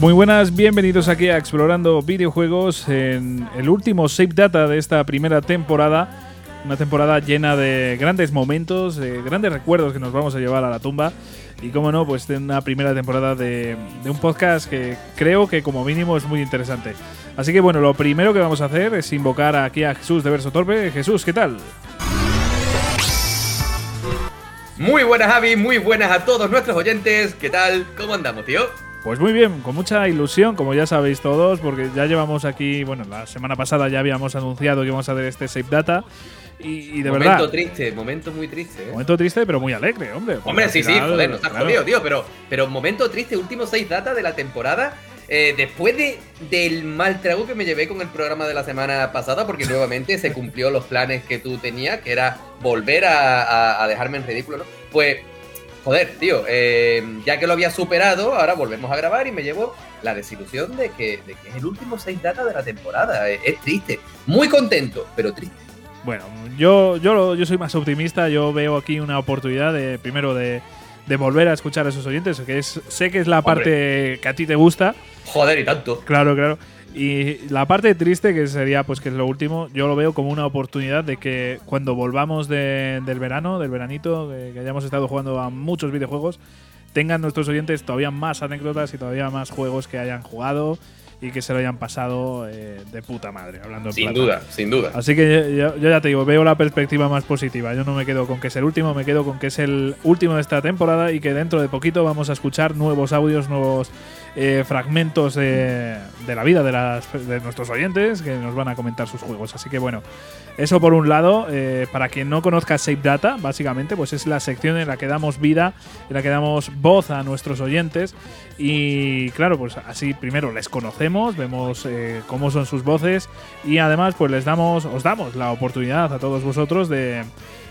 Muy buenas, bienvenidos aquí a Explorando Videojuegos en el último Save Data de esta primera temporada. Una temporada llena de grandes momentos, de grandes recuerdos que nos vamos a llevar a la tumba. Y como no, pues de una primera temporada de, de un podcast que creo que como mínimo es muy interesante. Así que bueno, lo primero que vamos a hacer es invocar aquí a Jesús de Verso Torpe. Jesús, ¿qué tal? Muy buenas, Javi, muy buenas a todos nuestros oyentes. ¿Qué tal? ¿Cómo andamos, tío? Pues muy bien, con mucha ilusión, como ya sabéis todos, porque ya llevamos aquí, bueno, la semana pasada ya habíamos anunciado que íbamos a hacer este Save Data. Y, de momento verdad. triste, momento muy triste. ¿eh? Momento triste, pero muy alegre, hombre. Hombre, sí, sí, joder, has claro, jodido, tío, pero, pero momento triste, últimos seis datas de la temporada. eh, después de, del mal trago que me llevé con el programa de la semana pasada, porque nuevamente se cumplió los planes que tú tenías, que era volver a, a- a dejarme en ridículo, ¿no? Pues, joder, tío, eh, ya que lo había superado, ahora volvemos a grabar y me llevo la desilusión de que, de que es el último seis datas de la temporada. Eh, Es triste, muy contento, pero triste. Bueno, yo, yo, yo soy más optimista. Yo veo aquí una oportunidad de, primero, de, de volver a escuchar a esos oyentes, que es, sé que es la Hombre. parte que a ti te gusta. Joder, y tanto. Claro, claro. Y la parte triste, que sería, pues que es lo último, yo lo veo como una oportunidad de que cuando volvamos de- del verano, del veranito, que, que hayamos estado jugando a muchos videojuegos, tengan nuestros oyentes todavía más anécdotas y todavía más juegos que hayan jugado y que se lo hayan pasado eh, de puta madre, hablando Sin duda, sin duda. Así que yo- yo ya te digo, veo la perspectiva más positiva. Yo no me quedo con que es el último, me quedo con que es el último de esta temporada y que dentro de poquito vamos a escuchar nuevos audios, nuevos eh, fragmentos de, la vida de, las, de nuestros oyentes que nos van a comentar sus juegos. Así que bueno, eso por un lado, eh, para quien no conozca Save Data, básicamente, pues es la sección en la que damos vida, en la que damos voz a nuestros oyentes. Y claro, pues así primero les conocemos, vemos eh, cómo son sus voces y además pues les damos, os damos la oportunidad a todos vosotros de,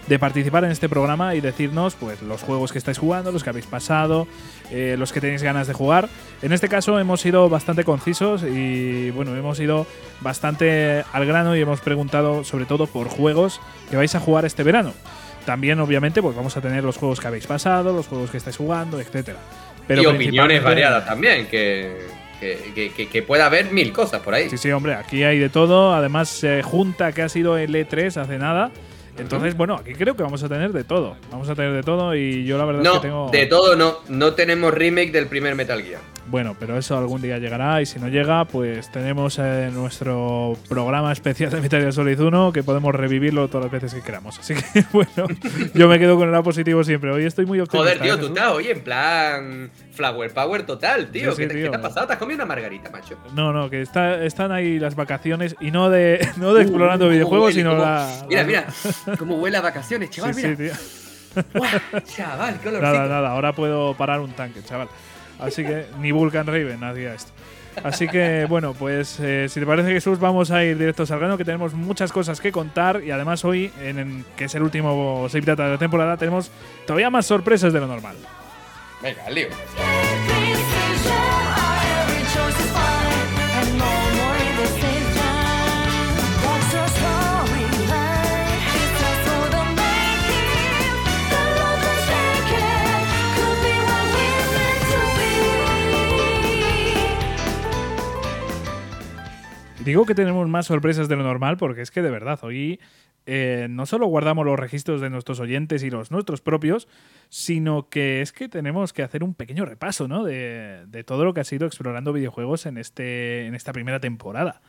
de participar en este programa y decirnos pues los juegos que estáis jugando, los que habéis pasado, eh, los que tenéis ganas de jugar. En este caso hemos sido bastante concisos y bueno, hemos ido bastante al grano y hemos preguntado sobre todo por juegos que vais a jugar este verano. También obviamente pues vamos a tener los juegos que habéis pasado, los juegos que estáis jugando, etcétera. Pero y opiniones variadas también, que, que, que- que- pueda haber mil cosas por ahí. Sí, sí, hombre, aquí hay de todo. Además, se junta que ha sido el E3 hace nada. Entonces, bueno, aquí creo que vamos a tener de todo. Vamos a tener de todo y yo la verdad no, es que tengo. de todo no. No tenemos remake del primer Metal Gear. Bueno, pero eso algún día llegará y si no llega, pues tenemos eh, nuestro programa especial de Metal Gear Solid 1 que podemos revivirlo todas las veces que queramos. Así que, bueno, yo me quedo con el lado positivo siempre. Hoy estoy muy optimista. Joder, tío, ¿eh, tú estás hoy en plan Flower Power total, tío. Sí, sí, ¿Qué, te, tío. qué te ha pasado? ¿Te has comido una margarita, macho? No, no, que está, están ahí las vacaciones y no de, no de explorando Uh, cómo videojuegos, huele, sino cómo- la. Mira, mira, cómo huele a vacaciones, chaval, sí, mira. tío. Guau, chaval, qué olorcito. Nada, nada, ahora puedo parar un tanque, chaval. Así que ni Vulcan Raven hacía esto. Así que, bueno, pues eh, si te parece, Jesús, vamos a ir directos al grano, que tenemos muchas cosas que contar y además hoy, en, en- que es el último Save Data de la temporada, tenemos todavía más sorpresas de lo normal. Venga, lío. Digo que tenemos más sorpresas de lo normal porque es que de verdad, hoy eh, no solo guardamos los registros de nuestros oyentes y los nuestros propios, sino que es que tenemos que hacer un pequeño repaso ¿no? de, de todo lo que ha sido explorando videojuegos en, este, en esta primera temporada.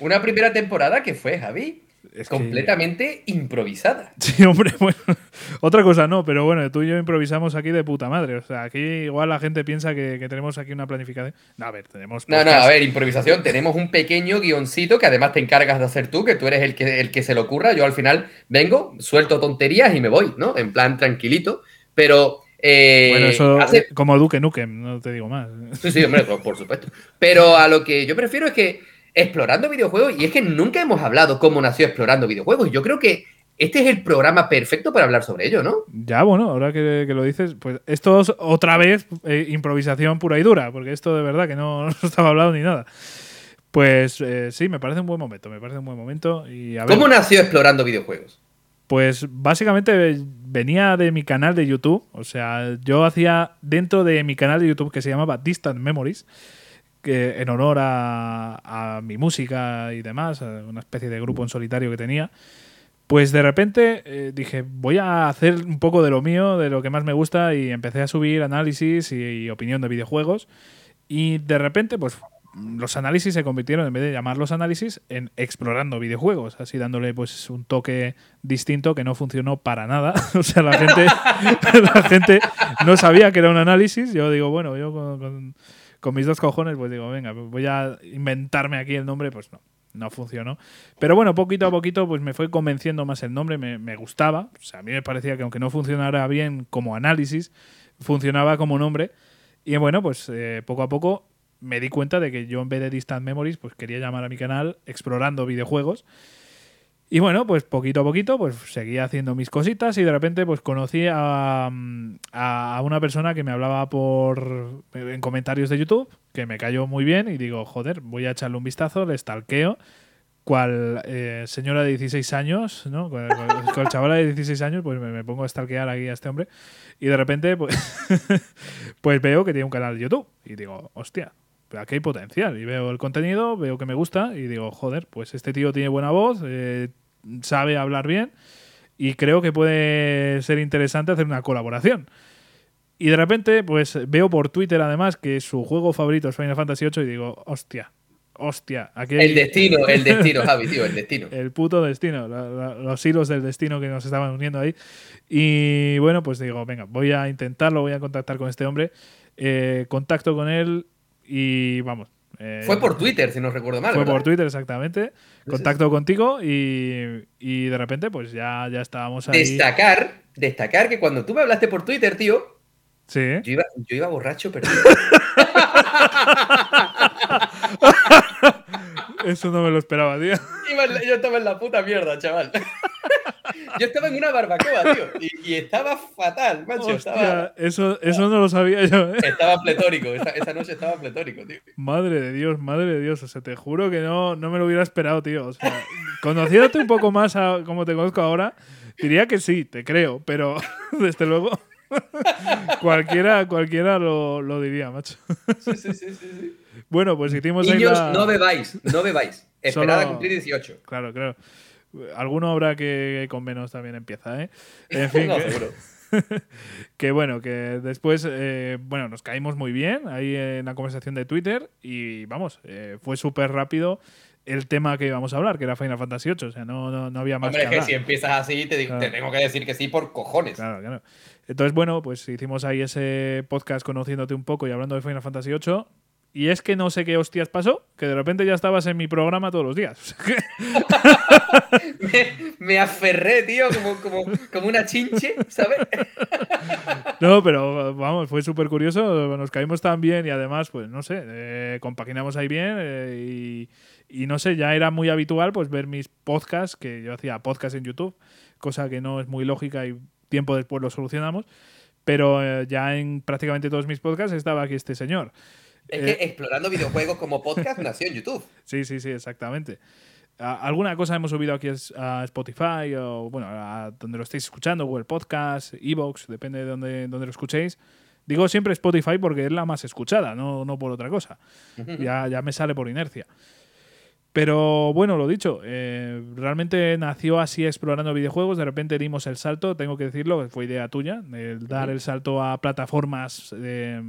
Una primera temporada que fue, Javi, Es que- completamente improvisada. Sí, hombre, bueno, otra cosa no, pero bueno, tú y yo improvisamos aquí de puta madre. O sea, aquí igual la gente piensa que, que tenemos aquí una planificación. No, a ver, tenemos. No, no, a ver, improvisación. Tenemos un pequeño guioncito que además te encargas de hacer tú, que tú eres el que, el que se le ocurra. Yo al final vengo, suelto tonterías y me voy, ¿no? En plan tranquilito. Pero. eh, Bueno, eso hace- como Duque Nukem, no te digo más. Sí, sí, hombre, por, por supuesto. Pero a lo que yo prefiero es que explorando videojuegos, y es que nunca hemos hablado cómo nació explorando videojuegos. Yo creo que este es el programa perfecto para hablar sobre ello, ¿no? Ya, bueno, ahora que, que lo dices, pues esto es otra vez eh, improvisación pura y dura, porque esto de verdad que no, no estaba hablado ni nada. Pues eh, sí, me parece un buen momento, me parece un buen momento. Y a ver, ¿Cómo nació explorando videojuegos? Pues básicamente venía de mi canal de YouTube. O sea, yo hacía dentro de mi canal de YouTube que se llamaba Distant Memories. En honor a, mi música y demás, una especie de grupo en solitario que tenía. Pues de repente eh, dije, voy a hacer un poco de lo mío, de lo que más me gusta, y empecé a subir análisis y, opinión de videojuegos. Y de repente, pues los análisis se convirtieron, en vez de llamarlos análisis, en explorando videojuegos, así dándole pues un toque distinto que no funcionó para nada. o sea, la gente, la gente no sabía que era un análisis. Yo digo, bueno, yo mis dos cojones, pues digo, venga, voy a inventarme aquí el nombre, pues no no funcionó. Pero bueno, poquito a poquito pues me fue convenciendo más el nombre, me, gustaba. O sea, a mí me parecía que aunque no funcionara bien como análisis, funcionaba como nombre. Y bueno, pues eh, poco a poco me di cuenta de que yo en vez de Distant Memories, pues quería llamar a mi canal Explorando Videojuegos. Y bueno, pues poquito a poquito, pues seguía haciendo mis cositas y de repente pues conocí a, a, una persona que me hablaba por en comentarios de YouTube, que me cayó muy bien y digo, joder, voy a echarle un vistazo, le stalkeo, cual eh, señora de 16 años, ¿no? Con, el chaval de 16 años, pues me, pongo a stalkear aquí a este hombre y de repente pues, pues veo que tiene un canal de YouTube y digo, hostia, aquí hay potencial. Y veo el contenido, veo que me gusta y digo, joder, pues este tío tiene buena voz, eh, sabe hablar bien y creo que puede ser interesante hacer una colaboración. Y de repente, pues veo por Twitter además que su juego favorito es Final Fantasy VIII y digo, hostia, hostia. Aquí El destino, el destino, Javi, tío, el destino. el puto destino, los hilos del destino que nos estaban uniendo ahí. Y bueno, pues digo, venga, voy a intentarlo, voy a contactar con este hombre. Eh, contacto con él y vamos, eh, fue por Twitter, si no recuerdo mal. Fue por Twitter, exactamente. Contacto contigo y, y, de repente, pues ya, ya estábamos ahí. Destacar, destacar que cuando tú me hablaste por Twitter, tío. Sí. Yo iba, yo iba borracho, pero. Eso no me lo esperaba, tío. yo estaba en la puta mierda, chaval. Yo estaba en una barbacoa, tío, y, estaba fatal, macho. estaba... eso, eso no lo sabía yo, ¿eh? Estaba pletórico, esa, noche estaba pletórico, tío. Madre de Dios, madre de Dios. O sea, te juro que no, no me lo hubiera esperado, tío. O sea, conociéndote un poco más a como te conozco ahora, diría que sí, te creo, pero desde luego. cualquiera cualquiera lo, lo, diría, macho. Sí, sí, sí, sí, Bueno, pues hicimos Niños, no bebáis, no bebáis. Esperad a cumplir 18. Claro, claro. Alguno habrá que con menos también empieza, ¿eh? En fin. no, que bueno, que después, eh, bueno, nos caímos muy bien ahí en la conversación de Twitter y vamos, eh, fue súper rápido el tema que íbamos a hablar, que era Final Fantasy VIII, o sea, no, no, había más Hombre, que, que si empiezas así, te, te, tengo que decir que sí por cojones. Claro, claro. Entonces, bueno, pues hicimos ahí ese podcast conociéndote un poco y hablando de Final Fantasy VIII y es que no sé qué hostias pasó, que de repente ya estabas en mi programa todos los días. me, aferré, tío, como, como, una chinche, ¿sabes? no, pero vamos, fue súper curioso. Nos caímos tan bien y además, pues no sé, eh, compaginamos ahí bien eh, y, no sé, ya era muy habitual pues ver mis podcasts, que yo hacía podcast en YouTube, cosa que no es muy lógica y tiempo después lo solucionamos. Pero eh, ya en prácticamente todos mis podcasts estaba aquí este señor. Es que eh, explorando videojuegos como podcast nació en YouTube. Sí, sí, sí, exactamente. Alguna cosa hemos subido aquí a Spotify o, bueno, a donde lo estéis escuchando, Google Podcast, Evox, depende de donde, donde lo escuchéis. Digo siempre Spotify porque es la más escuchada, no, no por otra cosa. ya, ya me sale por inercia. Pero bueno, lo dicho, eh, realmente nació así explorando videojuegos, de repente dimos el salto, tengo que decirlo, fue idea tuya, el dar el salto a plataformas de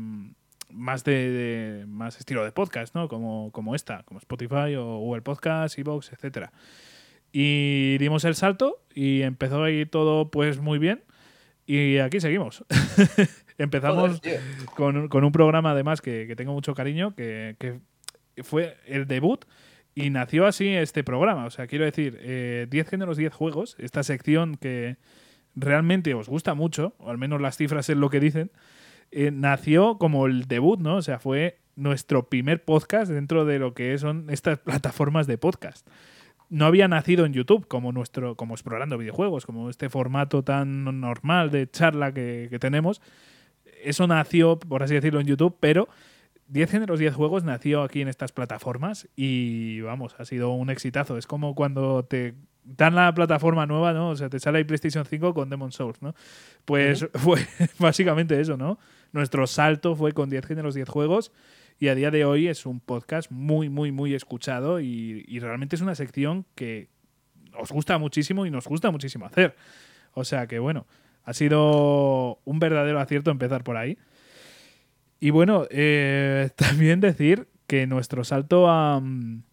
más de, más estilo de podcast, ¿no? Como, como esta, como Spotify o Google Podcast, Evox, etcétera. Y dimos el salto y empezó a ir todo pues muy bien. Y aquí seguimos. Empezamos con, con, un programa además que, que tengo mucho cariño, que, que, fue el debut y nació así este programa. O sea, quiero decir, 10 eh, géneros, 10 juegos, esta sección que realmente os gusta mucho, o al menos las cifras es lo que dicen, eh, nació como el debut, ¿no? O sea, fue nuestro primer podcast dentro de lo que son estas plataformas de podcast. No había nacido en YouTube como nuestro, como explorando videojuegos, como este formato tan normal de charla que, tenemos. Eso nació, por así decirlo, en YouTube, pero 10 géneros, 10 juegos nació aquí en estas plataformas y vamos, ha sido un exitazo. Es como cuando te dan la plataforma nueva, ¿no? O sea, te sale ahí PlayStation 5 con Demon Souls, ¿no? Pues fue básicamente eso, ¿no? Nuestro salto fue con 10 géneros, 10 juegos. Y a día de hoy es un podcast muy, muy, muy escuchado y, y realmente es una sección que os gusta muchísimo y nos gusta muchísimo hacer. O sea que bueno, ha sido un verdadero acierto empezar por ahí. Y bueno, eh, también decir que nuestro salto a, mm,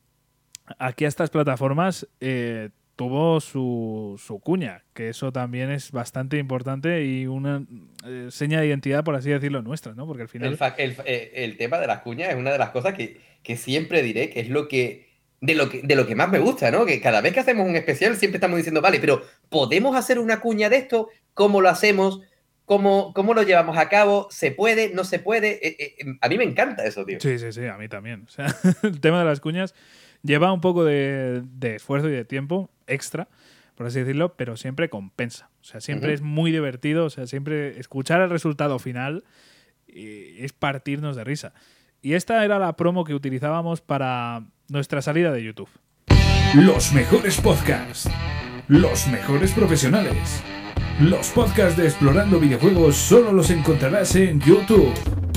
aquí a estas plataformas eh, tuvo su, su cuña, que eso también es bastante importante y una eh, seña de identidad, por así decirlo, nuestra, ¿no? Porque al final... El, el eh, el tema de las cuñas es una de las cosas que, que siempre diré que es lo que de, lo que de lo que más me gusta, ¿no? Que cada vez que hacemos un especial siempre estamos diciendo, vale, pero ¿podemos hacer una cuña de esto? ¿Cómo lo hacemos? ¿Cómo, cómo lo llevamos a cabo? ¿Se puede? ¿No se puede? Eh, eh, a mí me encanta eso, tío. Sí, sí, sí, a mí también. O sea, el tema de las cuñas lleva un poco de, de esfuerzo y de tiempo extra, por así decirlo, pero siempre compensa. O sea, siempre es muy divertido. O sea, siempre escuchar el resultado final eh, es partirnos de risa. Y esta era la promo que utilizábamos para nuestra salida de YouTube. Los mejores podcasts. Los mejores profesionales. Los podcasts de Explorando Videojuegos solo los encontrarás en YouTube.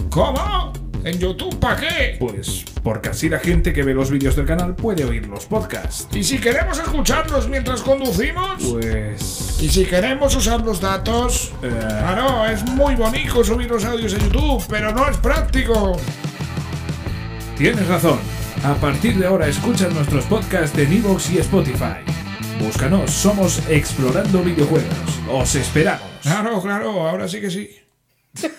¿Cómo? ¿En YouTube para qué? Pues porque así la gente que ve los vídeos del canal puede oír los podcasts. ¿Y si queremos escucharlos mientras conducimos? Pues... ¿Y si queremos usar los datos? eh, Claro, es muy bonito subir los audios a YouTube, pero no es práctico. tienes razón. A partir de ahora escucha nuestros podcasts en iVoox y Spotify. Búscanos, somos Explorando Videojuegos. Os esperamos. Claro, claro, ahora sí que sí.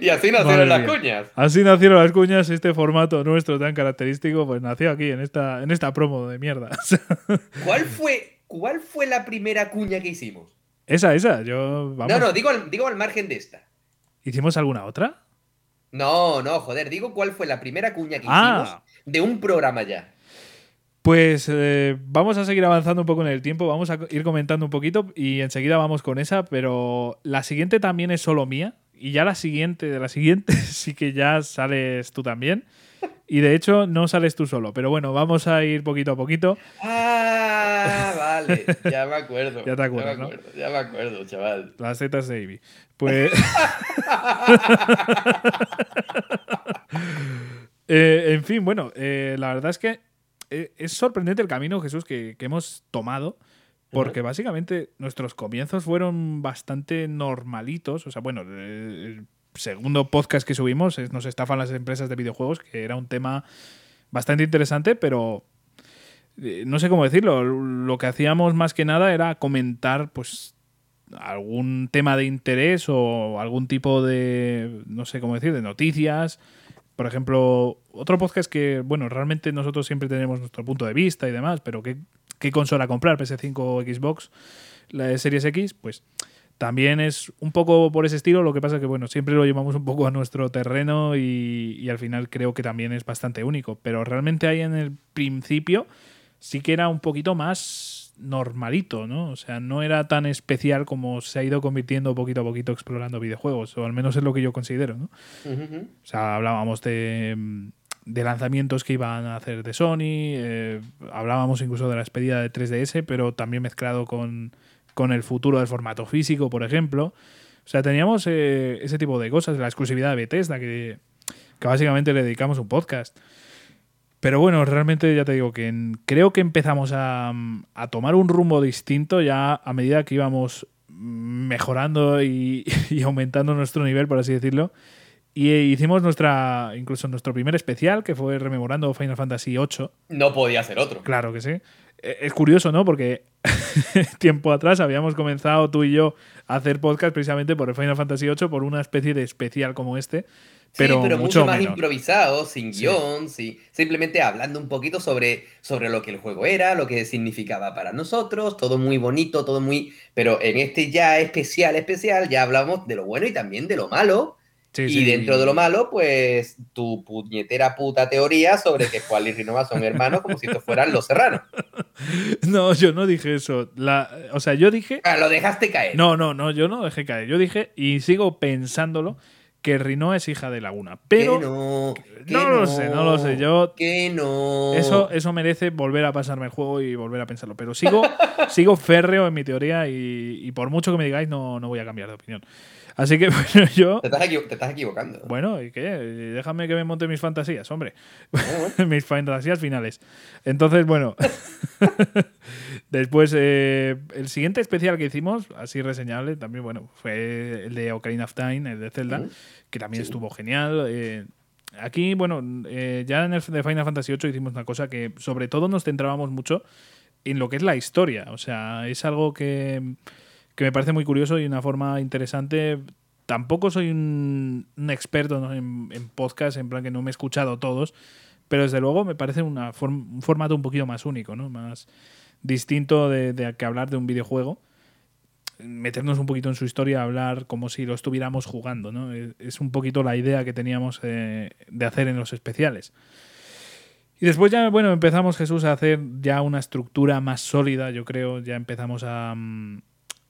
Y así Madre nacieron las cuñas. Así nacieron las cuñas, este formato nuestro tan característico, pues nació aquí, en esta, en esta promo de mierda. ¿Cuál fue, ¿Cuál fue la primera cuña que hicimos? esa, esa, yo... Vamos. No, no, digo al, digo al margen de esta. ¿Hicimos alguna otra? No, no, joder, digo cuál fue la primera cuña que Ah. hicimos de un programa ya. Pues eh, vamos a seguir avanzando un poco en el tiempo, vamos a ir comentando un poquito y enseguida vamos con esa, pero la siguiente también es solo mía y ya la siguiente de la siguiente sí que ya sales tú también y de hecho no sales tú solo, pero bueno, vamos a ir poquito a poquito. Ah, vale, ya me acuerdo. Ya te acuerdas, me ¿no? acuerdo, Ya me acuerdo, chaval. Las tetas de Ivy. Pues. Eh, en fin, bueno, eh, la verdad es que eh, es sorprendente el camino, Jesús, que, que hemos tomado. Porque básicamente nuestros comienzos fueron bastante normalitos. O sea, bueno, el segundo podcast que subimos es Nos estafan las empresas de videojuegos, que era un tema bastante interesante, pero eh, no sé cómo decirlo. Lo que hacíamos más que nada era comentar, pues, algún tema de interés o algún tipo de, no sé cómo decir, de noticias. Por ejemplo, otro podcast que, bueno, realmente nosotros siempre tenemos nuestro punto de vista y demás, pero ¿qué, qué consola comprar? PS5 o Xbox, la de Series X, pues también es un poco por ese estilo, lo que pasa que, bueno, siempre lo llevamos un poco a nuestro terreno y, y al final creo que también es bastante único, pero realmente ahí en el principio sí que era un poquito más normalito, ¿no? O sea, no era tan especial como se ha ido convirtiendo poquito a poquito explorando videojuegos, o al menos es lo que yo considero, ¿no? O sea, hablábamos de, de lanzamientos que iban a hacer de Sony, eh, hablábamos incluso de la despedida de 3DS, pero también mezclado con, con el futuro del formato físico, por ejemplo. O sea, teníamos eh, ese tipo de cosas, la exclusividad de Bethesda, que, que básicamente le dedicamos un podcast. Pero bueno, realmente ya te digo que creo que empezamos a, a tomar un rumbo distinto ya a medida que íbamos mejorando y, y aumentando nuestro nivel, por así decirlo. Y eh, hicimos nuestra, incluso nuestro primer especial, que fue rememorando Final Fantasy VIII. No podía ser otro. Claro que sí. Eh, Es curioso, ¿no? Porque tiempo atrás habíamos comenzado tú y yo a hacer podcast precisamente por el Final Fantasy VIII, por una especie de especial como este. Pero, sí, pero mucho, mucho más menos. improvisado, sin Sí. guion, sí, simplemente hablando un poquito sobre, sobre lo que el juego era, lo que significaba para nosotros, todo muy bonito, todo muy... Pero en este ya especial, especial, ya hablamos de lo bueno y también de lo malo. Sí, y sí. dentro de lo malo, pues tu puñetera puta teoría sobre que Juan y Rinova son hermanos como si estos fueran los serranos. No, yo no dije eso. La, o sea, yo dije. Ah, lo dejaste caer. No, no, no, yo no dejé caer. Yo dije, y sigo pensándolo, que Rinoa es hija de Laguna. Que Pero no, que no lo sé, no lo sé. Yo Que no. Eso, eso merece volver a pasarme el juego y volver a pensarlo. Pero sigo, sigo férreo en mi teoría y, y por mucho que me digáis, no, no voy a cambiar de opinión. Así que bueno, yo. Te estás, te estás equivocando. Bueno, ¿y qué? Déjame que me monte mis fantasías, hombre. Bueno, mis fantasías finales. Entonces, bueno. Después, eh, el siguiente especial que hicimos, así reseñable, también, bueno, fue el de Ocarina of Time, el de Zelda, que también Sí. estuvo genial. Eh, aquí, bueno, eh, ya en el de Final Fantasy VIII hicimos una cosa que, sobre todo, nos centrábamos mucho en lo que es la historia. O sea, es algo que, que me parece muy curioso y una forma interesante. Tampoco soy un, experto en, en podcast, en plan que no me he escuchado todos, pero desde luego me parece una form- un formato un poquito más único, ¿no? Más distinto de, que hablar de un videojuego. Meternos un poquito en su historia, hablar como si lo estuviéramos jugando, ¿no? Es, un poquito la idea que teníamos eh, de hacer en los especiales. Y después ya, bueno, empezamos Jesús a hacer ya una estructura más sólida, yo creo, ya empezamos a, mm,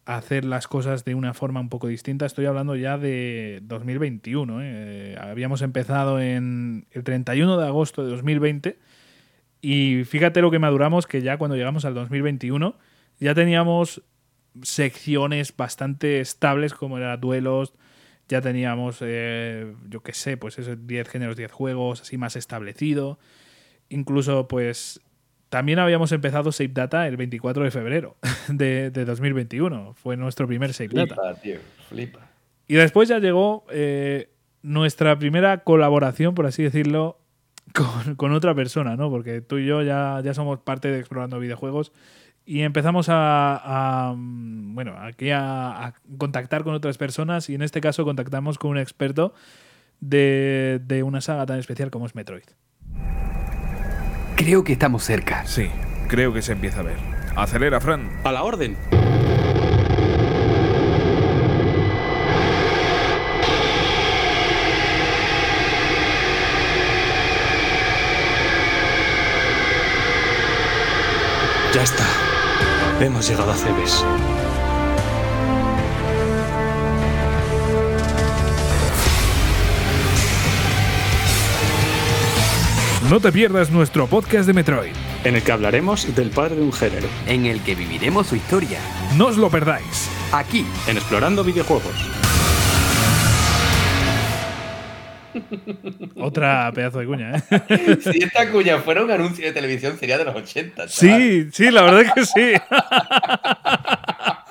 hacer las cosas de una forma un poco distinta. Estoy hablando ya de 2021. ¿eh? Habíamos empezado en el 31 de agosto de 2020 y fíjate lo que maduramos, que ya cuando llegamos al 2021 ya teníamos secciones bastante estables como eran duelos, ya teníamos, eh, yo qué sé, pues esos 10 géneros, 10 juegos, así más establecido. Incluso, pues, también habíamos empezado Save Data el 24 de febrero de, de 2021. Fue nuestro primer Save Data. Flipa, tío. Flipa. Y después ya llegó eh, nuestra primera colaboración, por así decirlo, con, con otra persona, ¿no? Porque tú y yo ya, ya somos parte de Explorando Videojuegos y empezamos a, a, bueno, aquí a, a contactar con otras personas y en este caso contactamos con un experto de, de una saga tan especial como es Metroid. Creo que estamos cerca. Sí, creo que se empieza a ver. Acelera, Fran. A la orden. Ya está. Hemos llegado a Cebes. No te pierdas nuestro podcast de Metroid. En el que hablaremos del padre de un género. En el que viviremos su historia. No os lo perdáis. Aquí, En Explorando Videojuegos. Otra pedazo de cuña, ¿eh? Si esta cuña fuera un anuncio de televisión, sería de los 80. chaval. Sí, sí, la verdad es que sí.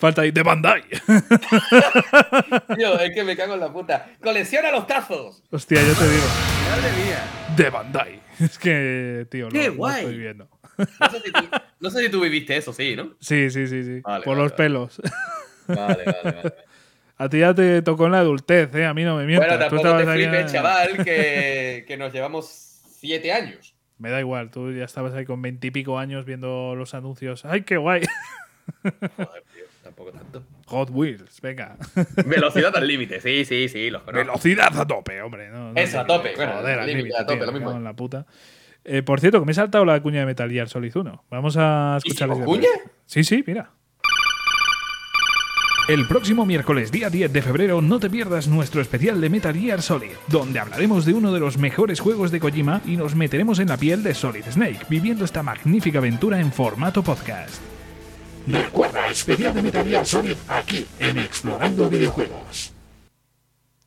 Falta ahí de Bandai. Tío, es que me cago en la puta. ¡Colecciona los tazos! Hostia, yo te digo. ¡Madre mía! De Bandai. Es que, tío, lo, ¡Qué lo guay! estoy viendo. No sé, si tú, no sé si tú viviste eso, sí, ¿no? Sí, sí, sí, sí. Vale, Por vale, los vale. pelos. Vale, vale, vale. A ti ya te tocó en la adultez, ¿eh? A mí no me mientas. Bueno, Tú tampoco te flipes, eh, chaval, que, que nos llevamos siete años. Me da igual, tú ya estabas ahí con veintipico años viendo los anuncios. ¡Ay, qué guay! Joder, tampoco tanto. Hot Wheels, venga. Velocidad al límite, sí, sí, sí, los conozco. Velocidad a tope, hombre. No, no Eso, a tope, bueno, Joder, al límite, a tope, tío, lo mismo. cago en la puta. Eh, por cierto, que me he saltado la cuña de Metal Gear Solid 1. Vamos a escuchar. ¿Hicimos cuña? Sí, sí, mira. El próximo miércoles día 10 de febrero no te pierdas nuestro especial de Metal Gear Solid, donde hablaremos de uno de los mejores juegos de Kojima y nos meteremos en la piel de Solid Snake, viviendo esta magnífica aventura en formato podcast. Recuerda, especial de Metal Gear Solid aquí en Explorando Videojuegos.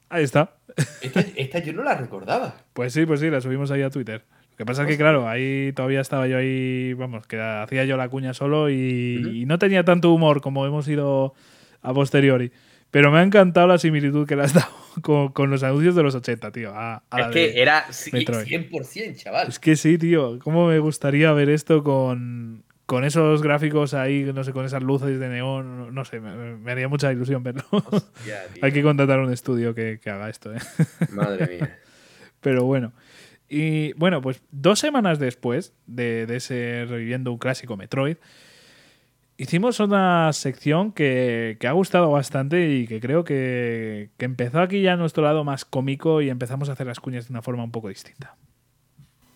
Ahí está. Esta, esta yo no la recordaba. Pues sí, pues sí, la subimos ahí a Twitter. Lo que pasa es que, claro, ahí todavía estaba yo ahí, vamos, que hacía yo la cuña solo y, y no tenía tanto humor como hemos ido a posteriori. Pero me ha encantado la similitud que le has dado con, con los anuncios de los 80, tío. a- a la Es que era Metroid. 100%, chaval. Es que sí, tío. ¿Cómo me gustaría ver esto con, con esos gráficos ahí, no sé, con esas luces de neón? No, sé, me, me haría mucha ilusión verlo. Hay que contratar un estudio que, que haga esto, ¿eh? Madre mía. Pero bueno. Y bueno, pues dos semanas después de, de ese reviviendo un clásico Metroid, hicimos una sección que, que ha gustado bastante y que creo que, que empezó aquí ya a nuestro lado más cómico y empezamos a hacer las cuñas de una forma un poco distinta.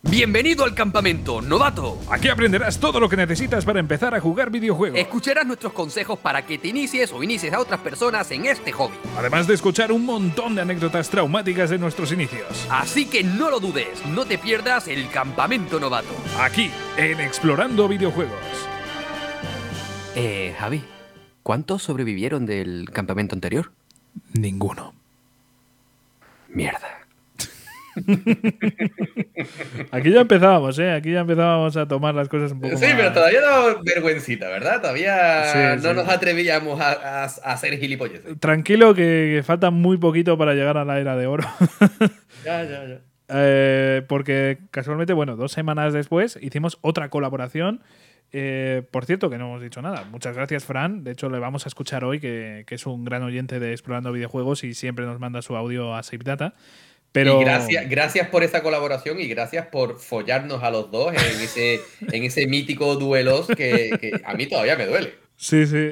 Bienvenido al campamento, novato. Aquí aprenderás todo lo que necesitas para empezar a jugar videojuegos. Escucharás nuestros consejos para que te inicies o inicies a otras personas en este hobby. Además de escuchar un montón de anécdotas traumáticas de nuestros inicios. Así que no lo dudes, no te pierdas el campamento novato. Aquí, en Explorando Videojuegos. Eh, Javi, ¿cuántos sobrevivieron del campamento anterior? Ninguno. Mierda. Aquí ya empezábamos, ¿eh? Aquí ya empezábamos a tomar las cosas un poco Sí, más- pero todavía da vergüencita, ¿verdad? Todavía Sí, no sí. nos atrevíamos a, a- a hacer gilipolleces. Tranquilo que, que falta muy poquito para llegar a la era de oro. Ya, ya, ya. Eh, porque casualmente, bueno, dos semanas después hicimos otra colaboración. Eh, por cierto, que no hemos dicho nada. Muchas gracias, Fran. De hecho, le vamos a escuchar hoy, que, que es un gran oyente de Explorando Videojuegos y siempre nos manda su audio a Save Data. Pero Y gracias, gracias por esa colaboración y gracias por follarnos a los dos en ese, en ese mítico duelos que, que a mí todavía me duele. Sí, sí.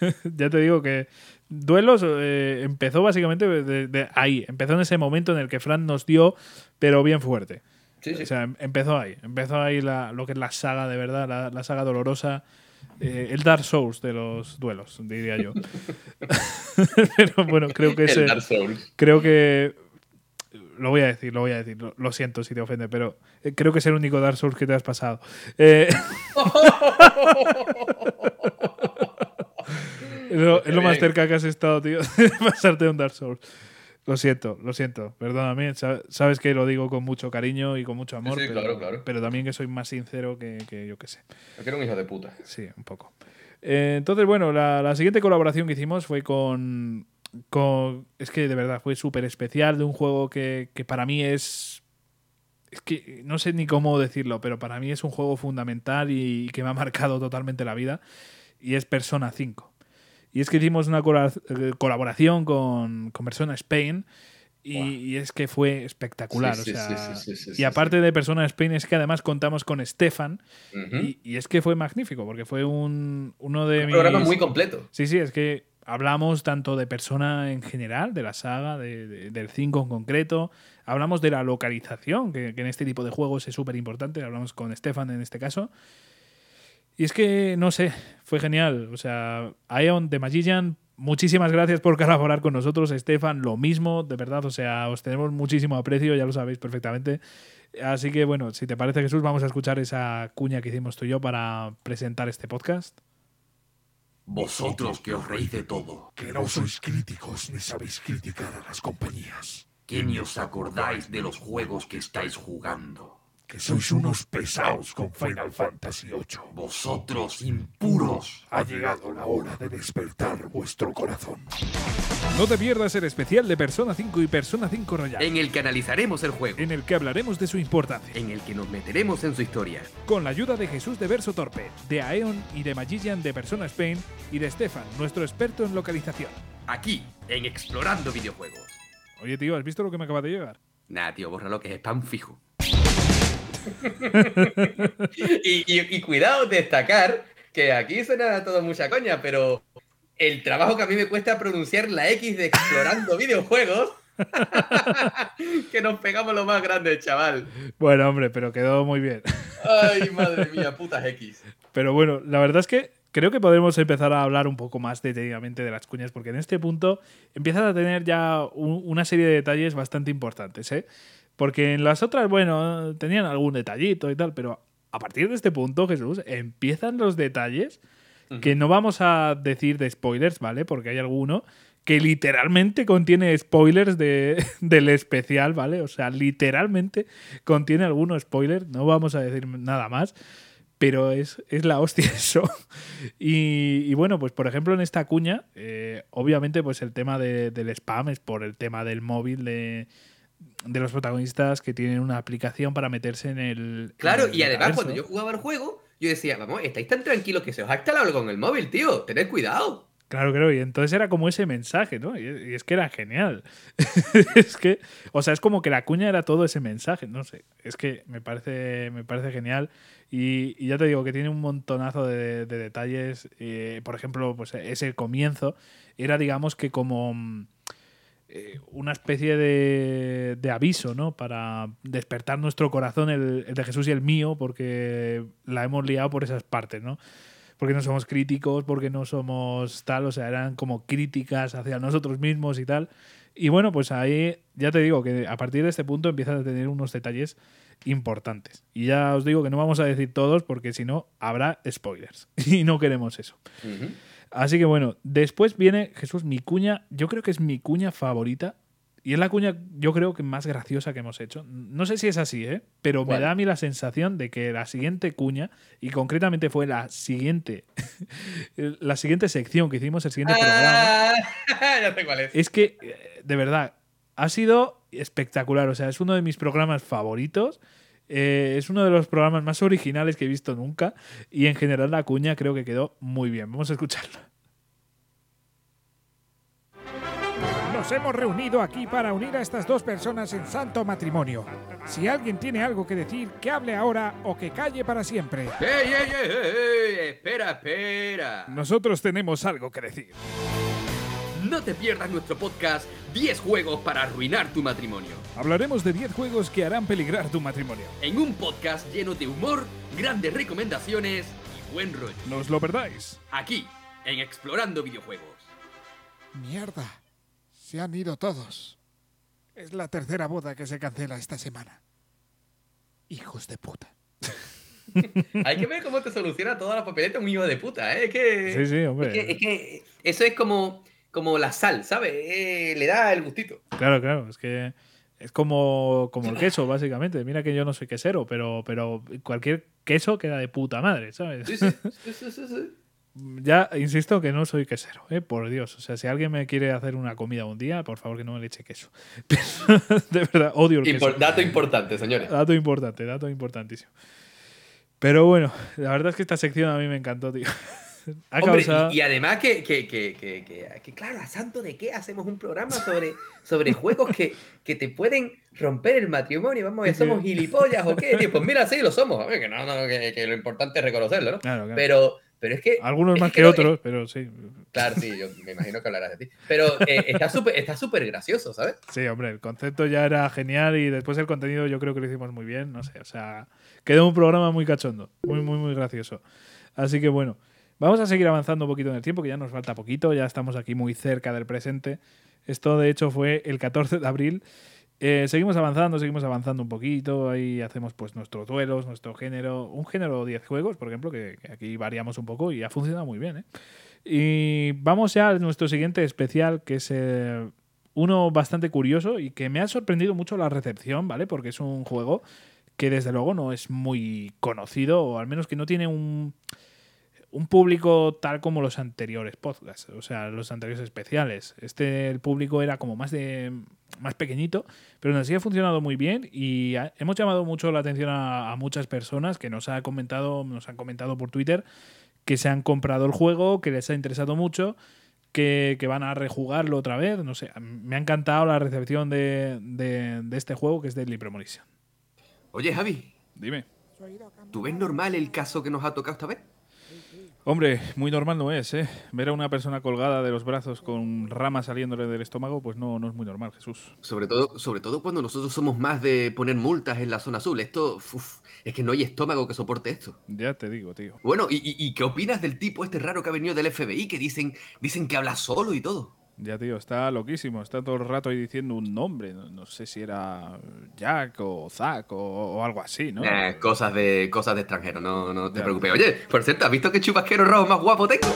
ya te digo que Duelos eh, empezó básicamente de, de ahí. Empezó en ese momento en el que Fran nos dio, pero bien fuerte. Sí, sí. O sea, em- empezó ahí. Empezó ahí la- lo que es la saga de verdad, la, la saga dolorosa. eh, el Dark Souls de los duelos, diría yo. pero bueno, creo que ese, creo que lo voy a decir, lo voy a decir. Lo, lo siento si te ofende, pero eh, creo que es el único Dark Souls que te has pasado. Eh, es lo, es lo más cerca que has estado, tío, de pasarte un Dark Souls. Lo siento, lo siento, perdóname. sa- Sabes que lo digo con mucho cariño y con mucho amor, sí, pero, claro, claro. pero también que soy más sincero que, que yo que sé. Yo quiero un hijo de puta. Sí, un poco. Eh, entonces, bueno, la, la siguiente colaboración que hicimos fue con. Con es que de verdad fue súper especial de un juego que, que para mí es. Es que no sé ni cómo decirlo, pero para mí es un juego fundamental y, que me ha marcado totalmente la vida. Y es Persona 5. Y es que hicimos una eh, colaboración con, con Persona Spain. Y, y es que fue espectacular. Sí, o sea, sí, sí, y aparte de Persona Spain, es que además contamos con Stefan, y, y es que fue magnífico, porque fue un, uno de Un mis... programa muy completo. Sí, sí, es que hablamos tanto de persona en general, de la saga, de- de- del 5 en concreto. Hablamos de la localización, que, en este tipo de juegos es súper importante. Hablamos con Stefan en este caso. Y es que, no sé, fue genial. O sea, Ion de Magician, muchísimas gracias por colaborar con nosotros. Stefan, lo mismo, de verdad. O sea, os tenemos muchísimo aprecio, ya lo sabéis perfectamente. Así que, bueno, si te parece, Jesús, vamos a escuchar esa cuña que hicimos tú y yo para presentar este podcast. Vosotros que os reís de todo, Que no sois críticos ni sabéis criticar a las compañías. que ni os acordáis de los juegos que estáis jugando. Que sois unos pesados con Final Fantasy VIII. Vosotros impuros. Ha llegado la hora de despertar vuestro corazón. No te pierdas el especial de Persona 5 y Persona 5 Royal, En el que analizaremos el juego, en el que hablaremos de su importancia, en el que nos meteremos en su historia. con la ayuda de Jesús de Verso Torpe, de Aeon y de Magician de Persona Spain y de Stefan, nuestro experto en localización. Aquí, en Explorando Videojuegos. Oye, tío, ¿has visto lo que me acaba de llegar? Nah, tío, borra lo que es spam fijo. Y, y- y cuidado, destacar que aquí suena todo mucha coña, pero el trabajo que a mí me cuesta pronunciar la X de explorando videojuegos, que nos pegamos lo más grande, chaval. Bueno, hombre, pero quedó muy bien. Ay, madre mía, putas X. Pero bueno, la verdad es que creo que podemos empezar a hablar un poco más detenidamente de las cuñas, porque en este punto empiezas a tener ya un- una serie de detalles bastante importantes, ¿eh? Porque en las otras, bueno, tenían algún detallito y tal, pero a partir de este punto, Jesús, empiezan los detalles que no vamos a decir de spoilers, ¿vale? Porque hay alguno que literalmente contiene spoilers de, del especial, ¿vale? O sea, literalmente contiene algunos spoilers, no vamos a decir nada más, pero es, es la hostia eso. Y, y bueno, pues por ejemplo en esta cuña, eh, obviamente pues el tema de- del spam es por el tema del móvil de, de los protagonistas que tienen una aplicación para meterse en el... Claro, en el y además cuando yo jugaba el juego, yo decía, vamos, estáis tan tranquilos que se os ha instalado algo en el móvil, tío, tened cuidado. Claro, claro, y entonces era como ese mensaje, ¿no? Y, es que era genial. es que, o sea, es como que la cuña era todo ese mensaje, no sé. Es que me parece, me parece genial. Y, y ya te digo que tiene un montonazo de, de detalles. Eh, por ejemplo, pues ese comienzo era, digamos, que como mm, eh, una especie de, aviso, ¿no? Para despertar nuestro corazón, el, de Jesús y el mío, porque la hemos liado por esas partes, ¿no? porque no somos críticos, porque no somos tal, o sea, eran como críticas hacia nosotros mismos y tal. Y bueno, pues ahí ya te digo que a partir de este punto empiezas a tener unos detalles importantes. Y ya os digo que no vamos a decir todos porque si no habrá spoilers y no queremos eso. Así que bueno, después viene Jesús, mi cuña, yo creo que es mi cuña favorita. Y es la cuña, yo creo que más graciosa que hemos hecho. No sé si es así, ¿eh? Pero me da a mí la sensación de que la siguiente cuña, y concretamente fue la siguiente, la siguiente sección que hicimos, el siguiente programa, Ah, ya sé cuál es. es que, eh, de verdad, ha sido espectacular. O sea, es uno de mis programas favoritos. Eh, es uno de los programas más originales que he visto nunca. Y en general la cuña creo que quedó muy bien. Vamos a escucharlo. Nos hemos reunido aquí para unir a estas dos personas en santo matrimonio. Si alguien tiene algo que decir, que hable ahora o que calle para siempre. ¡Ey, ey, ey, ey, ey! Espera, espera. Nosotros tenemos algo que decir. No te pierdas nuestro podcast 10 juegos para arruinar tu matrimonio. Hablaremos de 10 juegos que harán peligrar tu matrimonio. En un podcast lleno de humor, grandes recomendaciones y buen rollo. No os lo perdáis. Aquí, en Explorando Videojuegos. Mierda. Se han ido todos. Es la tercera boda que se cancela esta semana. Hijos de puta. Hay que ver cómo te soluciona toda la papeleta un hijo de puta, ¿eh? Es que, Sí, sí, hombre. es que, es que eso es como, como la sal, ¿sabes? Eh, le da el gustito. Claro, claro. Es que es como, como el queso, básicamente. Mira que yo no soy quesero, pero, pero cualquier queso queda de puta madre, ¿sabes? Sí, sí, sí, sí. Ya insisto que no soy quesero, ¿eh? por Dios. O sea, si alguien me quiere hacer una comida un día, por favor que no me le eche queso. de verdad, odio el queso. Impor- dato importante, señores. Dato importante, dato importantísimo. Pero bueno, la verdad es que esta sección a mí me encantó, tío. Ha Hombre, causado- y, y además que, que, que, que, claro, ¿a santo de qué hacemos un programa sobre, sobre juegos que, que te pueden romper el matrimonio? Vamos a ver, ¿somos gilipollas o qué? tío? Pues mira, sí, lo somos. Ver, que, no, no, que, lo importante es reconocerlo, ¿no? Claro, claro. Pero, pero es que... Algunos es más que, otros, pero sí. Claro, sí, yo me imagino que hablarás de ti. Pero eh, está súper está súper gracioso, ¿sabes? Sí, hombre, el concepto ya era genial y después el contenido yo creo que lo hicimos muy bien, no sé, o sea, quedó un programa muy cachondo, muy, muy, muy gracioso. Así que bueno, vamos a seguir avanzando un poquito en el tiempo, que ya nos falta poquito, ya estamos aquí muy cerca del presente. Esto de hecho fue el 14 de abril. Eh, seguimos avanzando, seguimos avanzando un poquito, ahí hacemos pues nuestros duelos, nuestro género, un género 10 juegos, por ejemplo, que, aquí variamos un poco y ha funcionado muy bien, ¿eh? Y vamos ya a nuestro siguiente especial, que es eh, uno bastante curioso y que me ha sorprendido mucho la recepción, ¿vale? Porque es un juego que desde luego no es muy conocido, o al menos que no tiene un, un público tal como los anteriores podcasts, o sea, los anteriores especiales. Este, el público era como más de más pequeñito, pero nos sí ha funcionado muy bien y ha- hemos llamado mucho la atención a, a muchas personas que nos, ha comentado, nos han comentado por Twitter que se han comprado el juego, que les ha interesado mucho, que, que van a rejugarlo otra vez. No sé, me ha encantado la recepción de, de- de este juego que es Deadly Premonition. Oye, Javi, Dime. ¿tú ves normal el caso que nos ha tocado esta vez? Hombre, muy normal no es, ¿eh? Ver a una persona colgada de los brazos con ramas saliéndole del estómago, pues no, no es muy normal, Jesús. Sobre todo, sobre todo cuando nosotros somos más de poner multas en la zona azul. Esto, uf, es que no hay estómago que soporte esto. Ya te digo, tío. Bueno, ¿y, y- y qué opinas del tipo este raro que ha venido del FBI que dicen, dicen que habla solo y todo? Ya, tío, está loquísimo. Está todo el rato ahí diciendo un nombre. No, no sé si era Jack o Zack o, o algo así, ¿no? Eh, cosas de cosas de extranjero, no, no te Ya. preocupes. Oye, por cierto, ¿has visto qué chubasquero rojo más guapo tengo?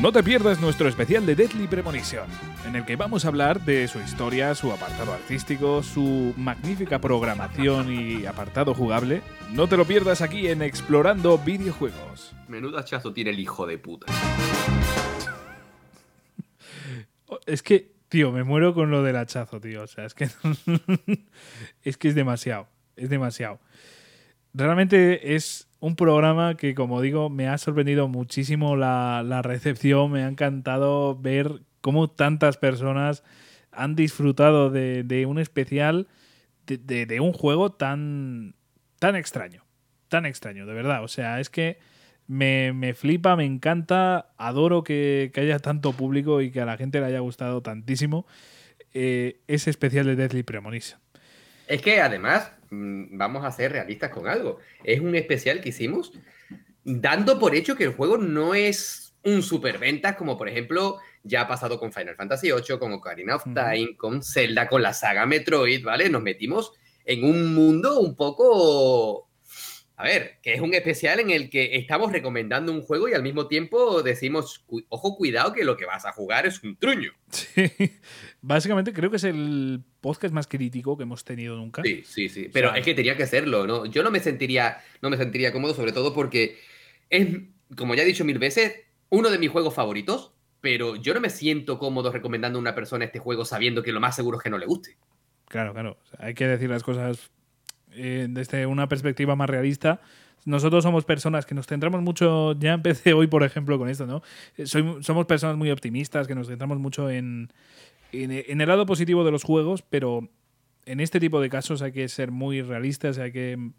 No te pierdas nuestro especial de Deadly Premonition, en el que vamos a hablar de su historia, su apartado artístico, su magnífica programación y apartado jugable. No te lo pierdas aquí en Explorando Videojuegos. Menudo hachazo tiene el hijo de puta. Es que, tío, me muero con lo del hachazo, tío. O sea, es que. es que es demasiado. Es demasiado. Realmente es un programa que, como digo, me ha sorprendido muchísimo la, la recepción. Me ha encantado ver cómo tantas personas han disfrutado de, de un especial, de, de- de un juego tan, tan extraño. Tan extraño, de verdad. O sea, es que me, me flipa, me encanta, adoro que, que haya tanto público y que a la gente le haya gustado tantísimo eh, ese especial de Deadly Premonition. Es que además, mm, vamos a ser realistas con algo. Es un especial que hicimos dando por hecho que el juego no es un superventas, como por ejemplo ya ha pasado con Final Fantasy VIII, con Ocarina of. Time, con Zelda, con la saga Metroid, ¿vale? Nos metimos en un mundo un poco a ver, que es un especial en el que estamos recomendando un juego y al mismo tiempo decimos, "Cu- ojo, cuidado, que lo que vas a jugar es un truño. Sí. Básicamente creo que es el podcast más crítico que hemos tenido nunca. Sí, sí, sí. Pero sea- es que tenía que serlo, ¿no? Yo no me sentiría, no me sentiría cómodo, sobre todo porque es, como ya he dicho mil veces, uno de mis juegos favoritos, pero yo no me siento cómodo recomendando a una persona este juego sabiendo que lo más seguro es que no le guste. Claro, claro. Hay que decir las cosas eh, desde una perspectiva más realista. Nosotros somos personas que nos centramos mucho, ya empecé hoy, por ejemplo, con esto, ¿no? Eh, somos personas muy optimistas, que nos centramos mucho en, en, en el lado positivo de los juegos, pero en este tipo de casos hay que ser muy realistas, hay que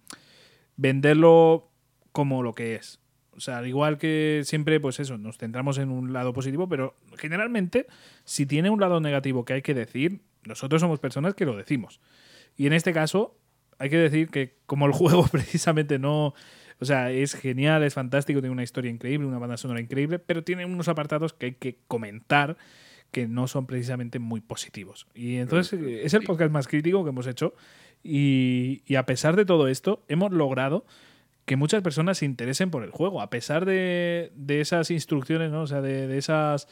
venderlo como lo que es. O sea, al igual que siempre, pues eso, nos centramos en un lado positivo, pero generalmente, si tiene un lado negativo que hay que decir, nosotros somos personas que lo decimos. Y en este caso, hay que decir que como el juego precisamente no... O sea, es genial, es fantástico, tiene una historia increíble, una banda sonora increíble, pero tiene unos apartados que hay que comentar que no son precisamente muy positivos. Y entonces es el podcast más crítico que hemos hecho y, y a pesar de todo esto, hemos logrado que muchas personas se interesen por el juego, a pesar de, de esas instrucciones, ¿no? O sea, de, de esas,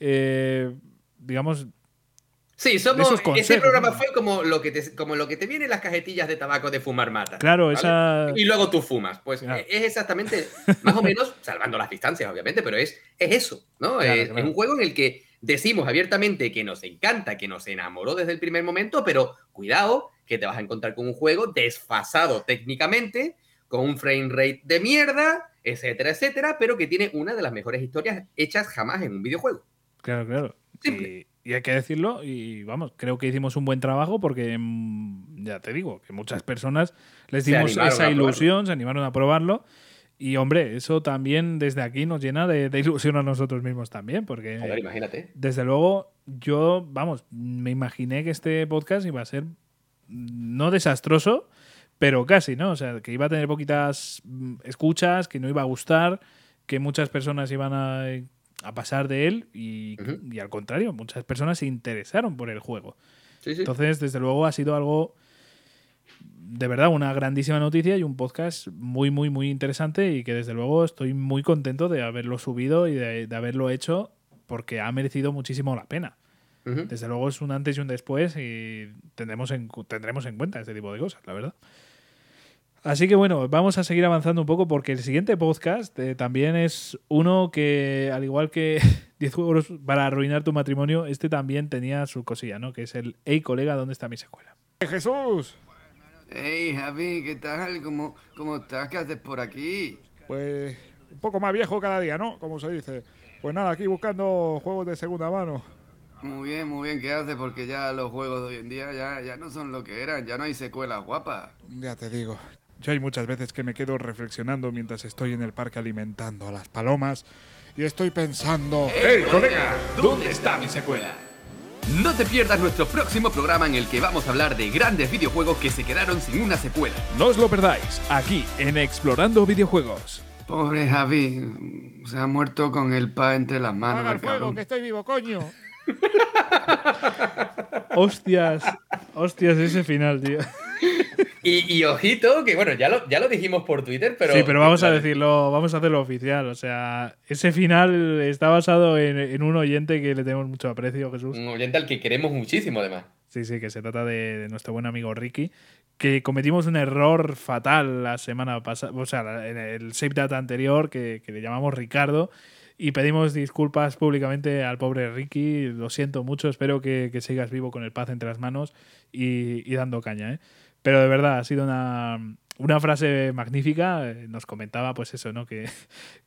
eh, digamos, Sí, esos somos. consejos, Ese programa ¿no? fue como lo que te, como lo que te viene en las cajetillas de tabaco de fumar mata. claro, ¿vale? esa... Y luego tú fumas. Pues Claro. eh, es exactamente, más o menos, salvando las distancias, obviamente, pero es, es eso, ¿no? Claro, es, claro. es un juego en el que decimos abiertamente que nos encanta, que nos enamoró desde el primer momento, pero cuidado, que te vas a encontrar con un juego desfasado técnicamente, con un frame rate de mierda, etcétera, etcétera, pero que tiene una de las mejores historias hechas jamás en un videojuego. Claro, claro. Simple. Y, y hay que decirlo, y vamos, creo que hicimos un buen trabajo porque, mm, ya te digo, que muchas personas les dimos esa ilusión, se animaron a probarlo. Y hombre, eso también desde aquí nos llena de, de ilusión a nosotros mismos también, porque Joder, imagínate. desde luego yo, vamos, me imaginé que este podcast iba a ser mm, no desastroso, pero casi, ¿no? O sea, que iba a tener poquitas mm, escuchas, que no iba a gustar, que muchas personas iban a, a pasar de él y, al contrario, muchas personas se interesaron por el juego. Sí, sí. Entonces, desde luego ha sido algo de verdad una grandísima noticia y un podcast muy, muy, muy interesante y que desde luego estoy muy contento de haberlo subido y de, de haberlo hecho porque ha merecido muchísimo la pena. Desde luego es un antes y un después y tendremos en, tendremos en cuenta este tipo de cosas, la verdad. Así que bueno, vamos a seguir avanzando un poco porque el siguiente podcast eh, también es uno que, al igual que 10 juegos para arruinar tu matrimonio, este también tenía su cosilla, ¿no? Que es el Hey colega, ¿dónde está mi secuela? Jesús, Hey, Javi, ¿qué tal? ¿Cómo, cómo estás? ¿Qué haces por aquí? pues un poco más viejo cada día, ¿no? Como se dice. Pues nada, aquí buscando juegos de segunda mano. Muy bien, muy bien, ¿qué haces? Porque ya los juegos de hoy en día ya, ya no son lo que eran, ya no hay secuelas guapas. Ya te digo. Yo hay muchas veces que me quedo reflexionando mientras estoy en el parque alimentando a las palomas y estoy pensando... ¡Hey, colega! ¿Dónde está mi secuela? No te pierdas nuestro próximo programa en el que vamos a hablar de grandes videojuegos que se quedaron sin una secuela. No os lo perdáis, aquí en Explorando Videojuegos. Pobre Javi, se ha muerto con el pa entre las manos. ¡Haga el fuego, cabrón. que estoy vivo, coño! Hostias, hostias, ese final, tío. Y, y ojito, que bueno, ya lo, ya lo dijimos por Twitter, pero. sí, pero vamos a decirlo, vamos a hacerlo oficial. O sea, ese final está basado en, en un oyente que le tenemos mucho aprecio, Jesús. Un oyente al que queremos muchísimo, además. Sí, sí, que se trata de, de nuestro buen amigo Ricky, que cometimos un error fatal la semana pasada, o sea, en el Save Data anterior, que, que le llamamos Ricardo, y pedimos disculpas públicamente al pobre Ricky. Lo siento mucho, espero que, que sigas vivo con el paz entre las manos y, y dando caña, ¿eh? Pero de verdad, ha sido una, una frase magnífica. Eh, Nos comentaba, pues eso, ¿no? Que,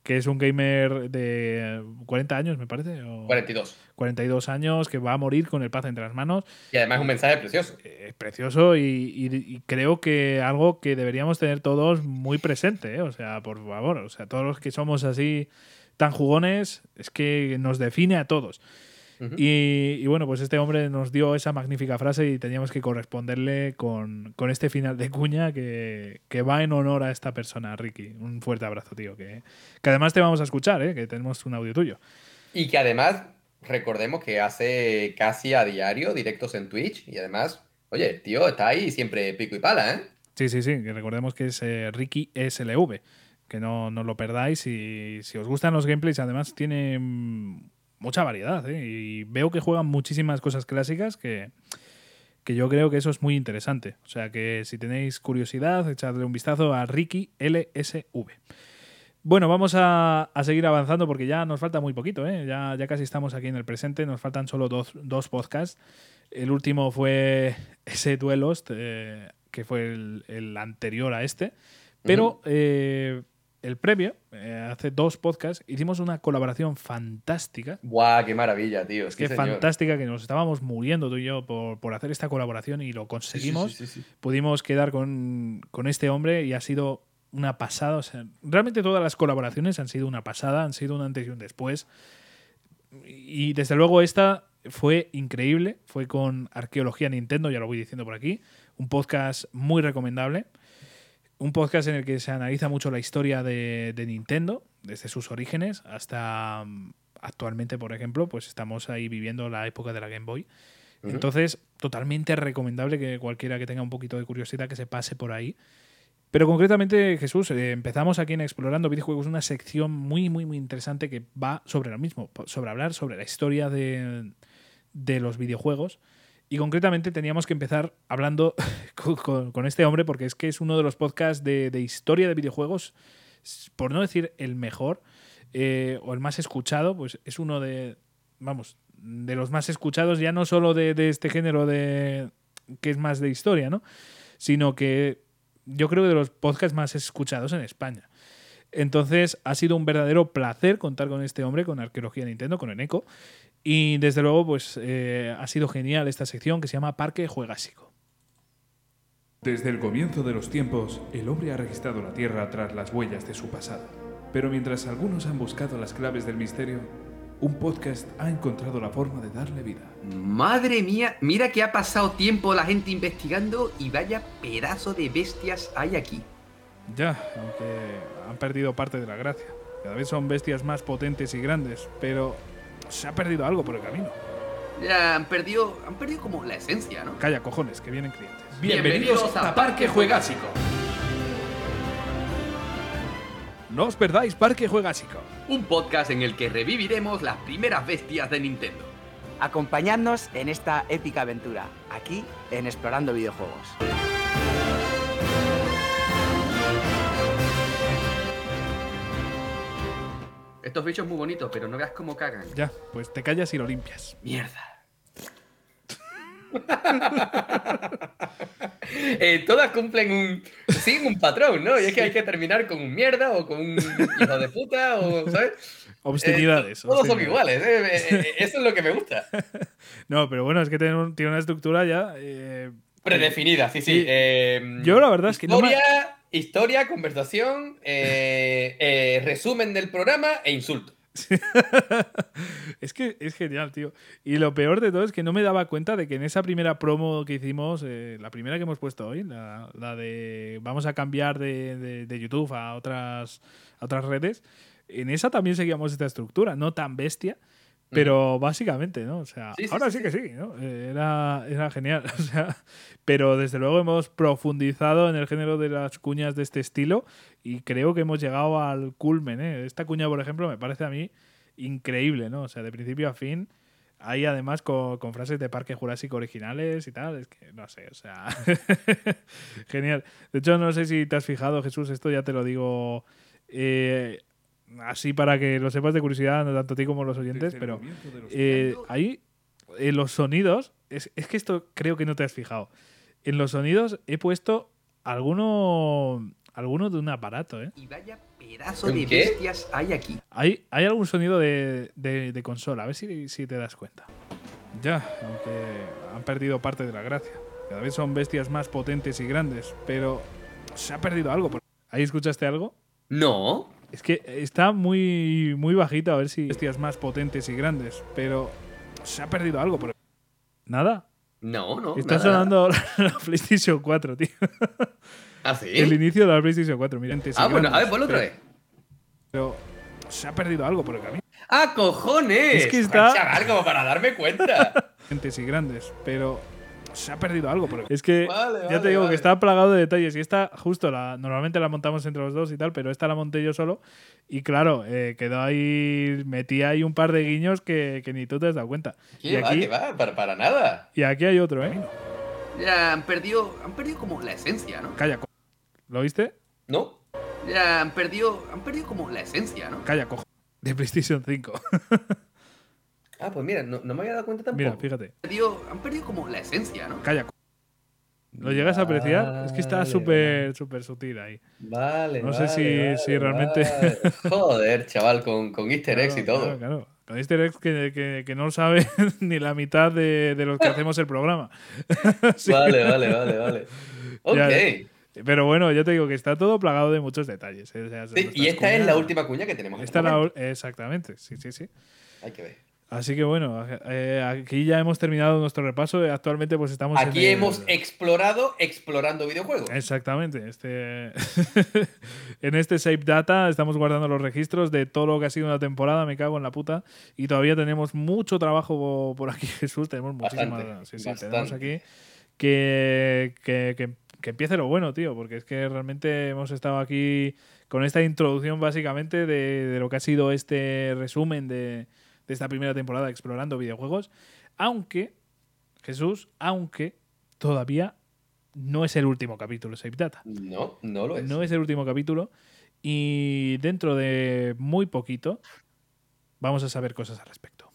que es un gamer de 40 años, me parece. O 42. 42 años, que va a morir con el paz entre las manos Y además es un mensaje precioso. es precioso y, y- y creo que algo que deberíamos tener todos muy presente, ¿eh? o sea, por favor, o sea, todos los que somos así tan jugones, es que nos define a todos. Y, y bueno, pues este hombre nos dio esa magnífica frase y teníamos que corresponderle con, con este final de cuña que, que va en honor a esta persona, Ricky. Un fuerte abrazo, tío, que, que además te vamos a escuchar, ¿eh? que tenemos un audio tuyo. Y que además, recordemos que hace casi a diario directos en Twitch. Y además, oye, el tío está ahí siempre pico y pala, ¿eh? Sí, sí, sí, que recordemos que es eh, Ricky SLV, que no, no lo perdáis y si os gustan los gameplays, además tiene mm, mucha variedad ¿eh? y veo que juegan muchísimas cosas clásicas que, que yo creo que eso es muy interesante. O sea que si tenéis curiosidad, echadle un vistazo a Ricky LSV. Bueno, vamos a, a seguir avanzando porque ya nos falta muy poquito, ¿eh? ya, ya casi estamos aquí en el presente, nos faltan solo dos, dos podcasts. El último fue ese duelos, eh, que fue el, el anterior a este, pero eh, el previo, eh, hace dos podcasts, hicimos una colaboración fantástica. Guau, qué maravilla, tío. Es que fantástica que nos estábamos muriendo tú y yo por, por hacer esta colaboración y lo conseguimos. Sí, sí, sí, sí. Pudimos quedar con, con este hombre y ha sido una pasada. O sea, realmente todas las colaboraciones han sido una pasada, han sido un antes y un después. Y desde luego esta fue increíble. Fue con Arqueología Nintendo, ya lo voy diciendo por aquí. Un podcast muy recomendable. Un podcast en el que se analiza mucho la historia de, de Nintendo, desde sus orígenes hasta mm, actualmente, por ejemplo, pues estamos ahí viviendo la época de la Game Boy. Entonces, totalmente recomendable que cualquiera que tenga un poquito de curiosidad que se pase por ahí. Pero concretamente, Jesús, eh, empezamos aquí en Explorando Videojuegos una sección muy, muy, muy interesante que va sobre lo mismo, sobre hablar sobre la historia de, de los videojuegos. Y concretamente teníamos que empezar hablando con, este hombre porque es que es uno de los podcasts de, de historia de videojuegos, por no decir el mejor eh, o el más escuchado, pues es uno de, vamos, de los más escuchados ya no solo de, de este género de que es más de historia, ¿no? Sino que yo creo que de los podcasts más escuchados en España. Entonces ha sido un verdadero placer contar con este hombre, con Arqueología Nintendo, con Eneco. Y desde luego, pues eh, ha sido genial esta sección que se llama Parque Juegásico. Desde el comienzo de los tiempos, el hombre ha registrado la Tierra tras las huellas de su pasado. Pero mientras algunos han buscado las claves del misterio, un podcast ha encontrado la forma de darle vida. Madre mía, mira que ha pasado tiempo la gente investigando y vaya pedazo de bestias hay aquí. Ya, aunque han perdido parte de la gracia. Cada vez son bestias más potentes y grandes, pero se ha perdido algo por el camino. Ya han perdido, han perdido como la esencia, ¿no? Calla, cojones, que vienen clientes. Bienvenidos a Parque Juegásico. No os perdáis Parque Juegásico. Un podcast en el que reviviremos las primeras bestias de Nintendo. Acompañadnos en esta épica aventura, aquí en Explorando Videojuegos. Estos bichos muy bonitos, pero no veas cómo cagan. Ya, pues te callas y lo limpias. Mierda. Eh, todas cumplen un. Siguen un patrón, ¿no? Y es que hay que terminar con un mierda o con un hijo de puta o. ¿Sabes? Obscenidades. Eh, todos son iguales, ¿eh? Eh, eh, Eso es lo que me gusta. No, pero bueno, es que tiene, un- tiene una estructura ya. eh, Predefinida, sí, sí. Sí. Eh, Yo la verdad es que no me- historia, conversación, eh, eh, resumen del programa e insulto. es que es genial, tío. Y lo peor de todo es que no me daba cuenta de que en esa primera promo que hicimos, eh, la primera que hemos puesto hoy, la, de vamos a cambiar de, de- de YouTube a otras, a otras redes, en esa también seguíamos esta estructura, no tan bestia. Pero básicamente, ¿no? O sea, Sí, sí, ahora sí, sí, que sí, ¿no? Eh, Era, era genial. O sea, pero desde luego hemos profundizado en el género de las cuñas de este estilo y creo que hemos llegado al culmen, ¿eh? Esta cuña, por ejemplo, me parece a mí increíble, ¿no? O sea, de principio a fin. Hay además con, con frases de Parque Jurásico originales y tal. Es que no sé, o sea. Genial. De hecho, no sé si te has fijado, Jesús, esto ya te lo digo eh, así para que lo sepas de curiosidad, no tanto a ti como a los oyentes, el pero los eh, ahí en los sonidos, es, es que esto creo que no te has fijado. En los sonidos he puesto alguno, alguno de un aparato, ¿eh? Y vaya pedazo ¿Un de qué? bestias hay aquí. Hay, hay algún sonido de, de- de consola, a ver si, si te das cuenta. Ya, aunque han perdido parte de la gracia. Cada vez son bestias más potentes y grandes, pero se ha perdido algo. por- ¿Ahí escuchaste algo? No. Es que está muy, muy bajito, a ver si bestias más potentes y grandes, pero se ha perdido algo. por- ¿Nada? No, no. Está nada. sonando la PlayStation 4, tío. ¿Ah, sí? El inicio de la PlayStation 4, mira. Ah, bueno, a ver, ponlo otra vez. Pero se ha perdido algo por el camino. ¡Ah, cojones! Es que está- Chaval, como para darme cuenta. Potentes y grandes, pero se ha perdido algo. Pero es que Vale, ya vale, te digo vale. que está plagado de detalles. Y esta, justo, la, normalmente la montamos entre los dos y tal, pero esta la monté yo solo. Y claro, eh, quedó ahí, metí ahí un par de guiños que, que ni tú te has dado cuenta. ¿Qué Y va, aquí, qué va? Para, para nada. y aquí hay otro, ¿eh? Ya han perdido, han perdido como la esencia, ¿no? Calla, co- ¿Lo viste? ¿No? Ya han perdido, han perdido como la esencia, ¿no? Calla, cojo. De PlayStation 5. Ah, pues mira, no, no me había dado cuenta tampoco. Mira, fíjate. Perdido- han perdido como la esencia, ¿no? Calla. ¿Lo llegas a apreciar? Es que está Vale, súper, súper sutil ahí. Vale, No sé vale, si- vale, si realmente- vale. Joder, chaval, con, con easter eggs y Claro, todo. Claro, claro. Con easter eggs que, que, que no sabe ni la mitad de, de los que hacemos el programa. Sí. Vale, vale, vale, vale. Ok. Ya, Pero bueno, yo te digo que está todo plagado de muchos detalles. ¿eh? O sea, Sí, y esta es la última cuña que tenemos. en Esta este la ul- Exactamente, sí, sí, sí. Hay que ver. Así que bueno, eh, aquí ya hemos terminado nuestro repaso. eh, Actualmente pues estamos en Aquí el- hemos explorado explorando videojuegos. Exactamente. Este en este Save Data estamos guardando los registros de todo lo que ha sido una temporada, me cago en la puta. Y todavía tenemos mucho trabajo por aquí, Jesús. Tenemos muchísimas. Sí, sí, tenemos aquí que, que, que- que empiece lo bueno, tío. Porque es que realmente hemos estado aquí con esta introducción básicamente de, de lo que ha sido este resumen de, de esta primera temporada explorando videojuegos. Aunque, Jesús, aunque todavía no es el último capítulo de Save Data. No, no lo es. No es el último capítulo. Y dentro de muy poquito vamos a saber cosas al respecto.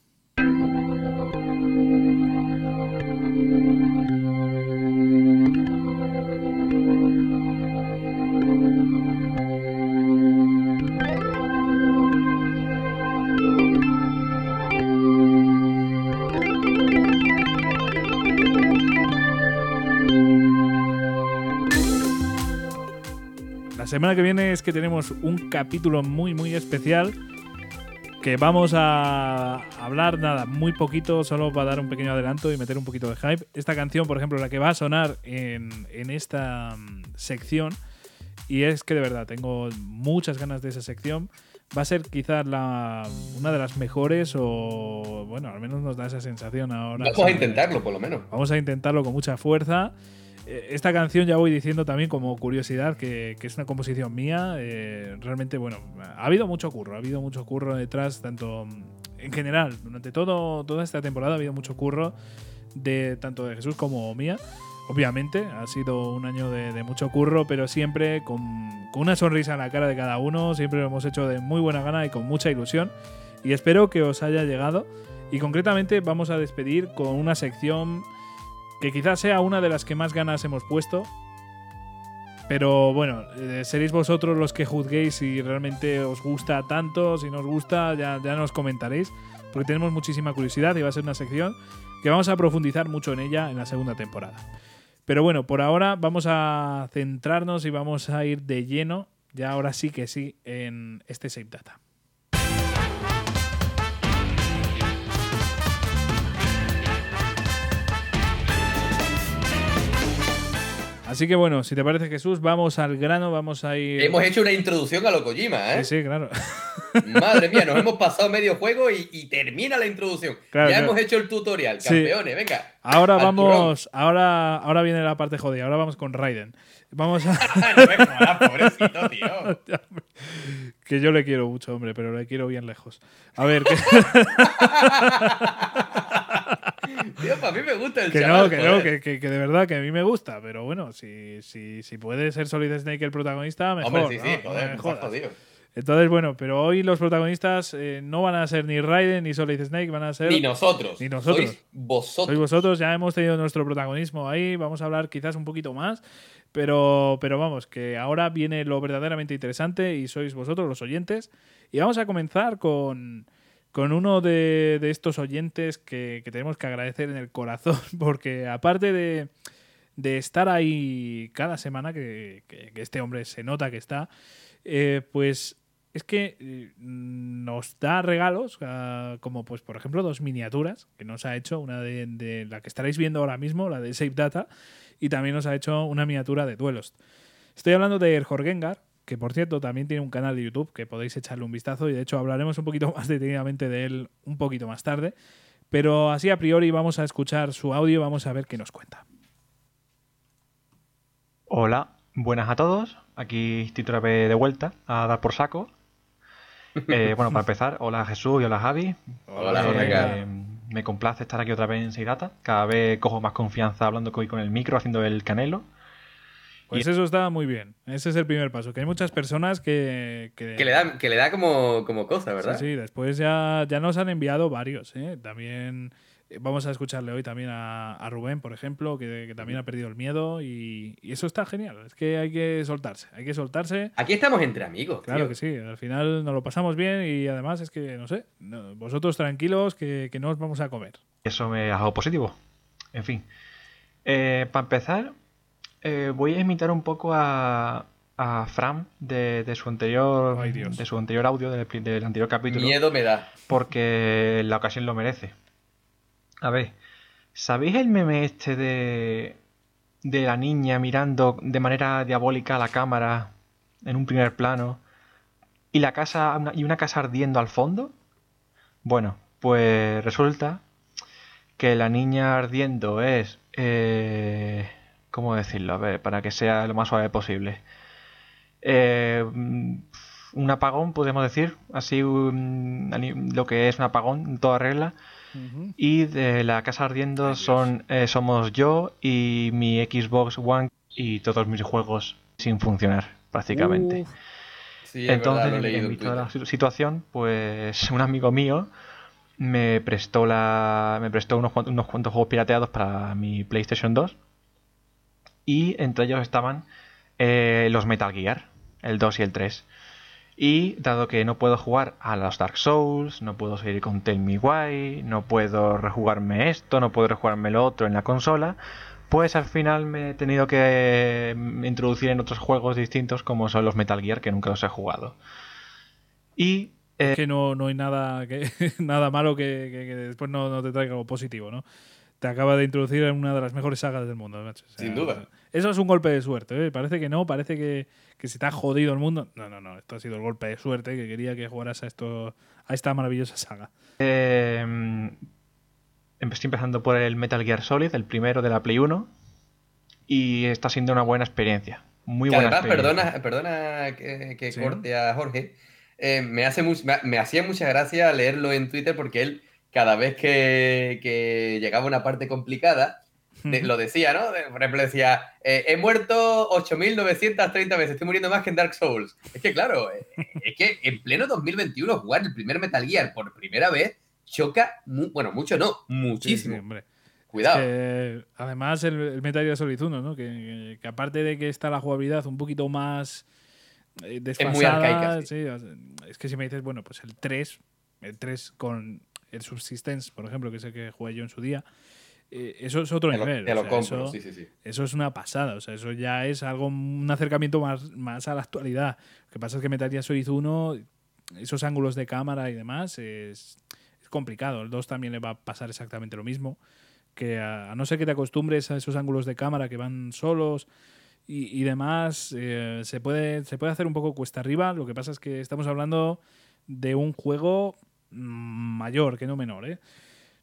Semana que viene es que tenemos un capítulo muy, muy especial que vamos a hablar, nada, muy poquito, solo para dar un pequeño adelanto y meter un poquito de hype. Esta canción, por ejemplo, la que va a sonar en, en esta mm, sección, y es que de verdad tengo muchas ganas de esa sección, va a ser quizás la, una de las mejores o, bueno, al menos nos da esa sensación ahora. Vamos a intentarlo, por lo menos. Vamos a intentarlo con mucha fuerza. Eh, Esta canción ya voy diciendo también como curiosidad que, es una composición mía. eh, realmente, bueno, ha habido mucho curro, ha habido mucho curro detrás, tanto mm, en general, durante todo, toda esta temporada ha habido mucho curro de tanto de Jesús como mía. Obviamente, ha sido un año de, de mucho curro, pero siempre con, con una sonrisa en la cara de cada uno, siempre lo hemos hecho de muy buena gana y con mucha ilusión. Y espero que os haya llegado. Y concretamente vamos a despedir con una sección que quizás sea una de las que más ganas hemos puesto. Pero bueno, eh, seréis vosotros los que juzguéis si realmente os gusta tanto, si no os gusta, ya, ya nos comentaréis, porque tenemos muchísima curiosidad y va a ser una sección que vamos a profundizar mucho en ella en la segunda temporada. Pero bueno, por ahora vamos a centrarnos y vamos a ir de lleno, ya ahora sí que sí, en este Save Data. Así que bueno, si te parece Jesús, vamos al grano, vamos a ir... Hemos hecho una introducción a lo Kojima, ¿eh? Sí, sí, claro. Madre mía, nos hemos pasado medio juego y, y termina la introducción. Claro, ya claro. hemos hecho el tutorial, Sí. campeones, venga. Ahora vamos, ahora, ahora viene la parte jodida, ahora vamos con Raiden. Vamos a... no me jodas, pobrecito, tío. que yo le quiero mucho, hombre, pero le quiero bien lejos. A ver, que, Tío, para mí me gusta el que chaval, no, que no, joder. que, que- que de verdad que a mí me gusta, pero bueno, si, si, si puede ser Solid Snake el protagonista, mejor. Hombre, sí, sí, ¿no? No joder, me jodido. Entonces, bueno, pero hoy los protagonistas eh, no van a ser ni Raiden ni Solid Snake, van a ser Ni nosotros. Ni nosotros. Sois vosotros. Sois vosotros, ya hemos tenido nuestro protagonismo ahí, vamos a hablar quizás un poquito más, pero, pero vamos, que ahora viene lo verdaderamente interesante y sois vosotros los oyentes. Y vamos a comenzar con, con uno de, estos oyentes que, tenemos que agradecer en el corazón, porque aparte de, estar ahí cada semana, que, este hombre se nota que está, eh, pues es que eh, nos da regalos, ah, como pues por ejemplo dos miniaturas que nos ha hecho, una de, de la que estaréis viendo ahora mismo, la de Save Data, y también nos ha hecho una miniatura de duelos. Estoy hablando de Jorgengar, que por cierto también tiene un canal de YouTube que podéis echarle un vistazo y de hecho hablaremos un poquito más detenidamente de él un poquito más tarde. Pero así a priori vamos a escuchar su audio y vamos a ver qué nos cuenta. Hola, buenas a todos. Aquí estoy otra vez de vuelta a dar por saco. Eh, bueno, para empezar, hola Jesús y hola Javi. Hola, Eh, me complace estar aquí otra vez en Seidata. Cada vez cojo más confianza hablando con el micro, haciendo el canelo. Pues Y- eso está muy bien. Ese es el primer paso. Que hay muchas personas que. Que, Que le da, que le da como, como cosa, ¿verdad? Sí, sí, después ya, ya nos han enviado varios. ¿eh? También eh, vamos a escucharle hoy también a, a Rubén, por ejemplo, que, que también ha perdido el miedo y, y eso está genial. Es que hay que soltarse, hay que soltarse. Aquí estamos entre amigos. Claro tío. que sí, al final nos lo pasamos bien y además es que, no sé, no- vosotros tranquilos que, que no os vamos a comer. Eso me ha dado positivo. En fin. Eh, para empezar, eh, voy a imitar un poco a, a Fran de, de su anterior Ay, de su anterior audio del, del anterior capítulo. Miedo me da. porque la ocasión lo merece. A ver, ¿sabéis el meme este de de la niña mirando de manera diabólica a la cámara en un primer plano y la casa una- y una casa ardiendo al fondo? Bueno, pues resulta que la niña ardiendo es eh, ¿cómo decirlo? A ver, para que sea lo más suave posible. Eh, un apagón, podemos decir, así un- lo que es un apagón en toda regla. Y de la casa ardiendo son eh, somos yo y mi Xbox One y todos mis juegos sin funcionar, prácticamente. Sí, Entonces, verdad, en- en de la situación, pues un amigo mío me prestó la me prestó unos, unos cuantos juegos pirateados para mi PlayStation 2 y entre ellos estaban eh, los Metal Gear, el 2 y el 3. Y dado que no puedo jugar a los Dark Souls, no puedo seguir con Tell Me Why, no puedo rejugarme esto, no puedo rejugarme lo otro en la consola, pues al final me he tenido que eh, introducir en otros juegos distintos como son los Metal Gear que nunca los he jugado. Y Es que no, no hay nada, que, nada malo que, después no te traiga algo positivo, ¿no? Te acaba de introducir en una de las mejores sagas del mundo, macho. O sea, Sin duda. Eso es un golpe de suerte, ¿eh? Parece que no, parece que, que se te ha jodido el mundo. No, no, no. Esto ha sido el golpe de suerte que quería que jugaras a, esto, a esta maravillosa saga. Eh, estoy empezando por el Metal Gear Solid, el primero de la Play 1. Y está siendo una buena experiencia. Muy Que buena además, experiencia. perdona, perdona que, que Sí. corte a Jorge. eh, me, hace mu- me hacía mucha gracia leerlo en Twitter porque él, cada vez que, que llegaba una parte complicada, de- lo decía, ¿no? De- Por ejemplo, decía: eh, He muerto 8.930 veces, estoy muriendo más que en Dark Souls. Es que, claro, eh, es que en pleno 2021 jugar el primer Metal Gear por primera vez choca, mu- bueno, mucho no, muchísimo. sí, hombre. Cuidado. Eh, además, el, el Metal Gear Solid 1, ¿no? Que, que- que aparte de que está la jugabilidad un poquito más eh, desfasada, muy arcaica, sí, es que si me dices, bueno, pues el 3, el 3 con el Subsistence, por ejemplo, que es el que jugué yo en su día, eh, eso es otro te lo, nivel. te o lo compro, eso, sí, sí, sí. eso es una pasada, o sea, eso ya es algo, un acercamiento más, más a la actualidad. Lo que pasa es que Metal Gear Solid 1, esos ángulos de cámara y demás, es, es complicado. El 2 también le va a pasar exactamente lo mismo, que a, a no ser que te acostumbres a esos ángulos de cámara que van solos y, y demás, eh, se, puede, se puede hacer un poco cuesta arriba. Lo que pasa es que estamos hablando de un juego mayor, que no menor, ¿eh?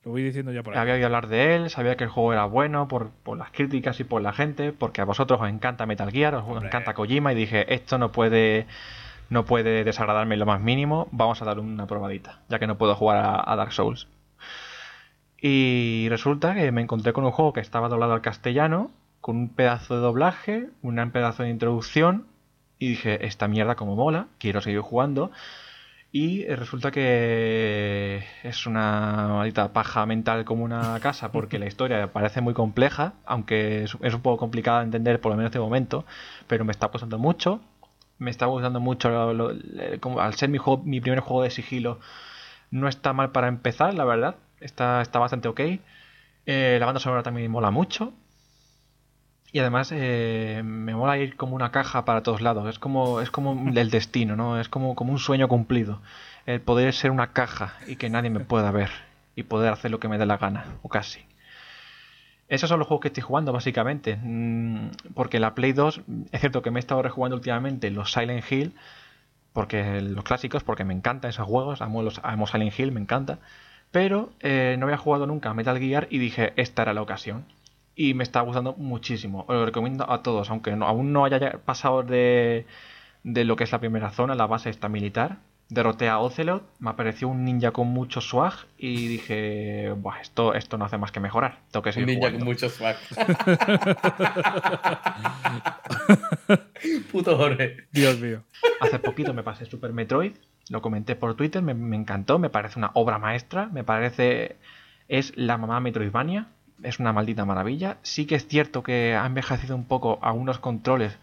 Lo voy diciendo ya por ahí. Había oído hablar de él, sabía que el juego era bueno por, por las críticas y por la gente, porque a vosotros os encanta Metal Gear, os encanta Kojima y dije, esto no puede no puede desagradarme lo más mínimo, vamos a dar una probadita, ya que no puedo jugar a, a Dark Souls. Y resulta que me encontré con un juego que estaba doblado al castellano, con un pedazo de doblaje, un pedazo de introducción, y dije, esta mierda como mola, quiero seguir jugando. Y eh, resulta que es una maldita paja mental como una casa, porque la historia parece muy compleja, aunque es, un poco complicada de entender, por lo menos de momento, pero me está gustando mucho. Me está gustando mucho, lo- lo- le- como- al ser mi, juego, mi primer juego de sigilo, no está mal para empezar, la verdad. Está, está bastante ok. Eh, la banda sonora también mola mucho. Y además eh, me mola ir como una caja para todos lados. Es como, es como el destino, ¿no? Es como, como un sueño cumplido. El poder ser una caja y que nadie me pueda ver. Y poder hacer lo que me dé la gana, o casi. Esos son los juegos que estoy jugando, básicamente. Mm, Porque la Play 2, es cierto que me he estado rejugando últimamente los Silent Hill. Porque los clásicos, porque me encantan esos juegos. Amo, los, amo Silent Hill, me encanta. Pero eh, no había jugado nunca a Metal Gear y dije, esta era la ocasión. Y me está gustando muchísimo. Os lo recomiendo a todos, aunque no- aún no haya pasado de, de lo que es la primera zona, la base esta militar. Derroté a Ocelot, me apareció un ninja con mucho swag y dije, Buah, esto, esto no hace más que mejorar. Tengo que Un seguir ninja jugando". con mucho swag. Puto Jorge. Dios mío. Hace poquito me pasé Super Metroid, lo comenté por Twitter, me, me encantó, me parece una obra maestra, me parece es la mamá Metroidvania, es una maldita maravilla. Sí que es cierto que ha envejecido un poco algunos controles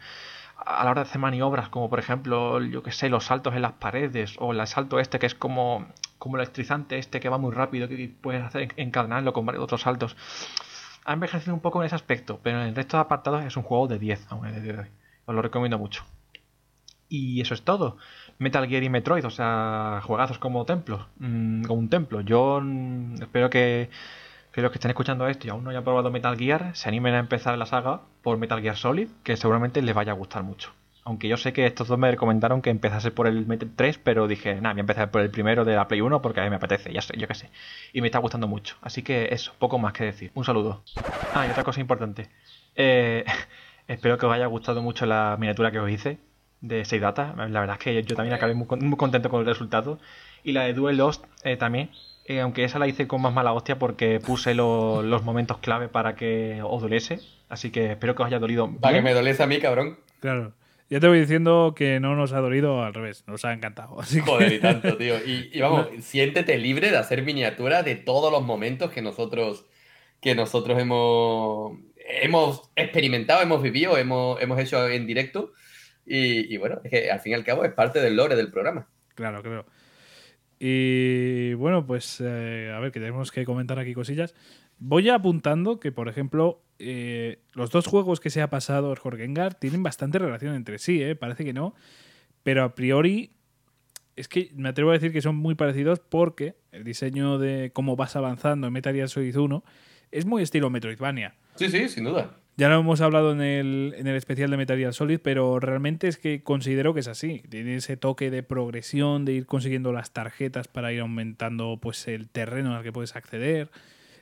a la hora de hacer maniobras, como por ejemplo, yo que sé, los saltos en las paredes o el salto este que es como como electrizante este que va muy rápido que puedes hacer encadenarlo con varios otros saltos. Ha envejecido un poco en ese aspecto, pero en el resto de apartados es un juego de 10 aún de hoy. Os lo recomiendo mucho. Y eso es todo. Metal Gear y Metroid, o sea, juegazos como templos, mm, como un templo. Yo mm, espero que, que los que estén escuchando esto y aún no hayan probado Metal Gear se animen a empezar la saga por Metal Gear Solid, que seguramente les vaya a gustar mucho. Aunque yo sé que estos dos me recomendaron que empezase por el Metal 3, pero dije, nada, voy a empezar por el primero de la Play 1 porque a mí me apetece, ya sé, yo qué sé. Y me está gustando mucho. Así que eso, poco más que decir. Un saludo. Ah, y otra cosa importante. Eh, espero que os haya gustado mucho la miniatura que os hice de 6 Data. La verdad es que yo también acabé muy, muy contento con el resultado. Y la de Duel Lost eh, también. Eh, aunque esa la hice con más mala hostia porque puse lo- los momentos clave para que os doliese. Así que espero que os haya dolido. Para que me dolese a mí, cabrón. Claro. Ya te voy diciendo que no nos ha dolido al revés, nos ha encantado. Así que- Joder, y tanto, tío. Y, y vamos, siéntete libre de hacer miniaturas de todos los momentos que nosotros, que nosotros hemos, hemos experimentado, hemos vivido, hemos, hemos hecho en directo. Y, y bueno, es que al fin y al cabo es parte del lore del programa. Claro, claro. Y bueno, pues eh, a ver, que tenemos que comentar aquí cosillas. Voy apuntando que, por ejemplo, eh, los dos juegos que se ha pasado Jorgengar tienen bastante relación entre sí, ¿eh? parece que no, pero a priori es que me atrevo a decir que son muy parecidos porque el diseño de cómo vas avanzando en Metal Gear Solid 1 es muy estilo Metroidvania. Sí, sí, sin duda. Ya lo hemos hablado en el, en el especial de Metal Gear Solid, pero realmente es que considero que es así. Tiene ese toque de progresión, de ir consiguiendo las tarjetas para ir aumentando pues el terreno al que puedes acceder.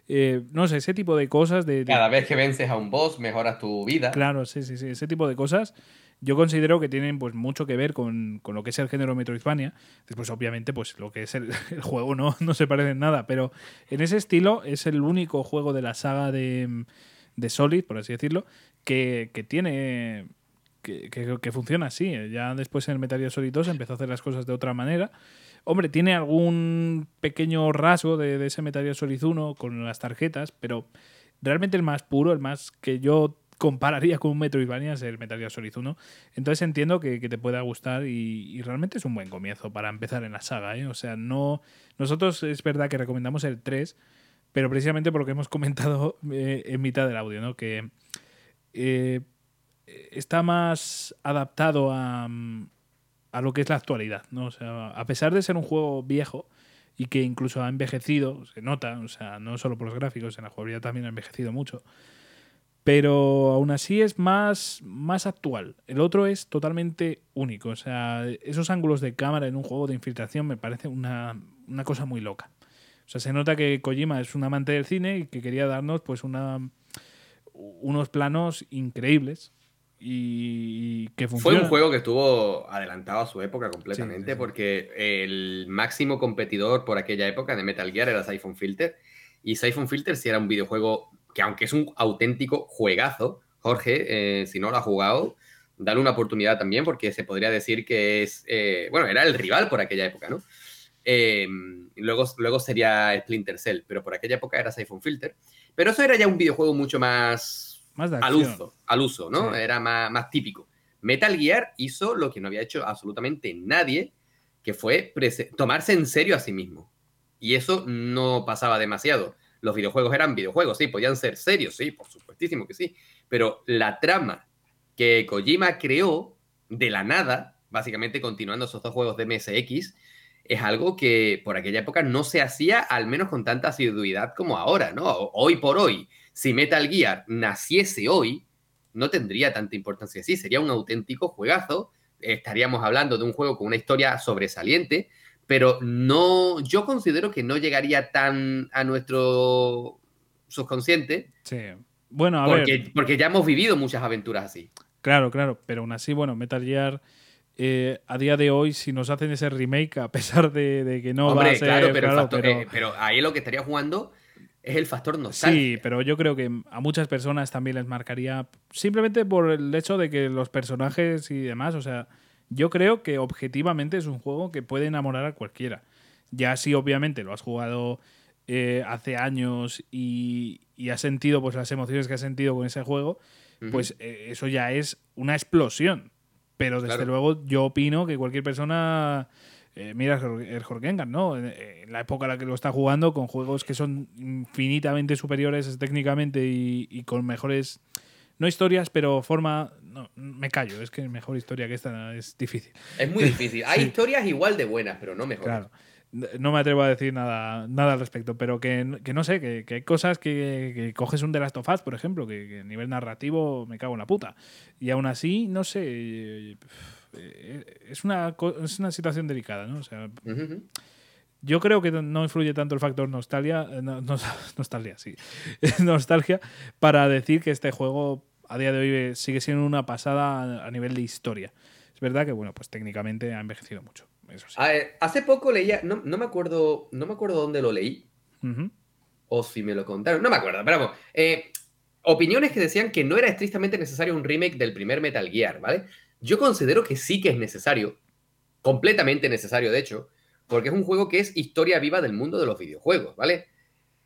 Eh, no sé, ese tipo de cosas. De, de- Cada vez que vences a un boss, mejoras tu vida. Claro, sí, sí, sí. Ese tipo de cosas yo considero que tienen pues mucho que ver con, con lo que es el género Metroidvania. Después, obviamente, pues lo que es el, el juego no, no se parece en nada, pero en ese estilo es el único juego de la saga de, de Solid, por así decirlo, que, que tiene... Que, que- funciona así. Ya después en el Metal Gear Solid 2 empezó a hacer las cosas de otra manera. Hombre, tiene algún pequeño rasgo de, de ese Metal Gear Solid 1 con las tarjetas, pero realmente el más puro, el más que yo compararía con un Metroidvania es el Metal Gear Solid 1. Entonces entiendo que, que te pueda gustar y, y realmente es un buen comienzo para empezar en la saga. ¿eh? O sea, no nosotros es verdad que recomendamos el 3, pero precisamente por lo que hemos comentado eh, en mitad del audio, ¿no? que eh, está más adaptado a, mm, a lo que es la actualidad. ¿no? O sea, a pesar de ser un juego viejo y que incluso ha envejecido, se nota, o sea, no solo por los gráficos, en la jugabilidad también ha envejecido mucho pero aún así es más, más actual. El otro es totalmente único. O sea, esos ángulos de cámara en un juego de infiltración me parece una, una cosa muy loca. O sea, se nota que Kojima es un amante del cine y que quería darnos pues una, unos planos increíbles y, que Fue un juego que estuvo adelantado a su época completamente, Sí, sí, sí. porque el máximo competidor por aquella época de Metal Gear era Siphon Filter. Y Siphon Filter sí era un videojuego que, aunque es un auténtico juegazo, Jorge, eh, si no lo ha jugado, dale una oportunidad también, porque se podría decir que es. eh, bueno, era el rival por aquella época, ¿no? Eh, luego, luego sería Splinter Cell, pero por aquella época era Siphon Filter. Pero eso era ya un videojuego mucho más al uso, al uso, ¿no? Sí. Era más, más típico. Metal Gear hizo lo que no había hecho absolutamente nadie, que fue tomarse en serio a sí mismo. Y eso no pasaba demasiado. Los videojuegos eran videojuegos, sí, podían ser serios, sí, por supuestísimo que sí. Pero la trama que Kojima creó de la nada, básicamente continuando esos dos juegos de MSX, es algo que por aquella época no se hacía, al menos con tanta asiduidad como ahora, ¿no? Hoy por hoy, si Metal Gear naciese hoy, no tendría tanta importancia así, sería un auténtico juegazo, estaríamos hablando de un juego con una historia sobresaliente, pero no, yo considero que no llegaría tan a nuestro subconsciente. Sí. Bueno, a porque, ver. porque ya hemos vivido muchas aventuras así. Claro, claro, pero aún así, bueno, Metal Gear eh, a día de hoy, si nos hacen ese remake, a pesar de, de que no Hombre, va a ser. claro, pero, claro, factor- pero- eh, pero ahí lo que estaría jugando es el factor nostalgia. Sí, pero yo creo que a muchas personas también les marcaría simplemente por el hecho de que los personajes y demás, o sea, yo creo que objetivamente es un juego que puede enamorar a cualquiera. Ya si obviamente lo has jugado eh, hace años y, y has sentido pues las emociones que has sentido con ese juego, pues eh, eso ya es una explosión. Pero desde Claro. luego yo opino que cualquier persona... eh, mira el Jorgengan, ¿no? En, en la época en la que lo está jugando, con juegos que son infinitamente superiores técnicamente y, y con mejores... No historias, pero forma... No, me callo, es que mejor historia que esta es difícil. Es muy difícil. Hay Sí. historias igual de buenas, pero no mejores. Claro. No me atrevo a decir nada, nada al respecto, pero que, que no sé, que, que hay cosas que, que coges un The Last of Us, por ejemplo, que, a nivel narrativo me cago en la puta. Y aún así, no sé, eh, es una, es una situación delicada, ¿no? O sea, yo creo que no influye tanto el factor nostalgia, eh, no- no- nostalgia, sí, nostalgia, para decir que este juego a día de hoy sigue siendo una pasada a nivel de historia. Es verdad que, bueno, pues técnicamente ha envejecido mucho, eso sí. Ah, eh, hace poco leía, no, no me acuerdo, no me acuerdo dónde lo leí, Ujú. o si me lo contaron, no me acuerdo, pero vamos. eh, opiniones que decían que no era estrictamente necesario un remake del primer Metal Gear, ¿vale? Yo considero que sí que es necesario, completamente necesario, de hecho, porque es un juego que es historia viva del mundo de los videojuegos, ¿vale?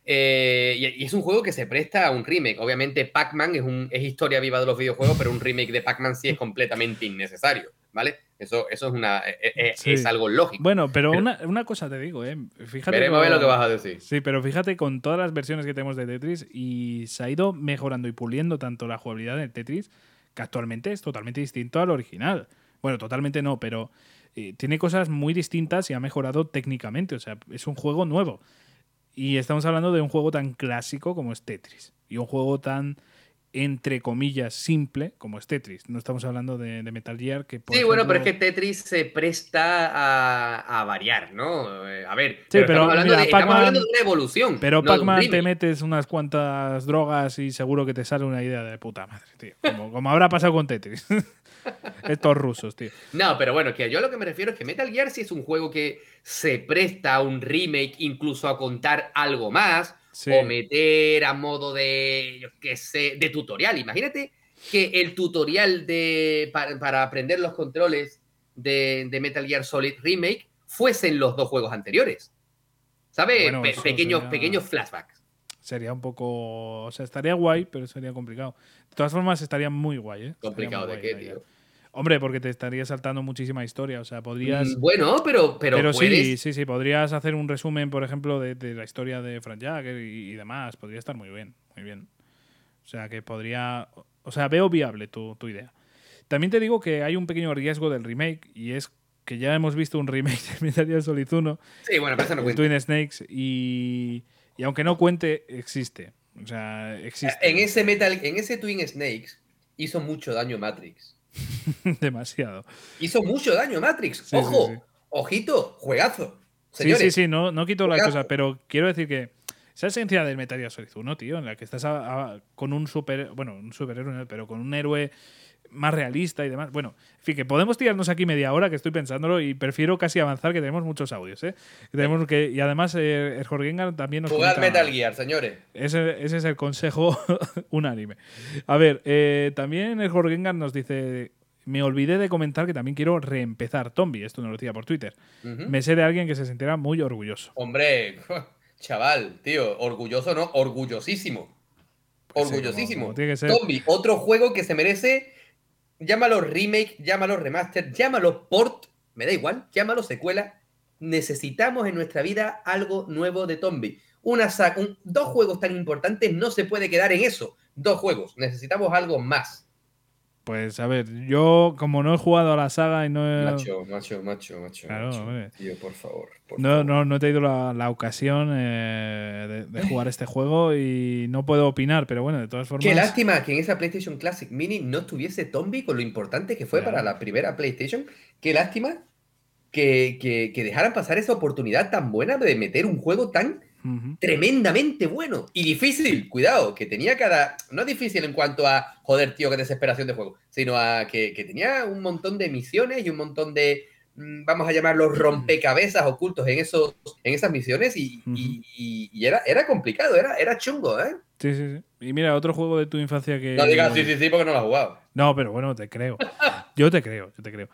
Eh, y, y es un juego que se presta a un remake. Obviamente, Pac-Man es, es historia viva de los videojuegos, pero un remake de Pac-Man sí es completamente innecesario, ¿vale? Eso, eso es, una, eh, eh, Sí. es algo lógico. Bueno, pero, Pero- una, una cosa te digo, ¿eh? Fíjate Veremos a ver lo que vas a decir. Sí, pero fíjate con todas las versiones que tenemos de Tetris y se ha ido mejorando y puliendo tanto la jugabilidad del Tetris que actualmente es totalmente distinto al original. Bueno, totalmente no, pero eh, tiene cosas muy distintas y ha mejorado técnicamente. O sea, es un juego nuevo. Y estamos hablando de un juego tan clásico como es Tetris. Y un juego tan, entre comillas, simple como es Tetris. No estamos hablando de, de Metal Gear que... por Sí, bueno, pero es que Tetris se presta a, a variar, ¿no? Eh, A ver, Sí, pero pero estamos, hablando mira, de, estamos Pac-Man- hablando de una evolución. Pero no Pac-Man te metes unas cuantas drogas y seguro que te sale una idea de puta madre, tío. Como, como habrá pasado con Tetris. Estos rusos, tío. No, pero bueno, que yo a lo que me refiero es que Metal Gear sí es un juego que se presta a un remake, incluso a contar algo más, Sí. o meter a modo de, yo qué sé, de tutorial. Imagínate que el tutorial de, para, para aprender los controles de, de Metal Gear Solid Remake fuesen los dos juegos anteriores. ¿Sabes? Bueno, Pe- eso pequeños, sería- pequeños flashbacks. Sería un poco. O sea, estaría guay, pero sería complicado. De todas formas, estaría muy guay, ¿eh? Complicado muy de guay qué, tío. Hombre, porque te estaría saltando muchísima historia. O sea, podrías. Mm, Bueno, pero, pero, Pero, sí, puedes- sí, sí, podrías hacer un resumen, por ejemplo, de, de la historia de Frank Jagger y, y demás. Podría estar muy bien, muy bien. O sea, que podría... O sea, veo viable tu, tu idea. También te digo que hay un pequeño riesgo del remake y es que ya hemos visto un remake de Metal Gear Solid 1, Sí, bueno, pero no cuenta. Twin Snakes, y, y aunque no cuente, existe. O sea, existe. En ese Metal, en ese Twin Snakes hizo mucho daño Matrix. Demasiado. Hizo mucho daño Matrix. Sí, sí, Ojo, sí. ojito, juegazo. Sí, Señores, sí, sí, no, no quito la Juegazo. cosa, pero quiero decir que esa esencia del Metal Gear Solid 1, tío, en la que estás a- a- con un super, bueno, un superhéroe, pero con un héroe más realista y demás. Bueno, en fin, que podemos tirarnos aquí media hora, que estoy pensándolo, y prefiero casi avanzar, que tenemos muchos audios, ¿eh? Que tenemos que, y además, eh, el Jorgengar también nos Jugad comenta- Metal Gear, señores. ese, ese es el consejo unánime. A ver, eh, también el Jorgengar nos dice. Me olvidé de comentar que también quiero reempezar Tombi. Esto nos lo decía por Twitter. Me sé de alguien que se sentirá muy orgulloso. Hombre, chaval, tío, orgulloso no, orgullosísimo. Sí, Orgullosísimo. como- como tiene que ser. Zombie, otro juego que se merece, llámalo remake, llámalo remaster, llámalo port, me da igual, llámalo secuela. Necesitamos en nuestra vida algo nuevo de Tombi. Una un- dos juegos tan importantes no se puede quedar en eso. Dos juegos, necesitamos algo más. Pues a ver, yo como no he jugado a la saga y no he, Macho, macho, macho, macho. Claro, macho. Tío, por favor. por no, favor. no, no he tenido la, la ocasión eh, de, de jugar este juego y no puedo opinar, pero bueno, de todas formas. Qué lástima que en esa PlayStation Classic Mini no estuviese Tombi con lo importante que fue para la primera PlayStation. Qué lástima. que, que, que dejaran pasar esa oportunidad tan buena de meter un juego tan Tremendamente bueno y difícil, cuidado, que tenía cada, no difícil en cuanto a, joder, tío, qué desesperación de juego, sino a que, que tenía un montón de misiones y un montón de, mm, vamos a llamarlos rompecabezas ocultos en, esos, en esas misiones y- y era, era complicado, era, era chungo, ¿eh? Sí, sí, sí. Y mira, otro juego de tu infancia que. No digas sí, sí, sí, porque no lo has jugado. No, pero bueno, te creo. Yo te creo, yo te creo.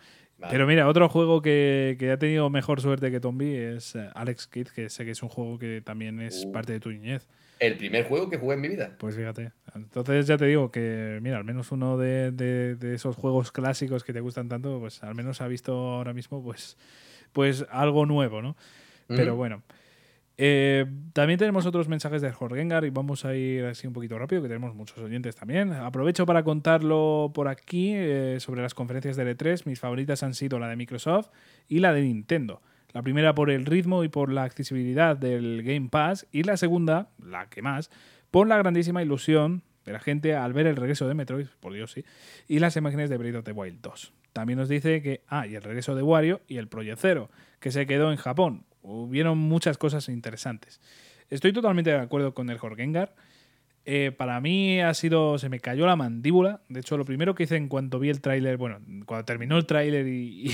Vale. Pero mira, otro juego que, que ha tenido mejor suerte que Tombi es eh, Alex Kidd, que sé que es un juego que también es Uh. parte de tu niñez. El primer juego que jugué en mi vida. Pues fíjate. Entonces ya te digo que, mira, al menos uno de, de- de esos juegos clásicos que te gustan tanto, pues al menos ha visto ahora mismo pues, pues algo nuevo, ¿no? Pero bueno. Eh, también tenemos otros mensajes de Jorgengar y vamos a ir así un poquito rápido, que tenemos muchos oyentes también. Aprovecho para contarlo por aquí eh, sobre las conferencias de E3. Mis favoritas han sido la de Microsoft y la de Nintendo. La primera por el ritmo y por la accesibilidad del Game Pass y la segunda, la que más, por la grandísima ilusión de la gente al ver el regreso de Metroid, por Dios sí, y las imágenes de Breath of the Wild 2. También nos dice que, ah, y el regreso de Wario y el Project que se quedó en Japón. Hubieron muchas cosas interesantes. Estoy totalmente de acuerdo con el Jorgengar. Eh, para mí ha sido. Se me cayó la mandíbula. De hecho, lo primero que hice en cuanto vi el tráiler, bueno, cuando terminó el tráiler y,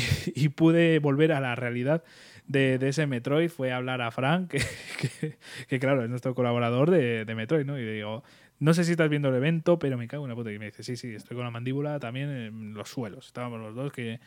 pude volver a la realidad de, de ese Metroid, fue hablar a Frank, que, que- claro, es nuestro colaborador de, de Metroid, ¿no? Y le digo, no sé si estás viendo el evento, pero me cago en la puta. Y me dice, sí, sí, estoy con la mandíbula también en los suelos. Estábamos los dos que,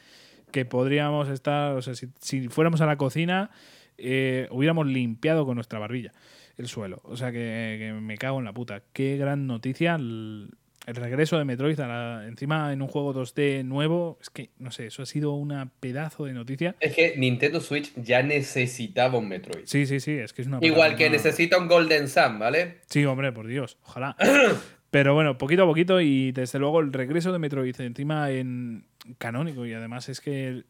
podríamos estar, o sea, si fuéramos a la cocina, eh, hubiéramos limpiado con nuestra barbilla el suelo. O sea que, que me cago en la puta. Qué gran noticia el, el regreso de Metroid a la- encima en un juego 2D nuevo. Es que, no sé, eso ha sido una pedazo de noticia. Es que Nintendo Switch ya necesitaba un Metroid. Sí, sí, sí, es que es una Igual que una- necesita un Golden Sun, ¿vale? Sí, hombre, por Dios, ojalá. Pero bueno, poquito a poquito y desde luego el regreso de Metroid encima en canónico y además es que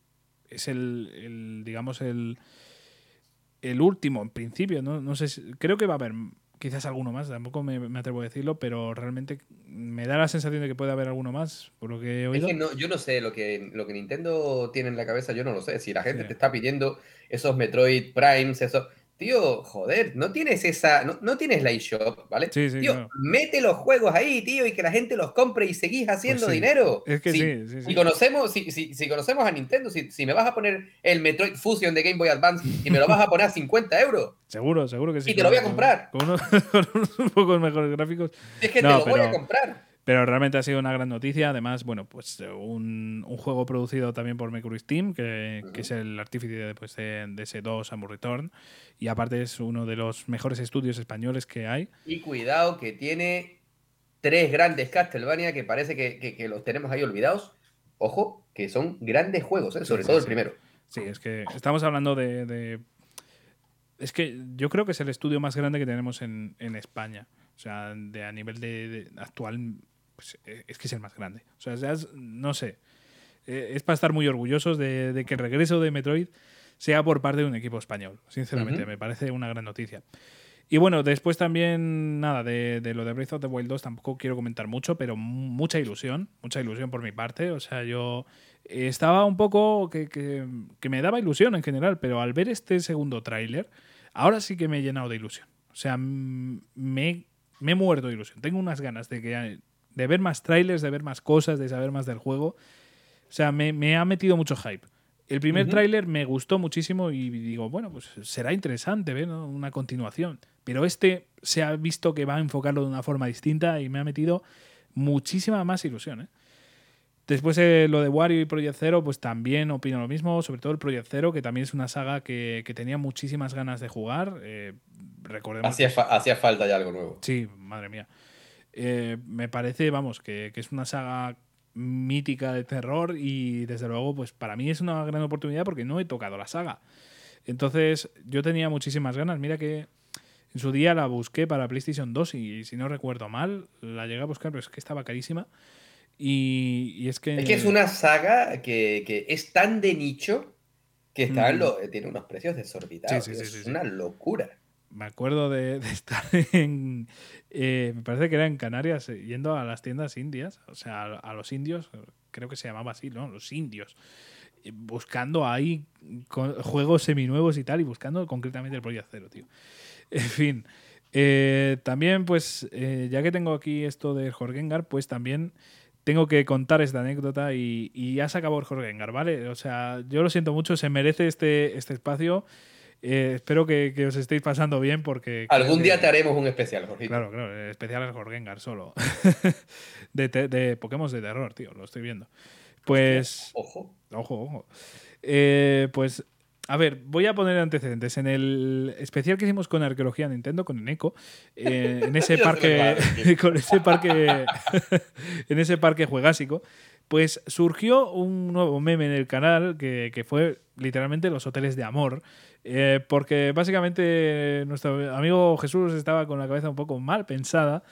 es el, el, digamos, el, el último en principio, ¿no? No sé, si- creo que va a haber quizás alguno más, tampoco me, me atrevo a decirlo, pero realmente me da la sensación de que puede haber alguno más, por lo que he Es que no, yo no sé lo que, lo que Nintendo tiene en la cabeza, yo no lo sé. Si la gente Sí. te está pidiendo esos Metroid Primes, eso. Tío, joder, no tienes esa. No, no tienes la eShop, ¿vale? Sí, sí, tío, claro. mete los juegos ahí, tío, y que la gente los compre y seguís haciendo Pues sí. dinero. Es que si, sí, sí, sí. Si conocemos, si, si, si conocemos a Nintendo, si, me vas a poner el Metroid Fusion de Game Boy Advance y me lo vas a poner a 50 euros, Seguro, seguro que sí. Y te lo voy a comprar. Con unos, con unos un poco mejores gráficos. es que No, te lo voy a comprar. Pero realmente ha sido una gran noticia. Además, bueno, pues eh, un, un juego producido también por Mercury Steam, que, que es el artífice de, pues, de, de ese 2 Samus Return. Y aparte es uno de los mejores estudios españoles que hay. Y cuidado que tiene tres grandes Castlevania que parece que, que- que los tenemos ahí olvidados. Ojo, que son grandes juegos, ¿eh? sobre Sí, todo sí, el primero. Sí, es que estamos hablando de, de- Es que yo creo que es el estudio más grande que tenemos en, en España. O sea, de, a nivel de, de actual, pues, eh, es que es el más grande. O sea, es- no sé. Eh, es para estar muy orgullosos de, de que el regreso de Metroid sea por parte de un equipo español. Sinceramente, me parece una gran noticia. Y bueno, después también, nada, de, de lo de Breath of the Wild 2 tampoco quiero comentar mucho, pero mu- mucha ilusión, mucha ilusión por mi parte. O sea, yo estaba un poco que, que- que me daba ilusión en general, pero al ver este segundo tráiler, ahora sí que me he llenado de ilusión. O sea, me, me he muerto de ilusión. Tengo unas ganas de, que, de ver más trailers, de ver más cosas, de saber más del juego. O sea, me, me ha metido mucho hype. El primer Ujú. tráiler me gustó muchísimo y digo, bueno, pues será interesante ver ¿no? una continuación. Pero este se ha visto que va a enfocarlo de una forma distinta y me ha metido muchísima más ilusión. ¿eh? Después eh, lo de Wario y Project Zero, pues también opino lo mismo, sobre todo el Project Zero, que también es una saga que, que tenía muchísimas ganas de jugar. Eh, recordemos Hacía, fa- hacía falta ya algo nuevo. Sí, madre mía. Eh, me parece, vamos, que, que es una saga mítica de terror y desde luego, pues para mí es una gran oportunidad porque no he tocado la saga. Entonces, yo tenía muchísimas ganas. Mira que en su día la busqué para PlayStation 2 y si no recuerdo mal, la llegué a buscar, pero es que estaba carísima. Y, y es que... Es que es una saga que, que es tan de nicho que está Mm. lo- tiene unos precios desorbitados. Sí, sí, tío, sí, sí, es una locura. Me acuerdo de, estar en. eh, me parece que era en Canarias, eh, yendo a las tiendas indias, o sea, a, los indios, creo que se llamaba así, ¿no? Los indios. buscando ahí juegos seminuevos y tal, y buscando concretamente el Project Zero, tío. En fin. eh, también, pues, eh, ya que tengo aquí esto de Jorgengar, pues también tengo que contar esta anécdota y, y ya se acabó el Jorgengar, ¿vale? O sea, yo lo siento mucho, se merece este, este espacio. Eh, espero que, que os estéis pasando bien porque... Algún que- día te haremos un especial, Jorgito. Claro, claro, el especial es Jorgengar solo. de, te- de Pokémon de terror, tío, lo estoy viendo. Pues... Ojo. Ojo, ojo. Eh, pues, a ver, voy a poner antecedentes. En el especial que hicimos con Arqueología Nintendo, con Eneco, eh, en ese parque, con ese parque, en ese parque juegásico, pues surgió un nuevo meme en el canal que, que fue literalmente los hoteles de amor. Eh, porque básicamente nuestro amigo Jesús estaba con la cabeza un poco mal pensada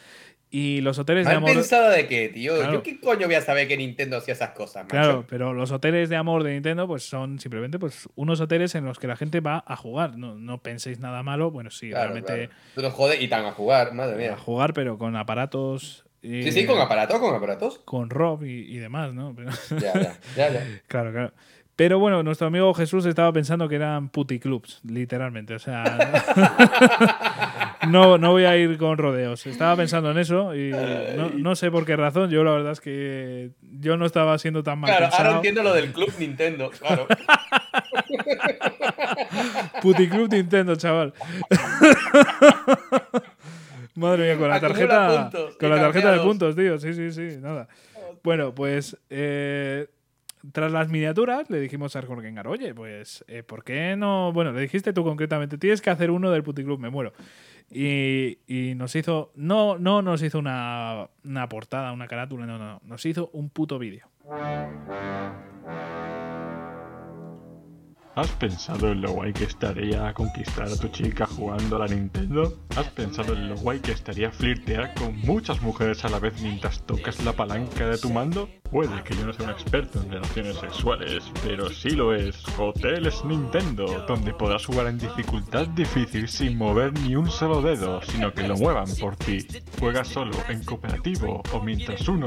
y los hoteles de ¿Mal amor. pensado de qué, tío? Claro. ¿Yo qué coño voy a saber que Nintendo hacía esas cosas, macho? Claro, pero los hoteles de amor de Nintendo pues son simplemente pues unos hoteles en los que la gente va a jugar. No, no penséis nada malo. Bueno, sí, Claro, realmente claro. Jodes y tan a jugar, madre a mía. jugar, pero con aparatos. eh, Sí, sí, con aparatos, con aparatos. Con Rob y, y demás, ¿no? Pero- Ya, ya, ya, ya. claro, claro. Pero bueno, nuestro amigo Jesús estaba pensando que eran puticlubs, literalmente. O sea, no, no voy a ir con rodeos. Estaba pensando en eso y no, no sé por qué razón. Yo la verdad es que yo no estaba siendo tan mal Claro, pensado. ahora entiendo lo del club Nintendo, claro. Puticlub Nintendo, chaval. Madre mía, con la tarjeta. puntos Con la tarjeta de puntos, tío. Sí, sí, sí, nada. Bueno, pues. eh, tras las miniaturas, le dijimos a Jorgengar, oye, pues, eh, ¿por qué no? Bueno, le dijiste tú concretamente, tienes que hacer uno del Puticlub, me muero. Y, y nos hizo. No, no nos hizo una, una portada, una carátula, no, no. Nos hizo un puto vídeo. ¿Has pensado en lo guay que estaría conquistar a tu chica jugando a la Nintendo? ¿Has pensado en lo guay que estaría flirtear con muchas mujeres a la vez mientras tocas la palanca de tu mando? Puede que yo no sea un experto en relaciones sexuales, pero sí lo es. Hoteles Nintendo, donde podrás jugar en dificultad difícil sin mover ni un solo dedo, sino que lo muevan por ti. Juegas solo, en cooperativo o mientras uno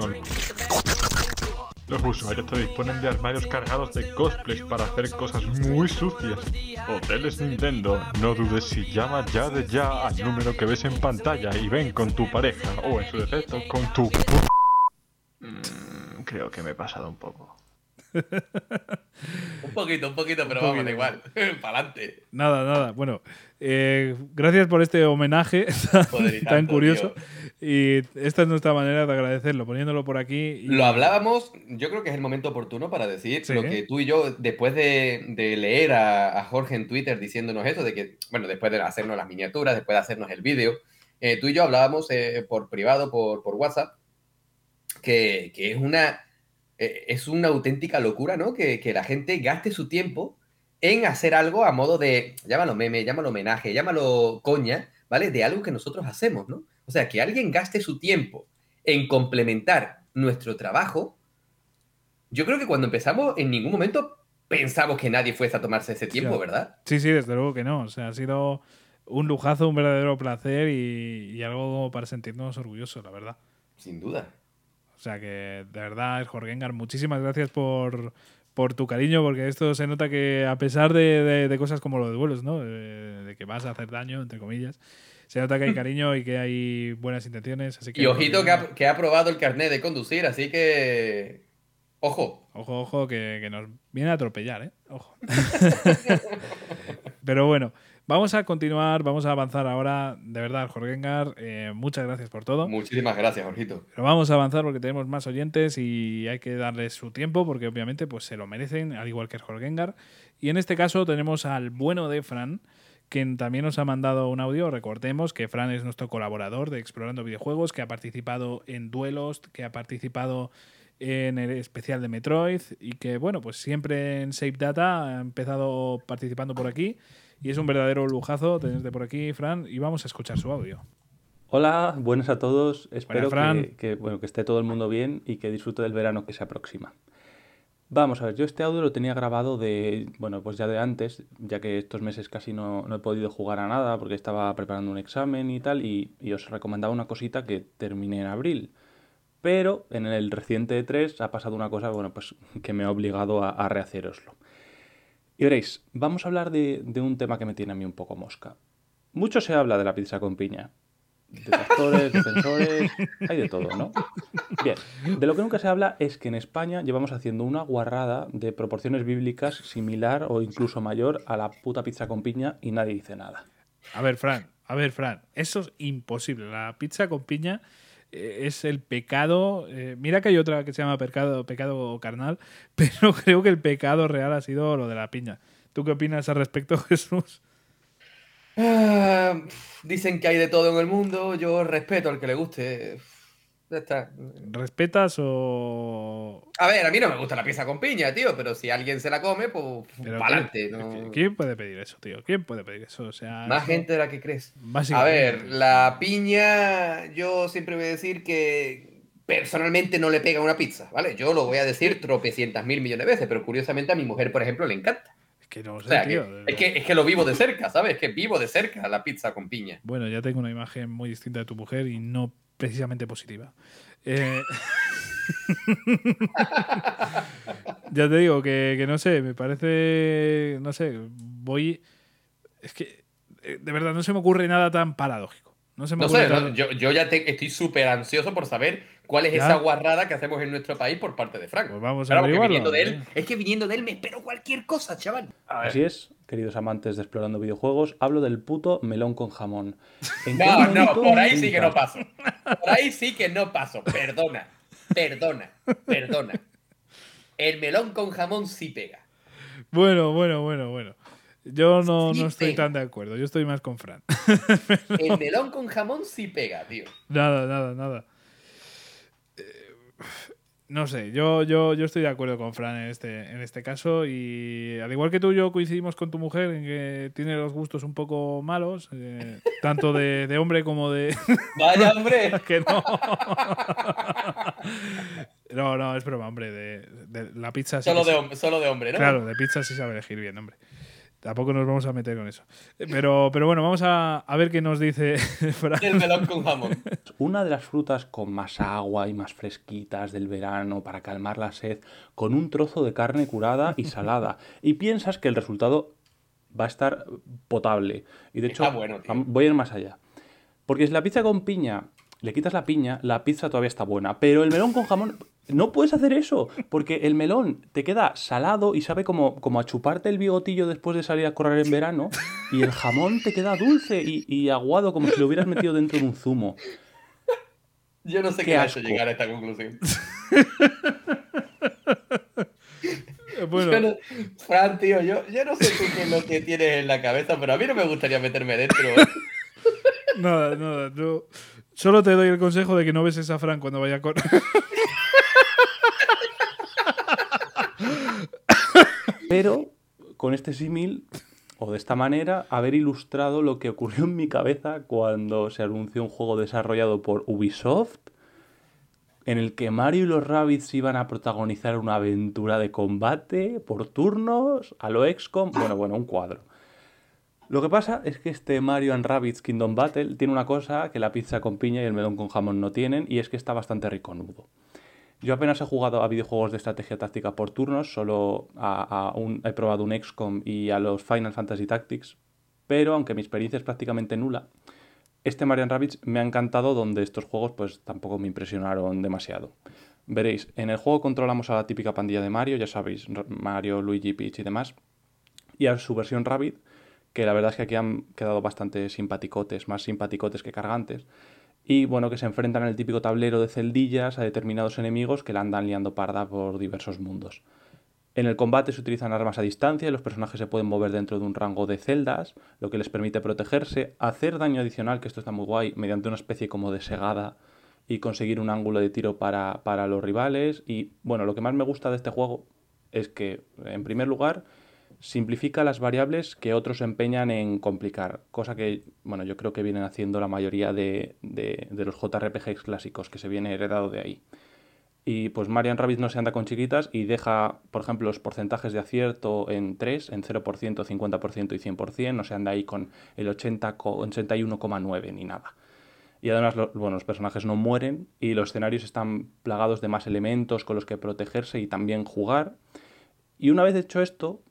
los usuarios te disponen de armarios cargados de cosplays para hacer cosas muy sucias. Hoteles Nintendo, no dudes si llama ya de ya al número que ves en pantalla y ven con tu pareja o en su defecto con tu... Mm, creo que me he pasado un poco. Un poquito, un poquito, pero Un vamos, poquito. da igual. Para adelante. Nada, nada. Bueno, eh, gracias por este homenaje tan curioso. Y esta es nuestra manera de agradecerlo, poniéndolo por aquí. y- Lo hablábamos, yo creo que es el momento oportuno para decir Sí. lo que tú y yo, después de, de leer a, a Jorge en Twitter diciéndonos esto, de que, bueno, después de hacernos las miniaturas, después de hacernos el vídeo, eh, tú y yo hablábamos eh, por privado, por, por WhatsApp, que, que es una eh, es una auténtica locura, ¿no? Que, que la gente gaste su tiempo en hacer algo a modo de, llámalo meme, llámalo homenaje, llámalo coña, ¿vale? De algo que nosotros hacemos, ¿no? O sea, que alguien gaste su tiempo en complementar nuestro trabajo, yo creo que cuando empezamos en ningún momento pensamos que nadie fuese a tomarse ese tiempo. ¿verdad? Sí, sí, desde luego que no. O sea, ha sido un lujazo, un verdadero placer y, y algo para sentirnos orgullosos, la verdad. Sin duda. O sea que, de verdad, Jorgengar, muchísimas gracias por, por tu cariño, porque esto se nota que a pesar de, de- de cosas como lo de vuelos, ¿no? De, de que vas a hacer daño, entre comillas, se nota que hay cariño y que hay buenas intenciones. Así que, Y ojito que ha, que ha aprobado el carnet de conducir, así que... Ojo. Ojo, ojo, que, que nos viene a atropellar, ¿eh? Ojo. Pero bueno, vamos a continuar, vamos a avanzar ahora. De verdad, Jorgengar, eh, muchas gracias por todo. Muchísimas gracias, Jorgito. Pero vamos a avanzar porque tenemos más oyentes y hay que darles su tiempo porque obviamente pues se lo merecen, al igual que el Jorgengar. Y en este caso tenemos al bueno de Fran, quien también nos ha mandado un audio. Recordemos que Fran es nuestro colaborador de Explorando Videojuegos, que ha participado en duelos, que ha participado en el especial de Metroid y que, bueno, pues siempre en Save Data ha empezado participando por aquí. Y es un verdadero lujazo tenerte por aquí, Fran, y vamos a escuchar su audio. Hola, buenas a todos. Espero que, que, bueno, que esté todo el mundo bien y que disfrute del verano que se aproxima. Vamos a ver, yo este audio lo tenía grabado de, bueno, pues ya de antes, ya que estos meses casi no, no he podido jugar a nada porque estaba preparando un examen y tal, y, y os recomendaba una cosita que terminé en abril. Pero en el reciente 3 ha pasado una cosa, bueno, pues que me ha obligado a, a rehaceroslo. Y veréis, vamos a hablar de, de un tema que me tiene a mí un poco mosca. Mucho se habla de la pizza con piña. Detractores, defensores, hay de todo, ¿no? Bien, de lo que nunca se habla es que en España llevamos haciendo una guarrada de proporciones bíblicas similar o incluso mayor a la puta pizza con piña y nadie dice nada. A ver, Fran, a ver, Fran, eso es imposible. La pizza con piña eh, es el pecado. eh, mira que hay otra que se llama pecado, pecado carnal, pero creo que el pecado real ha sido lo de la piña. ¿Tú qué opinas al respecto, Jesús? Ah, dicen que hay de todo en el mundo. Yo respeto al que le guste. Ya está. ¿Respetas o.? A ver, a mí no me gusta la pizza con piña, tío, pero si alguien se la come, pues pa'lante. ¿quién- ¿no? ¿Quién puede pedir eso, tío? ¿Quién puede pedir eso? O sea, Más eso- gente de la que crees. A ver, la piña, yo siempre voy a decir que personalmente no le pega una pizza, ¿vale? Yo lo voy a decir tropecientas mil millones de veces, pero curiosamente a mi mujer, por ejemplo, le encanta. Es que no O sé, sea, que- tío. es, que, es que lo vivo de cerca, ¿sabes? Es que vivo de cerca la pizza con piña. Bueno, ya tengo una imagen muy distinta de tu mujer y no precisamente positiva. Eh, ya te digo que, que no sé, me parece. No sé, voy. Es que eh, de verdad no se me ocurre nada tan paradójico. No se me No ocurre sé, no, yo, yo ya te- estoy súper ansioso por saber cuál es Ya. esa guarrada que hacemos en nuestro país por parte de Frank. Pues vamos a Claro, viniendo de él, ¿eh? es que viniendo de él me espero cualquier cosa, chaval. Así es, queridos amantes de Explorando Videojuegos, hablo del puto melón con jamón. ¿En qué No, no, por ahí sí que no paso. Por ahí sí que no paso. Perdona, perdona, perdona. El melón con jamón sí pega. Bueno, bueno, bueno, bueno. Yo no, Sí no estoy pega. tan de acuerdo. Yo estoy más con Fran. El melón con jamón sí pega, tío. Nada, nada, nada. Eh, No sé, yo, yo, yo estoy de acuerdo con Fran en este, en este caso y al igual que tú, yo coincidimos con tu mujer en que tiene los gustos un poco malos, eh, tanto de, de hombre como de... Vaya, hombre. que no. no, no, es broma, hombre. De, de la pizza sí Solo de, solo de hombre, ¿no? Claro, de pizza sí sabe elegir bien, hombre. Tampoco nos vamos a meter con eso. Eh, Pero, pero bueno, vamos a, a ver qué nos dice Fran. El melón con jamón. Una de las frutas con más agua y más fresquitas del verano para calmar la sed, con un trozo de carne curada y salada. Y piensas que el resultado va a estar potable. Y de hecho, Está bueno, voy a ir más allá. Porque si la pizza con piña le quitas la piña, la pizza todavía está buena. Pero el melón con jamón, no puedes hacer eso. Porque el melón te queda salado y sabe como, como a chuparte el bigotillo después de salir a correr en verano. Y el jamón te queda dulce y, y aguado, como si lo hubieras metido dentro de un zumo. Yo no sé Qué qué, ha hecho llegar a esta conclusión. Bueno, Yo no- Fran, tío, yo, yo no sé tú qué es lo que tienes en la cabeza, pero a mí no me gustaría meterme dentro. nada, nada. yo solo te doy el consejo de que no beses a Fran cuando vaya a correr. Pero con este símil, o de esta manera, haber ilustrado lo que ocurrió en mi cabeza cuando se anunció un juego desarrollado por Ubisoft, en el que Mario y los Rabbids iban a protagonizar una aventura de combate por turnos, a lo XCOM, bueno, bueno, un cuadro. Lo que pasa es que este Mario and Rabbids Kingdom Battle tiene una cosa que la pizza con piña y el melón con jamón no tienen, y es que está bastante riconudo. Yo apenas he jugado a videojuegos de estrategia táctica por turnos, solo he probado un XCOM y a los Final Fantasy Tactics, pero aunque mi experiencia es prácticamente nula, este Mario Rabbids me ha encantado donde estos juegos pues tampoco me impresionaron demasiado. Veréis, en el juego controlamos a la típica pandilla de Mario, ya sabéis, Mario, Luigi, Peach y demás, y a su versión Rabbit, que la verdad es que aquí han quedado bastante simpaticotes, más simpaticotes que cargantes, y bueno, que se enfrentan en el típico tablero de celdillas a determinados enemigos que la andan liando parda por diversos mundos. En el combate se utilizan armas a distancia y los personajes se pueden mover dentro de un rango de celdas, lo que les permite protegerse, hacer daño adicional, que esto está muy guay, mediante una especie como de segada y conseguir un ángulo de tiro para, para los rivales. Y bueno, lo que más me gusta de este juego es que, en primer lugar, simplifica las variables que otros empeñan en complicar, cosa que, bueno, yo creo que vienen haciendo la mayoría de, de- de los JRPGs clásicos, que se viene heredado de ahí. Y pues Marian Rabbit no se anda con chiquitas y deja, por ejemplo, los porcentajes de acierto en 3, en 0%, 50% y 100%, no se anda ahí con el 80, co- 81,9 ni nada. Y además, bueno, los personajes no mueren y los escenarios están plagados de más elementos con los que protegerse y también jugar. Y una vez hecho esto,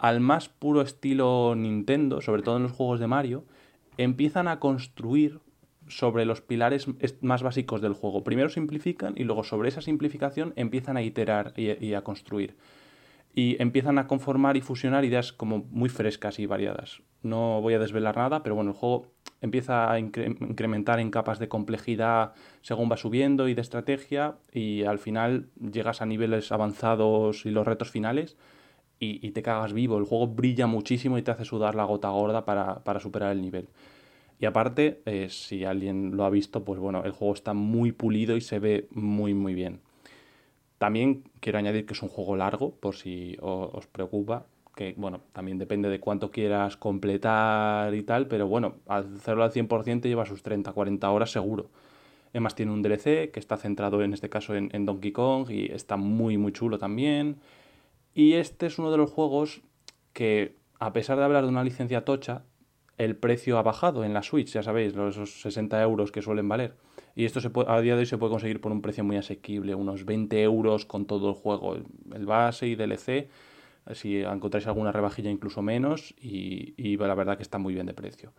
al más puro estilo Nintendo, sobre todo en los juegos de Mario, empiezan a construir sobre los pilares es- más básicos del juego. Primero simplifican y luego sobre esa simplificación empiezan a iterar y, a construir. Y empiezan a conformar y fusionar ideas como muy frescas y variadas. No voy a desvelar nada, pero bueno, el juego empieza a incre- incrementar en capas de complejidad según va subiendo y de estrategia y al final llegas a niveles avanzados y los retos finales y, y te cagas vivo. El juego brilla muchísimo y te hace sudar la gota gorda para, para superar el nivel. Y aparte, eh, si alguien lo ha visto, pues bueno, el juego está muy pulido y se ve muy muy bien. También quiero añadir que es un juego largo, por si os preocupa, que bueno, también depende de cuánto quieras completar y tal, pero bueno, al hacerlo al 100% lleva sus 30, 40 horas seguro. Además tiene un DLC que está centrado en este caso en, en Donkey Kong y está muy muy chulo también. Y este es uno de los juegos que, a pesar de hablar de una licencia tocha, el precio ha bajado en la Switch, ya sabéis, los esos 60 euros que suelen valer. Y esto se puede- a día de hoy se puede conseguir por un precio muy asequible, unos 20 euros con todo el juego, el- base y DLC. Si encontráis alguna rebajilla incluso menos y, y la verdad que está muy bien de precio.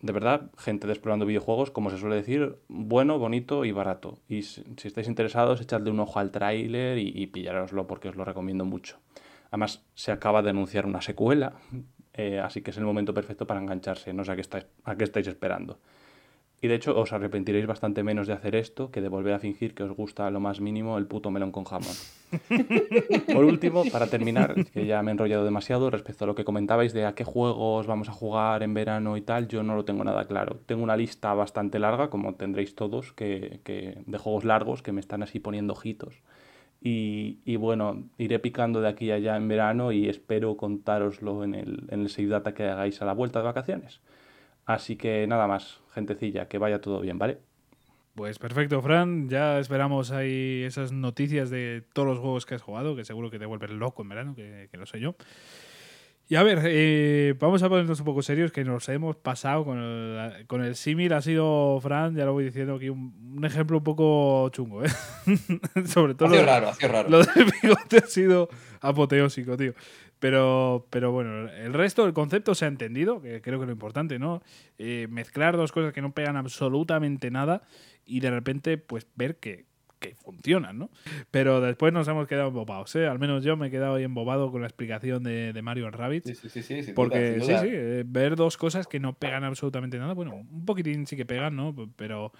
De verdad, gente de explorando videojuegos, como se suele decir, bueno, bonito y barato. Y si, estáis interesados, echadle un ojo al tráiler y, y pillároslo porque os lo recomiendo mucho. Además, se acaba de anunciar una secuela, eh, así que es el momento perfecto para engancharse. No sé a qué estáis, a qué estáis esperando. Y de hecho, os arrepentiréis bastante menos de hacer esto que de volver a fingir que os gusta lo más mínimo el puto melón con jamón. Por último, para terminar, que ya me he enrollado demasiado respecto a lo que comentabais de a qué juegos vamos a jugar en verano y tal, yo no lo tengo nada claro. Tengo una lista bastante larga, como tendréis todos, que, que- de juegos largos que me están así poniendo ojitos. Y, y bueno, iré picando de aquí a allá en verano y espero contároslo en el, en el Save Data que hagáis a la vuelta de vacaciones. Así que nada más, gentecilla, que vaya todo bien, ¿vale? Pues perfecto, Fran. Ya esperamos ahí esas noticias de todos los juegos que has jugado, que seguro que te vuelves loco en verano, que, que lo sé yo. Y a ver, eh, vamos a ponernos un poco serios, que nos hemos pasado con el, con el símil. Ha sido, Fran, ya lo voy diciendo aquí, un, un ejemplo un poco chungo, ¿eh? Sobre todo Ha sido lo- raro, ha sido raro. Lo del bigote ha sido apoteósico, tío. Pero, pero bueno, el resto del concepto se ha entendido, que creo que es lo importante, ¿no? Eh, mezclar dos cosas que no pegan absolutamente nada y de repente, pues ver que, que funcionan, ¿no? Pero después nos hemos quedado embobados, ¿eh? Al menos yo me he quedado ahí embobado con la explicación de, de Mario Rabbids. Sí, sí, sí, sí, Porque duda, sí, sí, eh, ver dos cosas que no pegan absolutamente nada, bueno, un poquitín sí que pegan, ¿no? Pero,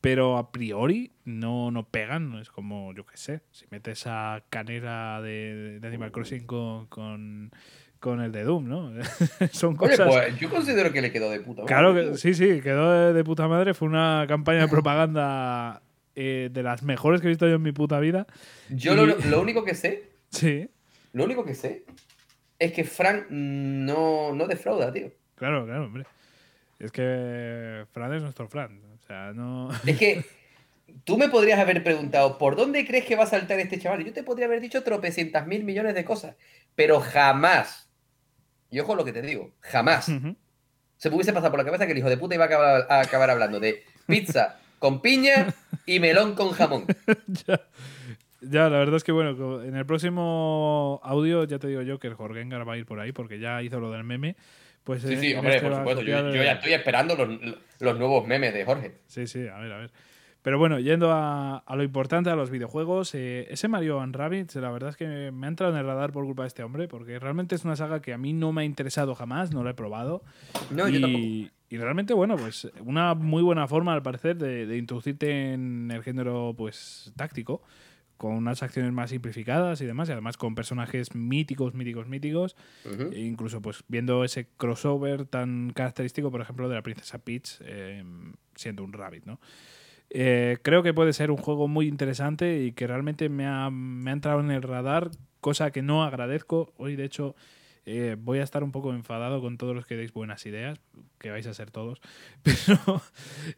pero a priori no, no pegan, no es como, yo qué sé, si metes a Canera de, de Animal Crossing con, con, con el de Doom, ¿no? Son Oye, cosas... pues yo considero que le quedó de puta madre, Claro que sí, sí, quedó de, de puta madre. Fue una campaña de propaganda eh, de las mejores que he visto yo en mi puta vida. Yo Y- lo, lo único que sé, Sí, lo único que sé es que Frank no, no defrauda, tío. claro, claro, hombre. Es que Fran es nuestro Fran. O sea, no. Es que tú me podrías haber preguntado, ¿por dónde crees que va a saltar este chaval? Yo te podría haber dicho tropecientas mil millones de cosas, pero jamás, y ojo lo que te digo, jamás se me hubiese pasado por la cabeza que el hijo de puta iba a acabar, a acabar hablando de pizza con piña y melón con jamón. ya, ya, la verdad es que bueno, en el próximo audio ya te digo yo que el Jorgengar va a ir por ahí porque ya hizo lo del meme. Pues Sí, en- sí, hombre, este por supuesto. Yo, ya estoy esperando los, los nuevos memes de Jorge. Sí, sí, a ver, a ver. Pero bueno, yendo a, a lo importante, a los videojuegos, eh, ese Mario and Rabbids, la verdad es que me ha entrado en el radar por culpa de este hombre, porque realmente es una saga que a mí no me ha interesado jamás, no la he probado. No, y, yo tampoco. y realmente, bueno, pues una muy buena forma, al parecer, de, de introducirte en el género pues táctico, con unas acciones más simplificadas y demás, y además con personajes míticos, míticos, míticos. E incluso pues viendo ese crossover tan característico, por ejemplo, de la princesa Peach eh, siendo un rabbit, ¿no? Eh, creo que puede ser un juego muy interesante y que realmente me ha, me ha entrado en el radar, cosa que no agradezco. Hoy, de hecho, eh, voy a estar un poco enfadado con todos los que deis buenas ideas, que vais a ser todos, pero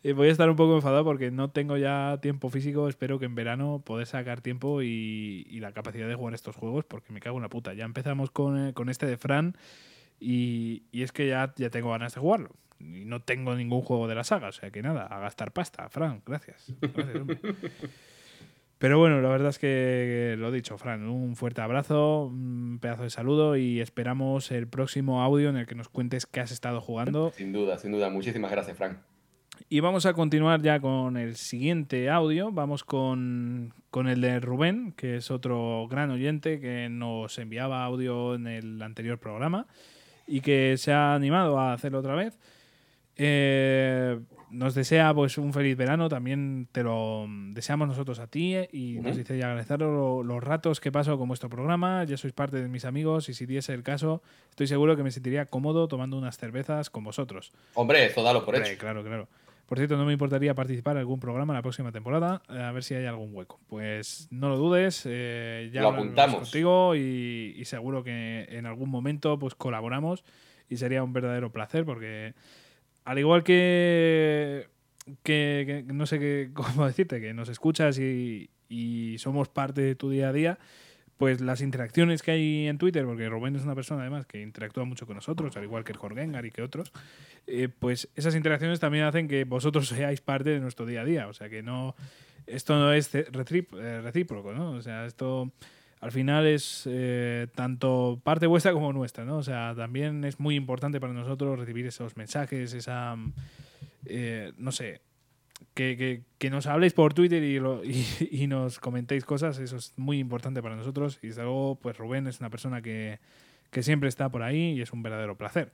eh, voy a estar un poco enfadado porque no tengo ya tiempo físico. Espero que en verano poder sacar tiempo y, la capacidad de jugar estos juegos, porque me cago en la puta. Ya empezamos con, eh, con este de Fran y, y es que ya, ya tengo ganas de jugarlo. Y no tengo ningún juego de la saga, o sea que nada, a gastar pasta. Fran, gracias. Gracias, hombre. Pero bueno, la verdad es que lo dicho, Fran, un fuerte abrazo, un pedazo de saludo y esperamos el próximo audio en el que nos cuentes qué has estado jugando. Sin duda, sin duda. Muchísimas gracias, Frank. Y vamos a continuar ya con el siguiente audio. Vamos con, con el de Rubén, que es otro gran oyente que nos enviaba audio en el anterior programa y que se ha animado a hacerlo otra vez. Eh, nos desea pues un feliz verano, también te lo deseamos nosotros a ti eh, y nos dice y agradeceros lo- los ratos que paso con vuestro programa, ya sois parte de mis amigos y si diese el caso, estoy seguro que me sentiría cómodo tomando unas cervezas con vosotros. Hombre, eso dalo por Hombre, hecho. Claro, claro. Por cierto, no me importaría participar en algún programa la próxima temporada, eh, a ver si hay algún hueco. Pues no lo dudes, eh, ya Lo apuntamos. contigo y, y seguro que en algún momento pues colaboramos y sería un verdadero placer porque al igual que, que, que no sé qué, cómo decirte, que nos escuchas y, y somos parte de tu día a día, pues las interacciones que hay en Twitter, porque Rubén es una persona además que interactúa mucho con nosotros, al igual que el Jorgengar y que otros, eh, pues esas interacciones también hacen que vosotros seáis parte de nuestro día a día. O sea que no, esto no es eh, recíproco, ¿no? O sea, esto al final es eh, tanto parte vuestra como nuestra, ¿no? O sea, también es muy importante para nosotros recibir esos mensajes, esa, eh, no sé, que, nos habléis por Twitter y, lo- y- nos comentéis cosas, eso es muy importante para nosotros. Y luego, pues Rubén es una persona que, que siempre está por ahí y es un verdadero placer.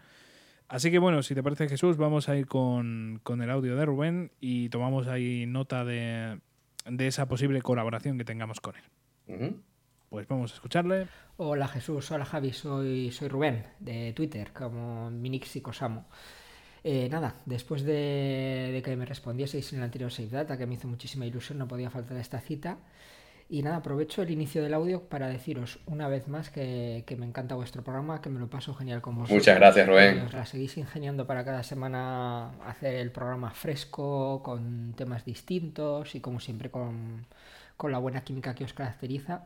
Así que bueno, si te parece Jesús, vamos a ir con, con el audio de Rubén y tomamos ahí nota de, de esa posible colaboración que tengamos con él. Pues vamos a escucharle. Hola Jesús, hola Javi, soy, soy Rubén de Twitter, como Minix Psicosamo. Eh, nada, después de, de que me respondieseis en el anterior Save Data, que me hizo muchísima ilusión, no podía faltar esta cita. Y nada, aprovecho el inicio del audio para deciros una vez más que, que me encanta vuestro programa, que me lo paso genial con vosotros. Muchas gracias, Rubén. Y os la seguís ingeniando para cada semana hacer el programa fresco, con temas distintos y como siempre con, con la buena química que os caracteriza.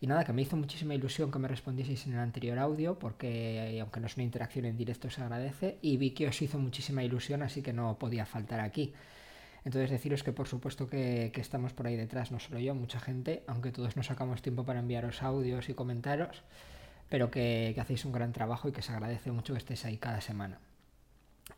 Y nada, que me hizo muchísima ilusión que me respondieseis en el anterior audio, porque eh, aunque no es una interacción en directo se agradece, y vi que os hizo muchísima ilusión, así que no podía faltar aquí. Entonces deciros que por supuesto que, que estamos por ahí detrás, no solo yo, mucha gente, aunque todos no sacamos tiempo para enviaros audios y comentaros, pero que, que hacéis un gran trabajo y que se agradece mucho que estéis ahí cada semana.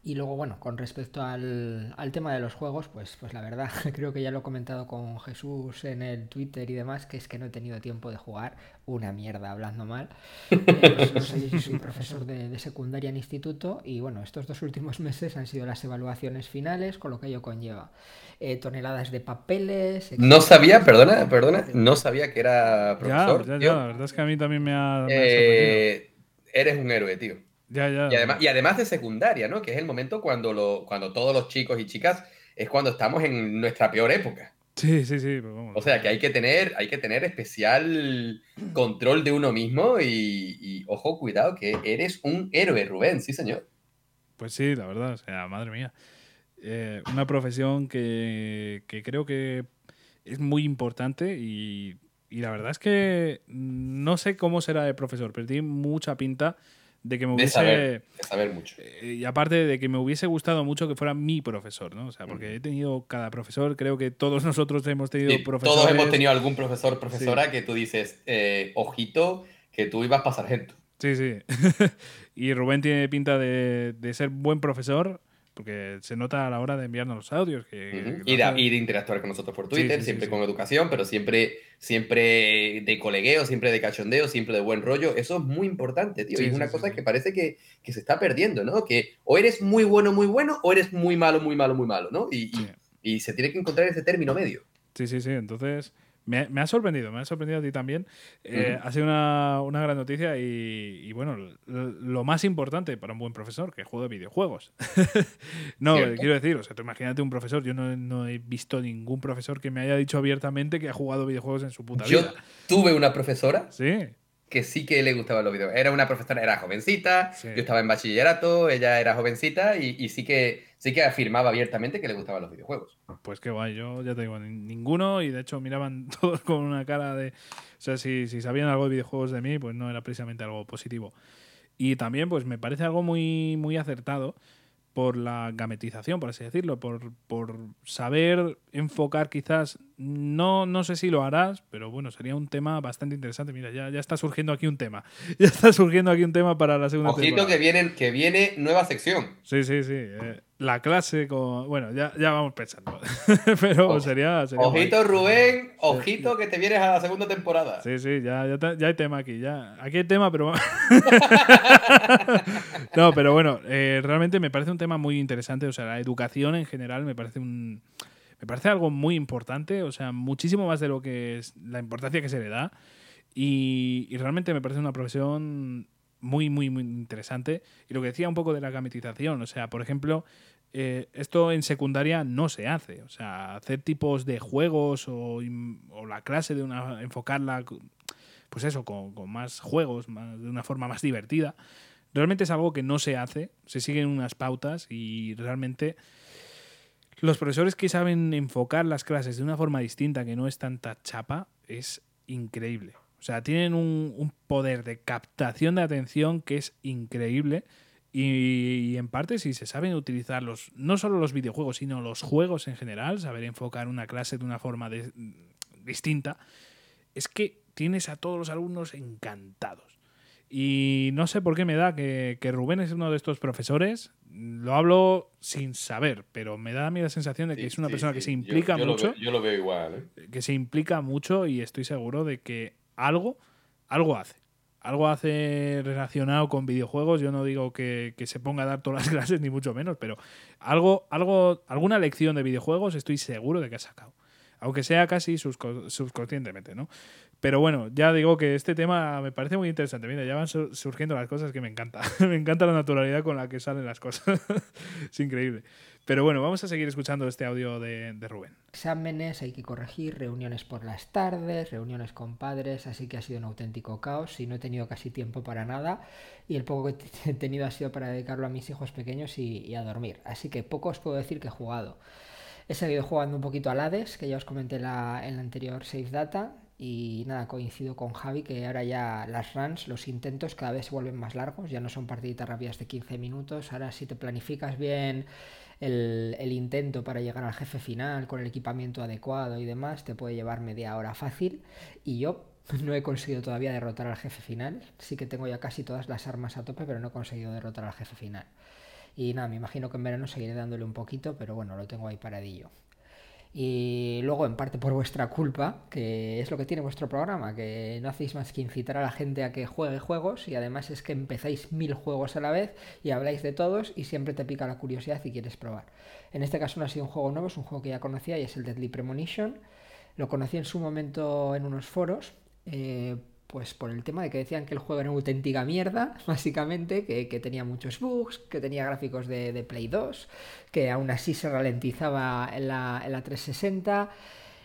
Y luego, bueno, con respecto al, al tema de los juegos, pues, pues la verdad, creo que ya lo he comentado con Jesús en el Twitter y demás, que es que no he tenido tiempo de jugar una mierda, hablando mal. Eh, pues, no sé, yo soy profesor de, de secundaria en instituto y bueno, estos dos últimos meses han sido las evaluaciones finales, con lo que ello conlleva. Eh, toneladas de papeles. No sabía, perdona, perdona, no sabía que era Ya, profesor. ya, tío. ya, la verdad es que a mí también me ha, me ha Eh, eres un héroe, tío. Sorprendido. Ya, ya. Y además, y además de secundaria, ¿no? Que es el momento cuando, lo, cuando todos los chicos y chicas es cuando estamos en nuestra peor época. Sí, sí, sí. pues vamos. O sea que hay que tener, hay que tener especial control de uno mismo y, y, ojo, cuidado, que eres un héroe, Rubén, sí señor. Pues sí, la verdad, o sea, madre mía. Eh, una profesión que, que creo que es muy importante y, y la verdad es que no sé cómo será de profesor, pero tiene mucha pinta de que me De hubiese... saber, de saber mucho. Eh, Y aparte de que me hubiese gustado mucho que fuera mi profesor, ¿no? O sea, porque he tenido cada profesor, creo que todos nosotros hemos tenido Sí, profesores... todos hemos tenido algún profesor, profesora que tú dices, eh, ojito, que tú ibas para sargento. Sí, sí. y Rubén tiene pinta de, de ser buen profesor, porque se nota a la hora de enviarnos los audios. Que, y, de, hace- y de interactuar con nosotros por Twitter, sí, sí, siempre sí. con educación, pero siempre, siempre de colegueo, siempre de cachondeo, siempre de buen rollo. Eso es muy importante, tío. Y es una cosa que parece que, que se está perdiendo, ¿no? Que o eres muy bueno, muy bueno, o eres muy malo, muy malo, muy malo, ¿no? Y, y se tiene que encontrar ese término medio. Sí, sí, sí. Entonces, me, me ha sorprendido, me ha sorprendido a ti también. Eh. Ha sido una, una gran noticia y, y, bueno, lo más importante para un buen profesor, que juegue videojuegos. no, Cierto. quiero decir, o sea, tú imagínate un profesor, yo no, no he visto ningún profesor que me haya dicho abiertamente que ha jugado videojuegos en su puta Yo vida. tuve una profesora Sí, que sí que le gustaban los videos. Era una profesora, era jovencita, Sí. yo estaba en bachillerato, ella era jovencita y, y sí, que, sí que afirmaba abiertamente que le gustaban los videojuegos. pues qué guay, yo ya te digo, ni- ninguno y de hecho miraban todos con una cara de... O sea, si, si sabían algo de videojuegos de mí, pues no era precisamente algo positivo. Y también, pues me parece algo muy, muy acertado por la gametización, por así decirlo, por, por saber enfocar quizás, no, no sé si lo harás, pero bueno, sería un tema bastante interesante. Mira, ya, ya está surgiendo aquí un tema. Ya está surgiendo aquí un tema para la segunda Ojito temporada. que, vienen, que viene nueva sección. Sí, sí, sí. eh, la clase con... Bueno, ya, ya vamos pensando. pero Ojo. sería... sería guay. Ojito, Rubén, ojito que te vienes a la segunda temporada. Sí, sí, ya, ya, te- ya hay tema aquí. Ya. Aquí hay tema, pero. no, pero bueno, eh, realmente me parece un tema muy interesante. O sea, la educación en general me parece un. Me parece algo muy importante, o sea, muchísimo más de lo que es la importancia que se le da. Y, y realmente me parece una profesión muy, muy, muy interesante. Y lo que decía un poco de la gametización, o sea, por ejemplo, eh, esto en secundaria no se hace. O sea, hacer tipos de juegos o, la clase de una. enfocarla, pues eso, con, más juegos, de una forma más divertida. Realmente es algo que no se hace, se siguen unas pautas y realmente los profesores que saben enfocar las clases de una forma distinta, que no es tanta chapa, es increíble. O sea, tienen un poder de captación de atención que es increíble. Y, y en parte, si se saben utilizar los, no solo los videojuegos, sino los juegos en general, saber enfocar una clase de una forma de- distinta, es que tienes a todos los alumnos encantados. Y no sé por qué me da que, que Rubén es uno de estos profesores. Lo hablo sin saber, pero me da a mí la sensación de que es una Sí, persona sí, que se implica yo mucho veo- yo lo veo igual. ¿eh? que se implica mucho y estoy seguro de que algo, algo hace. Algo hace relacionado con videojuegos. Yo no digo que, que se ponga a dar todas las clases, ni mucho menos, pero algo, algo, alguna lección de videojuegos estoy seguro de que ha sacado. Aunque sea casi subco- subconscientemente, ¿no? Pero bueno, ya digo que este tema me parece muy interesante. Mira, ya van su- surgiendo las cosas que me encanta. me encanta la naturalidad con la que salen las cosas. es increíble. Pero bueno, vamos a seguir escuchando este audio de, de Rubén. exámenes, hay que corregir, reuniones por las tardes, reuniones con padres, así que ha sido un auténtico caos y no he tenido casi tiempo para nada y el poco que he tenido ha sido para dedicarlo a mis hijos pequeños y, a dormir. Así que poco os puedo decir que he jugado. He seguido jugando un poquito al Hades, que ya os comenté en la anterior Save Data. Y nada, coincido con Javi que ahora ya las runs, los intentos cada vez se vuelven más largos, ya no son partiditas rápidas de 15 minutos. Ahora si te planificas bien el, intento para llegar al jefe final con el equipamiento adecuado y demás, te puede llevar media hora fácil. Y yo no he conseguido todavía derrotar al jefe final. Sí que tengo ya casi todas las armas a tope, pero no he conseguido derrotar al jefe final. Y nada, me imagino que en verano seguiré dándole un poquito, pero bueno, lo tengo ahí paradillo. Y luego, en parte por vuestra culpa, que es lo que tiene vuestro programa, que no hacéis más que incitar a la gente a que juegue juegos y además es que empezáis mil juegos a la vez y habláis de todos y siempre te pica la curiosidad y quieres probar. En este caso no ha sido un juego nuevo, es un juego que ya conocía y es el Deadly Premonition. Lo conocí en su momento en unos foros, eh, pues por el tema de que decían que el juego era una auténtica mierda, básicamente, que, que tenía muchos bugs, que tenía gráficos de, de Play 2, que aún así se ralentizaba en la, en la 360,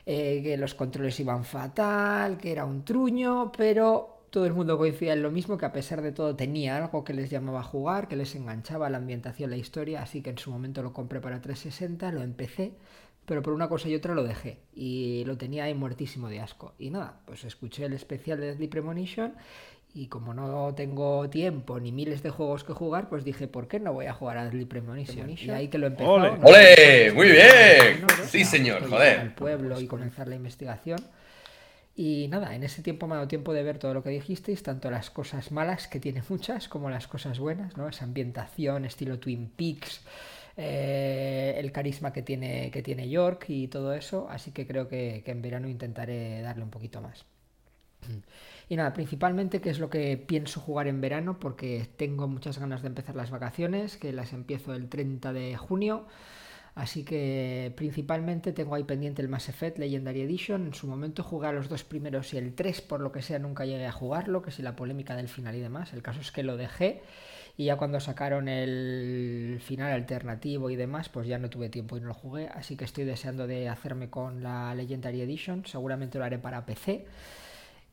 eh, que los controles iban fatal, que era un truño, pero todo el mundo coincidía en lo mismo, que a pesar de todo tenía algo que les llamaba a jugar, que les enganchaba la ambientación, la historia, así que en su momento lo compré para 360, lo empecé, pero por una cosa y otra lo dejé y lo tenía ahí muertísimo de asco. Y nada, pues escuché el especial de Deadly Premonition y como no tengo tiempo ni miles de juegos que jugar, pues dije, ¿por qué no voy a jugar a Deadly Premonition? Y ahí que lo empecé. ¡Ole! ¡Ole! ¡Muy bien! Sí, señor, Al joder. pueblo y comenzar la investigación. Y nada, en ese tiempo me ha dado tiempo de ver todo lo que dijisteis, tanto las cosas malas, que tiene muchas, como las cosas buenas, ¿no? Esa ambientación, estilo Twin Peaks, eh, el carisma que tiene, que tiene York y todo eso, así que creo que, que en verano intentaré darle un poquito más. Y nada, principalmente qué es lo que pienso jugar en verano, porque tengo muchas ganas de empezar las vacaciones, que las empiezo el 30 de junio. Así que principalmente tengo ahí pendiente el Mass Effect Legendary Edition. En su momento jugué a los dos primeros y el 3, por lo que sea, nunca llegué a jugarlo, que si la polémica del final y demás. El caso es que lo dejé y ya cuando sacaron el final alternativo y demás, pues ya no tuve tiempo y no lo jugué. Así que estoy deseando de hacerme con la Legendary Edition. Seguramente lo haré para PC.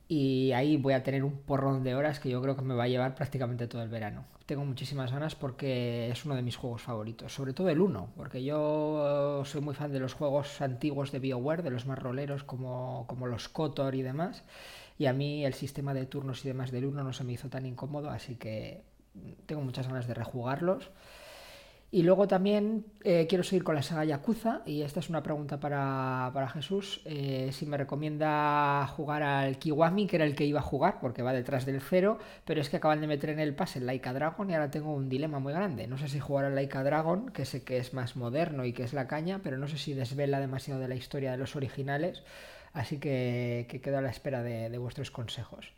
Y ahí voy a tener un porrón de horas que yo creo que me va a llevar prácticamente todo el verano. Tengo muchísimas ganas porque es uno de mis juegos favoritos, sobre todo el 1, porque yo soy muy fan de los juegos antiguos de BioWare, de los más roleros como, como los KOTOR y demás. Y a mí el sistema de turnos y demás del 1 no se me hizo tan incómodo, así que tengo muchas ganas de rejugarlos. Y luego también eh, quiero seguir con la saga Yakuza, y esta es una pregunta para, para Jesús. eh, si me recomienda jugar al Kiwami, que era el que iba a jugar, porque va detrás del cero, pero es que acaban de meter en el pase el Laika Dragon y ahora tengo un dilema muy grande. No sé si jugar al Laika Dragon, que sé que es más moderno y que es la caña, pero no sé si desvela demasiado de la historia de los originales, así que, que quedo a la espera de, de vuestros consejos.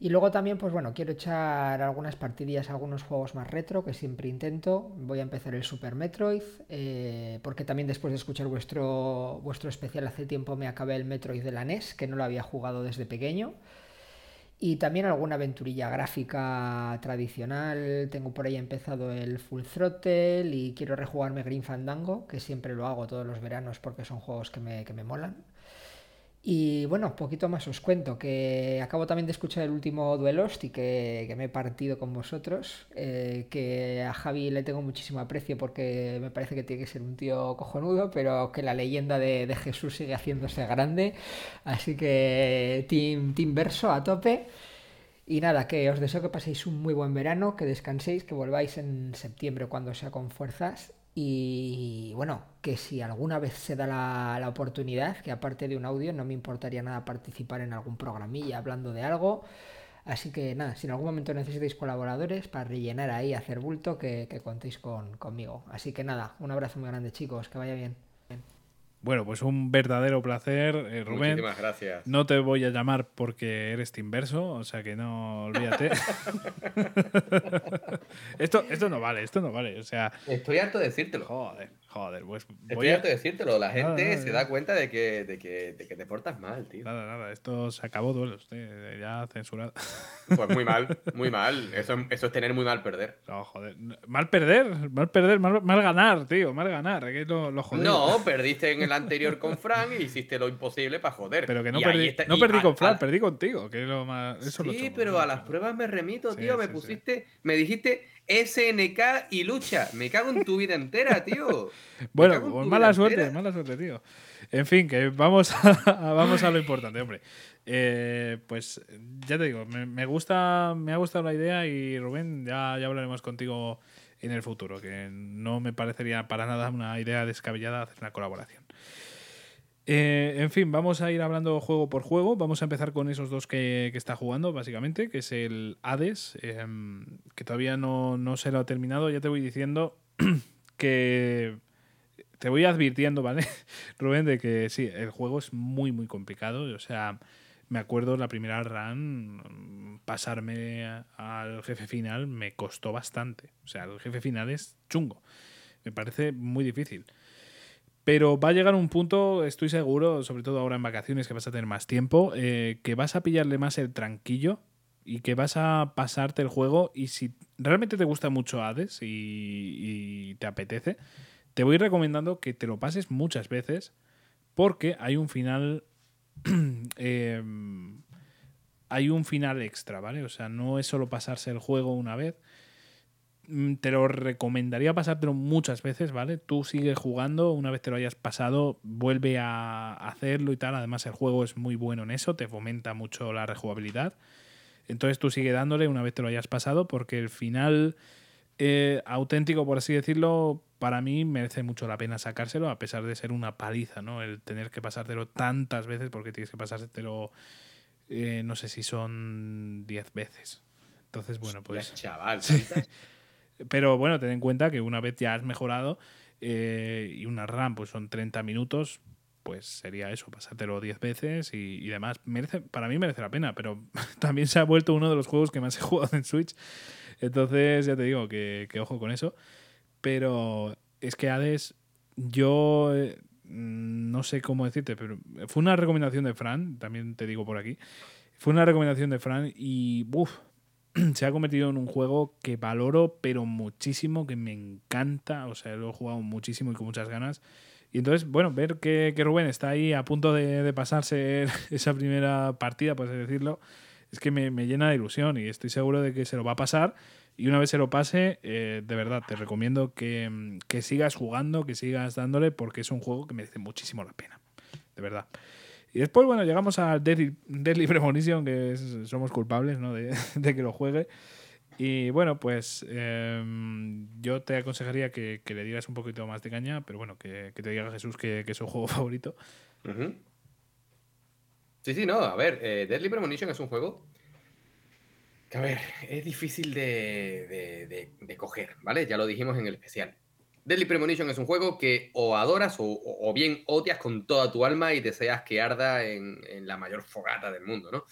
Y luego también, pues bueno, quiero echar algunas partidillas algunos juegos más retro que siempre intento. Voy a empezar el Super Metroid, eh, porque también después de escuchar vuestro, vuestro especial hace tiempo me acabé el Metroid de la NES, que no lo había jugado desde pequeño. Y también alguna aventurilla gráfica tradicional. Tengo por ahí empezado el Full Throttle y quiero rejugarme Green Fandango, que siempre lo hago todos los veranos porque son juegos que me, que me molan. Y bueno, poquito más os cuento, que acabo también de escuchar el último Duelost y que, que me he partido con vosotros, eh, que a Javi le tengo muchísimo aprecio porque me parece que tiene que ser un tío cojonudo, pero que la leyenda de, de Jesús sigue haciéndose grande, así que Team, team Verso a tope. Y nada, que os deseo que paséis un muy buen verano, que descanséis, que volváis en septiembre cuando sea con fuerzas y bueno, que si alguna vez se da la, la, oportunidad, que aparte de un audio no me importaría nada participar en algún programilla hablando de algo. Así que nada, si en algún momento necesitáis colaboradores para rellenar ahí, hacer bulto, que, contéis con, conmigo. Así que nada, un abrazo muy grande chicos, que vaya bien. Bueno, pues un verdadero placer, eh, Rubén. Muchísimas gracias. No te voy a llamar porque eres Inverso, o sea que no olvídate. esto, esto no vale, esto no vale. O sea. Estoy harto de decírtelo. Joder, joder, pues. Estoy harto de decírtelo. La gente nada, se da cuenta de que, de, que, de que te portas mal, tío. Nada, nada. Esto se acabó duelos, tío. Ya censurado. Pues muy mal, muy mal. Eso, eso es tener muy mal perder. No, joder. Mal perder, mal perder, mal, mal ganar, tío. Mal ganar. Que lo. No, perdiste en el anterior con Fran y hiciste lo imposible para joder. Pero que no, perdí, está, no perdí, con Fran, a, perdí contigo, que es lo más. Eso sí, lo pero ¿no? a las pruebas me remito, Sí, tío. me sí, pusiste, me dijiste SNK y lucha. Me cago en tu vida entera, tío. bueno, pues mala suerte, entera. mala suerte, tío. En fin, que vamos a, vamos a lo importante, hombre. Eh, pues ya te digo, me, me, gusta, me ha gustado la idea y Rubén, ya, ya hablaremos contigo en el futuro, que no me parecería para nada una idea descabellada hacer una colaboración. Eh, en fin, vamos a ir hablando juego por juego. Vamos a empezar con esos dos que, está jugando, básicamente, que es el Hades, eh, que todavía no, no, se lo ha terminado. Ya te voy diciendo que te voy advirtiendo, ¿vale? Rubén, de que sí, el juego es muy, muy complicado. O sea, me acuerdo la primera run, pasarme al jefe final me costó bastante. O sea, el jefe final es chungo. Me parece muy difícil. Pero va a llegar un punto, estoy seguro, sobre todo ahora en vacaciones que vas a tener más tiempo, eh, que vas a pillarle más el tranquillo y que vas a pasarte el juego y si realmente te gusta mucho Hades y, te apetece, te voy recomendando que te lo pases muchas veces porque hay un final... eh, hay un final extra, ¿vale? O sea, no es solo pasarse el juego una vez, te lo recomendaría pasártelo muchas veces, ¿vale? Tú sigues jugando, una vez te lo hayas pasado, vuelve a hacerlo y tal. Además, el juego es muy bueno en eso, te fomenta mucho la rejugabilidad. Entonces tú sigue dándole una vez te lo hayas pasado, porque el final eh, auténtico, por así decirlo, para mí merece mucho la pena sacárselo, a pesar de ser una paliza, ¿no? El tener que pasártelo tantas veces, porque tienes que pasártelo, eh, no sé si son 10 veces. Entonces, bueno, pues. Chaval, sí. Pero bueno, ten en cuenta que una vez ya has mejorado eh, y una RAM pues son 30 minutos, pues sería eso, pasártelo 10 veces y, y, demás. Merece, para mí merece la pena, pero también se ha vuelto uno de los juegos que más he jugado en Switch. Entonces ya te digo que, que ojo con eso. Pero es que Hades, yo eh, no sé cómo decirte, pero fue una recomendación de Fran, también te digo por aquí. Fue una recomendación de Fran y uff, se ha convertido en un juego que valoro, pero muchísimo, que me encanta. O sea, lo he jugado muchísimo y con muchas ganas. Y entonces, bueno, ver que, que Rubén está ahí a punto de, de, pasarse esa primera partida, por así decirlo, es que me, me, llena de ilusión y estoy seguro de que se lo va a pasar. Y una vez se lo pase, eh, de verdad, te recomiendo que, que sigas jugando, que sigas dándole, porque es un juego que merece muchísimo la pena. De verdad. Y después, bueno, llegamos a Deadly, Deadly Premonition, que somos culpables ¿no? de, que lo juegue. Y bueno, pues em, yo te aconsejaría que, que le dieras un poquito más de caña, pero bueno, que, que te diga Jesús que, que es su juego favorito. Sí, sí, no, a ver, eh, Deadly Premonition es un juego que, a ver, es difícil de- de- de coger, ¿vale? Ya lo dijimos en el especial. Deadly Premonition es un juego que o adoras o, o- o bien odias con toda tu alma y deseas que arda en, en la mayor fogata del mundo, ¿no?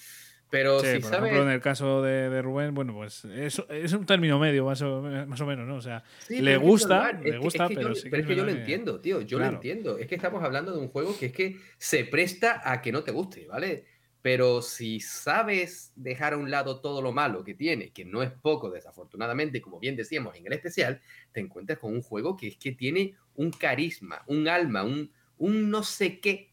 Pero Sí, si por sabes... ejemplo, en el caso de, de Rubén, bueno, pues es, es un término medio, más o, más o menos, ¿no? O sea, Sí, le es que gusta, le gusta, pero sí pero es que yo lo entiendo, tío, yo Claro. lo entiendo. Es que estamos hablando de un juego que es que se presta a que no te guste, ¿vale? Pero si sabes dejar a un lado todo lo malo que tiene, que no es poco, desafortunadamente, como bien decíamos en el especial, te encuentras con un juego que es que tiene un carisma, un alma, un, no sé qué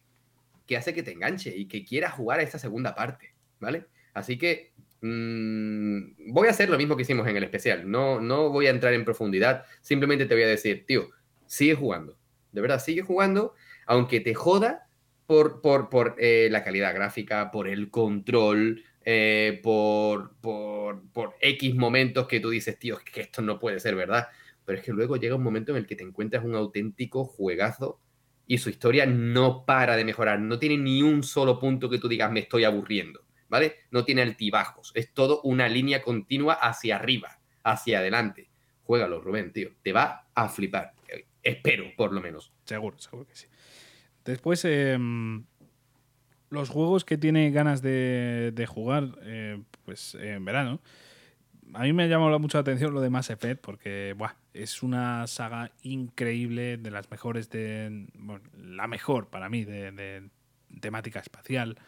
que hace que te enganche y que quieras jugar a esta segunda parte, ¿vale? Así que mm, voy a hacer lo mismo que hicimos en el especial. No, no voy a entrar en profundidad. Simplemente te voy a decir, tío, sigue jugando. De verdad, sigue jugando, aunque te joda por, por, por eh, la calidad gráfica, por el control, eh, por, por, por X momentos que tú dices, tío, es que esto no puede ser verdad. Pero es que luego llega un momento en el que te encuentras un auténtico juegazo y su historia no para de mejorar. No tiene ni un solo punto que tú digas, me estoy aburriendo, ¿vale? No tiene altibajos. Es todo una línea continua hacia arriba, hacia adelante. Juégalo, Rubén, tío. Te va a flipar. Espero, por lo menos. Seguro, seguro que sí. Después, em, los juegos que tiene ganas de, jugar, eh, pues en verano. A mí me ha llamado mucho la atención lo de Mass Effect porque es una saga increíble, de las mejores de. la mejor para mí de, de temática espacial.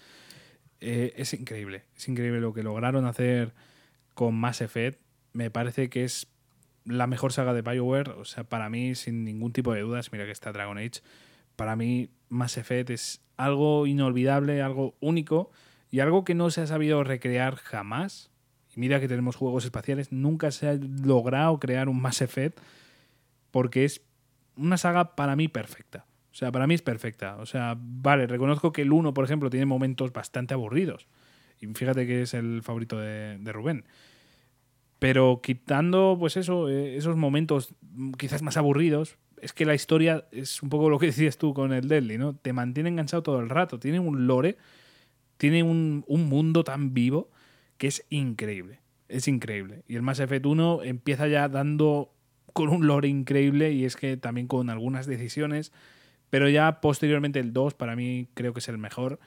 Eh, es increíble, es increíble lo que lograron hacer con Mass Effect. Me parece que es la mejor saga de BioWare. O sea, para mí, sin ningún tipo de dudas, mira que está Dragon Age. Para mí, Mass Effect es algo inolvidable, algo único y algo que no se ha sabido recrear jamás. Y mira que tenemos juegos espaciales, nunca se ha logrado crear un Mass Effect porque es una saga para mí perfecta. O sea, para mí es perfecta. O sea, vale, reconozco que el 1, por ejemplo, tiene momentos bastante aburridos. Y fíjate que es el favorito de, de Rubén. Pero quitando, pues eso, eh, esos momentos quizás más aburridos, es que la historia es un poco lo que decías tú con el Deadly, ¿no? Te mantiene enganchado todo el rato. Tiene un lore, tiene un, un mundo tan vivo que es increíble. Es increíble. Y el Mass Effect 1 empieza ya dando con un lore increíble y es que también con algunas decisiones. Pero ya posteriormente el 2 para mí creo que es el mejor.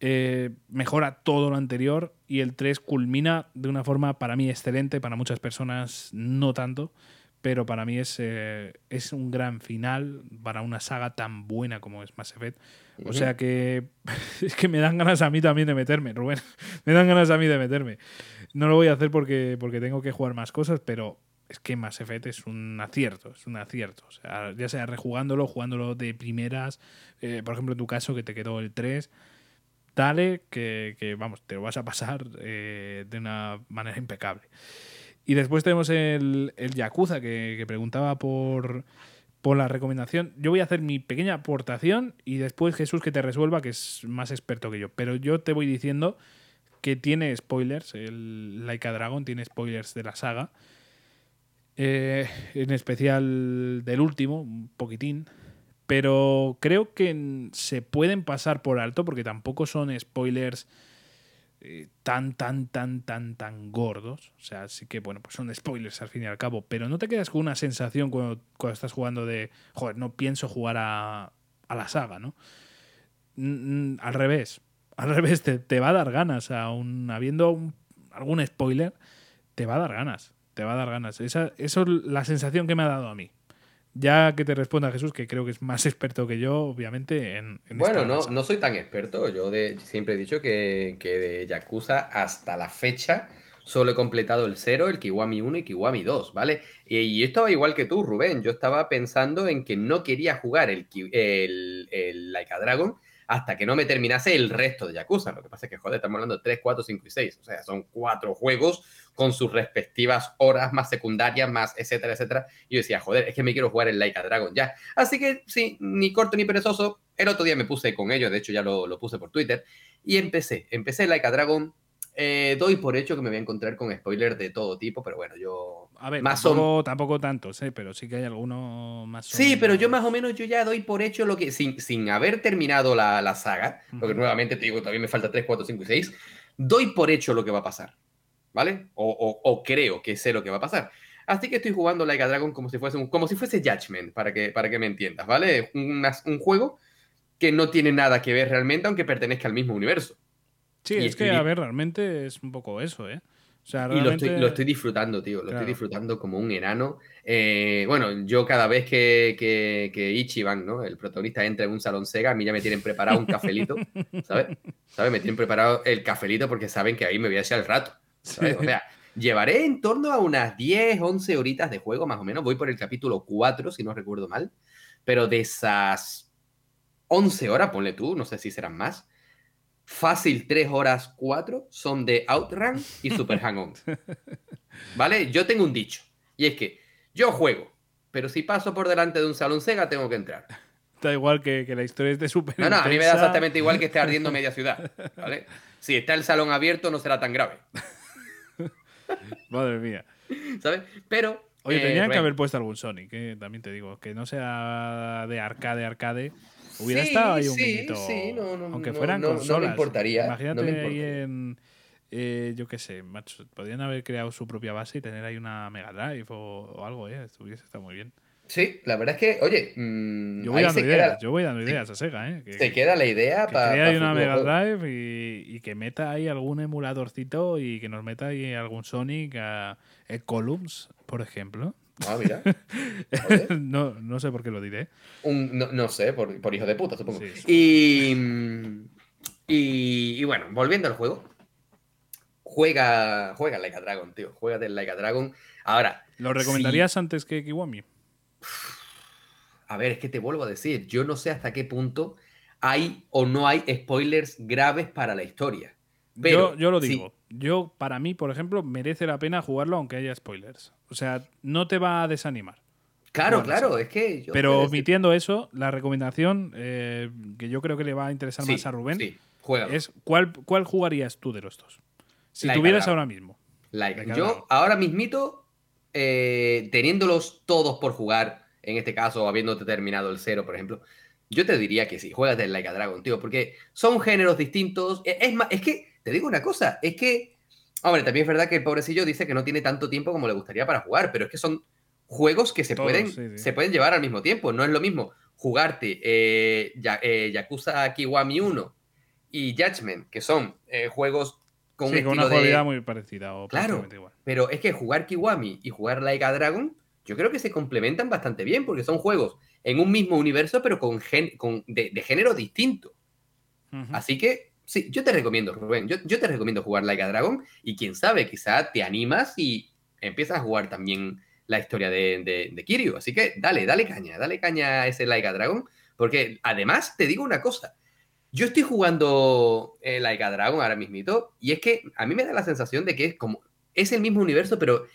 Eh, mejora todo lo anterior y el 3 culmina de una forma para mí excelente, para muchas personas no tanto, pero para mí es, eh, es un gran final para una saga tan buena como es Mass Effect. O sea que es que me dan ganas a mí también de meterme, Rubén. me dan ganas a mí de meterme. No lo voy a hacer porque, porque tengo que jugar más cosas, pero es que Mass Effect es un acierto, es un acierto. O sea, ya sea rejugándolo, jugándolo de primeras, eh, por ejemplo en tu caso que te quedó el 3, dale que, que, vamos, te lo vas a pasar eh, de una manera impecable. Y después tenemos el, el Yakuza que, que preguntaba por, por la recomendación. Yo voy a hacer mi pequeña aportación y después Jesús que te resuelva, que es más experto que yo. Pero yo te voy diciendo que tiene spoilers, el Laika Dragon tiene spoilers de la saga. Eh, en especial del último, un poquitín. Pero creo que se pueden pasar por alto porque tampoco son spoilers eh, tan, tan, tan, tan, tan gordos. O sea, sí que, bueno, pues son spoilers al fin y al cabo. Pero no te quedas con una sensación cuando, cuando estás jugando de, joder, no pienso jugar a, a la saga, ¿no? Mm, mm, al revés. Al revés, te, te va a dar ganas. Aún habiendo algún spoiler, te va a dar ganas. Te va a dar ganas. Esa, eso es la sensación que me ha dado a mí. Ya que te responda Jesús, que creo que es más experto que yo, obviamente, en, en Bueno, no, no soy tan experto. Yo de, siempre he dicho que, que de Yakuza hasta la fecha solo he completado el 0, el Kiwami 1 y Kiwami 2, ¿vale? Y, y yo estaba igual que tú, Rubén. Yo estaba pensando en que no quería jugar el, el, el Laika Dragon hasta que no me terminase el resto de Yakuza. Lo que pasa es que, joder, estamos hablando de 3, 4, 5 y 6. O sea, son cuatro juegos con sus respectivas horas más secundarias, más etcétera, etcétera. Y yo decía, joder, es que me quiero jugar el Laika Dragon ya. Así que sí, ni corto ni perezoso. El otro día me puse con ellos, de hecho ya lo, lo puse por Twitter. Y empecé, empecé Laika Dragon. eh, doy por hecho que me voy a encontrar con spoilers de todo tipo, pero bueno, yo. A ver, más tampoco, tampoco tantos, ¿eh? pero sí que hay algunos más. o Sí, pero yo más o menos yo ya doy por hecho lo que, sin, sin haber terminado la, la saga, porque Ujú. nuevamente te digo, todavía me falta 3, 4, 5 y 6, doy por hecho lo que va a pasar, ¿vale? O, o- o creo que sé lo que va a pasar. Así que estoy jugando Like a Dragon como si fuese, un- como si fuese Judgment, para que, para que me entiendas, ¿vale? Una- un juego que no tiene nada que ver realmente, aunque pertenezca al mismo universo. Sí, y es que, a ver, realmente es un poco eso, ¿eh? O sea, Y lo estoy, lo estoy disfrutando, tío. Lo Claro. estoy disfrutando como un enano. Eh, bueno, yo cada vez que, que, que Ichiban, ¿no? El protagonista entra en un salón Sega, a mí ya me tienen preparado un cafelito, ¿sabes? ¿Sabes? Me tienen preparado el cafelito porque saben que ahí me voy a echar el rato. ¿sabes? O sea, llevaré en torno a unas 10, 11 horitas de juego, más o menos. Voy por el capítulo 4, si no recuerdo mal. Pero de esas 11 horas, ponle tú, no sé si serán más. Fácil 3 horas 4 son de Outrun y Super Hang-On. ¿Vale? Yo tengo un dicho. Y es que yo juego, pero si paso por delante de un salón Sega, tengo que entrar. Da igual que, que la historia es de súper No, no, a mí me da exactamente igual que esté ardiendo media ciudad. ¿Vale? Si está el salón abierto, no será tan grave. Madre mía. ¿Sabes? Pero. Oye, eh, tenían que haber puesto algún Sonic, eh, también te digo. Que no sea de arcade, arcade. Hubiera Sí, estado ahí un sí, minito. sí, no, no, aunque fueran no, no me importaría, Imagínate me ahí en. eh, yo qué sé, macho. Podrían haber creado su propia base y tener ahí una Mega Drive o, o algo, ¿eh? Estuviese está muy bien. Sí, la verdad es que, oye, mm, Yo voy dando ideas, queda, yo voy dando ideas a Sega, ¿eh? Que, se queda la idea que para. crea ahí una Mega Drive y, y que meta ahí algún emuladorcito y que nos meta ahí algún Sonic, a, el Columns, por ejemplo. Ah, mira. no, no sé por qué lo diré. Un- no, no sé, por, por hijo de puta, supongo. Sí, sí. Y, y, y bueno, volviendo al juego. Juega, juega Like a Dragon, tío. Juega del Like a Dragon. Ahora, ¿Lo recomendarías antes que Kiwami? a ver, es que te vuelvo a decir, yo no sé hasta qué punto hay o no hay spoilers graves para la historia. Pero, yo, yo lo digo. Yo, para mí, por ejemplo, merece la pena jugarlo aunque haya spoilers. O sea, no te va a desanimar. Claro, Bueno, claro, sí. es que. yo Pero omitiendo eso, la recomendación eh, que yo creo que le va a interesar Sí, más a Rubén sí, es ¿cuál, ¿cuál jugarías tú de los dos? Si Like tuvieras ahora mismo. Like, yo ahora mismito, eh, teniéndolos todos por jugar, en este caso, habiéndote terminado el cero, por ejemplo, yo te diría que sí, juegas del Like a Dragon, tío, porque son géneros distintos. E- Es más, es que, te digo una cosa, es que, hombre, también es verdad que el pobrecillo dice que no tiene tanto tiempo como le gustaría para jugar, pero es que son juegos que se, Todos, pueden, sí, sí. se pueden llevar al mismo tiempo. No es lo mismo jugarte eh, Ya- eh, Yakuza Kiwami 1 y Judgment, que son eh, juegos con un Sí, con una de- jugabilidad muy parecida o Claro, igual. pero es que jugar Kiwami y jugar Like a Dragon, yo creo que se complementan bastante bien, porque son juegos en un mismo universo, pero con, gen- con de, de género distinto. Así que, sí, yo te recomiendo, Rubén, yo, yo te recomiendo jugar Like a Dragon, y quién sabe, quizá te animas y empiezas a jugar también la historia de, de, de Kiryu. Así que dale, dale caña, dale caña a ese Like a Dragon, porque además te digo una cosa. Yo estoy jugando eh, Like a Dragon ahora mismito, y es que a mí me da la sensación de que es como. Es el mismo universo, pero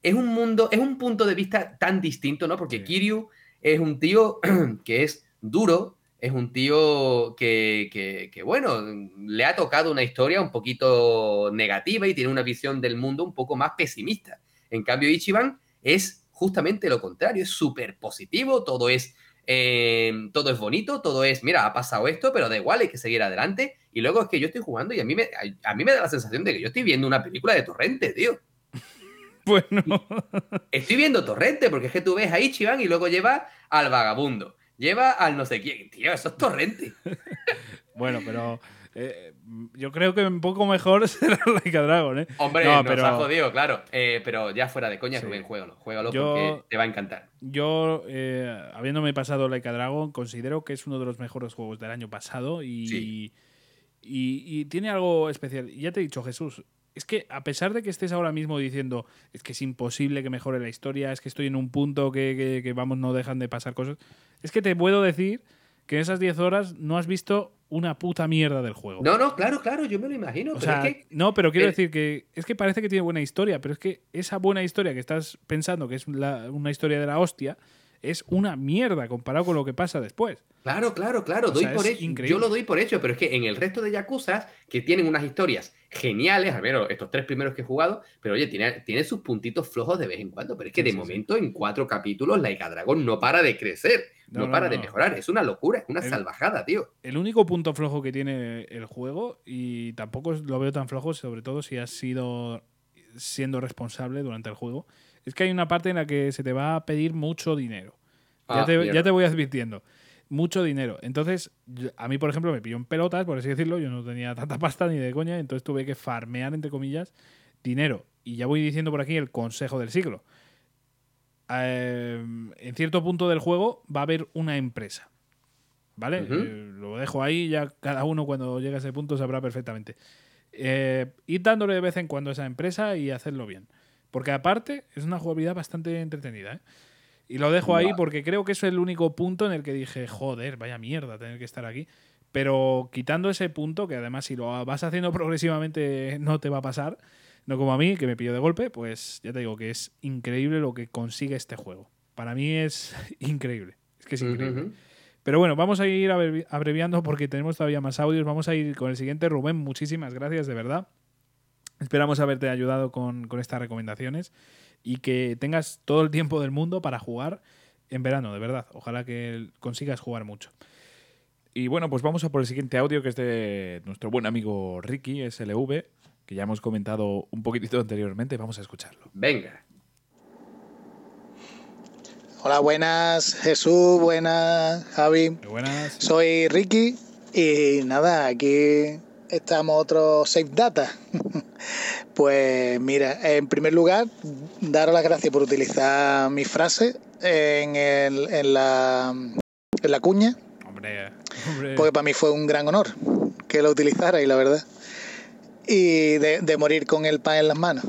es un mundo, es un punto de vista tan distinto, ¿no? Porque Sí. Kiryu es un tío que es duro, es un tío que, que, que, bueno, le ha tocado una historia un poquito negativa y tiene una visión del mundo un poco más pesimista. En cambio, Ichiban es justamente lo contrario, es súper positivo, todo es, eh, todo es bonito, todo es, mira, ha pasado esto, pero da igual, hay que seguir adelante. Y luego es que yo estoy jugando y a mí me, a, a mí me da la sensación de que yo estoy viendo una película de Torrente, tío. Bueno, Estoy viendo Torrente, porque es que tú ves a Ichiban y luego lleva al vagabundo. Lleva al no sé quién. Tío, eso es Torrente. bueno, pero eh, yo creo que un poco mejor será Like a Dragon, ¿eh? Hombre, No, nos pero- ha jodido, claro. Eh, pero ya fuera de coña, Sí. Rubén, juégalo. Juégalo Yo- porque te va a encantar. Yo, eh, habiéndome pasado Like a Dragon, considero que es uno de los mejores juegos del año pasado y, Sí. y, y tiene algo especial. Ya te he dicho, Jesús, es que a pesar de que estés ahora mismo diciendo es que es imposible que mejore la historia, es que estoy en un punto que, que- que, vamos, no dejan de pasar cosas, es que te puedo decir que en esas 10 horas no has visto una puta mierda del juego. No, no, claro, claro, yo me lo imagino. O pero sea, es que no, pero quiero decir que es que parece que tiene buena historia, pero es que esa buena historia que estás pensando que es la- una historia de la hostia, es una mierda comparado con lo que pasa después. Claro, claro, claro, O doy sea, por es hecho. increíble. Yo lo doy por hecho, pero es que en el resto de Yakuza, que tienen unas historias geniales, al menos estos tres primeros que he jugado, pero oye, tiene, tiene sus puntitos flojos de vez en cuando, pero es que de momento en cuatro capítulos Laika Dragon no para de crecer, No, no, no, para de mejorar, es una locura, es una El- salvajada, tío. El único punto flojo que tiene el juego, y tampoco lo veo tan flojo, sobre todo si has sido siendo responsable durante el juego, es que hay una parte en la que se te va a pedir mucho dinero. Ya, Ah, te, mierda. ya te voy advirtiendo. Mucho dinero. Entonces, a mí, por ejemplo, me pilló en pelotas, por así decirlo. Yo no tenía tanta pasta ni de coña, entonces tuve que farmear, entre comillas, dinero. Y ya voy diciendo por aquí el consejo del siglo. Eh, en cierto punto del juego va a haber una empresa. ¿Vale? Eh, lo dejo ahí, ya cada uno cuando llegue a ese punto sabrá perfectamente. Eh, ir dándole de vez en cuando a esa empresa y hacerlo bien. Porque aparte es una jugabilidad bastante entretenida. ¿eh? Y lo dejo ahí porque creo que eso es el único punto en el que dije, joder, vaya mierda tener que estar aquí. Pero quitando ese punto, que además si lo vas haciendo progresivamente no te va a pasar, no como a mí, que me pillo de golpe, pues ya te digo que es increíble lo que consigue este juego. Para mí es increíble. Es que es increíble. Pero bueno, vamos a ir abrevi- abreviando porque tenemos todavía más audios. Vamos a ir con el siguiente. Rubén, muchísimas gracias, de verdad. Esperamos haberte ayudado con, con estas recomendaciones y que tengas todo el tiempo del mundo para jugar en verano, de verdad. Ojalá que consigas jugar mucho. Y bueno, pues vamos a por el siguiente audio que es de nuestro buen amigo Ricky SLV, que ya hemos comentado un poquitito anteriormente. Vamos a escucharlo. Venga. Hola, buenas Jesús, buenas Javi. buenas. Soy Ricky y nada, aquí estamos otro Safe Data. pues mira, en primer lugar, daros las gracias por utilizar mi frase en, el- en la, en la cuña, Hombre, hombre. porque para mí fue un gran honor que lo utilizara y la verdad. Y de, de morir con el pan en las manos.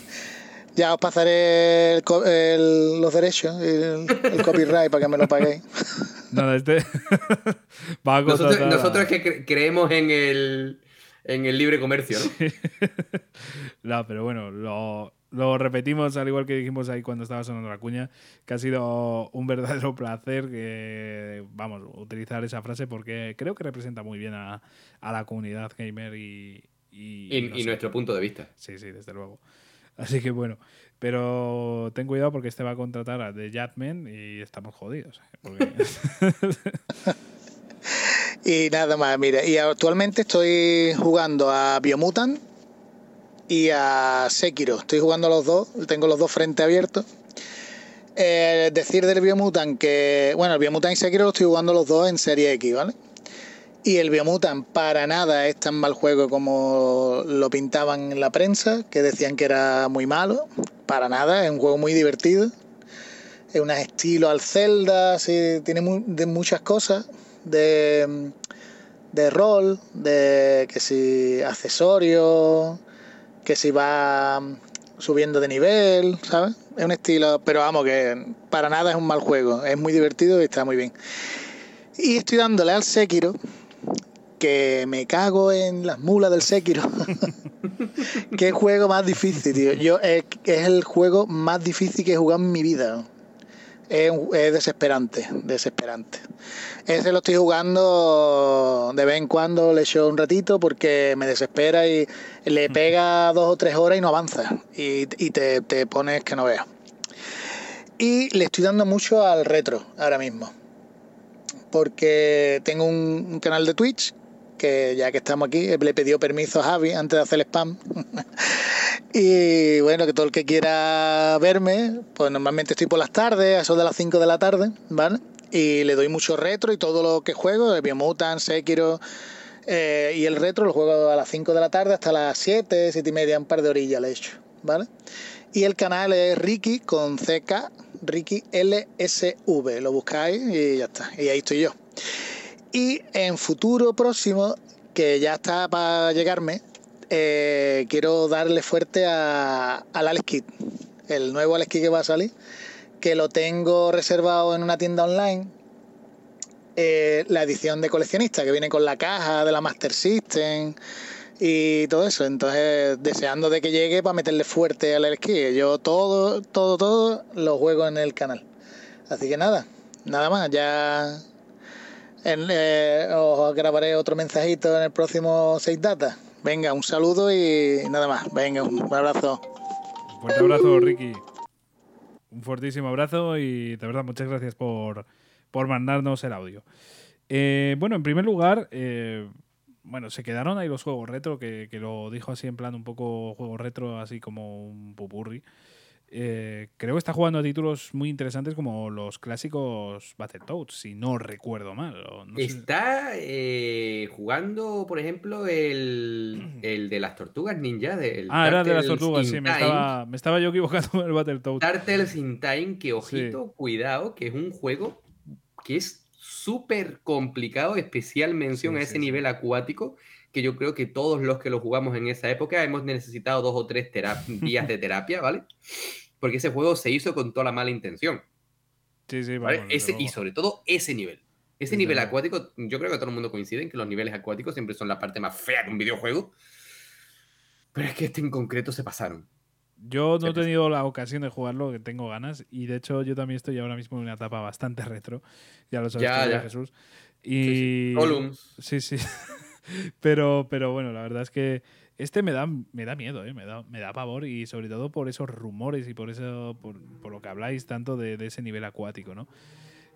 ya os pasaré el el- los derechos, el, el copyright para que me lo paguéis. Nada, este. Nosotros, a- nosotros que cre- creemos en el, en el libre comercio, ¿no? No, pero bueno, lo, lo repetimos al igual que dijimos ahí cuando estaba sonando la cuña, que ha sido un verdadero placer que, vamos, utilizar esa frase porque creo que representa muy bien a, a la comunidad gamer y... Y, Y, no y sé. nuestro punto de vista. Sí, sí, desde luego. Así que bueno, pero ten cuidado porque este va a contratar a The Jatman y estamos jodidos. ¿eh? Y nada más, mira, y actualmente estoy jugando a Biomutant y a Sekiro. Estoy jugando a los dos, tengo los dos frentes abiertos. Eh, decir del Biomutant que, bueno, el Biomutant y Sekiro lo estoy jugando los dos en Serie X, ¿vale? Y el Biomutant para nada es tan mal juego como lo pintaban en la prensa, que decían que era muy malo. Para nada, es un juego muy divertido. Es un estilo al Zelda, sí, tiene de muchas cosas de, de rol, de que si accesorios, que si va subiendo de nivel, ¿sabes? Es un estilo, pero vamos, que para nada es un mal juego, es muy divertido y está muy bien. Y estoy dándole al Sekiro, que me cago en las mulas del Sekiro. Qué juego más difícil, tío. Yo, es, es el juego más difícil que he jugado en mi vida. Es, desesperante, desesperante. Ese lo estoy jugando de vez en cuando, le echo un ratito porque me desespera y le pega dos o tres horas y no avanza. Y, y te, te pones que no veas. Y le estoy dando mucho al retro ahora mismo. Porque tengo un, un canal de Twitch que ya que estamos aquí, le he pedido permiso a Javi antes de hacer el spam. y bueno, que todo el que quiera verme, pues normalmente estoy por las tardes, a eso de las 5 de la tarde, ¿vale? Y le doy mucho retro y todo lo que juego, el Biomutant, Sekiro, eh, y el retro lo juego a las 5 de la tarde hasta las 7, 7 y media, un par de orillas le he hecho, ¿vale? Y el canal es Ricky con CK, Ricky LSV, lo buscáis y ya está, y ahí estoy yo. Y en futuro próximo, que ya está para llegarme, eh, quiero darle fuerte al Alex el nuevo Alex Kit que va a salir, que lo tengo reservado en una tienda online. eh, la edición de coleccionista que viene con la caja de la Master System y todo eso. Entonces, deseando de que llegue para meterle fuerte al Kit. Yo todo, todo, todo lo juego en el canal. Así que nada, nada más, ya en, eh, os grabaré otro mensajito en el próximo 6 Data. Venga, un saludo y nada más. Venga, un abrazo. Un fuerte abrazo, Ricky. Un fortísimo abrazo y de verdad muchas gracias por, por mandarnos el audio. Eh, bueno, en primer lugar, eh, bueno, se quedaron ahí los juegos retro, que, que, lo dijo así en plan un poco juego retro, así como un pupurri. Eh, creo que está jugando a títulos muy interesantes como los clásicos Battletoads, si no recuerdo mal. No está eh, jugando, por ejemplo, el, el, de las tortugas ninja. Del ah, era de las tortugas, sí, me estaba, me estaba, yo equivocando con el Battletoads. Turtles in Time, que ojito, cuidado, que es un juego que es súper complicado, especial mención sí, a ese sí, nivel acuático, que yo creo que todos los que lo jugamos en esa época hemos necesitado dos o tres días de terapia, ¿vale? Porque ese juego se hizo con toda la mala intención. Sí, sí, ¿vale? ese, y sobre todo ese nivel. Ese nivel acuático, yo creo que todo el mundo coincide en que los niveles acuáticos siempre son la parte más fea de un videojuego. Pero es que este en concreto se pasaron. Yo no he tenido la ocasión de jugarlo, que tengo ganas. Y de hecho, yo también estoy ahora mismo en una etapa bastante retro. Ya lo sabes, ya, ya. Jesús. Y. Sí, sí. sí. pero, pero bueno, la verdad es que este me da, me da miedo, ¿eh? me, da, me da pavor. Y sobre todo por esos rumores y por eso por, por lo que habláis tanto de, de, ese nivel acuático, ¿no?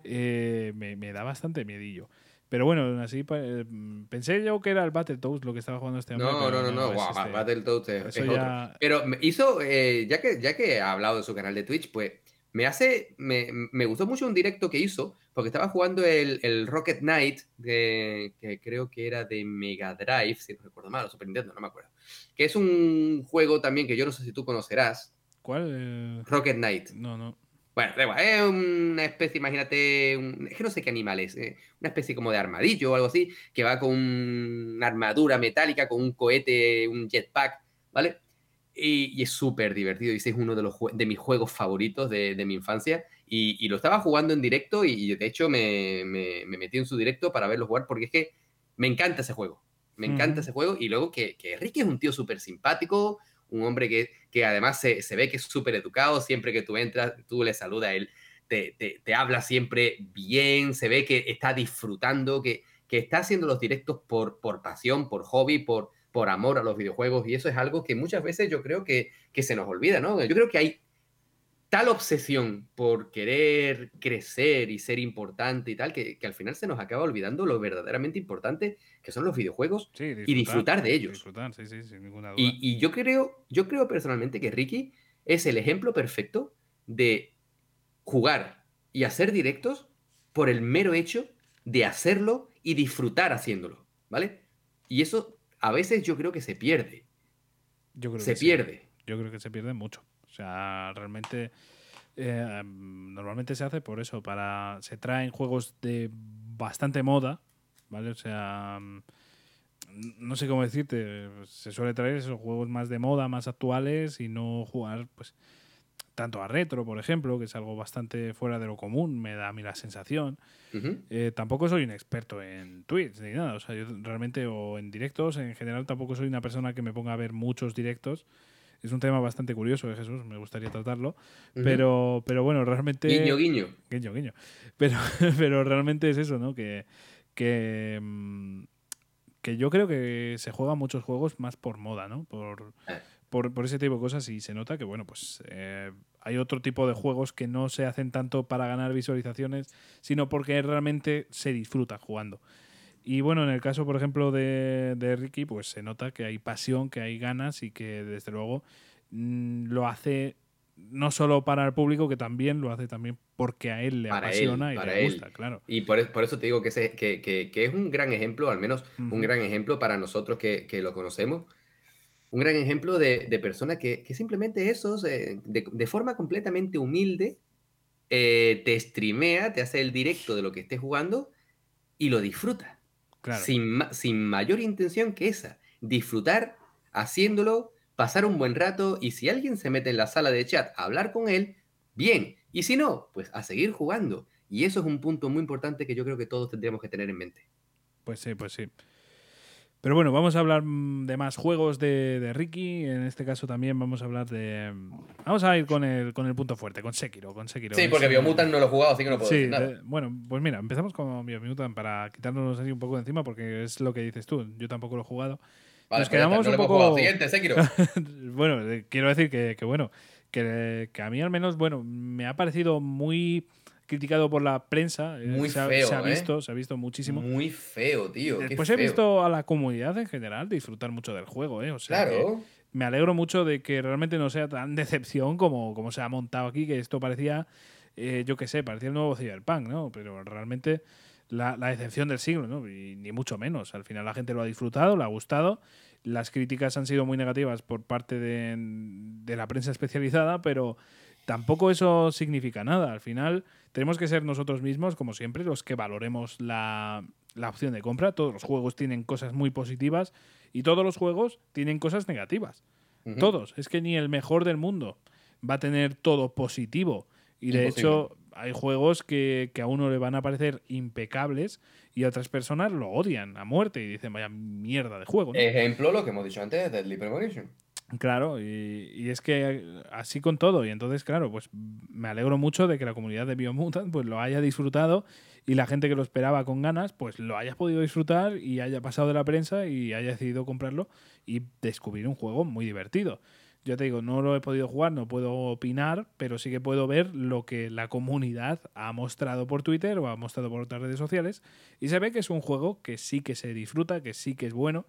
Eh, me, me da bastante miedillo. Pero bueno, así eh, pensé yo que era el Battletoads lo que estaba jugando este hombre. No, no, no, no, wow, este. Battletoads es, es ya... otro. Pero hizo, eh, ya, que, ya que ha hablado de su canal de Twitch, pues me hace, me, me gustó mucho un directo que hizo, porque estaba jugando el, el Rocket Knight, de, que creo que era de Mega Drive, si no recuerdo mal, o Super Nintendo, no me acuerdo. Que es un juego también que yo no sé si tú conocerás. ¿Cuál? Rocket Knight. No, no. Bueno, es una especie, imagínate, un, es que no sé qué animal es, eh, una especie como de armadillo o algo así, que va con una armadura metálica, con un cohete, un jetpack, ¿vale? Y, y es súper divertido, y ese es uno de, los, de mis juegos favoritos de, de mi infancia, y, y, lo estaba jugando en directo, y de hecho me, me, me, metí en su directo para verlo jugar, porque es que me encanta ese juego, me encanta mm. ese juego, y luego que, que Ricky es un tío súper simpático, un hombre que, que además se, se, ve que es súper educado, siempre que tú entras, tú le saludas a él, te, te, te, habla siempre bien, se ve que está disfrutando, que, que está haciendo los directos por, por pasión, por hobby, por, por amor a los videojuegos, y eso es algo que muchas veces yo creo que, que se nos olvida, ¿no? Yo creo que hay tal obsesión por querer crecer y ser importante y tal, que, que, al final se nos acaba olvidando lo verdaderamente importante que son los videojuegos sí, disfrutar, y disfrutar de ellos. Disfrutar, sí, sí, sin ninguna duda. Y, y, yo, creo, yo creo personalmente que Ricky es el ejemplo perfecto de jugar y hacer directos por el mero hecho de hacerlo y disfrutar haciéndolo, ¿vale? Y eso a veces yo creo que se pierde. Yo creo se que pierde. Yo creo que se pierde mucho. O sea, realmente eh, normalmente se hace por eso, para se traen juegos de bastante moda, ¿vale? O sea, no sé cómo decirte, se suele traer esos juegos más de moda, más actuales y no jugar, pues, tanto a retro, por ejemplo, que es algo bastante fuera de lo común, me da a mí la sensación. Uh -huh. eh, tampoco soy un experto en tweets ni nada, o sea, yo realmente, o en directos, en general tampoco soy una persona que me ponga a ver muchos directos es un tema bastante curioso, ¿eh, Jesús, me gustaría tratarlo. Uh -huh. pero, pero bueno, realmente. Guiño, guiño. Guiño, guiño. Pero, pero realmente es eso, ¿no? Que, que, que yo creo que se juegan muchos juegos más por moda, ¿no? Por, eh. por, por, ese tipo de cosas y se nota que, bueno, pues eh, hay otro tipo de juegos que no se hacen tanto para ganar visualizaciones, sino porque realmente se disfruta jugando. Y bueno, en el caso, por ejemplo, de, de, Ricky, pues se nota que hay pasión, que hay ganas y que desde luego mmm, lo hace no solo para el público, que también lo hace también porque a él le para apasiona él, y le gusta, él. claro. Y por, por, eso te digo que, ese, que, que, que, es un gran ejemplo, al menos un gran ejemplo para nosotros que, que lo conocemos. Un gran ejemplo de, de persona que, que, simplemente eso, de, de, forma completamente humilde, eh, te streamea, te hace el directo de lo que estés jugando y lo disfruta. Claro. Sin, sin mayor intención que esa. Disfrutar haciéndolo, pasar un buen rato y si alguien se mete en la sala de chat a hablar con él, bien. Y si no, pues a seguir jugando. Y eso es un punto muy importante que yo creo que todos tendríamos que tener en mente. Pues sí, pues sí. Pero bueno, vamos a hablar mm, de más juegos de, de Ricky. En este caso también vamos a hablar de. Vamos a ir con el, con el punto fuerte, con Sekiro. Con Sekiro. Sí, porque Biomutant no lo he jugado, así que no puedo Sí, decir nada. bueno, pues mira, empezamos con Biomutant para quitarnos así un poco de encima, porque es lo que dices tú. Yo tampoco lo he jugado. Vale, Nos pues quedamos no un poco. jugado. Siguiente, Sekiro. bueno, eh, quiero decir que, que bueno, que, que a mí al menos, bueno, me ha parecido muy criticado por la prensa. eh, Muy se ha, feo, se ha ¿eh? visto, se ha visto muchísimo. Muy feo, tío. Después he feo. visto a la comunidad en general disfrutar mucho del juego, ¿eh? O sea, Claro. me alegro mucho de que realmente no sea tan decepción como, como se ha montado aquí, que esto parecía, eh, yo qué sé, parecía el nuevo Cyberpunk, ¿no? Pero realmente la, la decepción del siglo, ¿no? Y ni mucho menos. Al final la gente lo ha disfrutado, le ha gustado. Las críticas han sido muy negativas por parte de, de la prensa especializada, pero tampoco eso significa nada. Al final tenemos que ser nosotros mismos, como siempre, los que valoremos la, la opción de compra. Todos los juegos tienen cosas muy positivas y todos los juegos tienen cosas negativas. Todos. Es que ni el mejor del mundo va a tener todo positivo. Y de Imposible. hecho, hay juegos que, que a uno le van a parecer impecables y a otras personas lo odian a muerte y dicen, vaya mierda de juego. ¿no? Ejemplo, lo que hemos dicho antes de Deadly Premonition. Claro, y, y es que así con todo. Y entonces, claro, pues me alegro mucho de que la comunidad de Biomutant pues lo haya disfrutado y la gente que lo esperaba con ganas, pues lo haya podido disfrutar y haya pasado de la prensa y haya decidido comprarlo y descubrir un juego muy divertido. Yo te digo, no lo he podido jugar, no puedo opinar, pero sí que puedo ver lo que la comunidad ha mostrado por Twitter o ha mostrado por otras redes sociales y se ve que es un juego que sí que se disfruta, que sí que es bueno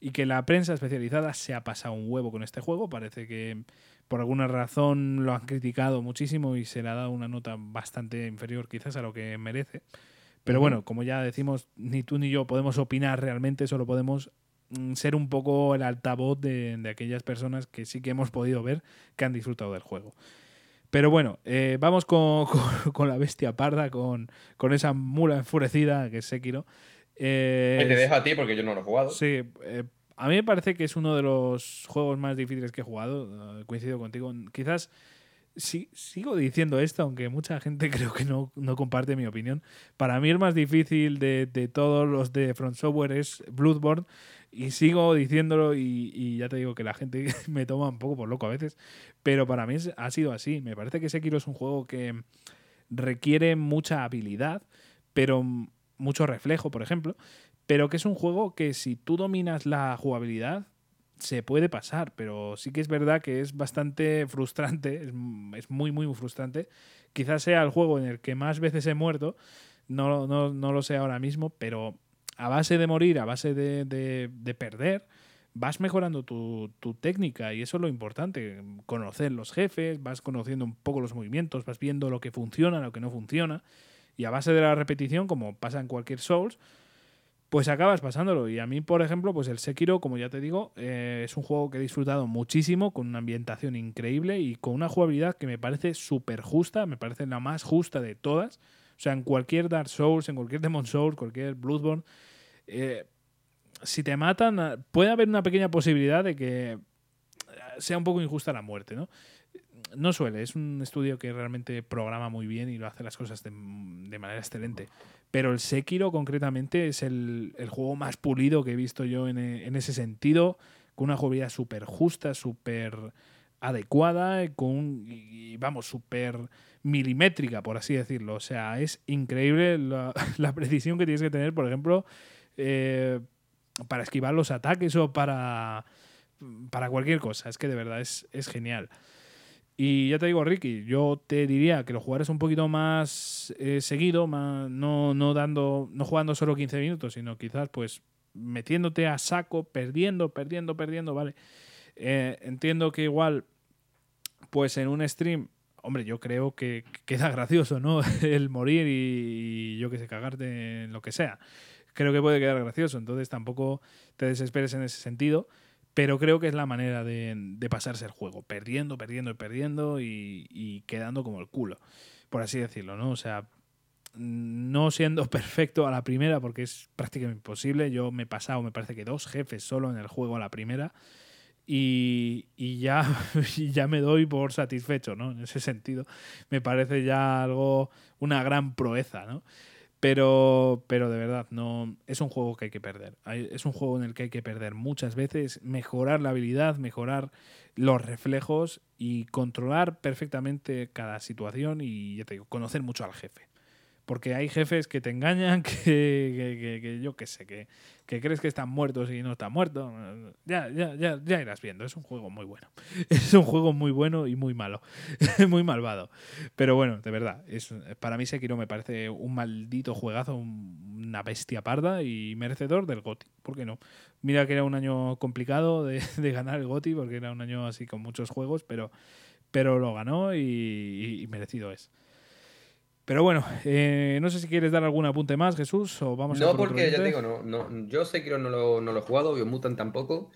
y que la prensa especializada se ha pasado un huevo con este juego. Parece que por alguna razón lo han criticado muchísimo y se le ha dado una nota bastante inferior quizás a lo que merece. Pero bueno, como ya decimos, ni tú ni yo podemos opinar realmente, solo podemos mm, ser un poco el altavoz de, de aquellas personas que sí que hemos podido ver que han disfrutado del juego. Pero bueno, eh, vamos con, con- con la bestia parda, con, con esa mula enfurecida que es Sekiro. Eh, Te dejo a ti porque yo no lo he jugado. Sí, eh, a mí me parece que es uno de los juegos más difíciles que he jugado. eh, coincido contigo. Quizás sí, sigo diciendo esto, aunque mucha gente creo que no, no comparte mi opinión. Para mí el más difícil de, de todos los de Front Software es Bloodborne. Y sigo diciéndolo y, y ya te digo que la gente me toma un poco por loco a veces. Pero para mí es- ha sido así. Me parece que Sekiro es un juego que requiere mucha habilidad, pero mucho reflejo, por ejemplo, pero que es un juego que si tú dominas la jugabilidad se puede pasar, pero sí que es verdad que es bastante frustrante, es, muy, muy frustrante. Quizás sea el juego en el que más veces he muerto, no, no, no lo sé ahora mismo, pero a base de morir, a base de, de- de perder, vas mejorando tu, tu técnica y eso es lo importante, conocer los jefes, vas conociendo un poco los movimientos, vas viendo lo que funciona, lo que no funciona y a base de la repetición, como pasa en cualquier Souls, pues acabas pasándolo. Y a mí, por ejemplo, pues el Sekiro, como ya te digo, eh, es un juego que he disfrutado muchísimo, con una ambientación increíble y con una jugabilidad que me parece súper justa, me parece la más justa de todas. O sea, en cualquier Dark Souls, en cualquier Demon Souls, cualquier Bloodborne, eh, si te matan, puede haber una pequeña posibilidad de que sea un poco injusta la muerte, ¿no? No suele, es un estudio que realmente programa muy bien y lo hace las cosas de, de manera excelente. Pero el Sekiro concretamente es el, el juego más pulido que he visto yo en, en ese sentido, con una jugabilidad súper justa, súper adecuada, con y, vamos, súper milimétrica, por así decirlo. O sea, es increíble la, la precisión que tienes que tener, por ejemplo, eh, para esquivar los ataques o para, para cualquier cosa. Es que de verdad es, es genial. Y ya te digo, Ricky, yo te diría que lo jugaras un poquito más eh, seguido, más, no, no dando, no jugando solo 15 minutos, sino quizás pues metiéndote a saco, perdiendo, perdiendo, perdiendo, ¿vale? Eh, entiendo que igual, pues en un stream, hombre, yo creo que queda gracioso, ¿no? El morir y, yo que sé, cagarte en lo que sea. Creo que puede quedar gracioso, entonces tampoco te desesperes en ese sentido pero creo que es la manera de, de pasarse el juego, perdiendo, perdiendo y perdiendo y, y quedando como el culo, por así decirlo, ¿no? O sea, no siendo perfecto a la primera, porque es prácticamente imposible, yo me he pasado, me parece que dos jefes solo en el juego a la primera, y, y ya, y ya me doy por satisfecho, ¿no? En ese sentido, me parece ya algo, una gran proeza, ¿no? Pero, pero de verdad, no es un juego que hay que perder. Es un juego en el que hay que perder muchas veces, mejorar la habilidad, mejorar los reflejos y controlar perfectamente cada situación y ya te digo, conocer mucho al jefe. Porque hay jefes que te engañan, que, que- que- que yo qué sé, que, crees que están muertos y no están muertos. Ya, ya, ya, ya irás viendo. Es un juego muy bueno. Es un juego muy bueno y muy malo. muy malvado. Pero bueno, de verdad. Es, para mí Sekiro me parece un maldito juegazo, un- una bestia parda y merecedor del GOTI. ¿Por qué no? Mira que era un año complicado de, de ganar el GOTI, porque era un año así con muchos juegos, pero, pero lo ganó y, y- y merecido es. Pero bueno, eh, no sé si quieres dar algún apunte más, Jesús, o vamos a No, por otro porque ya te digo, no, no, yo sé que no lo, no lo he jugado, Biomutant tampoco.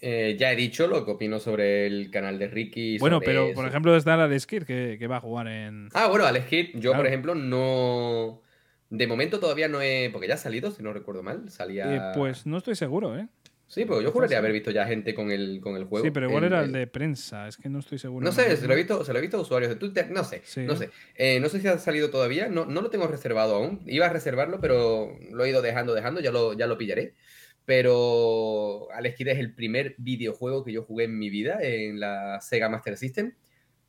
Eh, ya he dicho lo que opino sobre el canal de Ricky. Bueno, pero eso. por ejemplo está Kidd, que, que va a jugar en... Ah, bueno, Alex Kidd, yo Claro. por ejemplo no. De momento todavía no he. Porque ya ha salido, si no recuerdo mal. Salía. Eh, pues no estoy seguro, ¿eh? Sí, pues yo juraría haber visto ya gente con el, con el juego. Sí, pero igual El- era el el- de prensa, es que no estoy seguro. No sé, se lo he visto, se lo he visto a usuarios de Twitter, no sé, Sí. no sé. Eh, no sé si ha salido todavía, no, no lo tengo reservado aún. Iba a reservarlo, pero lo he ido dejando, dejando, ya lo, ya lo pillaré. Pero Alex Kidd es el primer videojuego que yo jugué en mi vida en la Sega Master System.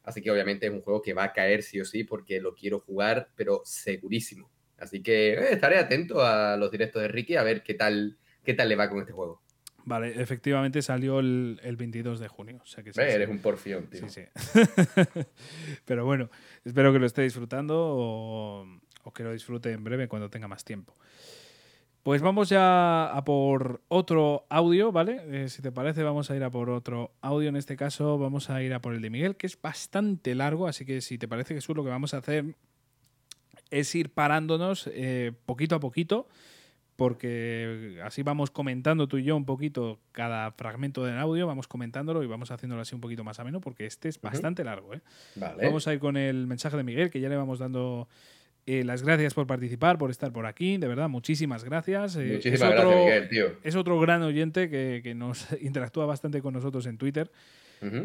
Así que obviamente es un juego que va a caer sí o sí porque lo quiero jugar, pero segurísimo. Así que eh, estaré atento a los directos de Ricky a ver qué tal, qué tal le va con este juego. Vale, efectivamente salió el, el 22 de junio. O sea que sí, Ve, sí. eres un porfión, tío. Sí, sí. Pero bueno, espero que lo esté disfrutando o, o que lo disfrute en breve cuando tenga más tiempo. Pues vamos ya a por otro audio, ¿vale? Eh, si te parece, vamos a ir a por otro audio. En este caso, vamos a ir a por el de Miguel, que es bastante largo. Así que si te parece, Jesús, lo que vamos a hacer es ir parándonos eh, poquito a poquito, porque así vamos comentando tú y yo un poquito cada fragmento del audio, vamos comentándolo y vamos haciéndolo así un poquito más ameno, porque este es bastante largo. ¿eh? Vale. Vamos a ir con el mensaje de Miguel, que ya le vamos dando eh, las gracias por participar, por estar por aquí. De verdad, muchísimas gracias. Eh, Muchísimas es otro- gracias, Miguel, tío. Es otro gran oyente que, que nos interactúa bastante con nosotros en Twitter.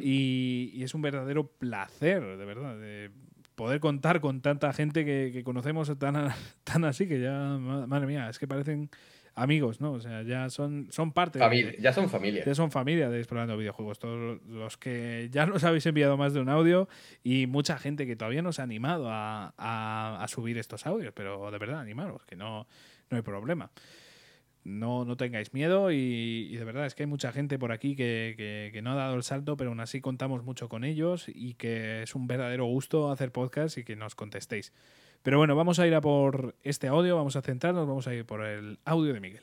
Y, y es un verdadero placer, de verdad, de poder contar con tanta gente que, que conocemos tan, tan así que ya, ma- madre mía, es que parecen amigos, ¿no? O sea, ya son, son parte de- ya son familia. ya son familia de Explorando Videojuegos. Todos los que ya nos habéis enviado más de un audio y mucha gente que todavía nos ha animado a, a- a subir estos audios, pero de verdad, animaros, que no, no hay problema. No, no tengáis miedo y, y de verdad es que hay mucha gente por aquí que, que- que no ha dado el salto, pero aún así contamos mucho con ellos y que es un verdadero gusto hacer podcast y que nos contestéis. Pero bueno, vamos a ir a por este audio, vamos a centrarnos, vamos a ir por el audio de Miguel.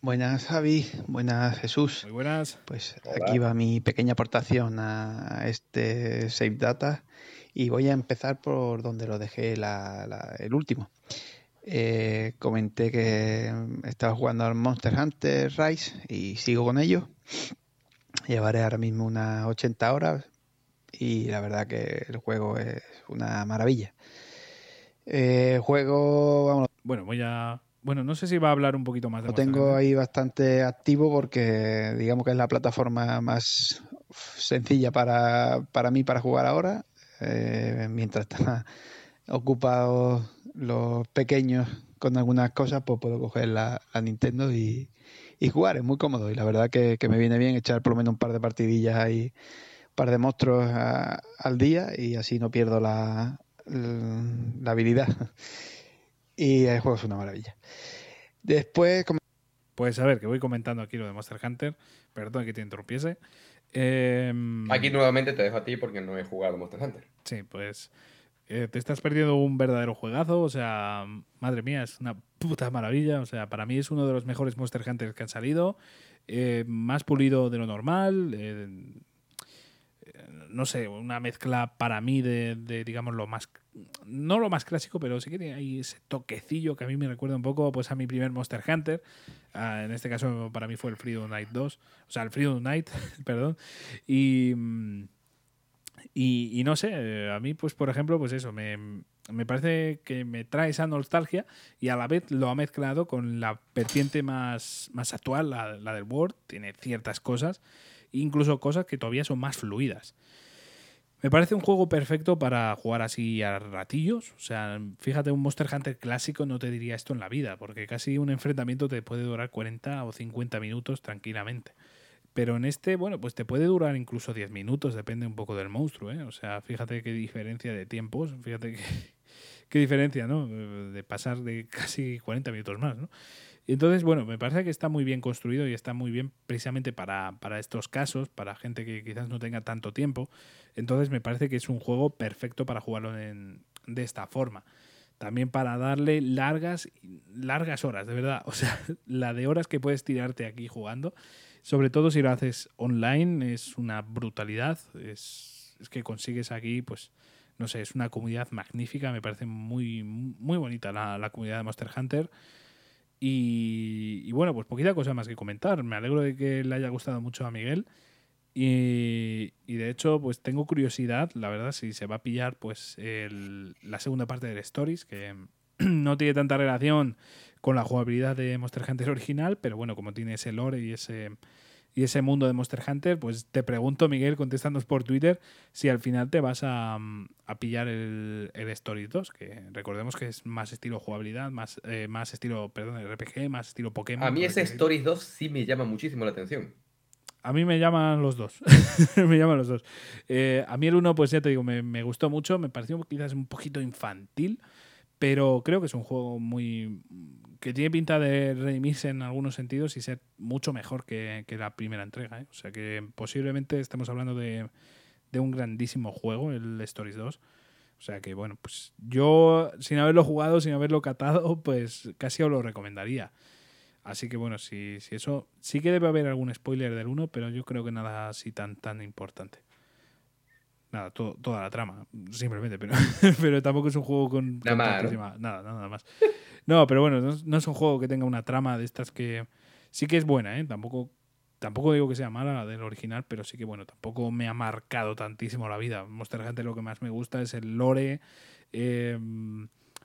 Buenas Javi, buenas Jesús. Muy buenas. Pues aquí va mi pequeña aportación a este Save Data y voy a empezar por donde lo dejé la- la- el último. Eh, comenté que estaba jugando al Monster Hunter Rise y sigo con ello. Llevaré ahora mismo unas 80 horas y la verdad que el juego es una maravilla. Eh, juego, vamos, Bueno, voy a. Bueno, no sé si va a hablar un poquito más de lo tengo ahí bastante activo porque digamos que es la plataforma más sencilla para, para mí para jugar ahora. Eh, mientras están ocupados los pequeños con algunas cosas, pues puedo coger la, la Nintendo y, y jugar. Es muy cómodo y la verdad que, que me viene bien echar por lo menos un par de partidillas ahí, un par de monstruos a- al día y así no pierdo la, la habilidad. Y el juego es una maravilla. Después, como Pues a ver, que voy comentando aquí lo de Monster Hunter. Perdón que te interrumpiese. Em, Aquí nuevamente te dejo a ti porque no he jugado Monster Hunter. Sí, pues eh, te estás perdiendo un verdadero juegazo. O sea, madre mía, es una puta maravilla. O sea, para mí es uno de los mejores Monster Hunters que han salido. Eh, más pulido de lo normal. eh, no sé, una mezcla para mí de, de, digamos, lo más. No lo más clásico, pero sí que tiene ahí ese toquecillo que a mí me recuerda un poco pues, a mi primer Monster Hunter. Ah, en este caso, para mí fue el Freedom Night 2. O sea, el Freedom Night, perdón. Y. mm, y, y no sé, eh, a mí, pues, por ejemplo, pues eso, me, me parece que me trae esa nostalgia y a la vez lo ha mezclado con la vertiente más, más actual, la, la del Word. Tiene ciertas cosas, incluso cosas que todavía son más fluidas. Me parece un juego perfecto para jugar así a ratillos. O sea, fíjate, un Monster Hunter clásico no te diría esto en la vida, porque casi un enfrentamiento te puede durar 40 o 50 minutos tranquilamente. Pero en este, bueno, pues te puede durar incluso 10 minutos, depende un poco del monstruo, ¿eh? O sea, fíjate qué diferencia de tiempos, fíjate qué, diferencia, ¿no? De pasar de casi 40 minutos más, ¿no? Entonces, bueno, me parece que está muy bien construido y está muy bien precisamente para, para, estos casos, para gente que quizás no tenga tanto tiempo. Entonces me parece que es un juego perfecto para jugarlo en, de esta forma. También para darle largas, largas horas, de verdad. O sea, la de horas que puedes tirarte aquí jugando, sobre todo si lo haces online, es una brutalidad. Es, es que consigues aquí, pues, no sé, es una comunidad magnífica. Me parece muy, muy bonita la, la comunidad de Monster Hunter. Y, bueno, pues poquita cosa más que comentar. Me alegro de que le haya gustado mucho a Miguel. Y, y de hecho, pues tengo curiosidad, la verdad, si se va a pillar pues la segunda parte del Stories, que no tiene tanta relación con la jugabilidad de Monster Hunter original, pero bueno, como tiene ese lore y ese, y ese mundo de Monster Hunter, pues te pregunto, Miguel, contestándonos por Twitter, si al final te vas a, a pillar el, el Stories 2, que recordemos que es más estilo jugabilidad, más, eh, más estilo, perdón, RPG, más estilo Pokémon. A mí ese Stories 2 sí me llama muchísimo la atención. A mí me llaman los dos. me llaman los dos. Eh, a mí el uno, pues ya te digo, me, me, gustó mucho. Me pareció quizás un poquito infantil. Pero creo que es un juego muy. que tiene pinta de redimirse en algunos sentidos y ser mucho mejor que, que la primera entrega. ¿eh? O sea que posiblemente estamos hablando de, de un grandísimo juego, el Stories 2. O sea que, bueno, pues yo, sin haberlo jugado, sin haberlo catado, pues casi os lo recomendaría. Así que bueno, si, si eso. Sí que debe haber algún spoiler del 1, pero yo creo que nada así tan, tan importante. Nada, todo, toda la trama, simplemente, pero, pero tampoco es un juego con. Nada más. ¿no? Nada, nada más. No, pero bueno, no, no, es un juego que tenga una trama de estas que. Sí que es buena, ¿eh? Tampoco, tampoco digo que sea mala la del original, pero sí que bueno, tampoco me ha marcado tantísimo la vida. Monster Hunter lo que más me gusta es el lore. Eh,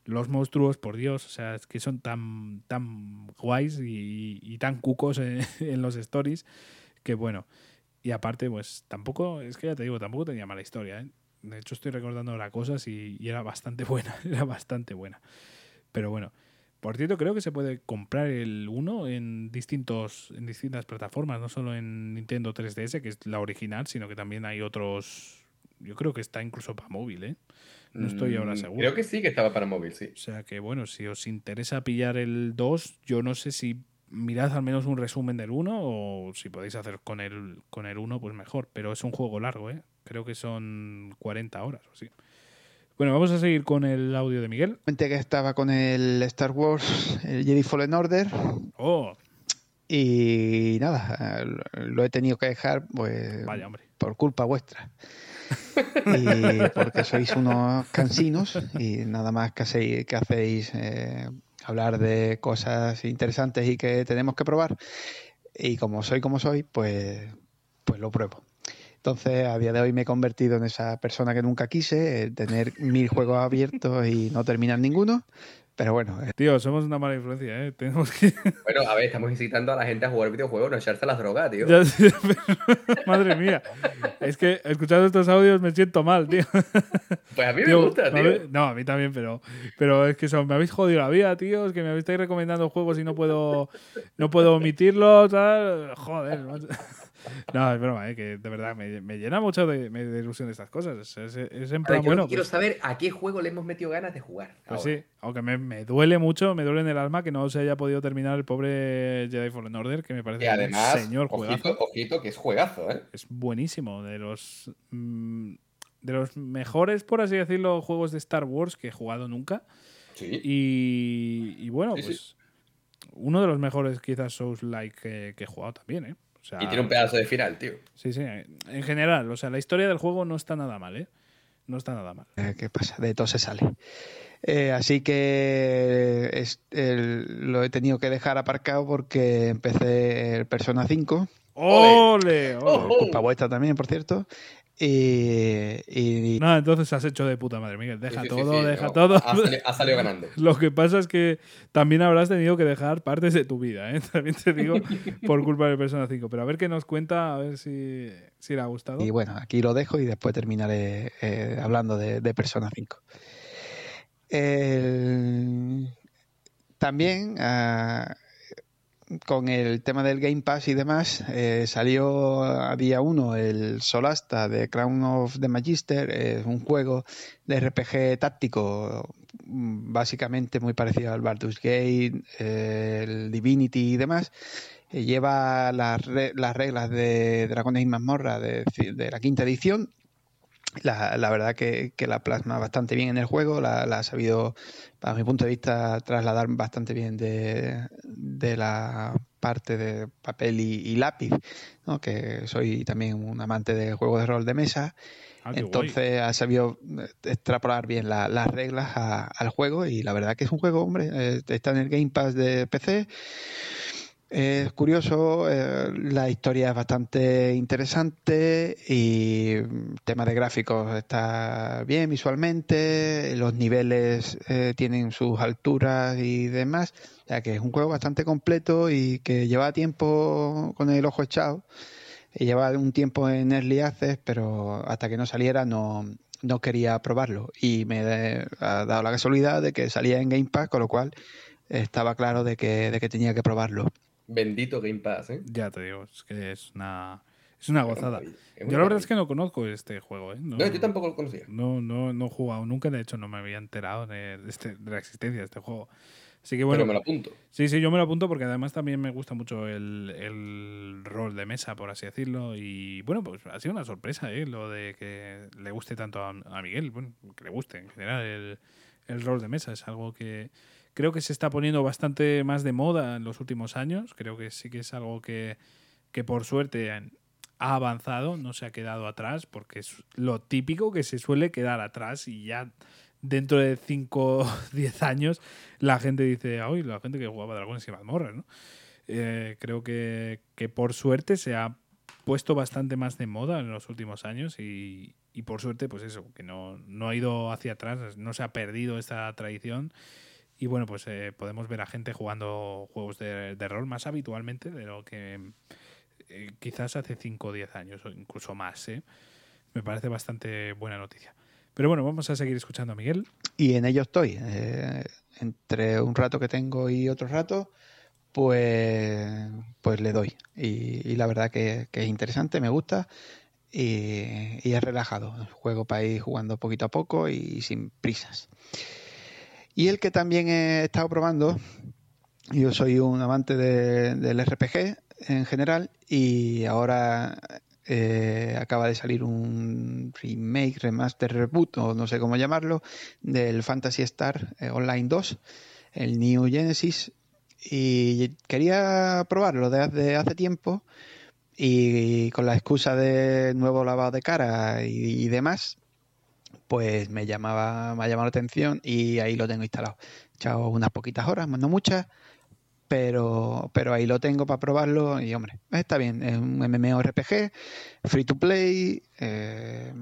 los monstruos, por Dios, o sea, es que son tan, tan guays y, y tan cucos en, en, los stories que bueno. Y aparte, pues tampoco, es que ya te digo, tampoco tenía mala historia. ¿eh? De hecho, estoy recordando ahora cosas y, y, era bastante buena, era bastante buena. Pero bueno, por cierto, creo que se puede comprar el 1 en, distintos, en distintas plataformas, no solo en Nintendo 3DS, que es la original, sino que también hay otros. Yo creo que está incluso para móvil, ¿eh? No estoy ahora seguro. Creo que sí que estaba para móvil, sí. O sea que bueno, si os interesa pillar el 2, yo no sé si mirad al menos un resumen del 1 o si podéis hacer con el, con el 1, pues mejor. Pero es un juego largo, ¿eh? Creo que son 40 horas o así. Bueno, vamos a seguir con el audio de Miguel. Que estaba con el Star Wars, el Jedi Fallen Order. Oh. Y nada, lo he tenido que dejar pues Vaya, hombre. por culpa vuestra. y porque sois unos cansinos y nada más que hacéis, que hacéis eh, hablar de cosas interesantes y que tenemos que probar. Y como soy como soy, pues, pues lo pruebo. Entonces, a día de hoy me he convertido en esa persona que nunca quise, tener mil juegos abiertos y no terminar ninguno. Pero bueno. Eh. Tío, somos una mala influencia, ¿eh? Tenemos que. Bueno, a ver, estamos incitando a la gente a jugar videojuegos, no echarse las drogas, tío. Ya, sí, pero, madre mía. Es que escuchando estos audios me siento mal, tío. Pues a mí tío, me gusta, tío. No, a mí también, pero, pero es que son, me habéis jodido la vida, tío. Es que me estáis recomendando juegos y no puedo, no puedo omitirlos, tal. Joder. No, es broma, ¿eh? que de verdad me, me llena mucho de, de, ilusión estas cosas. Es, es, es en plan, ver, yo bueno. quiero pues, saber a qué juego le hemos metido ganas de jugar. Pues ahora. sí, aunque me, me, duele mucho, me duele en el alma que no se haya podido terminar el pobre Jedi Fallen Order, que me parece y además, un señor juegazo. Ojito, ojito, que es juegazo, ¿eh? Es buenísimo, de los. Mmm, de los mejores, por así decirlo, juegos de Star Wars que he jugado nunca. Sí. Y, y bueno, sí, pues. Sí. Uno de los mejores, quizás, Souls-like que, que he jugado también, ¿eh? O sea, y tiene un pedazo de final, tío. Sí, sí. En general, o sea, la historia del juego no está nada mal, ¿eh? No está nada mal. Eh, ¿Qué pasa? De todo se sale. Eh, así que es, el, lo he tenido que dejar aparcado porque empecé el Persona 5 ¡Ole! ole. Culpa vuestra también, por cierto. Y, y, No, entonces has hecho de puta madre, Miguel. Deja Sí, sí, todo, sí, deja no, todo. ha sali- ha salido ganando. Lo que pasa es que también habrás tenido que dejar partes de tu vida, ¿eh? También te digo, por culpa de Persona 5. Pero a ver qué nos cuenta, a ver si, si le ha gustado. y bueno, aquí lo dejo y después terminaré eh, hablando de, de Persona 5. El- También ah, con el tema del Game Pass y demás, eh, salió a día 1 el Solasta de Crown of the Magister, es un juego de RPG táctico mm, básicamente muy parecido al Baldur's Gate, eh, el Divinity y demás. Eh, lleva las, re- las reglas de Dragones y Mazmorra de la quinta edición la, la verdad que, que la plasma bastante bien en el juego, la, la ha sabido, para mi punto de vista, trasladar bastante bien de, de la parte de papel y, y lápiz, ¿no? que soy también un amante de juegos de rol de mesa. Ah, Entonces ha sabido extrapolar bien la- las reglas a- al juego y la verdad que es un juego, hombre, eh, está en el Game Pass de PC. Es curioso, eh, la historia es bastante interesante y el tema de gráficos está bien visualmente, los niveles eh, tienen sus alturas y demás, o sea que es un juego bastante completo y que lleva tiempo con el ojo echado, y lleva un tiempo en Early Access, pero hasta que no saliera no, no quería probarlo y me ha dado la casualidad de que salía en Game Pass, con lo cual estaba claro de que, de que tenía que probarlo. Bendito Game Pass, ¿eh? Ya te digo, es que es una, es una gozada. Yo la verdad es que no conozco este juego. ¿eh? No, yo tampoco lo conocía. No, no, no he jugado nunca, de hecho no me había enterado de, de este- de la existencia de este juego. Así que bueno. Pero me lo apunto. Sí, sí, yo me lo apunto porque además también me gusta mucho el, el rol de mesa, por así decirlo. Y bueno, pues ha sido una sorpresa, ¿eh? Lo de que le guste tanto a, a Miguel, bueno, que le guste en general el, el rol de mesa. Es algo que creo que se está poniendo bastante más de moda en los últimos años. Creo que sí que es algo que, que por suerte ha avanzado, no se ha quedado atrás, porque es lo típico que se suele quedar atrás y ya dentro de 5 o 10 años la gente dice, hoy la gente que jugaba dragones y mazmorras, ¿no? Eh, creo que, que por suerte se ha puesto bastante más de moda en los últimos años y, y por suerte, pues eso, que no, no ha ido hacia atrás, no se ha perdido esta tradición. Y bueno, pues eh, podemos ver a gente jugando juegos de, rol más habitualmente de lo que eh, quizás hace 5 o 10 años o incluso más. ¿eh? Me parece bastante buena noticia. Pero bueno, vamos a seguir escuchando a Miguel. Y en ello estoy. entre un rato que tengo y otro rato, pues, pues le doy. Y, la verdad que, es interesante, me gusta y, y es relajado. Juego para ir jugando poquito a poco y sin prisas. Y el que también he estado probando, yo soy un amante de- del RPG en general y ahora eh, acaba de salir un remake, remaster, reboot o no sé cómo llamarlo del Fantasy Star eh, Online 2, el New Genesis. Y quería probarlo desde hace tiempo y con la excusa de nuevo lavado de cara y, y demás pues me llamaba me ha llamado la atención y ahí lo tengo instalado. He echado unas poquitas horas, no muchas, pero, pero ahí lo tengo para probarlo y hombre, está bien, es un MMORPG, free to play, eh,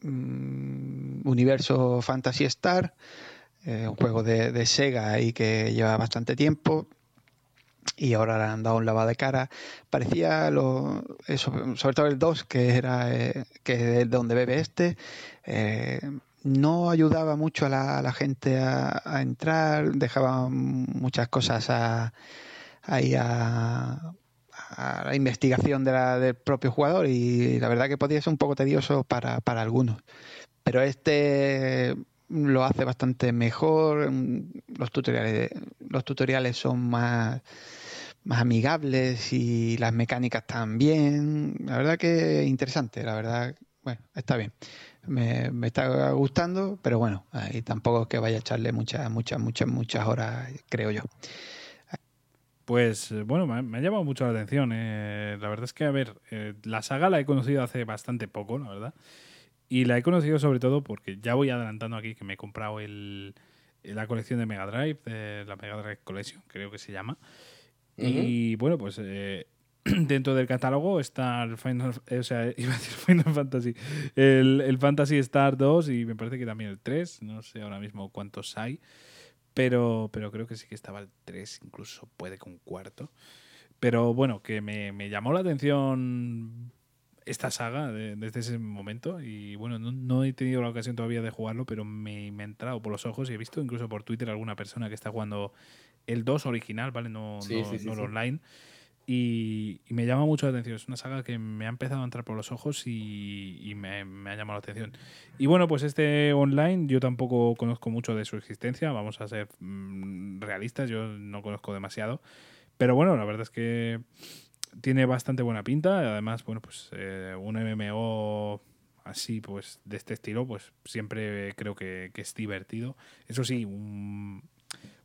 mm, universo Fantasy Star, eh, un juego de, Sega ahí que lleva bastante tiempo y ahora le han dado un lavado de cara. Parecía lo, sobre todo el 2, que era eh, que es donde bebe este, eh, no ayudaba mucho a la, gente a, entrar, dejaba muchas cosas a, ahí a, a la investigación del propio jugador y la verdad que podía ser un poco tedioso para, para algunos. Pero este lo hace bastante mejor, mm, los tutoriales, los tutoriales son más, más amigables y las mecánicas también. La verdad que interesante, la verdad, bueno, está bien. Me, me está gustando, pero bueno, ahí tampoco es que vaya a echarle muchas, muchas, muchas, muchas horas, creo yo. Pues eh, bueno, me ha, me ha llamado mucho la atención. eh. La verdad es que, a ver, eh, la saga la he conocido hace bastante poco, la verdad. Y la he conocido sobre todo porque ya voy adelantando aquí que me he comprado el, la colección de Mega Drive, de la Mega Drive Collection, creo que se llama. Y bueno, pues eh, dentro del catálogo está el Final, o sea, iba a decir Final Fantasy, el, el Fantasy Star 2 y me parece que también el 3, no sé ahora mismo cuántos hay, pero, pero creo que sí que estaba el 3, incluso puede que un cuarto. Pero bueno, que me, me llamó la atención esta saga de- desde ese momento y bueno, no, no he tenido la ocasión todavía de jugarlo, pero me, me ha entrado por los ojos y he visto incluso por Twitter alguna persona que está jugando el 2 original, ¿vale? No, Sí, no, sí, sí, no el online. Y, me llama mucho la atención. Es una saga que me ha empezado a entrar por los ojos y, me ha llamado la atención. Y bueno, pues este online yo tampoco conozco mucho de su existencia. Vamos a ser mm, realistas, yo no conozco demasiado. Pero bueno, la verdad es que tiene bastante buena pinta. Además, bueno, pues eh, un MMO así, pues de este estilo, pues siempre creo que, que es divertido. Eso sí, un,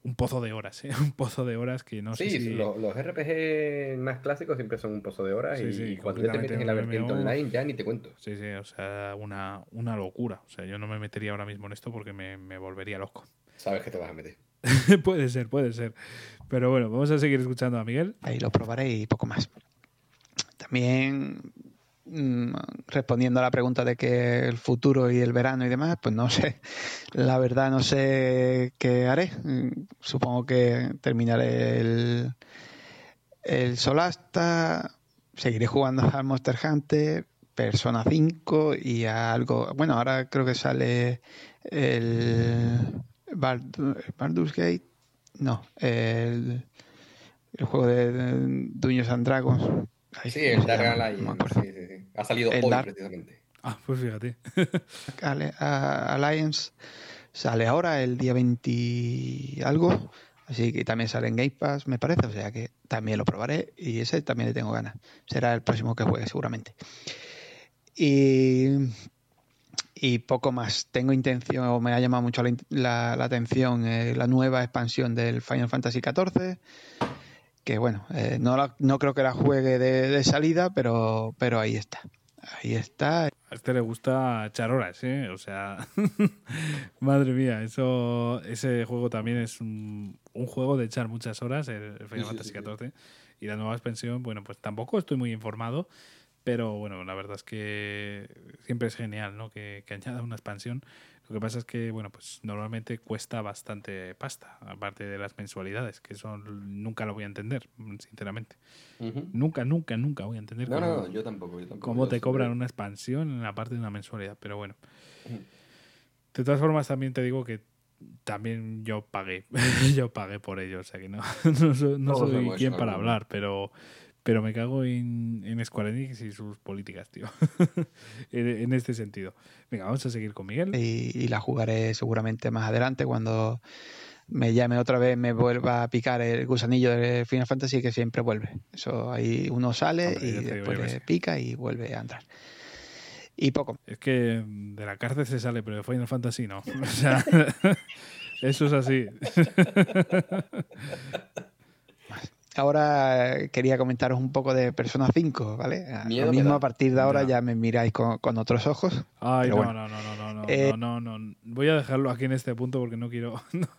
un pozo de horas, ¿eh? Un pozo de horas que no sí, sé si... lo- los RPG más clásicos siempre son un pozo de horas Sí, y, sí, y cuando ya te metes en la vertiente online ya ni te cuento. Sí, sí, o sea, una, una locura. O sea, yo no me metería ahora mismo en esto porque me, me volvería loco. Sabes que te vas a meter. puede ser, puede ser. Pero bueno, vamos a seguir escuchando a Miguel. Ahí lo probaré y poco más. También mm, respondiendo a la pregunta de que el futuro y el verano y demás, pues no sé. La verdad no sé qué haré. Mm, Supongo que terminaré el, el Solasta, seguiré jugando al Monster Hunter, Persona 5 y a algo... Bueno, ahora creo que sale el Baldur- Gate. No, el, el juego de, Dungeons and Dragons. Ay, Sí, ¿cómo el Dark? Alliance. No me acuerdo. sí, sí, sí. Ha salido El hoy Dark- precisamente. Ah, pues fíjate. Alliance sale ahora el día 20 y algo. Así que también sale en Game Pass, me parece. O sea que también lo probaré y ese también le tengo ganas. Será el próximo que juegue seguramente. Y, y poco más. Tengo intención, o me ha llamado mucho la, in- la- la atención eh, la nueva expansión del Final Fantasy XIV. Que bueno, eh, no, la- no creo que la juegue de, de salida, pero, pero ahí está. Ahí está. A este le gusta echar horas, ¿eh? O sea, madre mía, eso, ese juego también es un, un juego de echar muchas horas, el, el Final Sí, sí, Fantasy sí, sí. XIV. Y la nueva expansión, bueno, pues tampoco estoy muy informado, pero bueno, la verdad es que siempre es genial, ¿no? Que, que añada una expansión. Lo que pasa es que, bueno, pues normalmente cuesta bastante pasta, aparte de las mensualidades, que eso nunca lo voy a entender, sinceramente. Nunca, nunca, nunca voy a entender No, cómo, no, yo tampoco, yo tampoco. cómo te cobran una expansión en la parte de una mensualidad, pero bueno. De todas formas, también te digo que también yo pagué. yo pagué por ello, o sea que no, no soy, no soy quien en para hablar, pero, pero me cago en, en Square Enix y sus políticas, tío. en, en este sentido. Venga, vamos a seguir con Miguel. y, y la jugaré seguramente más adelante cuando me llame otra vez, me vuelva a picar el gusanillo de Final Fantasy que siempre vuelve. Eso ahí uno sale Hombre, y después le pica y vuelve a entrar. Y poco. Es que de la cárcel se sale, pero de Final Fantasy no. O sea, eso es así. Ahora eh, quería comentaros un poco de Persona 5, ¿vale? A- Miedo Lo mismo a partir de ahora Ya. ya me miráis con, con otros ojos. Ay, no, bueno. no, no, no, no, no, Eh, no, no, no. Voy a dejarlo aquí en este punto porque no quiero.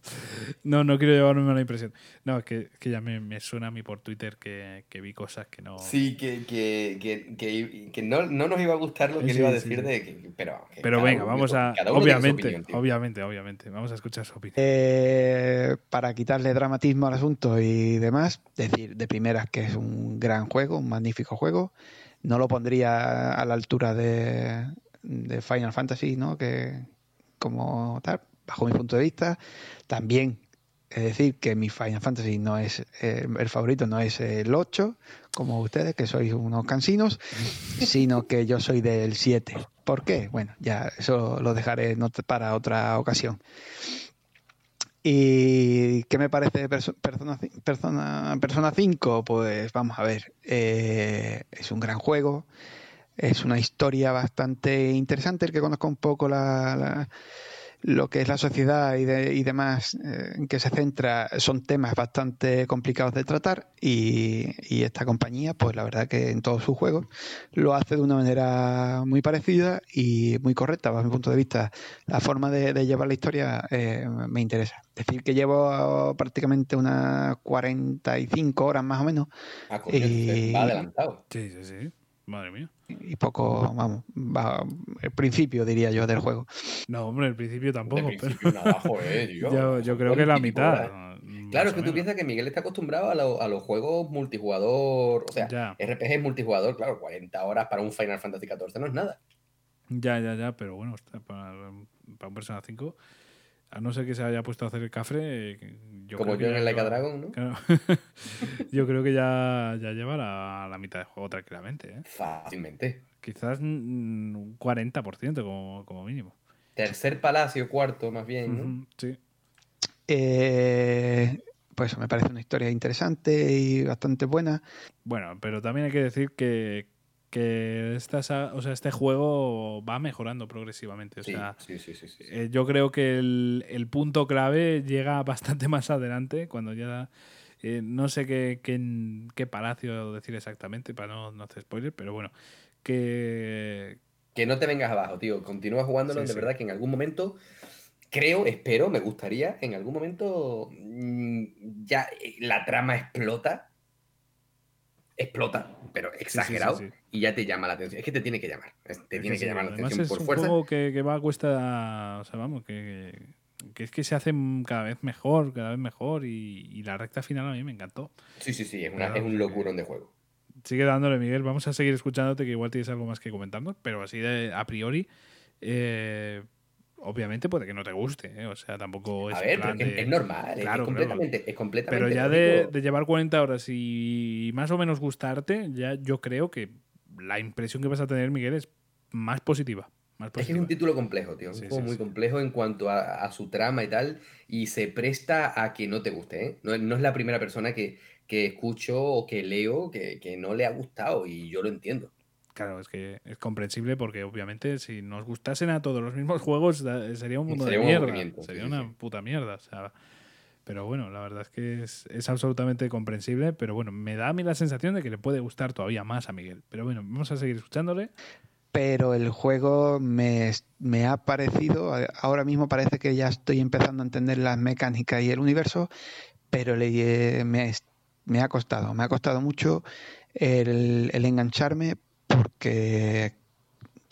No, no quiero llevarme una impresión. No, es que, que ya me, me suena a mí por Twitter que, que vi cosas que no. Sí, que, que, que, que, que no, no nos iba a gustar lo que Sí, él iba a decir sí. de que, pero, que Pero venga, uno- vamos a. Obviamente, opinión, obviamente, obviamente. Vamos a escuchar su opinión. Eh, para quitarle dramatismo al asunto y demás, decir de primeras que es un gran juego, un magnífico juego. No lo pondría a la altura de, de Final Fantasy, ¿no? Que como tal, bajo mi punto de vista, también es decir que mi Final Fantasy no es eh, el favorito, no es el 8, como ustedes, que sois unos cansinos, sino que yo soy del 7. ¿Por qué? Bueno, ya eso lo dejaré para otra ocasión. ¿Y qué me parece Perso- Persona, Persona, Persona 5? Pues vamos a ver, eh, es un gran juego, es una historia bastante interesante, el que conozca un poco la- lo que es la sociedad y, de- y demás eh, en que se centra son temas bastante complicados de tratar y, y esta compañía, pues la verdad que en todos sus juegos lo hace de una manera muy parecida y muy correcta, bajo mi punto de vista. La forma de, de llevar la historia eh, me interesa. Decir que llevo prácticamente unas 45 horas más o menos Ah, va adelantado. Sí, sí, sí. Madre mía. y poco, vamos, va, el principio diría yo del juego. No, hombre, al principio tampoco. De principio pero- nada, joder, tío. yo, yo creo que la 20 mitad. Claro, es que tú piensas que Miguel está acostumbrado a, lo- a los juegos multijugador, o sea, Ya. RPG multijugador, claro, 40 horas para un Final Fantasy XIV no es nada. Ya, ya, ya, pero bueno, para, para un Persona 5, a no ser que se haya puesto a hacer el cafre, eh, yo Como creo que yo en el Like a lleva- Dragon, ¿no? Claro. yo creo que ya, ya lleva la, la mitad de juego tranquilamente. ¿eh? Fácilmente. Quizás mm, un 40% como, como mínimo. Tercer palacio, cuarto, más bien, Sí. Eh, pues me parece una historia interesante y bastante buena. Bueno, pero también hay que decir que, que esta o sea, este juego va mejorando progresivamente. O Sí, sea, sí, sí, eh, yo creo que el, el punto clave llega bastante más adelante, cuando ya eh, no sé qué, qué, qué palacio decir exactamente para no, no hacer spoiler, pero bueno, que, Que no te vengas abajo, tío. Continúa jugándolo, de verdad que en algún momento, creo, espero, me gustaría, en algún momento mm, ya eh, la trama explota. Explota, pero exagerado. sí, sí. Y ya te llama la atención. Es que te tiene que llamar. Te Es tiene que llamar la atención es por un fuerza. juego que, que va a cuesta, o sea, vamos, que, que es que se hace cada vez mejor, cada vez mejor y, y la recta final a mí me encantó. Sí, sí, sí, es, una- es un locurón de juego. Sigue dándole, Miguel. Vamos a seguir escuchándote, que igual tienes algo más que comentarnos, pero así de a priori, eh, obviamente puede que no te guste, ¿eh? o sea, tampoco es. A ver, pero es, que de- es normal, es- Claro, es, claro. completamente, es completamente Pero ya de, llevar 40 horas y más o menos gustarte, ya yo creo que la impresión que vas a tener, Miguel, es más positiva. Más Es que es positiva. un título complejo, tío. Es Sí, un juego sí, muy sí. complejo en cuanto a, a su trama y tal. Y se presta a que no te guste, ¿eh? No, no es la primera persona que, que escucho o que leo que, que no le ha gustado. Y yo lo entiendo. Claro, es que es comprensible porque obviamente si nos gustasen a todos los mismos juegos sería un mundo Sería de un mierda. Sería sí, una sí. puta mierda. O sea, pero bueno, la verdad es que es, es absolutamente comprensible. Pero bueno, me da a mí la sensación de que le puede gustar todavía más a Miguel. Pero bueno, vamos a seguir escuchándole. pero el juego me, me ha parecido, ahora mismo parece que ya estoy empezando a entender las mecánicas y el universo, pero le, me, me ha costado, me ha costado mucho el, el engancharme porque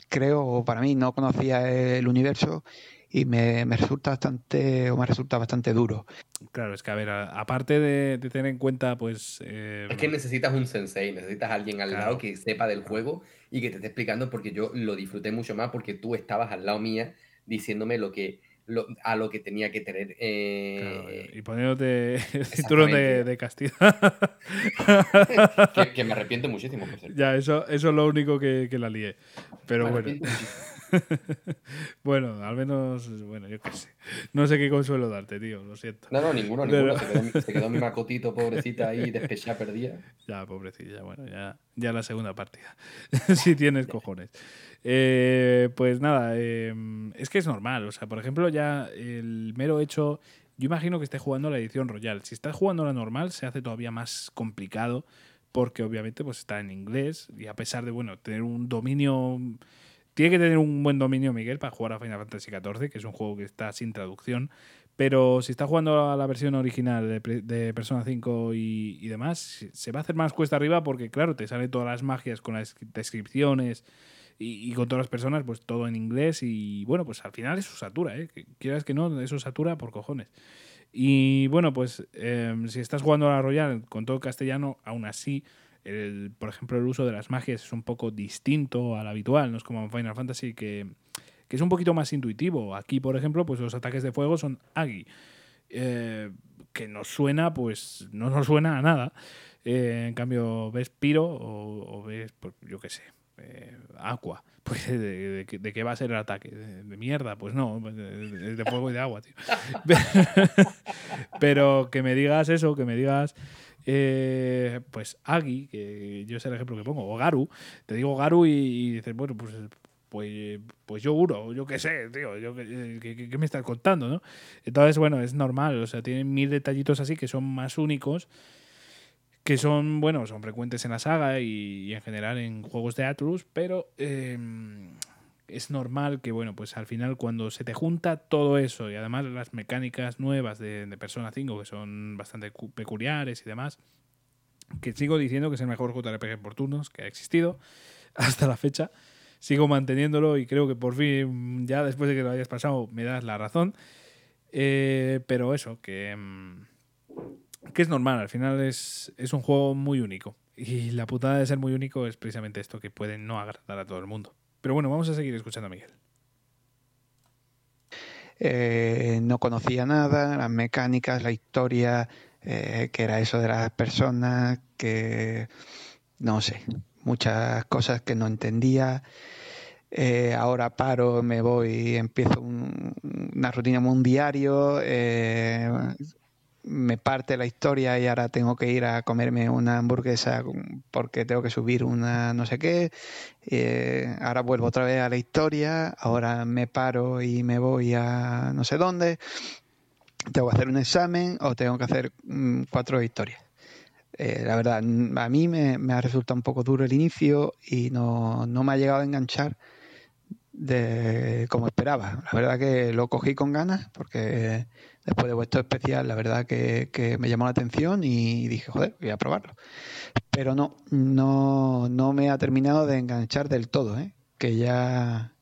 creo, o para mí, no conocía el universo y me, me resulta bastante, o me resulta bastante duro. Claro, es que a ver, a- aparte de, de tener en cuenta, pues. eh, Es que necesitas un sensei, necesitas a alguien al Claro. lado que sepa del juego y que te esté explicando porque yo lo disfruté mucho más porque tú estabas al lado mía diciéndome lo que lo- a lo que tenía que tener. eh, y poniéndote el cinturón de, de castidad. que, que me arrepiento muchísimo, por. Ya, eso, eso es lo único que, que la lié. Pero Me bueno. bueno, al menos, bueno, yo qué sé. No sé qué consuelo darte, tío, lo siento. No, no, ninguno, Pero- ninguno. Se quedó, mi- se quedó mi macotito, pobrecita, ahí, despechada, perdida. Ya, pobrecilla, bueno, ya, ya la segunda partida. si tienes cojones. Eh, pues nada, eh, es que es normal. O sea, por ejemplo, ya el mero hecho. Yo imagino que esté jugando la edición Royal. Si estás jugando la normal, se hace todavía más complicado. Porque obviamente pues está en inglés. Y a pesar de, bueno, tener un dominio. Tiene que tener un buen dominio, Miguel, para jugar a Final Fantasy XIV, que es un juego que está sin traducción. Pero si está jugando a la versión original de, Persona 5 y, demás, se- va a hacer más cuesta arriba porque, claro, te salen todas las magias con las descripciones y, con todas las personas, pues todo en inglés. Y bueno, pues al final eso satura, ¿eh? Quieras que no, eso satura por cojones. Y bueno, pues eh, si estás jugando a la Royal con todo castellano, aún así, por ejemplo, el uso de las magias es un poco distinto al habitual, no es como en Final Fantasy que, que es un poquito más intuitivo. Aquí, por ejemplo, pues los ataques de fuego son Agi, eh, que nos suena, pues no nos suena a nada. Eh, en cambio, ves Piro o, ves, pues, yo qué sé, eh, Aqua. Pues de, de- de- de qué va a ser el ataque? ¿De, mierda? Pues no, de- de fuego y de agua, tío. Pero que me digas eso, que me digas, eh, pues Agi, que yo es el ejemplo que pongo, o Garu, te digo Garu y, dices, bueno, pues pues, pues yo juro, yo qué sé, tío, yo qué- qué me estás contando, ¿no? Entonces, bueno, es normal, o sea, tienen mil detallitos así que son más únicos, que son, bueno, son frecuentes en la saga y, y en general en juegos de Atlus, pero eh, es normal que, bueno, pues al final cuando se te junta todo eso y además las mecánicas nuevas de, de Persona 5, que son bastante cu- peculiares y demás, que sigo diciendo que es el mejor JRPG por turnos que ha existido hasta la fecha. Sigo manteniéndolo y creo que por fin, ya después de que lo hayas pasado, me das la razón. Eh, pero eso, que, mm, que es normal, al final es, es un juego muy único. Y la putada de ser muy único es precisamente esto, que puede no agradar a todo el mundo. Pero bueno, vamos a seguir escuchando a Miguel. Eh, no conocía nada, las mecánicas, la historia, eh, que era eso de las personas, que no sé, muchas cosas que no entendía. Eh, ahora paro, me voy, empiezo un- una rutina un diario, me parte la historia y ahora tengo que ir a comerme una hamburguesa porque tengo que subir una no sé qué. Eh, ahora vuelvo otra vez a la historia, ahora me paro y me voy a no sé dónde. Tengo que hacer un examen o tengo que hacer mm, cuatro historias. Eh, la verdad, mm, a mí me, me ha resultado un poco duro el inicio y no, no me ha llegado a enganchar de como esperaba. La verdad que lo cogí con ganas porque después de vuestro especial, la verdad que, me llamó la atención y dije, joder, voy a probarlo. Pero no, no, no me ha terminado de enganchar del todo, ¿eh? que ya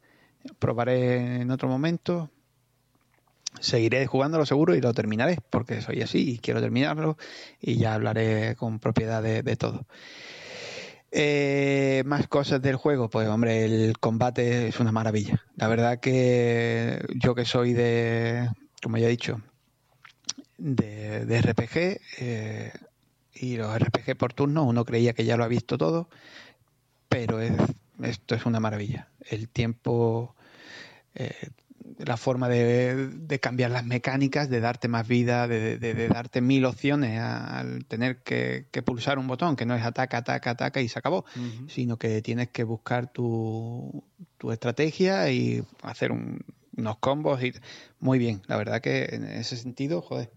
probaré en otro momento. Seguiré jugándolo seguro y lo terminaré, porque soy así y quiero terminarlo y ya hablaré con propiedad de, de todo. Eh, más cosas del juego, pues hombre, el combate es una maravilla. La verdad que yo que soy de, como ya he dicho, de, de RPG eh, y los RPG por turno, uno creía que ya lo ha visto todo, pero es, esto es una maravilla. El tiempo, eh, la forma de, de cambiar las mecánicas, de darte más vida, de, de- de darte mil opciones a- al tener que, que pulsar un botón, que no es ataca, ataca, ataca y se acabó, sino que tienes que buscar tu, tu estrategia y hacer un- unos combos y muy bien. La verdad que en ese sentido, joder,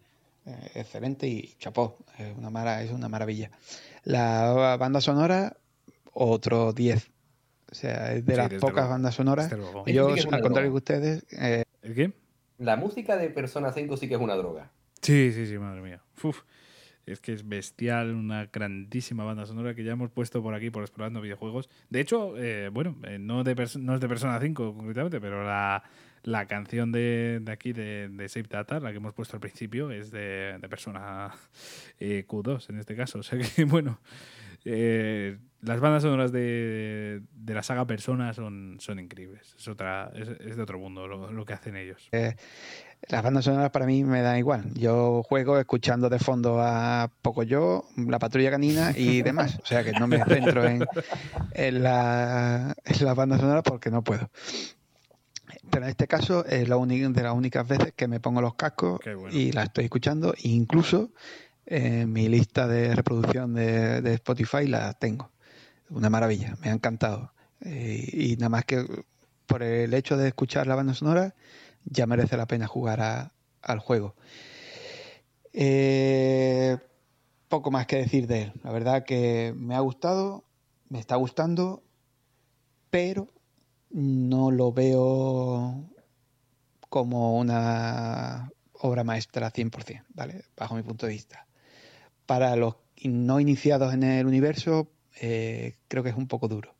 eh, excelente y chapó, es una, mara- es una maravilla. La banda sonora, otro 10. O sea, es de Sí, las pocas luego. bandas sonoras. Desde. Yo, sí al contrario que ustedes, eh, ¿El qué? La música de Persona 5 sí que es una droga. Sí, sí, sí, madre mía. Uf, es que es bestial, una grandísima banda sonora que ya hemos puesto por aquí por explorando videojuegos. De hecho, eh, bueno, eh, no, de no es de Persona 5 concretamente, pero la, la canción de, de aquí de, de Save Data, la que hemos puesto al principio, es de, de Persona eh, Q2 en este caso. O sea que, bueno, eh, las bandas sonoras de, de la saga Persona son, son increíbles. Es, otra, es, es de otro mundo lo, lo que hacen ellos. eh, las bandas sonoras para mí me dan igual. Yo juego escuchando de fondo a Pocoyo, La Patrulla Canina y demás. O sea que no me centro en, en, la, en las bandas sonoras porque no puedo. Pero en este caso es la de las únicas veces que me pongo los cascos y la estoy escuchando. E incluso en mi lista de reproducción de, de Spotify la tengo. Una maravilla, me ha encantado. Eh, y nada más que por el hecho de escuchar la banda sonora ya merece la pena jugar a- al juego. Eh, poco más que decir de él. La verdad que me ha gustado, me está gustando, pero no lo veo como una obra maestra 100%, ¿vale? Bajo mi punto de vista. Para los no iniciados en el universo, eh, creo que es un poco duro.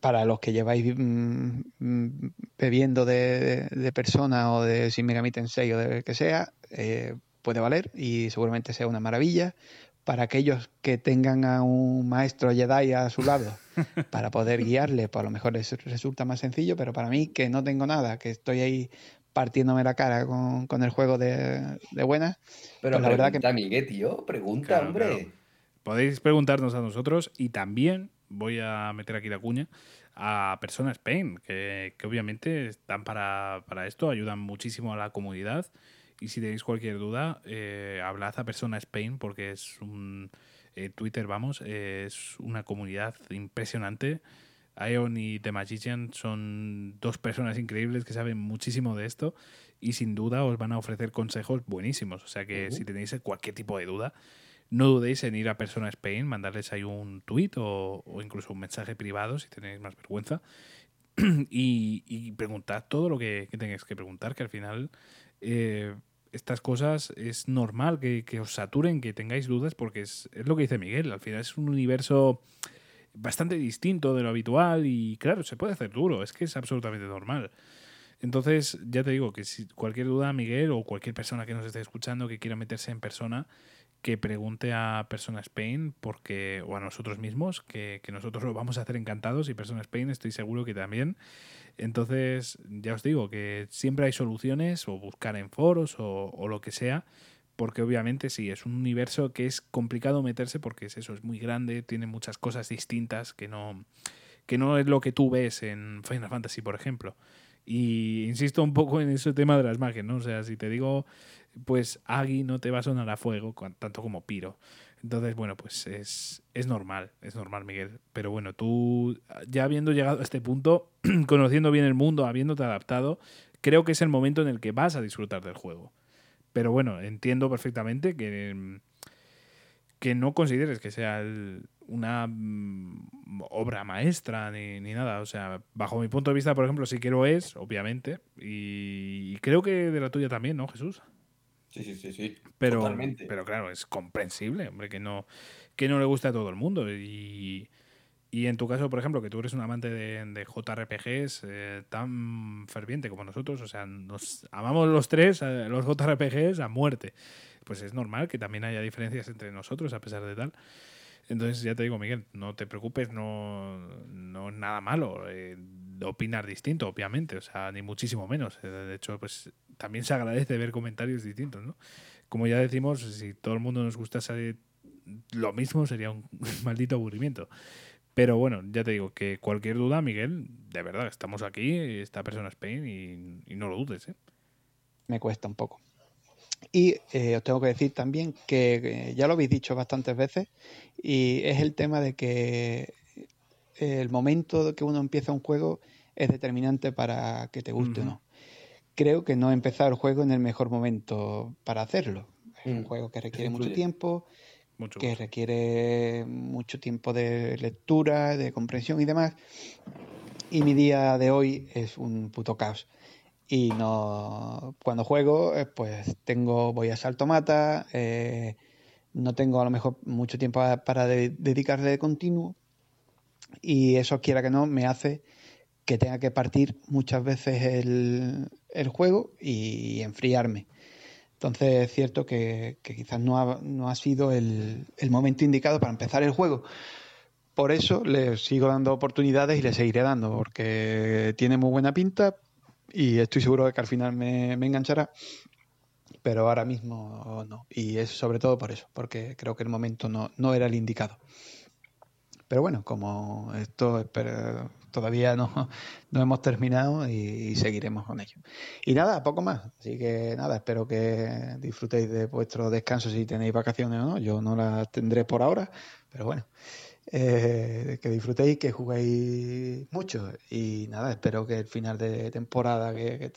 Para los que lleváis mm, mm, bebiendo de, de persona o de Shin Megami Tensei o de que sea, eh, puede valer y seguramente sea una maravilla. Para aquellos que tengan a un maestro Jedi a su lado para poder guiarle, pues a lo mejor les resulta más sencillo, pero para mí que no tengo nada, que estoy ahí partiéndome la cara con, con el juego de, de buenas, Pero pues la verdad que pregunta, Miguel, tío, pregunta, Claro, hombre. claro. Podéis preguntarnos a nosotros y también voy a meter aquí la cuña a Persona Spain, que, que obviamente están para, para esto, ayudan muchísimo a la comunidad. Y si tenéis cualquier duda, eh, hablad a Persona Spain porque es un eh, Twitter, vamos, eh, es una comunidad impresionante. Ion y The Magician son dos personas increíbles que saben muchísimo de esto y sin duda os van a ofrecer consejos buenísimos. O sea que si tenéis cualquier tipo de duda, no dudéis en ir a Persona Spain, mandarles ahí un tweet o, o incluso un mensaje privado si tenéis más vergüenza. Y, y preguntad todo lo que, que tengáis que preguntar, que al final eh, estas cosas es normal que, que os saturen, que tengáis dudas, porque es, es lo que dice Miguel, al final es un universo bastante distinto de lo habitual y claro, se puede hacer duro, es que es absolutamente normal. Entonces, ya te digo que si cualquier duda, Miguel, o cualquier persona que nos esté escuchando que quiera meterse en persona, que pregunte a Persona Spain porque, o a nosotros mismos, que, que nosotros lo vamos a hacer encantados y Persona Spain estoy seguro que también. Entonces, ya os digo que siempre hay soluciones o buscar en foros o, o lo que sea, porque obviamente sí, es un universo que es complicado meterse porque es eso, es muy grande, tiene muchas cosas distintas que no, que no es lo que tú ves en Final Fantasy, por ejemplo. Y insisto un poco en ese tema de las magias, ¿no? O sea, si te digo, pues Agi no te va a sonar a fuego, tanto como Piro. Entonces, bueno, pues es, es normal, es normal, Miguel. Pero bueno, tú, ya habiendo llegado a este punto, conociendo bien el mundo, habiéndote adaptado, creo que es el momento en el que vas a disfrutar del juego. Pero bueno, entiendo perfectamente que, mm, que no consideres que sea una mm, obra maestra ni, ni nada. O sea, bajo mi punto de vista, por ejemplo, sí que lo es, obviamente. Y, y creo que de la tuya también, ¿no, Jesús? Sí, sí, sí, sí. Pero, Totalmente. pero claro, es comprensible, hombre, que no, que no le gusta a todo el mundo. Y, y en tu caso, por ejemplo, que tú eres un amante de, de JRPGs eh, tan ferviente como nosotros, o sea, nos amamos los tres, eh, los JRPGs, a muerte. Pues es normal que también haya diferencias entre nosotros, a pesar de tal. Entonces, ya te digo, Miguel, no te preocupes, no, no es nada malo eh, opinar distinto, obviamente, o sea, ni muchísimo menos. Eh, De hecho, pues también se agradece ver comentarios distintos, ¿no? Como ya decimos, si todo el mundo nos gustase lo mismo, sería un maldito aburrimiento. Pero bueno, ya te digo que cualquier duda, Miguel, de verdad, estamos aquí, esta persona Spain y, y no lo dudes, ¿eh? me cuesta un poco. Y eh, os tengo que decir también que eh, ya lo habéis dicho bastantes veces y es el tema de que el momento que uno empieza un juego es determinante para que te guste o no. Creo que no he empezado el juego en el mejor momento para hacerlo. Es un juego que requiere mucho tiempo, Mucho que requiere mucho tiempo de lectura, de comprensión y demás. Y mi día de hoy es un puto caos. Y no cuando juego, eh, pues tengo, voy a salto mata, eh, no tengo a lo mejor mucho tiempo para de- dedicarle de continuo. Y eso, quiera que no, me hace que tenga que partir muchas veces el, juego y enfriarme. Entonces es cierto que, quizás no ha, no ha sido el, momento indicado para empezar el juego. Por eso le sigo dando oportunidades y le seguiré dando, porque tiene muy buena pinta y estoy seguro de que al final me, me enganchará. Pero ahora mismo no. Y es sobre todo por eso, porque creo que el momento no, no era el indicado. Pero bueno, como esto todavía no, no hemos terminado y, seguiremos con ello. Y nada, poco más. Así que nada, espero que disfrutéis de vuestro descanso si tenéis vacaciones o no. Yo no las tendré por ahora, pero bueno. Eh, que disfrutéis, que juguéis mucho y nada, espero que el final de temporada que,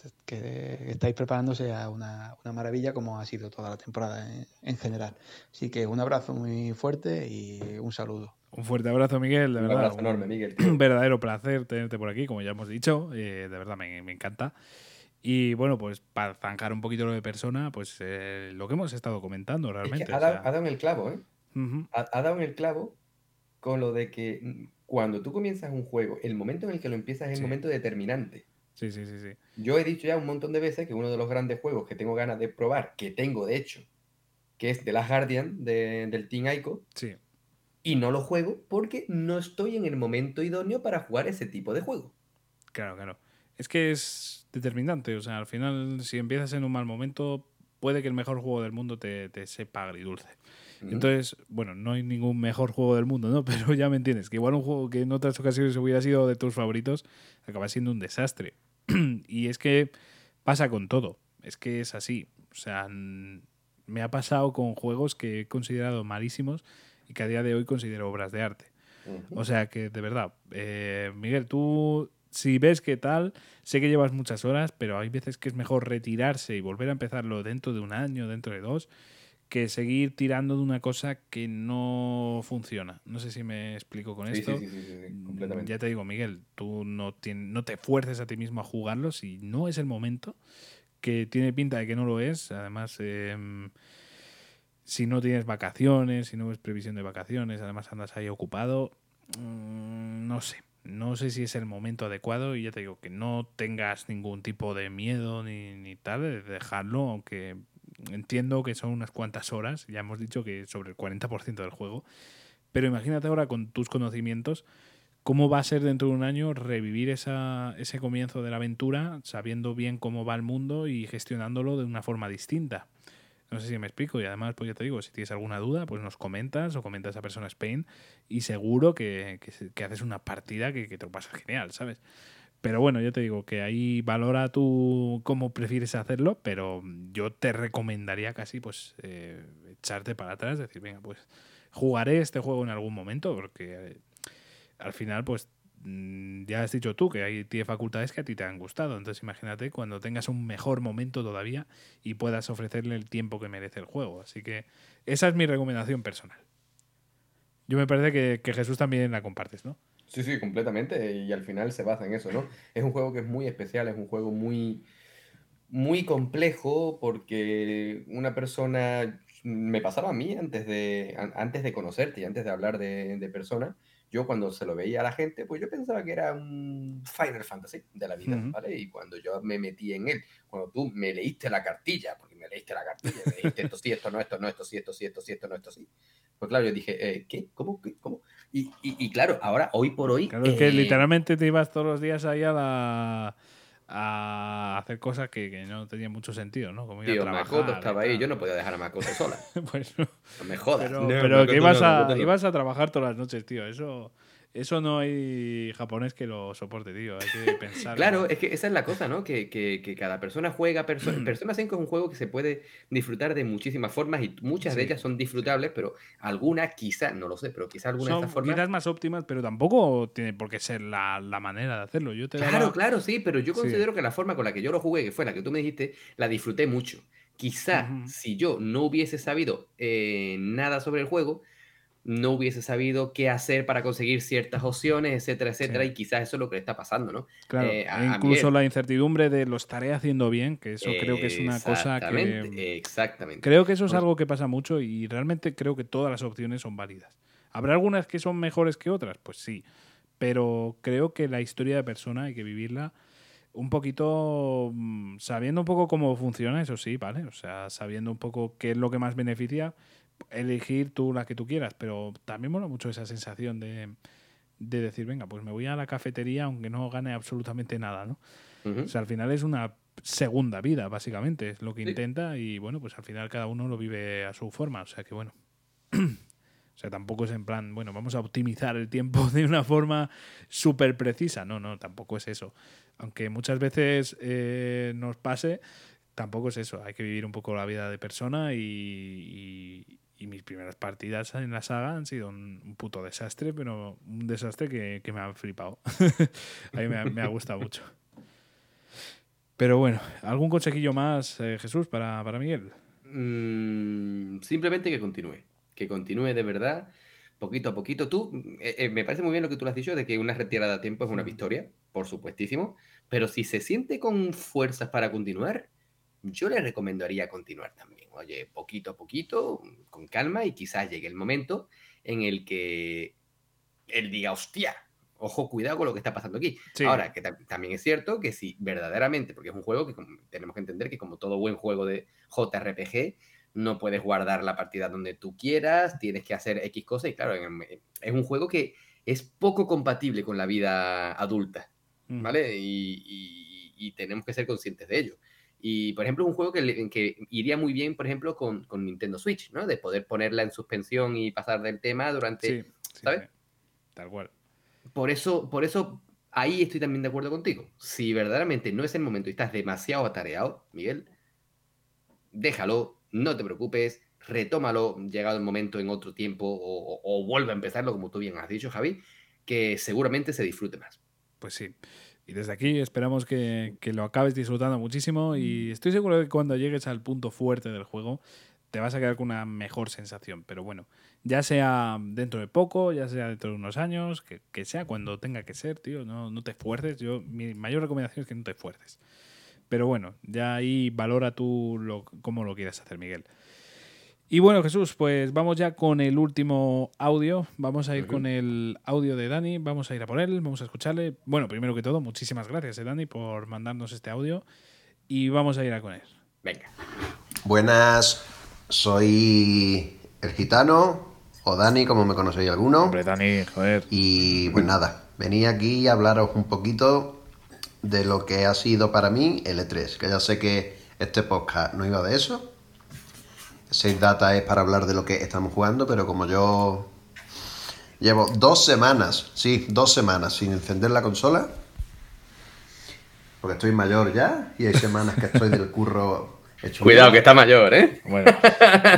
estáis preparando sea una, una maravilla como ha sido toda la temporada en general. Así que un abrazo muy fuerte y un saludo. Un fuerte abrazo, Miguel, de Un verdad. abrazo enorme, Miguel, Un verdadero placer tenerte por aquí, como ya hemos dicho. eh, de verdad, me, me encanta. Y bueno, pues para zanjar un poquito lo de persona, pues eh, lo que hemos estado comentando Es realmente. que ha o dado, sea, ha dado en el clavo, ¿eh? Ha, ha dado en el clavo con lo de que cuando tú comienzas un juego, el momento en el que lo empiezas es el Sí. momento determinante. Sí, sí, sí, sí. Yo he dicho ya un montón de veces que uno de los grandes juegos que tengo ganas de probar, que tengo de hecho, que es The Last Guardian de- del Team Ico, Sí. Y no lo juego porque no estoy en el momento idóneo para jugar ese tipo de juego. Claro, claro. Es que es determinante. O sea, al final, si empiezas en un mal momento, puede que el mejor juego del mundo te, te sepa agridulce. Entonces, bueno, no hay ningún mejor juego del mundo, ¿no? Pero ya me entiendes, que igual un juego que en otras ocasiones hubiera sido de tus favoritos, acaba siendo un desastre. y es que pasa con todo. Es que es así. O sea, me ha pasado con juegos que he considerado malísimos y que a día de hoy considero obras de arte. O sea que, de verdad, eh, Miguel, tú si ves que tal, sé que llevas muchas horas, pero hay veces que es mejor retirarse y volver a empezarlo dentro de un año, dentro de dos, que seguir tirando de una cosa que no funciona. No sé si me explico con Sí, esto. sí, sí, sí, completamente. Ya te digo, Miguel, tú no, no te fuerces a ti mismo a jugarlo si no es el momento, que tiene pinta de que no lo es. Además, em, si no tienes vacaciones, si no ves previsión de vacaciones, además andas ahí ocupado, mm, no sé. No sé si es el momento adecuado y ya te digo que no tengas ningún tipo de miedo ni, ni tal, de dejarlo, aunque entiendo que son unas cuantas horas, ya hemos dicho que sobre el 40% del juego, pero imagínate ahora con tus conocimientos cómo va a ser dentro de un año revivir esa, ese comienzo de la aventura sabiendo bien cómo va el mundo y gestionándolo de una forma distinta. No sé si me explico y además, pues ya te digo, si tienes alguna duda, pues nos comentas o comentas a Persona Spain y seguro que, que haces una partida que, que te lo pasas genial, ¿sabes? Pero bueno, yo te digo que ahí valora tú cómo prefieres hacerlo, pero yo te recomendaría casi pues eh, echarte para atrás, decir, venga, pues jugaré este juego en algún momento, porque eh, al final pues ya has dicho tú que hay tiene facultades que a ti te han gustado, entonces imagínate cuando tengas un mejor momento todavía y puedas ofrecerle el tiempo que merece el juego. Así que esa es mi recomendación personal. Yo me parece que, que Jesús también la compartes, ¿no? Sí, sí, completamente. Y al final se basa en eso, ¿no? Es un juego que es muy especial, es un juego muy, muy complejo porque una persona, me pasaba a mí antes de, an- antes de conocerte y antes de hablar de, de persona, yo cuando se lo veía a la gente, pues yo pensaba que era un Final Fantasy de la vida, Ujú. ¿vale? Y cuando yo me metí en él, cuando tú me leíste la cartilla, porque me leíste la cartilla, me dijiste esto sí, esto no, esto no, esto sí, esto sí, esto sí, esto no, esto sí. Pues claro, yo dije, eh, ¿qué? ¿Cómo? ¿Qué? ¿Cómo? Y, y, y claro, ahora, hoy por hoy... Claro, es que eh, literalmente te ibas todos los días ahí a la a hacer cosas que, que no tenían mucho sentido, ¿no? Como ir Tío, a trabajar. Makoto estaba ahí, yo no podía dejar a Makoto sola. Pues no. No me jodas. Pero, No, pero que ibas, no, a, ibas a trabajar todas las noches, tío. Eso, eso no hay japonés que lo soporte, tío. Hay que pensar. Claro, es que esa es la cosa, ¿no? Que, que- que cada persona juega. Perso Persona 5 es un juego que se puede disfrutar de muchísimas formas y muchas de ellas son disfrutables, pero algunas quizá, no lo sé, pero quizá algunas de Son estas formas. quizás más óptimas, pero tampoco tiene por qué ser la, la manera de hacerlo. Yo te Claro, daba- claro, sí, pero yo Sí. considero que la forma con la que yo lo jugué, que fue la que tú me dijiste, la disfruté mucho. Quizá si yo no hubiese sabido eh, nada sobre el juego, no hubiese sabido qué hacer para conseguir ciertas opciones, etcétera, etcétera, Sí. y quizás eso es lo que le está pasando, ¿no? Claro, Eh, e a- incluso la incertidumbre de lo estaré haciendo bien, que eso creo que es una cosa que... Exactamente. Creo que eso es algo que pasa mucho y realmente creo que todas las opciones son válidas. ¿Habrá algunas que son mejores que otras? Pues sí, pero creo que la historia de persona hay que vivirla un poquito mm, sabiendo un poco cómo funciona, eso sí, ¿vale? O sea, sabiendo un poco qué es lo que más beneficia, elegir tú la que tú quieras, pero también mola mucho esa sensación de, de decir, venga, pues me voy a la cafetería aunque no gane absolutamente nada, ¿no? O sea, al final es una segunda vida, básicamente, es lo que Sí. intenta y bueno, pues al final cada uno lo vive a su forma, o sea que bueno. O sea, tampoco es en plan, bueno, vamos a optimizar el tiempo de una forma súper precisa. No, no, tampoco es eso. Aunque muchas veces eh, nos pase, tampoco es eso. Hay que vivir un poco la vida de persona y, y- y mis primeras partidas en la saga han sido un, un puto desastre, pero un desastre que, que me ha flipado. a mí me ha, me ha gustado mucho. Pero bueno, ¿algún consejillo más, eh, Jesús, para, para Miguel? Mm, simplemente que continúe. Que continúe de verdad, poquito a poquito. Tú, eh, eh, me parece muy bien lo que tú has dicho de que una retirada a tiempo es una victoria, por supuestísimo. Pero si se siente con fuerzas para continuar, yo le recomendaría continuar también. Oye, poquito a poquito, con calma, y quizás llegue el momento en el que él diga, hostia, ojo, cuidado con lo que está pasando aquí. Sí. Ahora, que tam- también es cierto que si verdaderamente, porque es un juego que tenemos que entender que como todo buen juego de JRPG, no puedes guardar la partida donde tú quieras, tienes que hacer X cosas, y claro, en- es un juego que es poco compatible con la vida adulta, Mm. ¿vale? Y, y- y tenemos que ser conscientes de ello. Y, por ejemplo, un juego que, que iría muy bien, por ejemplo, con, con Nintendo Switch, ¿no? De poder ponerla en suspensión y pasar del tema durante, Sí, sí, ¿sabes? Tal cual. Por eso, por eso, ahí estoy también de acuerdo contigo. Si verdaderamente no es el momento y estás demasiado atareado, Miguel, déjalo, no te preocupes, retómalo, llegado el momento en otro tiempo, o, o vuelve a empezarlo, como tú bien has dicho, Javi, que seguramente se disfrute más. Pues sí. Y desde aquí esperamos que, que, lo acabes disfrutando muchísimo y estoy seguro de que cuando llegues al punto fuerte del juego te vas a quedar con una mejor sensación. Pero bueno, ya sea dentro de poco, ya sea dentro de unos años, que, que sea cuando tenga que ser, tío, no, no te esfuerces. Yo, mi mayor recomendación es que no te esfuerces. Pero bueno, ya ahí valora tú lo, cómo lo quieras hacer, Miguel. Y bueno, Jesús, pues vamos ya con el último audio. Vamos a ir con el audio de Dani. Vamos a ir a por él, vamos a escucharle. Bueno, primero que todo, muchísimas gracias, eh, Dani, por mandarnos este audio. Y vamos a ir a con él. Venga. Buenas, soy el gitano, o Dani, como me conocéis alguno. Hombre, Dani, joder. Y pues nada, venía aquí a hablaros un poquito de lo que ha sido para mí el E3, que ya sé que este podcast no iba de eso. Seis Data es para hablar de lo que estamos jugando, pero como yo llevo dos semanas, sí, dos semanas sin encender la consola, porque estoy mayor ya y hay semanas que estoy del curro Cuidado, que está mayor, ¿eh? Bueno,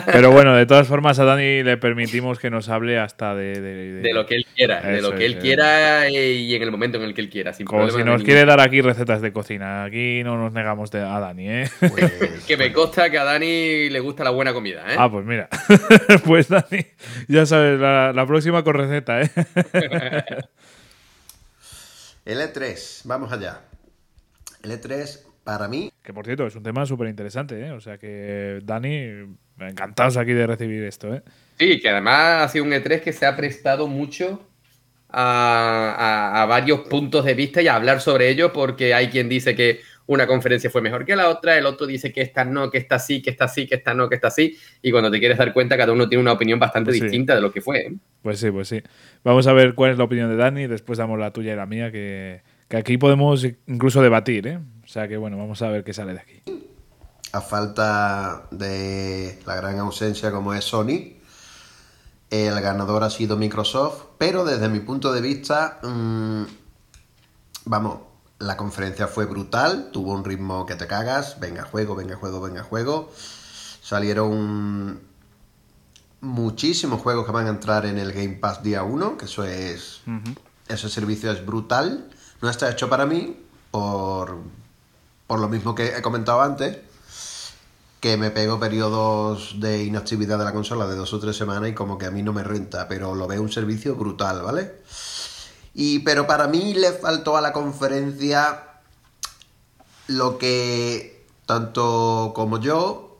pero bueno, de todas formas a Dani le permitimos que nos hable hasta de... De, de lo que él quiera, de lo que él es, quiera eh, y en el momento en el que él quiera. Sin Como si nos quiere dar aquí recetas de cocina. Aquí no nos negamos de, a Dani, ¿eh? Pues... que me consta que a Dani le gusta la buena comida, ¿eh? Ah, pues mira. pues Dani, ya sabes, la, la próxima con receta, ¿eh? L3, vamos allá. L3 para mí. Que por cierto, es un tema súper interesante, ¿eh? O sea que, Dani, encantados aquí de recibir esto, ¿eh? Sí, que además ha sido un E3 que se ha prestado mucho a, a, a, varios puntos de vista y a hablar sobre ello, porque hay quien dice que una conferencia fue mejor que la otra, el otro dice que esta no, que esta sí, que esta sí, que esta no, que esta sí, y cuando te quieres dar cuenta, cada uno tiene una opinión bastante pues sí. distinta de lo que fue. ¿eh? Pues sí, pues sí. Vamos a ver cuál es la opinión de Dani, después damos la tuya y la mía, que, que aquí podemos incluso debatir, ¿eh? O sea que bueno, vamos a ver qué sale de aquí. A falta de la gran ausencia como es Sony, el ganador ha sido Microsoft, pero desde mi punto de vista, mmm, vamos, la conferencia fue brutal, tuvo un ritmo que te cagas, venga juego, venga juego, venga juego. Salieron muchísimos juegos que van a entrar en el Game Pass día 1, que eso es... Uh -huh. Ese servicio es brutal. No está hecho para mí, por, por lo mismo que he comentado antes, que me pego periodos de inactividad de la consola de dos o tres semanas y como que a mí no me renta, pero lo veo un servicio brutal, ¿vale? Y, pero para mí le faltó a la conferencia lo que tanto como yo,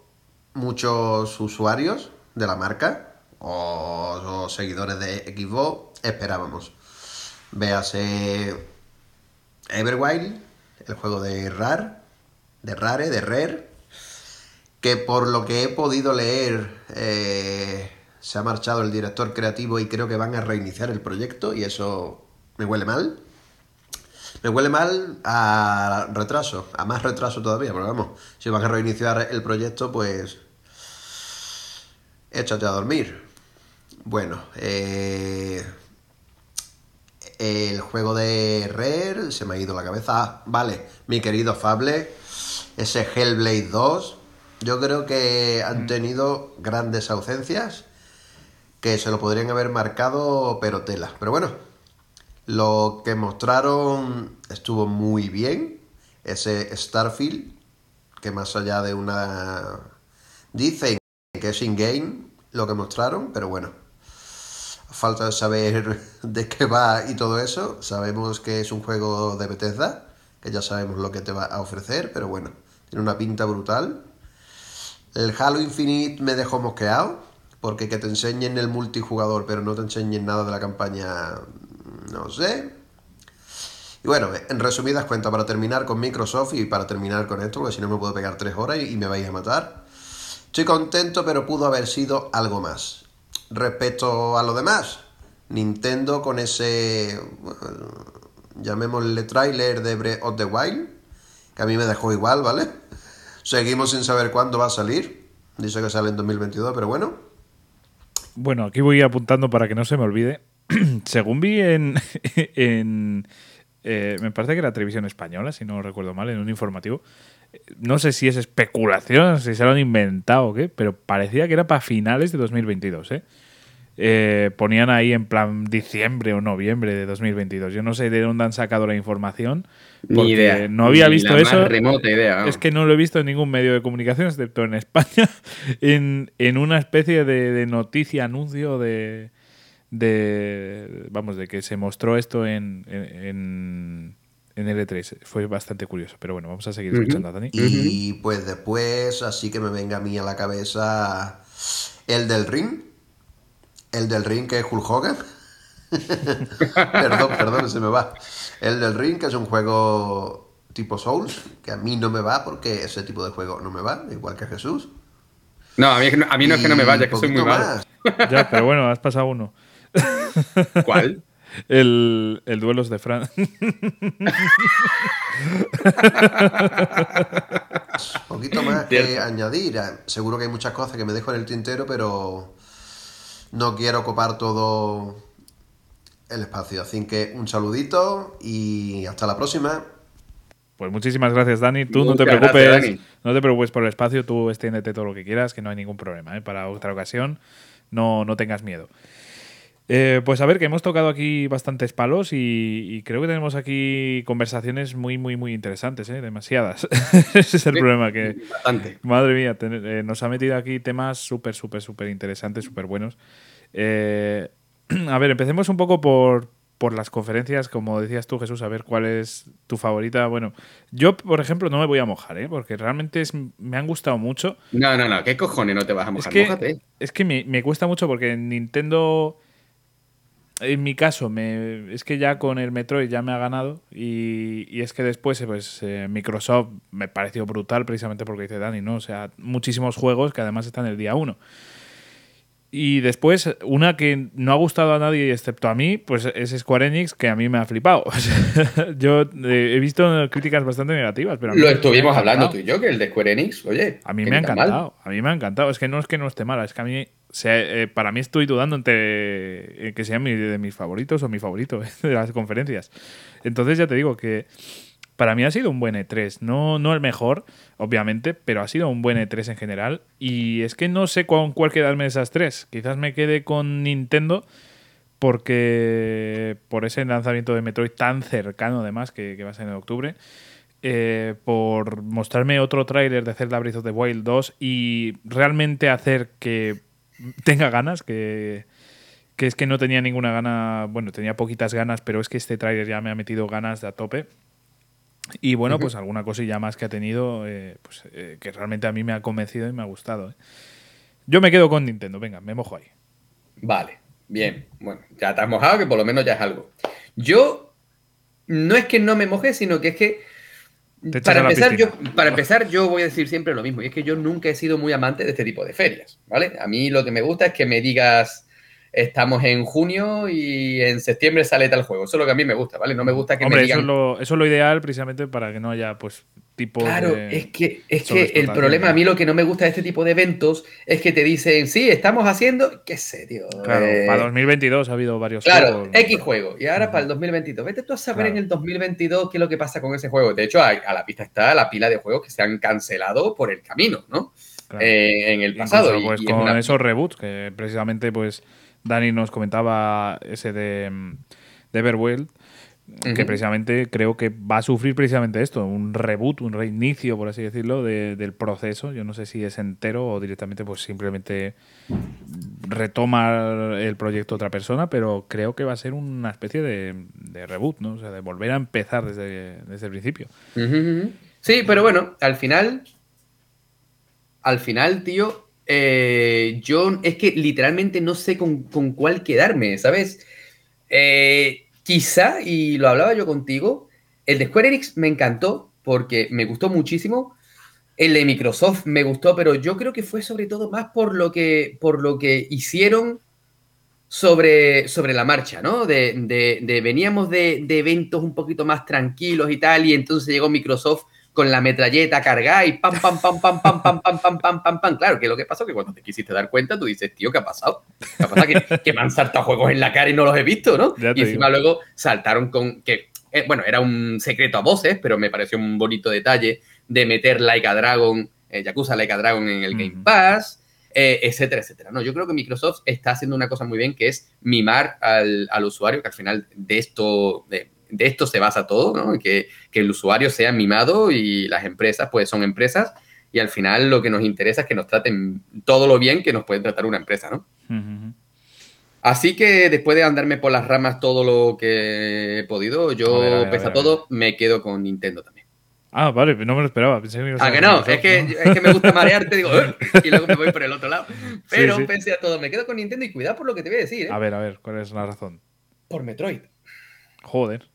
muchos usuarios de la marca o, o seguidores de Xbox esperábamos. Véase Everwild, el juego de Rare, de Rare, de Rare, que por lo que he podido leer eh, se ha marchado el director creativo y creo que van a reiniciar el proyecto y eso me huele mal. Me huele mal a retraso, a más retraso todavía, pero vamos, si van a reiniciar el proyecto, pues échate a dormir. Bueno, eh, el juego de Rare se me ha ido la cabeza. Ah, vale, mi querido Fable, ese Hellblade 2, yo creo que han tenido grandes ausencias que se lo podrían haber marcado, pero tela. Pero bueno, lo que mostraron estuvo muy bien. Ese Starfield, que más allá de una... Dicen que es in-game lo que mostraron, pero bueno. Falta saber de qué va y todo eso, sabemos que es un juego de Bethesda, que ya sabemos lo que te va a ofrecer, pero bueno, tiene una pinta brutal. El Halo Infinite me dejó mosqueado, porque que te enseñen el multijugador, pero no te enseñen nada de la campaña, no sé. Y bueno, en resumidas cuentas, para terminar con Microsoft y para terminar con esto, porque si no me puedo pegar tres horas y me vais a matar. Estoy contento, pero pudo haber sido algo más. Respecto a lo demás, Nintendo con ese, llamémosle trailer de Breath of the Wild, que a mí me dejó igual, ¿vale? Seguimos sin saber cuándo va a salir. Dice que sale en 2022, pero bueno. Bueno, aquí voy apuntando para que no se me olvide. Según vi en, en, eh, me parece que era televisión española, si no recuerdo mal, en un informativo. No sé si es especulación, si se lo han inventado o qué, pero parecía que era para finales de 2022, ¿eh? Eh, ponían ahí en plan diciembre o noviembre de 2022. Yo no sé de dónde han sacado la información. Porque Ni idea. No había Ni visto la más eso. remota idea, vamos. Es que no lo he visto en ningún medio de comunicación, excepto en España, en, en una especie de, de noticia, anuncio de, de. Vamos, de que se mostró esto en, en, en L3. Fue bastante curioso. Pero bueno, vamos a seguir escuchando a Dani. Y pues después, así que me venga a mí a la cabeza el del ring. El del ring que es Hulk Hogan. perdón, perdón, se me va. El del ring que es un juego tipo Souls, que a mí no me va porque ese tipo de juego no me va, igual que a Jesús. No, a mí, a mí no es que no me vaya, que soy muy poquito malo. más. Ya, pero bueno, has pasado uno. ¿Cuál? El, el duelos de Fran. poquito más que añadir. Seguro que hay muchas cosas que me dejo en el tintero, pero no quiero ocupar todo el espacio. Así que un saludito y hasta la próxima. Pues muchísimas gracias, Dani. Tú no te preocupes, gracias, no te preocupes por el espacio, tú extiéndete todo lo que quieras, que no hay ningún problema. ¿eh? Para otra ocasión, no, no tengas miedo. Eh, pues a ver, que hemos tocado aquí bastantes palos y, y creo que tenemos aquí conversaciones muy, muy, muy interesantes, ¿eh? demasiadas. Ese es el Sí, problema, que bastante. madre mía, eh, nos ha metido aquí temas súper, súper, súper interesantes, súper buenos. A ver, empecemos un poco por, por las conferencias, como decías tú, Jesús, a ver cuál es tu favorita. Bueno, yo, por ejemplo, no me voy a mojar, ¿eh? porque realmente es- me han gustado mucho. No, no, no, ¿qué cojones no te vas a mojar? Es que, Mójate. es que me, me cuesta mucho porque en Nintendo, en mi caso, me, es que ya con el Metroid ya me ha ganado y, y es que después pues, eh, Microsoft me pareció brutal precisamente porque dice Dani, ¿no? O sea, muchísimos juegos que además están el día 1. Y después, una que no ha gustado a nadie excepto a mí, pues es Square Enix, que a mí me ha flipado. Yo eh, he visto críticas bastante negativas, pero Lo estuvimos hablando tú y yo, que el de Square Enix, oye. A mí me ha mal. encantado, a mí me ha encantado. Es que no es que no esté mala, es que a mí, o sea, eh, para mí estoy dudando entre eh, que sea mi- de mis favoritos o mi favorito eh, de las conferencias. Entonces ya te digo que para mí ha sido un buen E3, no, no el mejor, obviamente, pero ha sido un buen E3 en general. Y es que no sé con cuál quedarme de esas tres. Quizás me quede con Nintendo porque por ese lanzamiento de Metroid tan cercano además que, que va a ser en octubre eh, por mostrarme otro tráiler de Zelda Breath of the Wild 2 y realmente hacer que tenga ganas, que, que es que no tenía ninguna gana, bueno, tenía poquitas ganas, pero es que este tráiler ya me ha metido ganas de a tope. Y bueno, pues alguna cosilla más que ha tenido, eh, pues, eh, que realmente a mí me ha convencido y me ha gustado. ¿eh? Yo me quedo con Nintendo, venga, me mojo ahí. Vale, bien. Bueno, ya te has mojado, que por lo menos ya es algo. Yo no es que no me moje, sino que es que para empezar, yo, para empezar, yo voy a decir siempre lo mismo, y es que yo nunca he sido muy amante de este tipo de ferias, ¿vale? A mí lo que me gusta es que me digas, estamos en junio y en septiembre sale tal juego. Eso es lo que a mí me gusta, ¿vale? No me gusta que Hombre, me eso digan... es, lo, eso es lo ideal precisamente para que no haya pues tipo Claro, de es que, es que el problema, a mí lo que no me gusta de este tipo de eventos es que te dicen, sí, estamos haciendo, qué sé, tío. Claro, eh, para 2022 ha habido varios Claro, juegos. X juego. Y ahora para el 2022. Vete tú a saber Claro. en el 2022 qué es lo que pasa con ese juego. De hecho, a, a la pista está la pila de juegos que se han cancelado por el camino, ¿no? Claro. Eh, en el Incluso, pasado. y- pues y con una- esos reboots, que precisamente pues Dani nos comentaba ese de, mm, de Everwild, que precisamente creo que va a sufrir precisamente esto, un reboot, un reinicio, por así decirlo, de- del proceso. Yo no sé si es entero o directamente pues simplemente retoma el proyecto otra persona, pero creo que va a ser una especie de, de reboot, ¿no? O sea, de volver a empezar desde, desde el principio. Sí, pero bueno, al final. Al final, tío. Eh, yo es que literalmente no sé con, con cuál quedarme, ¿sabes? Eh, quizá, y lo hablaba yo contigo, el de Square Enix me encantó porque me gustó muchísimo. El de Microsoft me gustó, pero yo creo que fue sobre todo más por lo que, por lo que hicieron sobre, sobre la marcha, ¿no? De, de- de- veníamos de, de eventos un poquito más tranquilos y tal, y entonces llegó Microsoft con la metralleta cargada y pam, pam, pam, pam, pam, pam, pam, pam, pam, pam, pam. Claro, que lo que pasó que cuando te quisiste dar cuenta, tú dices, tío, ¿qué ha pasado? ¿Qué ha pasado? Que, que me han saltado juegos en la cara y no los he visto, ¿no? Ya Y encima digo. luego saltaron con que eh, bueno, era un secreto a voces, pero me pareció un bonito detalle de meter Like a Dragon, eh, Yakuza Like a Dragon en el Game Pass, eh, etcétera, etcétera. No, yo creo que Microsoft está haciendo una cosa muy bien que es mimar al, al usuario, que al final de esto, de, de esto se basa todo, ¿no? Que, que el usuario sea mimado y las empresas, pues son empresas y al final lo que nos interesa es que nos traten todo lo bien que nos puede tratar una empresa, ¿no? Así que después de andarme por las ramas todo lo que he podido, yo, A ver, a ver, a pese a ver, todo, me quedo con Nintendo también. Ah, vale, no me lo esperaba. Pensé que Ah, que no, es que, es que me gusta marearte, digo, y luego me voy por el otro lado. Pero sí. pese a todo, me quedo con Nintendo y cuidado por lo que te voy a decir, ¿eh? A ver, a ver, ¿cuál es la razón? Por Metroid. Joder.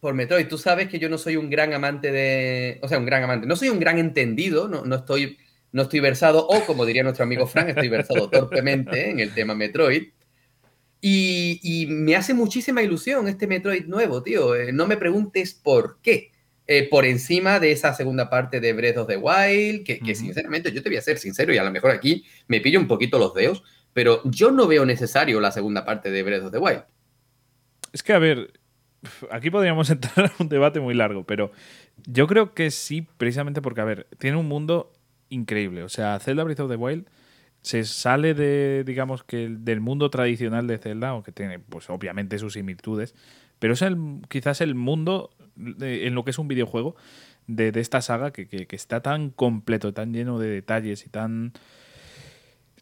Por Metroid, tú sabes que yo no soy un gran amante de. O sea, un gran amante. No soy un gran entendido, no, no estoy, no estoy versado, o como diría nuestro amigo Frank, estoy versado torpemente en el tema Metroid. Y, y me hace muchísima ilusión este Metroid nuevo, tío. Eh, no me preguntes por qué. Eh, por encima de esa segunda parte de Breath of the Wild, que, que sinceramente yo te voy a ser sincero y a lo mejor aquí me pillo un poquito los dedos, pero yo no veo necesario la segunda parte de Breath of the Wild. Es que, a ver, aquí podríamos entrar a un debate muy largo, pero yo creo que sí, precisamente porque, a ver, tiene un mundo increíble. O sea, Zelda Breath of the Wild se sale de, digamos que, el- del mundo tradicional de Zelda, aunque tiene, pues, obviamente sus similitudes, pero es el, quizás el mundo en lo que es un videojuego de, esta saga que, que- que está tan completo, tan lleno de detalles y tan...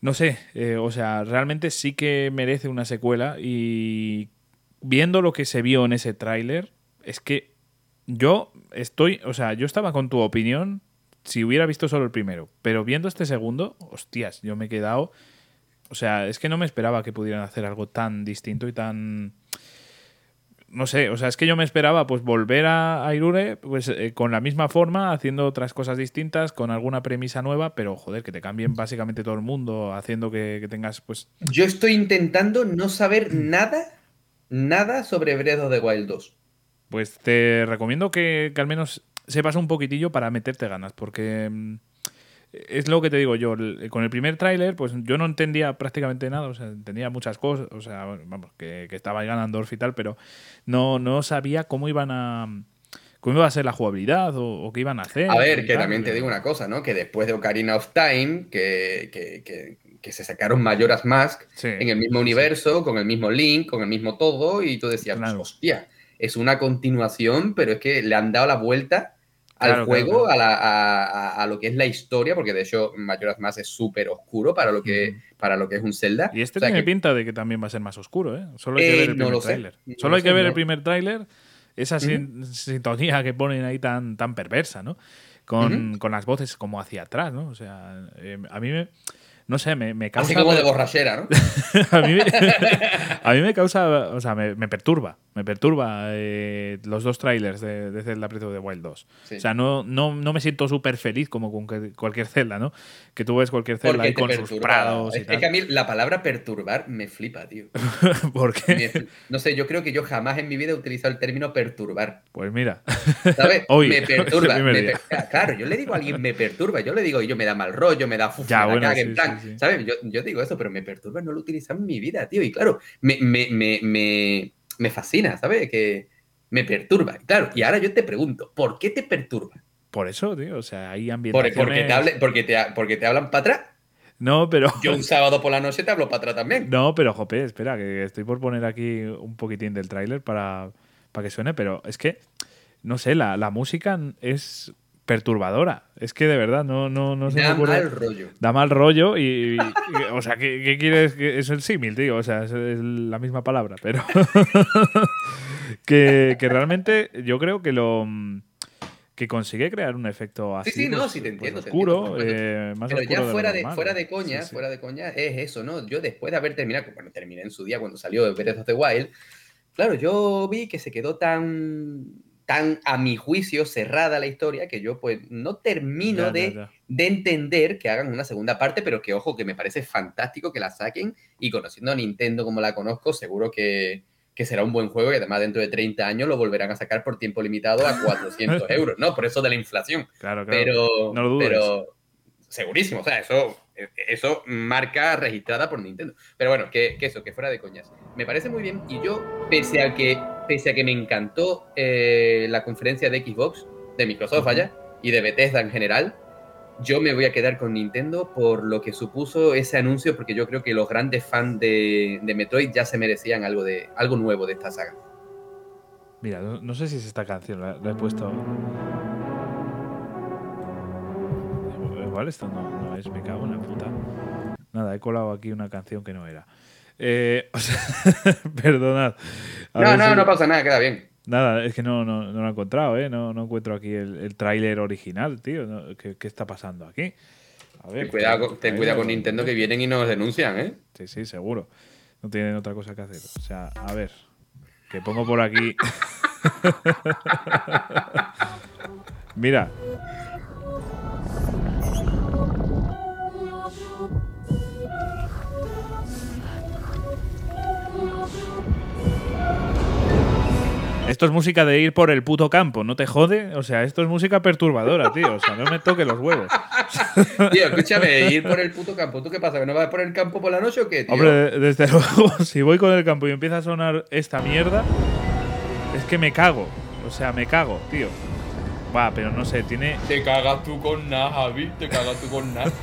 No sé, eh, o sea, realmente sí que merece una secuela y viendo lo que se vio en ese tráiler, es que yo estoy, o sea, yo estaba con tu opinión si hubiera visto solo el primero, pero viendo este segundo, hostias, yo me he quedado, o sea, es que no me esperaba que pudieran hacer algo tan distinto y tan no sé, o sea, es que yo me esperaba pues volver a, a Irure pues eh, con la misma forma, haciendo otras cosas distintas, con alguna premisa nueva, pero joder, que te cambien básicamente todo el mundo, haciendo que, que tengas pues Yo estoy intentando no saber nada, nada sobre Breath of the Wild 2. Pues te recomiendo que, que al menos sepas un poquitillo para meterte ganas, porque mm, es lo que te digo yo. Con el primer tráiler, pues yo no entendía prácticamente nada, o sea, entendía muchas cosas, o sea, vamos, que, que estaba Ganondorf y tal, pero no, no sabía cómo iban a. cómo iba a ser la jugabilidad o, o qué iban a hacer. A ver, que tal. también te digo una cosa, ¿no? Que después de Ocarina of Time, que, que, que- que se sacaron Majora's Mask en el mismo universo, con el mismo Link, con el mismo todo, y tú decías, hostia, es una continuación, pero es que le han dado la vuelta al Claro, juego, claro, claro. A, la- a- a- a lo que es la historia, porque de hecho Majora's Mask es súper oscuro para lo, que, para lo que es un Zelda. Y este O sea tiene que- pinta de que también va a ser más oscuro, ¿eh? Solo hay que Eh, ver el no primer sé. tráiler. No Solo lo hay que sé, ver no. el primer tráiler, esa sin- sintonía que ponen ahí tan, tan perversa, ¿no? Con, con las voces como hacia atrás, ¿no? O sea, eh, a mí me... No sé, me, me causa... Así como de borrachera, ¿no? a, mí me, a mí me causa, o sea, me, me perturba, me perturba eh, los dos trailers de, de Zelda Breath of the Wild 2. Sí. O sea, no, no, no me siento súper feliz como con cualquier Zelda, ¿no? Que tú ves cualquier Zelda ahí con sus perturba. prados y Es, que a mí la palabra perturbar me flipa, tío. ¿Por qué? Me- no sé, yo creo que yo jamás en mi vida he utilizado el término perturbar. Pues mira. ¿Sabes? Hoy, me perturba. me per- Claro, yo le digo a alguien me perturba. Yo le digo, yo me da mal rollo, me da uf, Ya, me bueno, sí, en plan. sí, sí. ¿Sabes? Yo, yo digo eso, pero me perturba, no lo he utilizado en mi vida, tío. Y claro, me, me, me, me, me fascina, ¿sabes? Que me perturba. Y Claro, y ahora yo te pregunto, ¿por qué te perturba? Por eso, tío, o sea, hay ¿Por- ambientaciones... porque, te hable- porque, te, porque te hablan para atrás? No, pero... Yo un sábado por la noche te hablo para atrás también. No, pero jope, espera, que estoy por poner aquí un poquitín del tráiler para, para que suene, pero es que, no sé, la, la música es perturbadora. Es que de verdad, no, no, no se me Da ocurre. mal rollo. Da mal rollo y, y- y- o sea, ¿qué, qué quieres? Es el símil, tío, o sea, es, es la misma palabra, pero que, que realmente yo creo que lo que consigue crear un efecto así Sí, sí, no, pues, sí te pues entiendo. te oscuro, entiendo, eh, más Pero oscuro ya fuera de, normal. fuera de coña, Sí, sí. fuera de coña, es eso, ¿no? Yo después de haber terminado, bueno, terminé en su día cuando salió Breath of the Wild, claro, yo vi que se quedó tan, tan a mi juicio cerrada la historia que yo pues no termino Ya, de, ya. de entender que hagan una segunda parte, pero que ojo, que me parece fantástico que la saquen y conociendo a Nintendo como la conozco, seguro que, que será un buen juego y además dentro de 30 años lo volverán a sacar por tiempo limitado a 400 euros, ¿no? Por eso de la inflación. Claro, claro. Pero, No lo dudes. pero segurísimo, o sea, eso eso marca registrada por Nintendo. Pero bueno, que, eso, que fuera de coñas. Me parece muy bien y yo, pese a que, pese a que me encantó eh, la conferencia de Xbox, de Microsoft allá, y de Bethesda en general, yo me voy a quedar con Nintendo por lo que supuso ese anuncio, porque yo creo que los grandes fans de, Metroid ya se merecían algo, de, algo nuevo de esta saga. Mira, no, sé si es esta canción, la, he puesto. Igual esto no, no es, me cago en la puta. Nada, he colado aquí una canción que no era. Eh, o sea, perdonad. A No, no, si- no pasa nada, queda bien. Nada, es que no, no, no lo he encontrado, ¿eh? No, no encuentro aquí el, el tráiler original, tío. No, ¿qué, qué está pasando aquí? A ver, Ten cuidado, con- ten cuidado con Nintendo que vienen y nos denuncian, ¿eh? Sí, sí, seguro. No tienen otra cosa que hacer. O sea, a ver, que pongo por aquí. Mira. Esto es música de ir por el puto campo, ¿no te jode? O sea, esto es música perturbadora, tío. O sea, no me toque los huevos. Tío, escúchame, ir por el puto campo. ¿Tú qué pasa? ¿Que no vas por el campo por la noche o qué, tío? Hombre, desde luego, si voy con el campo y empieza a sonar esta mierda, es que me cago. O sea, me cago, tío. Va, pero no sé, tiene. Te cagas tú con nada, Javi. Te cagas tú con nada.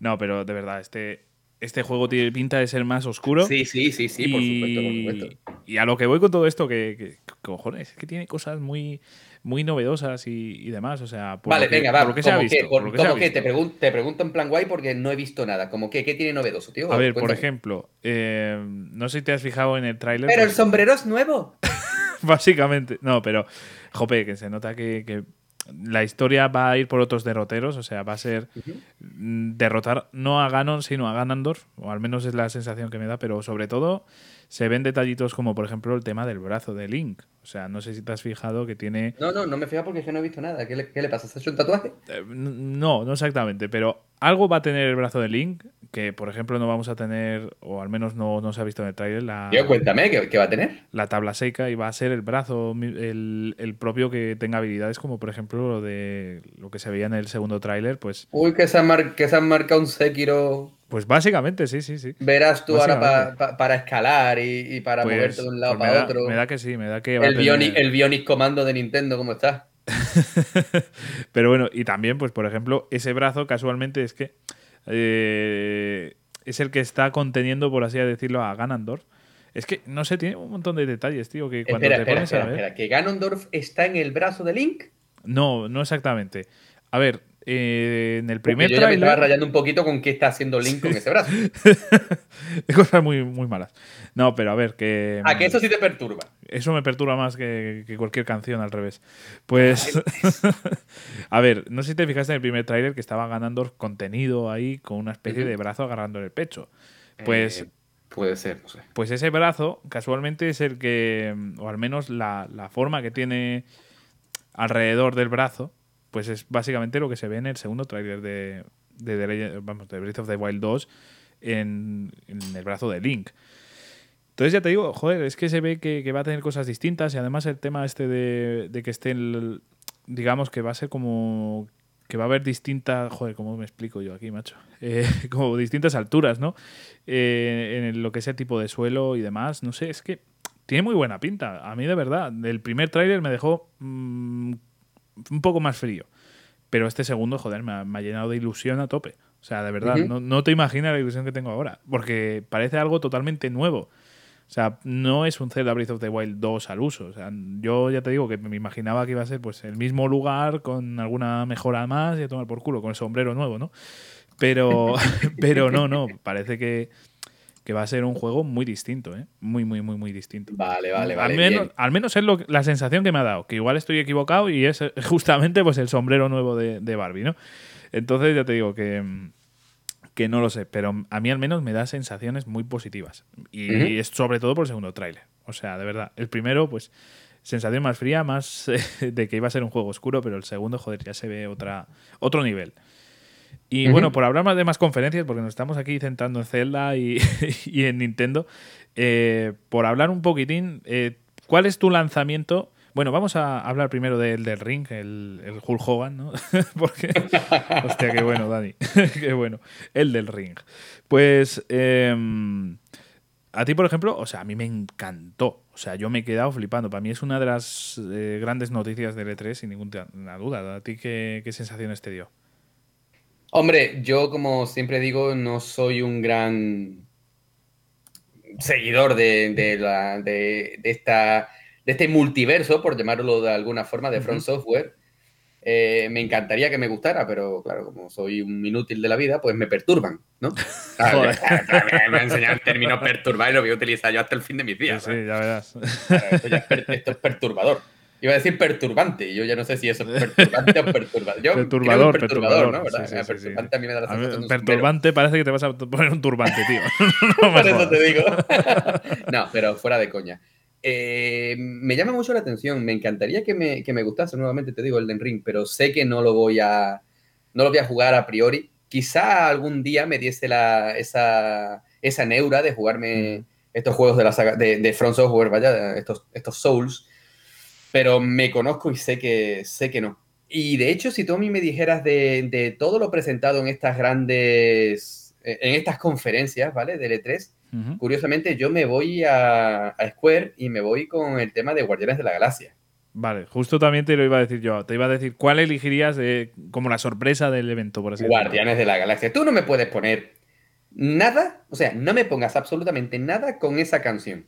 No, pero de verdad, este, este juego tiene pinta de ser más oscuro. Sí, sí, sí, sí, por supuesto, por supuesto. Y a lo que voy con todo esto, que, que- cojones, es que tiene cosas muy, muy novedosas y, y demás. O sea, por vale, lo que, venga, por va. lo que se ha ¿Cómo visto. qué? por lo que se ha visto. Te, pregun- te pregunto en plan guay porque no he visto nada. ¿Cómo qué? ¿Qué tiene novedoso, tío? A ver, por ejemplo, eh, no sé si te has fijado en el tráiler. Pero el pues- sombrero es nuevo. Básicamente, no, pero, jope, que se nota que, que la historia va a ir por otros derroteros, o sea, va a ser mm, derrotar no a Ganon, sino a Ganondorf, o al menos es la sensación que me da, pero sobre todo se ven detallitos como, por ejemplo, el tema del brazo de Link. O sea, no sé si te has fijado que tiene... No, no, no me fijas porque es que no he visto nada. ¿Qué le, qué le pasa? ¿Se ha hecho un tatuaje? Eh, No, no exactamente, pero algo va a tener el brazo de Link, que por ejemplo no vamos a tener, o al menos no, no se ha visto en el trailer, la, Tío, cuéntame, ¿qué, qué va a tener? la tabla seca y va a ser el brazo el, el propio que tenga habilidades como por ejemplo lo de lo que se veía en el segundo tráiler pues Uy, que se han, mar- que se han marcado un Sekiro. Pues básicamente sí sí sí Verás tú ahora pa- para escalar y, y para Pues- moverte de un lado pues para da- otro. me da que sí me da que va a el, tener- Bionic, el Bionic Comando de Nintendo, ¿cómo está? pero bueno y también pues por ejemplo ese brazo casualmente es que eh, es el que está conteniendo por así decirlo a Ganondorf es que no sé tiene un montón de detalles tío que cuando Espera, te pones espera, a ver espera. ¿Que Ganondorf está en el brazo de Link? no no exactamente a ver eh, en el primer yo ya me estaba rayando un poquito con qué está haciendo Link con ese brazo. cosas muy, muy malas. No, pero a ver, que. A que eso sí te perturba. Eso me perturba más que, que cualquier canción al revés. Pues. a ver, no sé si te fijaste en el primer tráiler que estaba ganando contenido ahí con una especie de brazo agarrando el pecho. Pues. Eh, puede ser, no sé. Pues ese brazo, casualmente, es el que. O al menos la, la forma que tiene alrededor del brazo. Pues es básicamente lo que se ve en el segundo tráiler de, de, de Breath of the Wild 2 en, en el brazo de Link. Entonces ya te digo, joder, es que se ve que, que va a tener cosas distintas y además el tema este de, de que esté, el- digamos que va a ser como que va a haber distintas, joder, ¿cómo me explico yo aquí, macho? Eh, como distintas alturas, ¿no? Eh, en lo que sea tipo de suelo y demás, no sé, es que tiene muy buena pinta. A mí de verdad, el primer tráiler me dejó mm, un poco más frío. Pero este segundo, joder, me ha, me ha llenado de ilusión a tope. O sea, de verdad, no, no te imaginas la ilusión que tengo ahora. Porque parece algo totalmente nuevo. O sea, no es un Zelda Breath of the Wild 2 al uso. O sea, yo ya te digo que me imaginaba que iba a ser pues el mismo lugar con alguna mejora más y a tomar por culo, con el sombrero nuevo, ¿no? Pero, pero no, no. Parece que, que va a ser un juego muy distinto, ¿eh? Muy, muy, muy, muy distinto. Vale, vale, al vale. menos, bien. al menos es lo, la sensación que me ha dado, que igual estoy equivocado y es eh, justamente pues el sombrero nuevo de, de Barbie, ¿no? Entonces ya te digo que, que no lo sé, pero a mí al menos me da sensaciones muy positivas. Y es sobre todo por el segundo tráiler. O sea, de verdad, el primero pues sensación más fría, más de que iba a ser un juego oscuro, pero el segundo, joder, ya se ve otra, otro nivel. Y bueno, por hablar más de más conferencias, porque nos estamos aquí centrando en Zelda y, y en Nintendo, eh, por hablar un poquitín, eh, ¿cuál es tu lanzamiento Bueno, vamos a hablar primero del del ring, el, el Hulk Hogan, ¿no? Porque. Hostia, qué bueno, Dani. qué bueno. El del ring. Pues. em, a ti, por ejemplo, o sea, a mí me encantó. O sea, yo me he quedado flipando. Para mí es una de las eh, grandes noticias del E3, sin ninguna duda. ¿A ti qué, qué sensaciones te dio? Hombre, yo como siempre digo, no soy un gran seguidor de, de la, de, de esta, de este multiverso, por llamarlo de alguna forma, de Front. Software. Eh, me encantaría que me gustara, pero claro, como soy un inútil de la vida, pues me perturban, ¿no? Ah, Joder. me va a enseñar el término perturbar y lo voy a utilizar yo hasta el fin de mis días. Sí, sí, ya verás. Esto, ya es per- esto es perturbador. Iba a decir perturbante, y yo ya no sé si eso es perturbante o perturbador. Yo Perturbador, creo perturbador, ¿no? perturbador, ¿Verdad? sí, sí, sí, sí. perturbante a mí me da la mí, sensación perturbante parece que te vas a poner un turbante, tío. No Por eso te digo. no, pero fuera de coña. Eh, me llama mucho la atención. Me encantaría que me, que me gustase nuevamente, te digo, el Den Ring, pero sé que no lo voy a, no lo voy a jugar a priori. Quizá algún día me diese la, esa, esa neura de jugarme estos juegos de la saga de, de Front Software, vaya, estos, estos Souls. Pero me conozco y sé que, sé que no. Y de hecho, si tú a mí me dijeras de, de todo lo presentado en estas grandes, en estas conferencias, ¿vale? Del E3, Ujú. Curiosamente, yo me voy a, a Square y me voy con el tema de Guardianes de la Galaxia. Vale, justo también te lo iba a decir yo. Te iba a decir cuál elegirías de, como la sorpresa del evento, por así decirlo. Guardianes de la Galaxia. Tú no me puedes poner nada, o sea, no me pongas absolutamente nada con esa canción.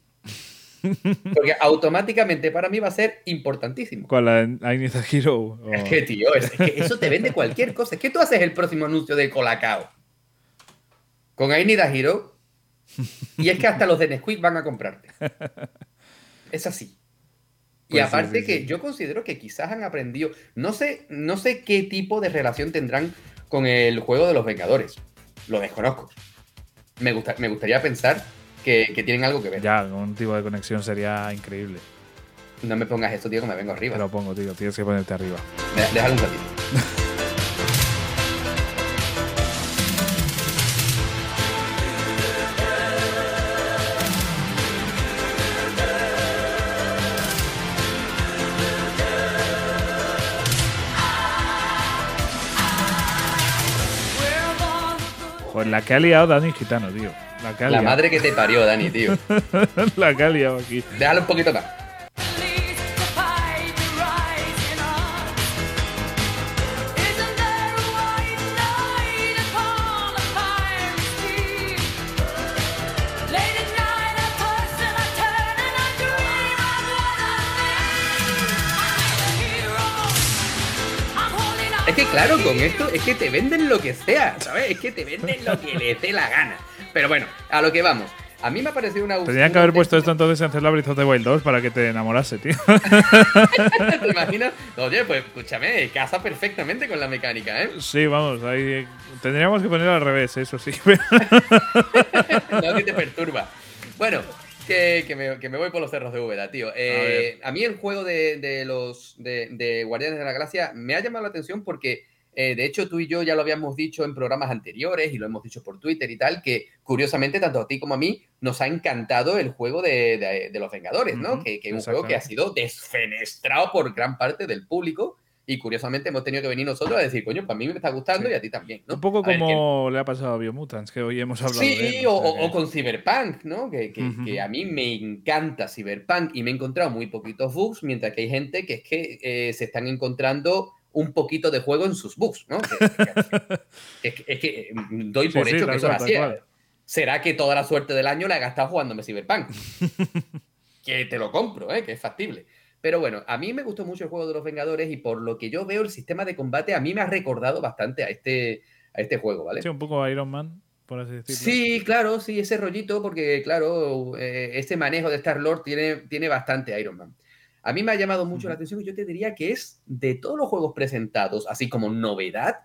Porque automáticamente para mí va a ser importantísimo. ¿Cuál? ¿La I Need a Hero? Es que, tío, es, es que eso te vende cualquier cosa. Es que tú haces el próximo anuncio de Colacao con I Need a Hero y es que hasta los de Nesquik van a comprarte. Es así. Y Pues sí, aparte sí, que sí. yo considero que quizás han aprendido, no sé, no sé qué tipo de relación tendrán con el juego de los Vengadores. Lo desconozco. Me, gusta, me gustaría pensar que, que tienen algo que ver. Ya, un tipo de conexión sería increíble. No me pongas esto, tío, que me vengo arriba. Te lo pongo, tío. Tienes que ponerte arriba. Déjalo un ratito. la que ha liado Dani Gitano, tío. La, que madre que te parió, Dani, tío. la que ha liado aquí. Déjalo un poquito más. Claro, con esto es que te venden lo que sea, ¿sabes? Es que te venden lo que les dé la gana. Pero bueno, a lo que vamos. A mí me ha parecido una... Tendrían que haber puesto esto entonces en Zelda Breath of the Wild 2 para que te enamorase, tío. ¿Te imaginas? Oye, pues escúchame, casa perfectamente con la mecánica, ¿eh? Sí, vamos, ahí tendríamos que poner al revés, eso sí. no, que te perturba. Bueno, que, que me, que me voy por los cerros de Úbeda, tío. Eh, a, mí el juego de, de los de, de Guardianes de la Galaxia me ha llamado la atención porque, eh, de hecho, tú y yo ya lo habíamos dicho en programas anteriores y lo hemos dicho por Twitter y tal, que curiosamente, tanto a ti como a mí, nos ha encantado el juego de, de- los Vengadores, ¿no? Ujú, que, que es un juego que ha sido desfenestrado por gran parte del público. Y curiosamente hemos tenido que venir nosotros a decir, coño, para mí me está gustando y a ti también, ¿no? Un poco A ver, que- como le ha pasado a Biomutants, que hoy hemos hablado de Sí, él. o, o o- que- o con Cyberpunk, ¿no? Que, que- a mí me encanta Cyberpunk y me he encontrado muy poquitos bugs, mientras que hay gente que es que eh, se están encontrando un poquito de juego en sus bugs, ¿no? Es, que, es que, mm, doy por sí, hecho que eso así. tal cual. ¿Será que toda la suerte del año la he gastado jugándome Cyberpunk? que te lo compro, ¿eh? Que es factible. Pero bueno, a mí me gustó mucho el juego de los Vengadores y por lo que yo veo, el sistema de combate a mí me ha recordado bastante a este, a este juego, ¿vale? Sí, un poco Iron Man, por así decirlo. Sí, claro, sí, ese rollito, porque claro, eh, ese manejo de Star-Lord tiene, tiene bastante Iron Man. A mí me ha llamado mucho la atención y yo te diría que es de todos los juegos presentados, así como novedad,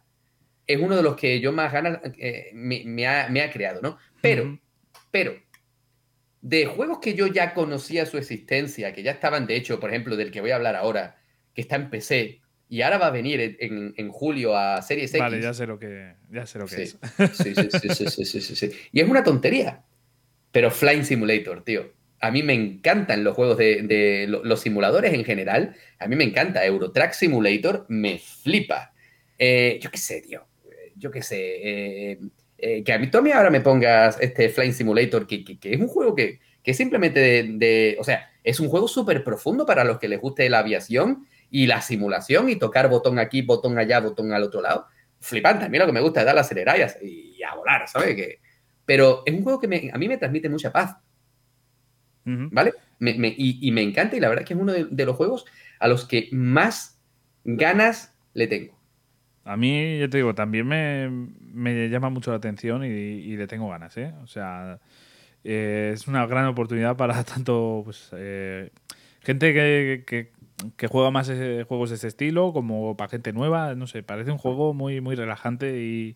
es uno de los que yo más ganas eh, me, me ha, me ha creado, ¿no? Pero, pero, de juegos que yo ya conocía su existencia, que ya estaban, de hecho, por ejemplo, del que voy a hablar ahora, que está en PC y ahora va a venir en, en- julio a Series X. Vale, ya sé lo que, ya sé lo que Sí. es. Sí, sí, sí, sí, sí, sí. Y es una tontería. Pero Flying Simulator, tío. A mí me encantan los juegos de, de lo- los simuladores en general. A mí me encanta. Eurotrack Simulator me flipa. Eh, yo qué sé, tío. Yo qué sé. eh, eh, que a mí, tú a mí ahora me pongas este Flying Simulator, que, que- que es un juego que, que simplemente de, de- O sea, es un juego súper profundo para los que les guste la aviación y la simulación y tocar botón aquí, botón allá, botón al otro lado. Flipante. A mí lo que me gusta es dar las acelerayas y, a volar, ¿sabes? Que, pero es un juego que me- a mí me transmite mucha paz. ¿Vale? Me- me- y, y me encanta y la verdad es que es uno de, de los juegos a los que más ganas le tengo. A mí, yo te digo, también me, me llama mucho la atención y, le tengo ganas, ¿eh? O sea, eh, es una gran oportunidad para tanto pues, eh, gente que, que- juega más juegos de ese estilo como para gente nueva. No sé, parece un juego muy, muy relajante y,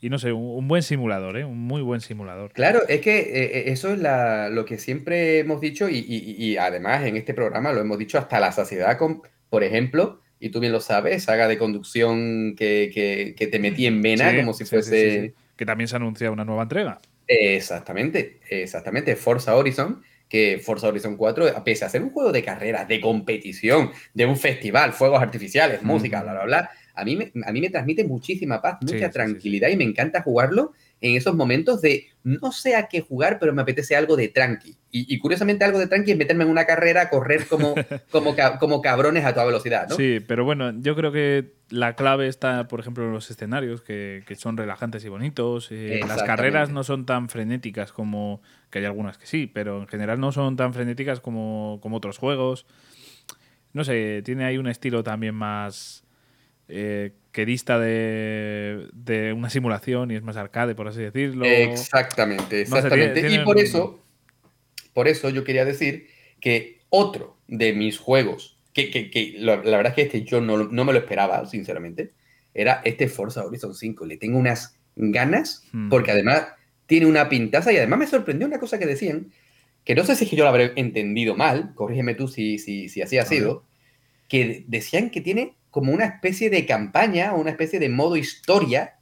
y no sé, un, un buen simulador, ¿eh? Un muy buen simulador. Claro, es que eh, eso es la- lo que siempre hemos dicho y, y- y además en este programa lo hemos dicho hasta la saciedad con, por ejemplo, y tú bien lo sabes, saga de conducción que, que- que te metí en vena Sí, como si sí, fuese... sí. Que también se anuncia una nueva entrega. Exactamente, exactamente. Forza Horizon, que Forza Horizon 4, pese a ser un juego de carrera, de competición, de un festival, fuegos artificiales, música, bla, bla, bla, a mí me, a mí me transmite muchísima paz, mucha tranquilidad y me encanta jugarlo en esos momentos de no sé a qué jugar, pero me apetece algo de tranqui. Y, y curiosamente algo de tranqui es meterme en una carrera, correr como, como, como cabrones a toda velocidad, ¿no? Sí, pero bueno, yo creo que la clave está, por ejemplo, en los escenarios, que, que son relajantes y bonitos. eh, las carreras no son tan frenéticas como. que hay algunas que sí, pero en general no son tan frenéticas como, como otros juegos. No sé, tiene ahí un estilo también más. eh, que dista de, de una simulación y es más arcade, por así decirlo. Exactamente, No sé, exactamente. y por eso, por eso yo quería decir que otro de mis juegos, que, que- que la, la verdad es que este yo no, no me lo esperaba, sinceramente, era este Forza Horizon 5. Le tengo unas ganas, Hmm. porque además tiene una pintaza y además me sorprendió una cosa que decían, que no sé si es que yo lo habré entendido mal, corrígeme tú si, si, si así ha sido, que decían que tiene como una especie de campaña o una especie de modo historia.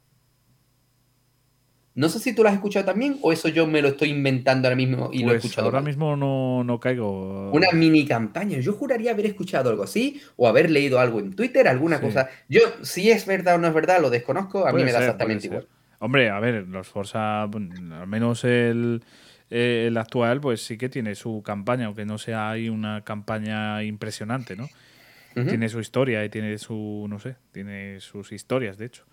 No sé si tú lo has escuchado también o eso yo me lo estoy inventando ahora mismo y lo he Pues escuchado. ahora mal. mismo no, no caigo. Una mini campaña. Yo juraría haber escuchado algo así o haber leído algo en Twitter, alguna Sí. cosa. Yo, si es verdad o no es verdad, lo desconozco, a mí me da exactamente igual. Hombre, a ver, los Forza, bueno, al menos el, eh, el actual, pues sí que tiene su campaña, aunque no sea ahí una campaña impresionante, ¿no? Tiene su historia y tiene su, no sé, tiene sus historias, de hecho.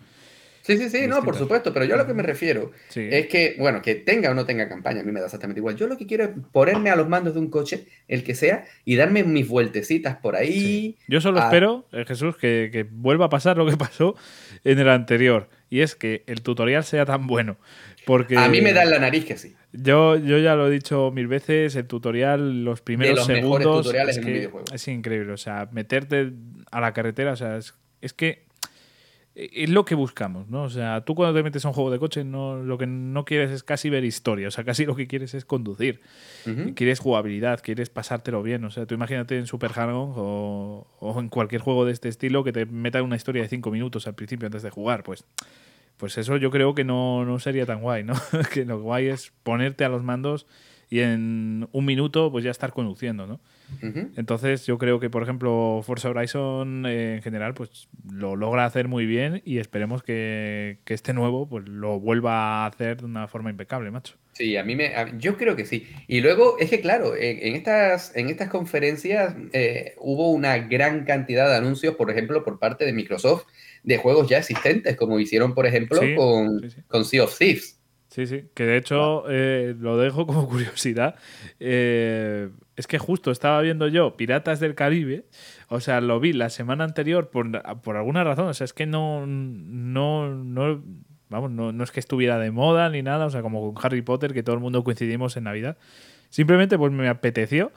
Sí, sí, sí, no, por supuesto, pero yo a lo que me refiero Sí. es que, bueno, que tenga o no tenga campaña, a mí me da exactamente igual. Yo lo que quiero es ponerme a los mandos de un coche, el que sea, y darme mis vueltecitas por ahí. Yo solo a- espero, eh, Jesús, que, que vuelva a pasar lo que pasó en el anterior. Y es que el tutorial sea tan bueno. Porque A mí me da en la nariz que sí. Yo, yo ya lo he dicho mil veces, el tutorial, los primeros los mejores segundos. tutoriales es, en un videojuego. es increíble. O sea, meterte a la carretera, o sea, es, es que es lo que buscamos, ¿no? O sea, tú cuando te metes a un juego de coche, no, lo que no quieres es casi ver historia. O sea, casi lo que quieres es conducir. Ujú. Quieres jugabilidad, quieres pasártelo bien. O sea, tú imagínate en Super Hang-On o, o en cualquier juego de este estilo que te meta una historia de cinco minutos al principio antes de jugar. Pues, pues eso yo creo que no, no sería tan guay, ¿no? que lo guay es ponerte a los mandos y en un minuto pues ya estar conduciendo, ¿no? Entonces yo creo que, por ejemplo, Forza Horizon eh, en general pues lo logra hacer muy bien y esperemos que, que este nuevo pues lo vuelva a hacer de una forma impecable, macho. Sí, a mí me, a- yo creo que sí. Y luego es que, claro, en, en estas, en estas conferencias eh, hubo una gran cantidad de anuncios, por ejemplo, por parte de Microsoft, de juegos ya existentes, como hicieron, por ejemplo, Sí, con, con Sea of Thieves. Sí, sí, que de hecho eh, lo dejo como curiosidad. Eh, es que justo estaba viendo yo Piratas del Caribe, o sea, lo vi la semana anterior por, por alguna razón, o sea, es que no, no, no, vamos, no, no es que estuviera de moda ni nada, o sea, como con Harry Potter, que todo el mundo coincidimos en Navidad. Simplemente pues me apeteció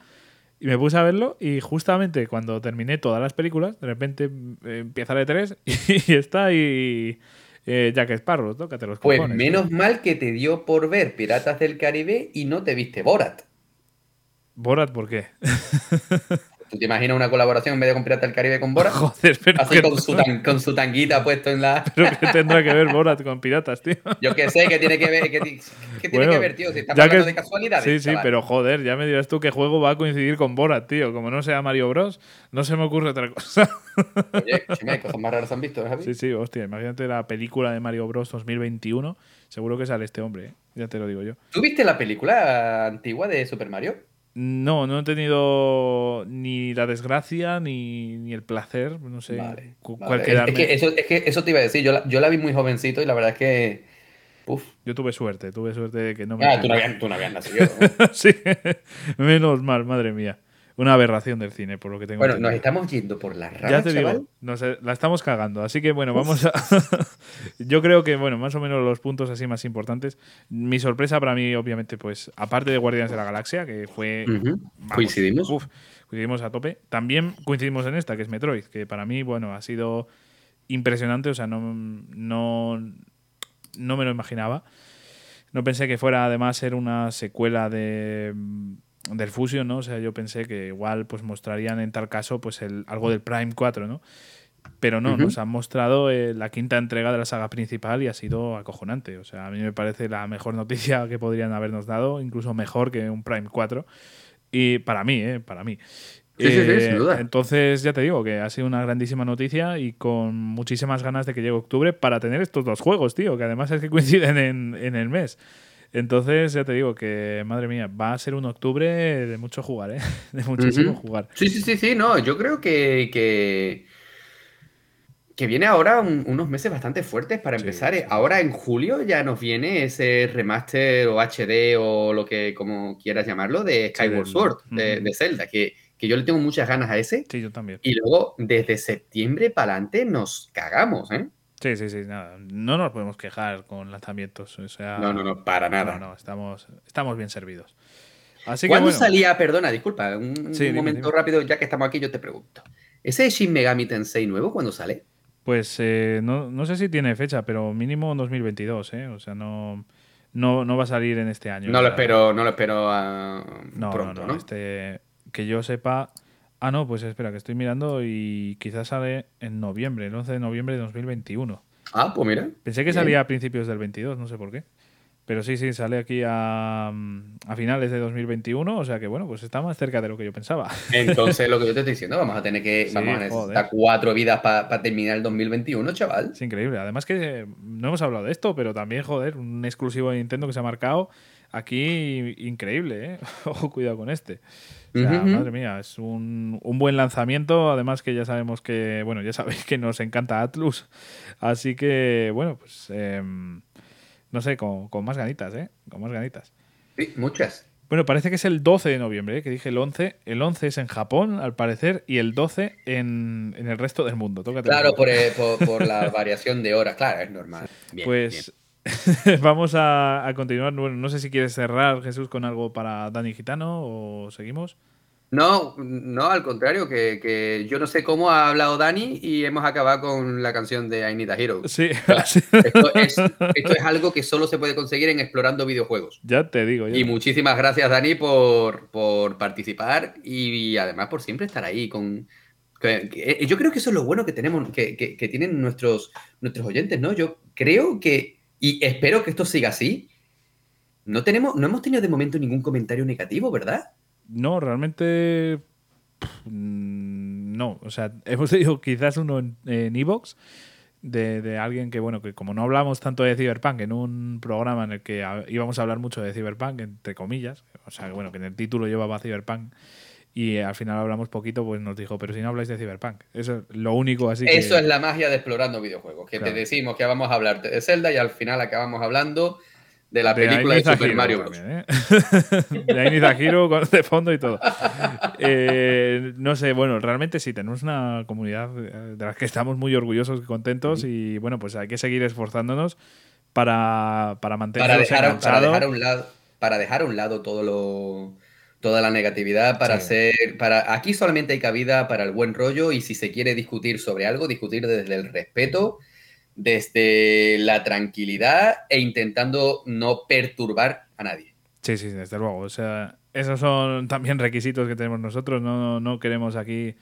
y me puse a verlo y justamente cuando terminé todas las películas, de repente eh, empieza la E3 y está ahí eh, Jack Sparrow, tócate los Pues cojones. menos mal que te dio por ver Piratas del Caribe y no te viste Borat. Borat, ¿por qué? ¿Tú te imaginas una colaboración en vez de con Pirata del Caribe con Borat? Joder, pero Así que con su, tan- con su tanguita puesto en la. Pero que tendrá que ver Borat con piratas, tío. Yo que sé, que tiene que ver, que tiene Bueno, que ver, tío. Si estamos hablando que- de casualidades. Sí, sí, pero joder, ya me dirás tú qué juego va a coincidir con Borat, tío. Como no sea Mario Bros, no se me ocurre otra cosa. Oye, escúchame, hay cosas más raras han visto, ¿eh, Javi? Sí, sí, hostia, imagínate la película de Mario Bros 2021. Seguro que sale este hombre, ¿eh? ya te lo digo yo. ¿Tú viste la película antigua de Super Mario? No, no he tenido ni la desgracia ni, ni el placer, no sé Vale, cu- Vale, cuál es- que eso, es que eso te iba a decir. Yo la, yo la vi muy jovencito y la verdad es que. Uf. Yo tuve suerte, tuve suerte de que no me. Ah, tú no habías, tú no habías nacido. ¿no? sí, menos mal, madre mía. Una aberración del cine, por lo que tengo bueno, entendido. nos estamos yendo por las ramas, Ya te chaval. digo, nos, eh, la estamos cagando. Así que bueno, vamos a. Yo creo que, bueno, más o menos los puntos así más importantes. Mi sorpresa para mí, obviamente, pues, aparte de Guardianes de la Galaxia, que fue. Vamos, Coincidimos. uf, coincidimos a tope. También coincidimos en esta, que es Metroid, que para mí, bueno, ha sido impresionante. O sea, no, no, no me lo imaginaba. No pensé que fuera además ser una secuela de del Fusion, ¿no? O sea, yo pensé que igual pues mostrarían en tal caso pues el, algo del Prime 4, ¿no? Pero no, nos han mostrado eh, la quinta entrega de la saga principal y ha sido acojonante. O sea, a mí me parece la mejor noticia que podrían habernos dado, incluso mejor que un Prime 4. Y para mí, ¿eh? Para mí. Sí, sí, sí, Eh, sin duda. Entonces, ya te digo que ha sido una grandísima noticia y con muchísimas ganas de que llegue octubre para tener estos dos juegos, tío, que además es que coinciden en, en el mes. Entonces, ya te digo que, madre mía, va a ser un octubre de mucho jugar, ¿eh? De muchísimo jugar. Sí, sí, sí, sí, no, yo creo que, que, que viene ahora un- unos meses bastante fuertes para empezar. eh. Ahora en julio ya nos viene ese remaster o HD o lo que como quieras llamarlo de Skyward Sword, de, de Zelda, que, que yo le tengo muchas ganas a ese. Sí, yo también. Y luego desde septiembre para adelante nos cagamos, ¿eh? Sí, sí, sí, nada. No nos podemos quejar con lanzamientos. O sea, No, no, no, para nada. No, no, estamos, estamos bien servidos. Así que ¿Cuándo bueno, salía, perdona, disculpa, un, Sí, momento dime. rápido, ya que estamos aquí, yo te pregunto. ¿Ese Shin Megami Tensei nuevo cuándo sale? Pues eh, no, no sé si tiene fecha, pero mínimo en 2022, ¿eh? O sea, no, no, no va a salir en este año. No lo espero, no lo espero ah, No, pronto, no, Este, que yo sepa. Ah, no, pues espera, que estoy mirando y quizás sale en noviembre, el 11 de noviembre de 2021. Ah, pues mira. Pensé que Bien. salía a principios del 22, no sé por qué. Pero sí, sí, sale aquí a, a finales de 2021, o sea que bueno, pues está más cerca de lo que yo pensaba. Entonces, lo que yo te estoy diciendo, vamos a tener que. Sí, vamos a necesitar joder. cuatro vidas para terminar el 2021, chaval. Es increíble. Además que eh, no hemos hablado de esto, pero también, joder, un exclusivo de Nintendo que se ha marcado aquí increíble, ¿eh? Ojo, cuidado con este. O sea, madre mía, es un, un buen lanzamiento. Además que ya sabemos que, bueno, ya sabéis que nos encanta Atlus. Así que, bueno, pues, em, no sé, con, con más ganitas, ¿eh? Con más ganitas. Sí, muchas. Bueno, parece que es el 12 de noviembre, ¿eh? que dije el 11. El 11 es en Japón, al parecer, y el 12 en, en el resto del mundo. Tócate Claro, por, eh, por, por la variación de horas, claro, es normal. Bien, pues vamos a, a continuar. Bueno, no sé si quieres cerrar, Jesús, con algo para Dani Gitano o seguimos. No, no, al contrario, que, que yo no sé cómo ha hablado Dani y hemos acabado con la canción de I Need a Hero. Sí, Esto es, esto es algo que solo se puede conseguir en explorando videojuegos. ya te digo. ya Y muchísimas gracias, Dani, por, por participar y, además por siempre estar ahí con. que- que- yo creo que eso es lo bueno que tenemos, que tienen nuestros, nuestros oyentes, ¿no? Yo creo que, y espero que esto siga así. No tenemos, no hemos tenido de momento ningún comentario negativo, ¿verdad? No, realmente. No, o sea, hemos tenido quizás uno en Evox de, de alguien que, bueno, que como no hablamos tanto de Cyberpunk en un programa en el que íbamos a hablar mucho de Cyberpunk, entre comillas, o sea, bueno, que en el título llevaba Cyberpunk y al final hablamos poquito, pues nos dijo, pero si no habláis de Cyberpunk. Eso es lo único así que. Eso es la magia de explorando videojuegos, que Claro. te decimos que vamos a hablar de Zelda y al final acabamos hablando de la De película de Super Hero Mario Bros. también, ¿eh? de Ainita Hero con de fondo y todo. Eh, no sé, bueno, realmente sí, tenemos una comunidad eh, de la que estamos muy orgullosos y contentos y bueno, pues hay que seguir esforzándonos para, para para mantenernos dejar, a- para dejar a un lado para dejar a un lado todo lo toda la negatividad para Sí. hacer para aquí solamente hay cabida para el buen rollo y si se quiere discutir sobre algo discutir desde el respeto desde la tranquilidad e intentando no perturbar a nadie Sí, sí, desde luego. O sea, esos son también requisitos que tenemos nosotros. No, no queremos aquí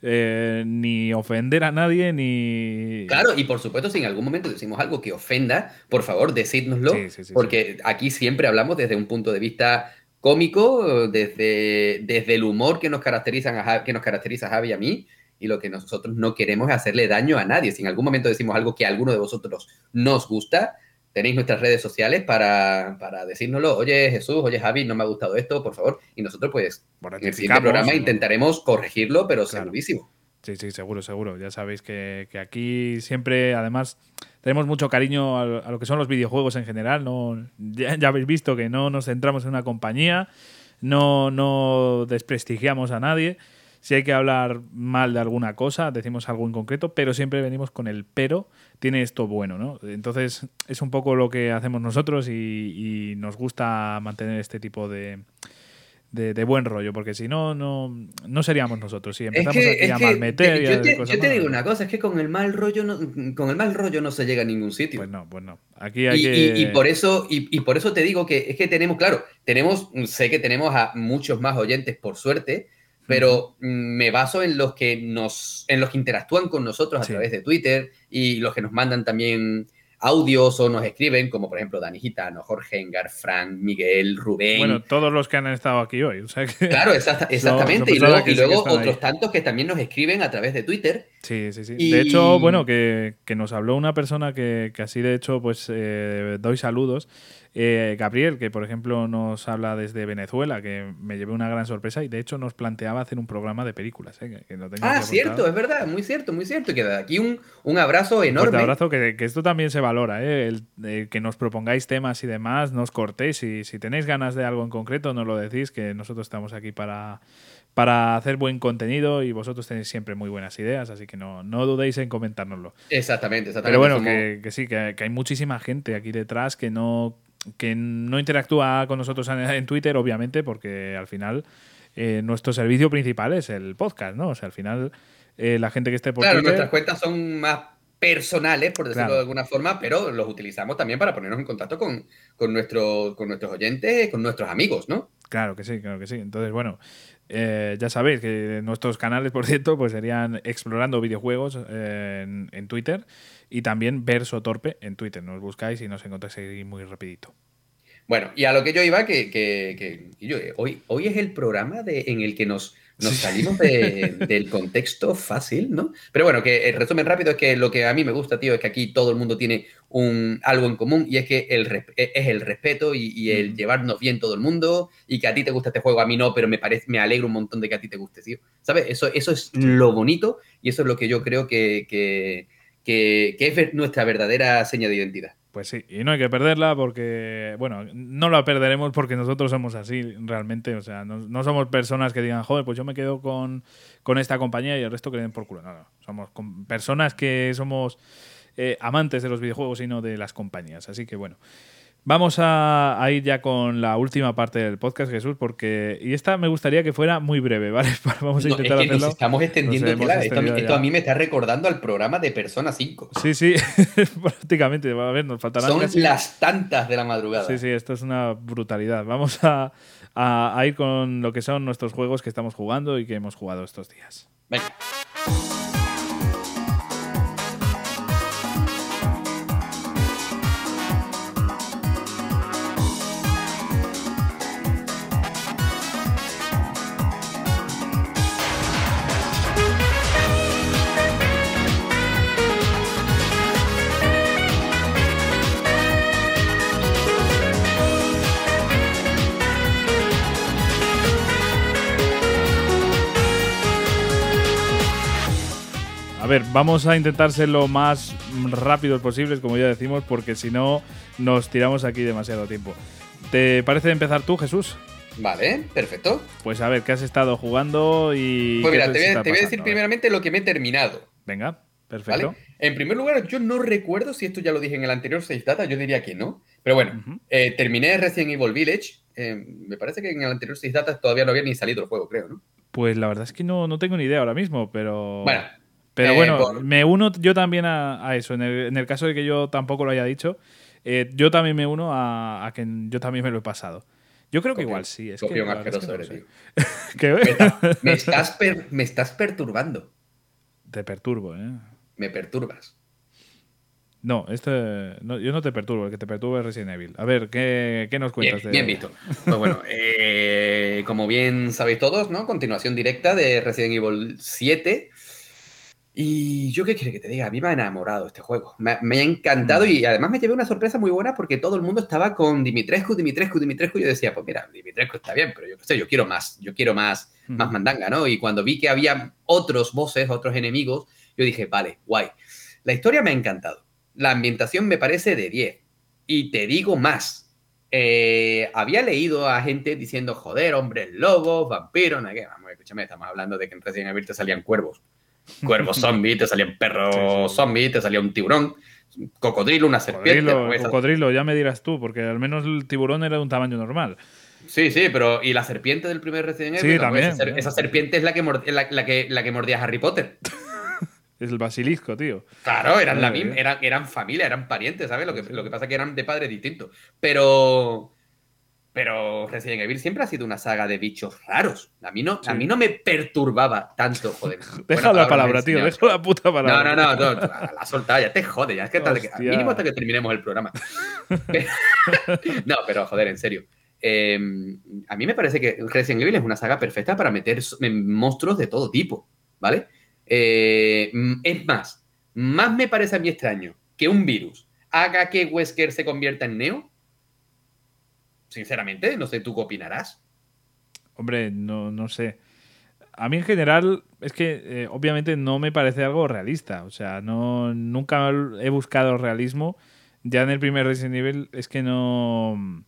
eh, ni ofender a nadie, ni. Claro, y por supuesto, si en algún momento decimos algo que ofenda, por favor, decídnoslo. Sí, sí, sí, porque aquí siempre hablamos desde un punto de vista cómico, desde, desde el humor que nos, caracterizan a, Ja- que nos caracteriza a Javi y a mí. Y lo que nosotros no queremos es hacerle daño a nadie. Si en algún momento decimos algo que a alguno de vosotros nos gusta, tenéis nuestras redes sociales para, para decírnoslo. Oye, Jesús, oye, Javi, no me ha gustado esto, por favor. Y nosotros, pues, en el siguiente programa intentaremos corregirlo, pero segurísimo. Sí, sí, seguro, seguro. Ya sabéis que, que aquí siempre, además, tenemos mucho cariño a, lo- que son los videojuegos en general. No, ya, habéis visto que no nos centramos en una compañía, no, desprestigiamos a nadie. Si hay que hablar mal de alguna cosa, decimos algo en concreto, pero siempre venimos con el pero, tiene esto bueno, ¿no? Entonces, es un poco lo que hacemos nosotros y nos gusta mantener este tipo de, de, de buen rollo, porque si no, no, no seríamos nosotros. Si Es empezamos que, aquí es a que malmeter yo, te, cosas yo te malas, digo una cosa, es que con el mal rollo no, con el mal rollo no se llega a ningún sitio. Pues no, pues no. Aquí hay y, que... y- y por eso, y, y por eso te digo que es que tenemos, claro, tenemos, sé que tenemos a muchos más oyentes, por suerte, pero mm, me baso en los que nos, en los que interactúan con nosotros a través de Twitter y los que nos mandan también audios o nos escriben, como por ejemplo Dani Gitano, Jorge Engar, Frank, Miguel, Rubén. Bueno, todos los que han estado aquí hoy. o sea que- Claro, exacta- exactamente. y luego, y ahí. otros tantos que también nos escriben a través de Twitter. Sí, sí, sí. Y- De hecho, bueno, que, que nos habló una persona que, que así de hecho, pues eh, doy saludos. Eh, Gabriel, que por ejemplo nos habla desde Venezuela, que me llevé una gran sorpresa y de hecho nos planteaba hacer un programa de películas. ¿eh? que- Ah, cierto, es verdad, muy cierto, muy cierto. Y que de aquí un, un abrazo Un enorme. fuerte abrazo, que, que esto también se valora, ¿eh? El- eh, que nos propongáis temas y demás, no os cortéis. Y si tenéis ganas de algo en concreto, nos lo decís, que nosotros estamos aquí para, para hacer buen contenido y vosotros tenéis siempre muy buenas ideas, así que no, no dudéis en comentárnoslo. Exactamente, exactamente. Pero bueno, Somos- que, que sí, que, que hay muchísima gente aquí detrás que no, que no interactúa con nosotros en, en Twitter, obviamente, porque al final eh, nuestro servicio principal es el podcast, ¿no? O sea, al final eh, la gente que esté por Claro, Twitter... nuestras cuentas son más personales, por decirlo Claro. de alguna forma, pero los utilizamos también para ponernos en contacto con, con, nuestro, con nuestros oyentes, con nuestros amigos, ¿no? Claro que sí, claro que sí. Entonces, bueno, eh, ya sabéis que nuestros canales, por cierto, pues serían Explorando Videojuegos eh, en, Twitter y también Verso Torpe en Twitter. Nos buscáis y nos encontráis ahí muy rapidito. Bueno, y a lo que yo iba, que, eh, hoy, hoy es el programa de, en el que nos, nos salimos de- del contexto fácil, ¿no? Pero bueno, que el resumen rápido es que lo que a mí me gusta, tío, es que aquí todo el mundo tiene un, algo en común y es que el, res- es el respeto y, y el llevarnos bien todo el mundo y que a ti te gusta este juego, a mí no, pero me parece, me alegro un montón de que a ti te guste, tío. ¿Sabes? Eso, eso es lo bonito y eso es lo que yo creo que, que, que, que es nuestra verdadera seña de identidad. Pues sí, y no hay que perderla porque, bueno, no la perderemos porque nosotros somos así realmente. O sea, no, somos personas que digan, joder, pues yo me quedo con, con esta compañía y el resto que den por culo. No, no. Somos personas que somos eh, amantes de los videojuegos y no de las compañías. Así que bueno. Vamos a, a ir ya con la última parte del podcast, Jesús, porque. Y esta me gustaría que fuera muy breve, ¿vale? Vamos a No, intentar es que hacerlo. nos estamos extendiendo Nos. Esto, a mí- extendido esto ya. a mí me está recordando al programa de Persona 5. Sí, sí, prácticamente. A ver, nos faltarán Son casi- las tantas de la madrugada. Sí, sí, esto es una brutalidad. Vamos a, a- a ir con lo que son nuestros juegos que estamos jugando y que hemos jugado estos días. Venga. Ver, vamos a intentar ser lo más rápidos posibles, como ya decimos, porque si no nos tiramos aquí demasiado tiempo. ¿Te parece empezar tú, Jesús? Vale, perfecto. Pues a ver, ¿qué has estado jugando y Pues mira, te voy, te voy a decir primeramente lo que me he terminado. Venga, perfecto. ¿Vale? En primer lugar, yo no recuerdo si esto ya lo dije en el anterior 6 Data, yo diría que no. Pero bueno, eh, terminé Resident Evil Village. eh, me parece que en el anterior 6 Data todavía no había ni salido el juego, creo, ¿no? Pues la verdad es que no, no tengo ni idea ahora mismo, pero. Bueno, Pero eh, bueno, por- me uno yo también a, a eso. En el, en el caso de que yo tampoco lo haya dicho, eh, yo también me uno a, a que yo también me lo he pasado. Yo creo que igual sí. Es que, Copión la verdad es que asqueroso no. Me, está- me estás per- me estás perturbando. Te perturbo, ¿eh? Me perturbas. No, este, no, yo no te perturbo, el que te perturba es Resident Evil. A ver, ¿qué, qué nos Bien, cuentas de bien visto. Pues bueno, eh, como bien sabéis todos, ¿no? Continuación directa de Resident Evil 7. Y yo qué quiere que te diga, a mí me ha enamorado este juego. Me, me ha encantado y además me llevé una sorpresa muy buena porque todo el mundo estaba con Dimitrescu, Dimitrescu, Dimitrescu. Y yo decía, pues mira, Dimitrescu está bien, pero yo qué sé, yo quiero más, yo quiero más, más mandanga, ¿no? Y cuando vi que había otros bosses, otros enemigos, yo dije, vale, guay. La historia me ha encantado. La ambientación me parece de 10. Y te digo más. Eh, había leído a gente diciendo, joder, hombres lobos, vampiros, no qué. Vamos, escúchame, estamos hablando de que en Resident Evil te salían cuervos. Cuervos zombies, te salían perros zombies, te salía un tiburón, un cocodrilo, una serpiente. Cocodrilo, cocodrilo, ya me dirás tú, porque al menos el tiburón era de un tamaño normal. Sí, sí, pero ¿y la serpiente del primer Resident Evil? Sí, No, también, Esa, serpiente es la que, mord- la, la que, la que mordía a Harry Potter. Es el basilisco, tío. Claro, eran, la Madre misma, eran, eran familia, eran parientes, ¿sabes? Lo que, lo que pasa es que eran de padres distintos. Pero. Pero Resident Evil siempre ha sido una saga de bichos raros. A mí no, a mí no me perturbaba tanto, joder. Deja la palabra, tío, deja la puta No, palabra. no, no, no, la has soltado, ya te jode, ya es que Hostia. mínimo hasta que terminemos el programa. no, pero joder, en serio. Eh, a mí me parece que Resident Evil es una saga perfecta para meter monstruos de todo tipo, ¿vale? Eh, mm, es más, más me parece a mí extraño que un virus haga que Wesker se convierta en Neo. Sinceramente, no sé tú qué opinarás. Hombre, no, no sé. A mí en general es que eh, obviamente no me parece algo realista. O sea, no nunca he buscado realismo. Ya en el primer Resident Evil es que no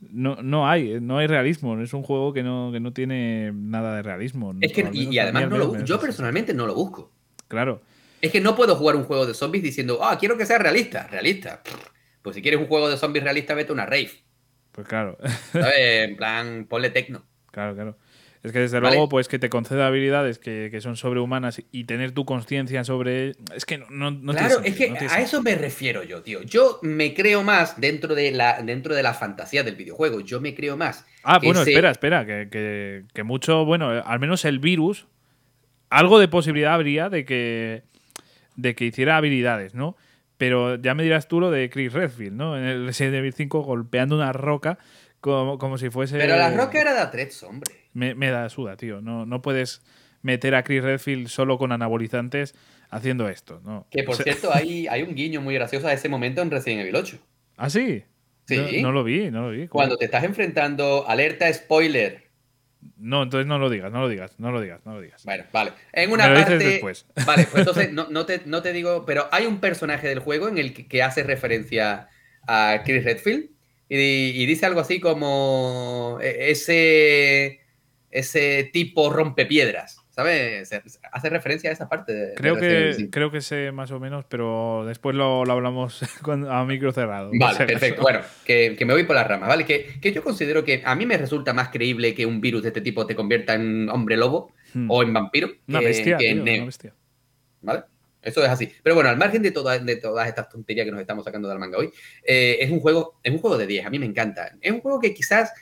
no, no hay no hay realismo. Es un juego que no, que no tiene nada de realismo. Es que, y, además no lo, yo personalmente no lo busco. Claro. Es que no puedo jugar un juego de zombies diciendo, ah, quiero que sea realista. Realista. Pues si quieres un juego de zombies realista, vete a una rave. Pues claro. ¿Sabes? En plan, ponle tecno. Claro, claro. Es que desde Vale. luego, pues que te conceda habilidades que, que son sobrehumanas y tener tu conciencia sobre. Es que no, no, no claro, es que no a sentido. eso me refiero yo, tío. Yo me creo más dentro de la, dentro de la fantasía del videojuego. Yo me creo más. Ah, bueno, ese- espera, espera, que, que- que mucho, bueno, al menos el virus, algo de posibilidad habría de que, de que hiciera habilidades, ¿no? Pero ya me dirás tú lo de Chris Redfield, ¿no? En el Resident Evil 5 golpeando una roca como, como si fuese... Pero la roca era de Atrex, hombre. Me, me da suda, tío. No, no puedes meter a Chris Redfield solo con anabolizantes haciendo esto, ¿no? Que por O sea- cierto, hay, hay un guiño muy gracioso a ese momento en Resident Evil 8. ¿Ah, sí? Sí. No, no lo vi, no lo vi. ¿Cómo? Cuando te estás enfrentando, alerta spoiler. No, entonces no lo digas, no lo digas, no lo digas, no lo digas. Bueno, vale. En una Me lo dices parte. después. Vale, pues entonces no, no te, no te digo, pero hay un personaje del juego en el que, que hace referencia a Chris Redfield y, y dice algo así como eh, ese, ese tipo rompepiedras, Hace referencia a esa parte de, de Creo Evil que, 5. creo que sé más o menos, pero después lo, lo hablamos a micro cerrado. Vale, perfecto. Bueno, que, que me voy por las ramas, ¿vale? Que, que yo considero que a mí me resulta más creíble que un virus de este tipo te convierta en hombre lobo Hmm. o en vampiro Una que, bestia, que en tío, una bestia. ¿Vale? Eso es así. Pero bueno, al margen de, toda- de todas estas tonterías que nos estamos sacando del manga hoy, eh, es, un juego, es un juego de 10. A mí me encanta. Es un juego que quizás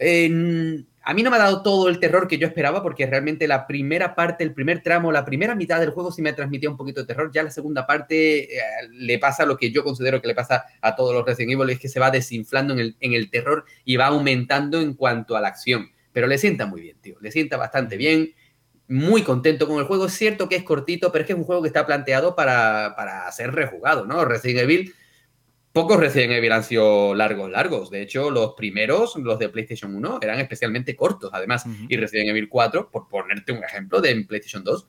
eh, a mí no me ha dado todo el terror que yo esperaba, porque realmente la primera parte, el primer tramo, la primera mitad del juego sí me transmitía un poquito de terror. Ya la segunda parte eh, le pasa lo que yo considero que le pasa a todos los Resident Evil, es que se va desinflando en el, en el terror y va aumentando en cuanto a la acción. Pero le sienta muy bien, tío. Le sienta bastante bien muy contento con el juego. Es cierto que es cortito, pero es que es un juego que está planteado para, para ser rejugado, ¿no? Resident Evil, pocos Resident Evil han sido largos, largos. De hecho, los primeros, los de PlayStation 1, eran especialmente cortos, además. Y Resident Evil 4, por ponerte un ejemplo, de en PlayStation 2.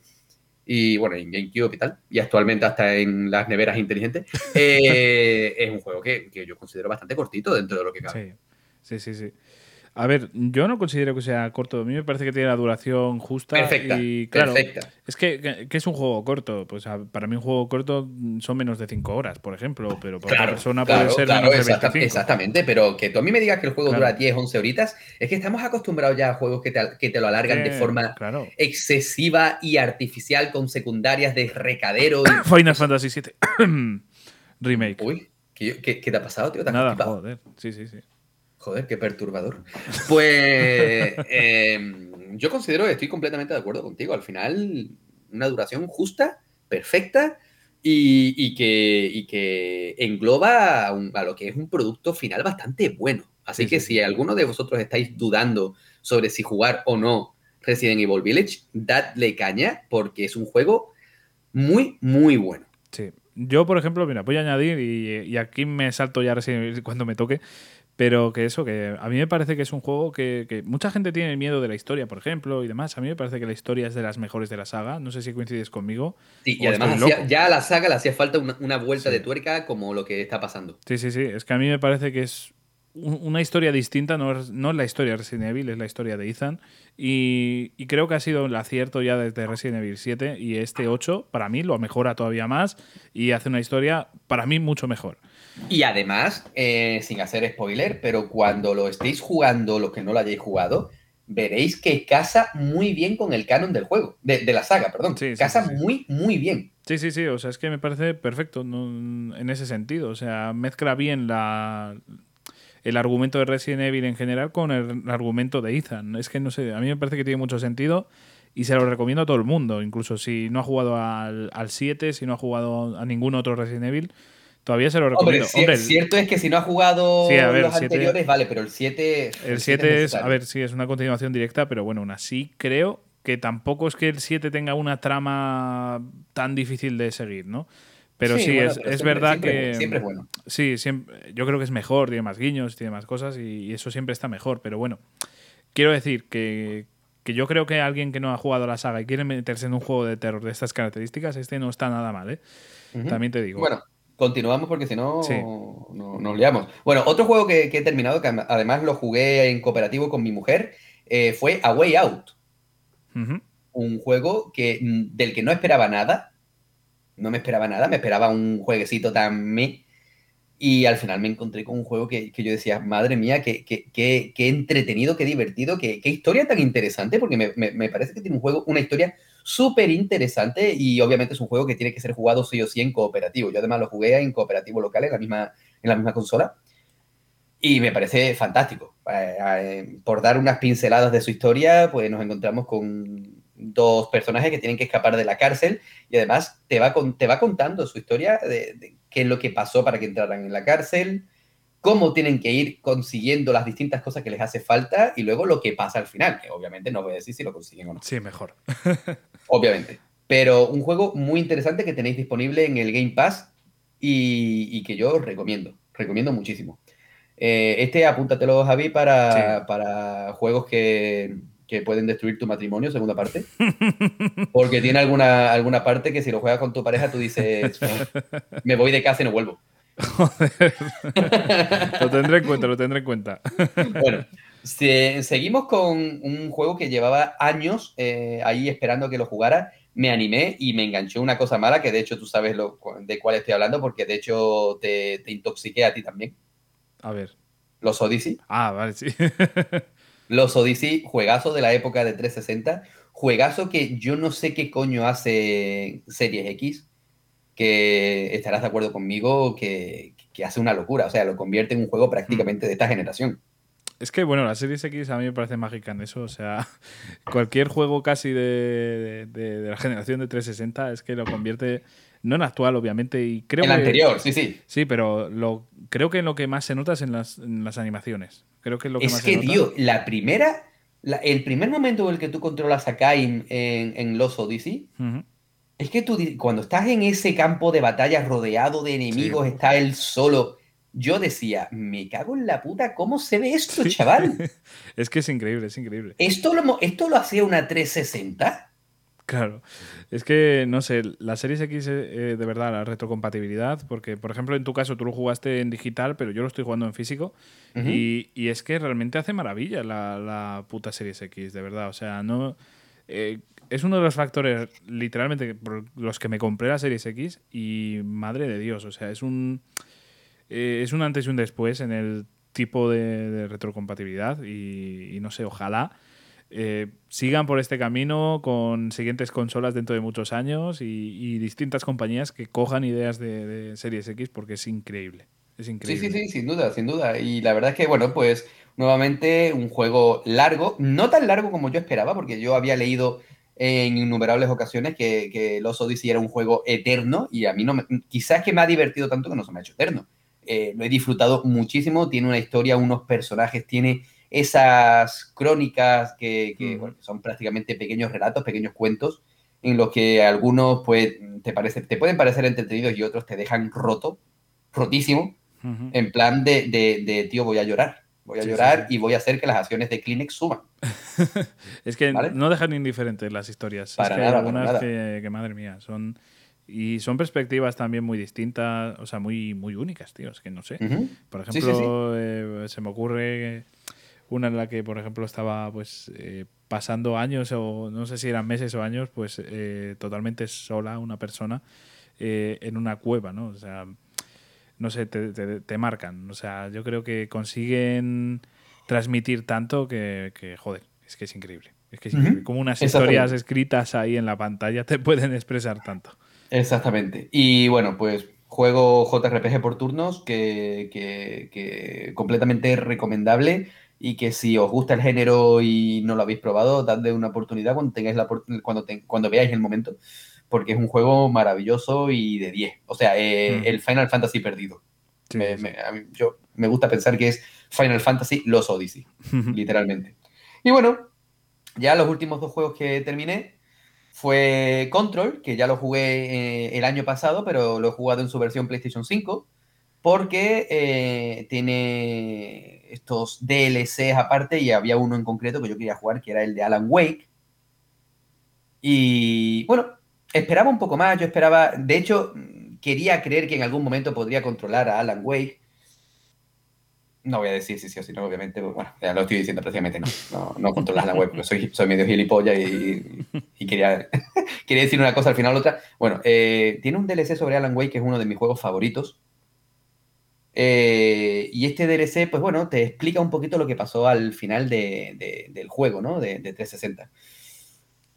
Y bueno, en GameCube y tal, y actualmente hasta en las neveras inteligentes, eh, es un juego que, que yo considero bastante cortito dentro de lo que cabe. Sí, sí, sí. sí. A ver, yo no considero que sea corto. A mí me parece que tiene la duración justa. Perfecta, y claro, perfecta. Es que, que- es un juego corto. Pues para mí un juego corto son menos de 5 horas, por ejemplo. Pero para otra persona claro, puede ser claro, menos de exacta- 25. Exactamente, pero que tú a mí me digas que el juego Claro. dura 10, 11 horitas, es que estamos acostumbrados ya a juegos que te, que te lo alargan de forma claro. excesiva y artificial con secundarias de recadero. Y... Final Fantasy VII Remake. Uy, ¿qué, qué- qué te ha pasado, tío? ¿Te has Nada, joder. Sí, sí, sí. Joder, qué perturbador. Pues eh, yo considero que estoy completamente de acuerdo contigo. Al final, una duración justa, perfecta y, y que, y que engloba a, un- a lo que es un producto final bastante bueno. Así Sí, que sí, si alguno de vosotros estáis dudando sobre si jugar o no Resident Evil Village, dadle caña porque es un juego muy, muy bueno. Sí. Yo, por ejemplo, mira, voy a añadir, y, y aquí me salto ya Resident Evil cuando me toque, pero que eso, que a mí me parece que es un juego que, que mucha gente tiene miedo de la historia, por ejemplo, y demás. A mí me parece que la historia es de las mejores de la saga. No sé si coincides conmigo. Sí, y además hacía- ya a la saga le hacía falta una, una vuelta de tuerca como lo que está pasando. Sí, sí, sí. Es que a mí me parece que es un- una historia distinta, no es, no es la historia de Resident Evil, es la historia de Ethan. Y, y creo que ha sido el acierto ya desde Resident Evil 7 y este 8, para mí, lo mejora todavía más y hace una historia, para mí, mucho mejor. Y además, eh, sin hacer spoiler, pero cuando lo estéis jugando, los que no lo hayáis jugado, veréis que casa muy bien con el canon del juego, de, de la saga, perdón. casa muy, muy bien. Sí, sí, sí. O sea, es que me parece perfecto ¿no? en ese sentido. O sea, mezcla bien la, el argumento de Resident Evil en general con el argumento de Ethan. Es que no sé, a mí me parece que tiene mucho sentido y se lo recomiendo a todo el mundo. Incluso si no ha jugado al, al 7, si no ha jugado a ningún otro Resident Evil, todavía se lo recomiendo. Hombre, cierto es que si no has jugado Sí, a ver, los siete- anteriores, vale, pero el 7... el 7 es, a ver, sí, es una continuación directa, pero bueno, aún así creo que tampoco es que el 7 tenga una trama tan difícil de seguir, ¿no? Pero sí, Sí, bueno, es, pero es siempre- verdad siempre- que. siempre es bueno. Sí, siempre, yo creo que es mejor, tiene más guiños, tiene más cosas y, y eso siempre está mejor. Pero bueno, quiero decir que, que yo creo que alguien que no ha jugado la saga y quiere meterse en un juego de terror de estas características, este no está nada mal, ¿eh? También te digo. Bueno, continuamos porque si no, Sí. no nos liamos. Bueno, otro juego que, que he terminado, que además lo jugué en cooperativo con mi mujer, eh, fue A Way Out. Un juego que, mm, del que no esperaba nada. No me esperaba nada, me esperaba un jueguecito tan me. Y al final me encontré con un juego que, que yo decía, madre mía, qué, qué- qué- qué entretenido, qué divertido, qué, qué historia tan interesante, porque me, me- me parece que tiene un juego, una historia súper interesante y obviamente es un juego que tiene que ser jugado sí o sí en cooperativo. Yo además lo jugué en cooperativo local, en la misma, en la misma consola, y me parece fantástico. Eh, eh, por dar unas pinceladas de su historia, pues nos encontramos con dos personajes que tienen que escapar de la cárcel y además te va, con- te va contando su historia de, de qué es lo que pasó para que entraran en la cárcel, cómo tienen que ir consiguiendo las distintas cosas que les hace falta y luego lo que pasa al final, que obviamente no voy a decir si lo consiguen o no. Sí, mejor. Obviamente. Pero un juego muy interesante que tenéis disponible en el Game Pass y, y que yo recomiendo. Recomiendo muchísimo. Eh, este apúntatelo, Javi, para, para juegos que, que pueden destruir tu matrimonio, segunda parte. Porque tiene alguna, alguna parte que si lo juegas con tu pareja tú dices, me voy de casa y no vuelvo. Lo tendré en cuenta, lo tendré en cuenta. Bueno, se- seguimos con un juego que llevaba años eh, ahí esperando que lo jugara. Me animé y me enganchó una cosa mala, que de hecho tú sabes lo, de cuál estoy hablando, porque de hecho te, te intoxiqué a ti también. A ver. Los Odyssey. Ah, vale, sí. Los Odyssey, juegazo de la época de 360. Juegazo que yo no sé qué coño hace Series X, que estarás de acuerdo conmigo, que, que hace una locura. O sea, lo convierte en un juego prácticamente de esta generación. Es que, bueno, la Series X a mí me parece mágica en eso. O sea, cualquier juego casi de, de- de la generación de 360 es que lo convierte, no en actual, obviamente, y creo El que- anterior, sí, sí. Sí, pero lo, creo que en lo que más se nota es en las, en las animaciones. Creo que es lo que Es más que, se nota. tío, la primera, la- el primer momento en el que tú controlas a Kain en, en Los Odyssey. Es que tú, cuando estás en ese campo de batalla rodeado de enemigos, está él solo. Yo decía, me cago en la puta, ¿cómo se ve esto, chaval? Es que es increíble, es increíble. ¿Esto lo, ¿Esto lo hacía una 360? Claro, es que no sé, la Series X, eh, eh, de verdad, la retrocompatibilidad, porque por ejemplo en tu caso tú lo jugaste en digital, pero yo lo estoy jugando en físico, y, y es que realmente hace maravilla la, la puta Series X, de verdad, o sea, no... eh, es uno de los factores, literalmente, por los que me compré la Series X, y madre de Dios, o sea, es un... eh, es un antes y un después en el tipo de, de retrocompatibilidad, y, y no sé, ojalá eh, sigan por este camino con siguientes consolas dentro de muchos años y, y distintas compañías que cojan ideas de, de Series X porque es increíble. Es Sí, increíble. sí, sí, sin duda, sin duda. Y la verdad es que, bueno, pues nuevamente un juego largo, no tan largo como yo esperaba, porque yo había leído en innumerables ocasiones que, que Los Odyssey era un juego eterno y a mí no me, quizás que me ha divertido tanto que no se me ha hecho eterno. Eh, lo he disfrutado muchísimo, tiene una historia, unos personajes, tiene esas crónicas que, que, bueno, que son prácticamente pequeños relatos, pequeños cuentos, en los que algunos pues, te, parece, te pueden parecer entretenidos y otros te dejan roto, rotísimo, en plan de, de, de, tío, voy a llorar. Voy a Sí, llorar sí. y voy a hacer que las acciones de Kleenex suban. Es que ¿Vale? no dejan indiferentes las historias. Para es que nada, hay para algunas nada. que, que, madre mía, son. Y son perspectivas también muy distintas, o sea, muy, muy únicas, tío. Es que no sé. Por ejemplo, sí, eh, se me ocurre una en la que, por ejemplo, estaba pues eh, pasando años, o no sé si eran meses o años, pues eh, totalmente sola una persona en una cueva, ¿no? O sea, no sé, te, te- te marcan. O sea, yo creo que consiguen transmitir tanto que, que, joder, es que es increíble. Es que es. Como unas historias escritas ahí en la pantalla te pueden expresar tanto. Exactamente. Y bueno, pues juego JRPG por turnos que, que- que completamente recomendable y que si os gusta el género y no lo habéis probado, dadle una oportunidad cuando tengáis la cuando, te- cuando veáis el momento, porque es un juego maravilloso y de 10. O sea, eh, Mm. el Final Fantasy perdido. Sí, Me- sí, sí. me- a mí- yo me gusta pensar que es Final Fantasy Los Odyssey, literalmente. Y bueno, ya los últimos dos juegos que terminé fue Control, que ya lo jugué eh, el año pasado, pero lo he jugado en su versión PlayStation 5, porque eh, tiene estos DLCs aparte y había uno en concreto que yo quería jugar, que era el de Alan Wake. Y bueno, esperaba un poco más, yo esperaba, de hecho, quería creer que en algún momento podría controlar a Alan Wake. No voy a decir si sí o si no, obviamente, bueno, ya lo estoy diciendo prácticamente no, no, no controlas la web porque soy, soy medio gilipollas y, quería, quería decir una cosa al final otra. Bueno, eh, tiene un DLC sobre Alan Wake que es uno de mis juegos favoritos. Eh, y este DLC, pues bueno, te explica un poquito lo que pasó al final de- de- del juego, ¿no? De, de 360.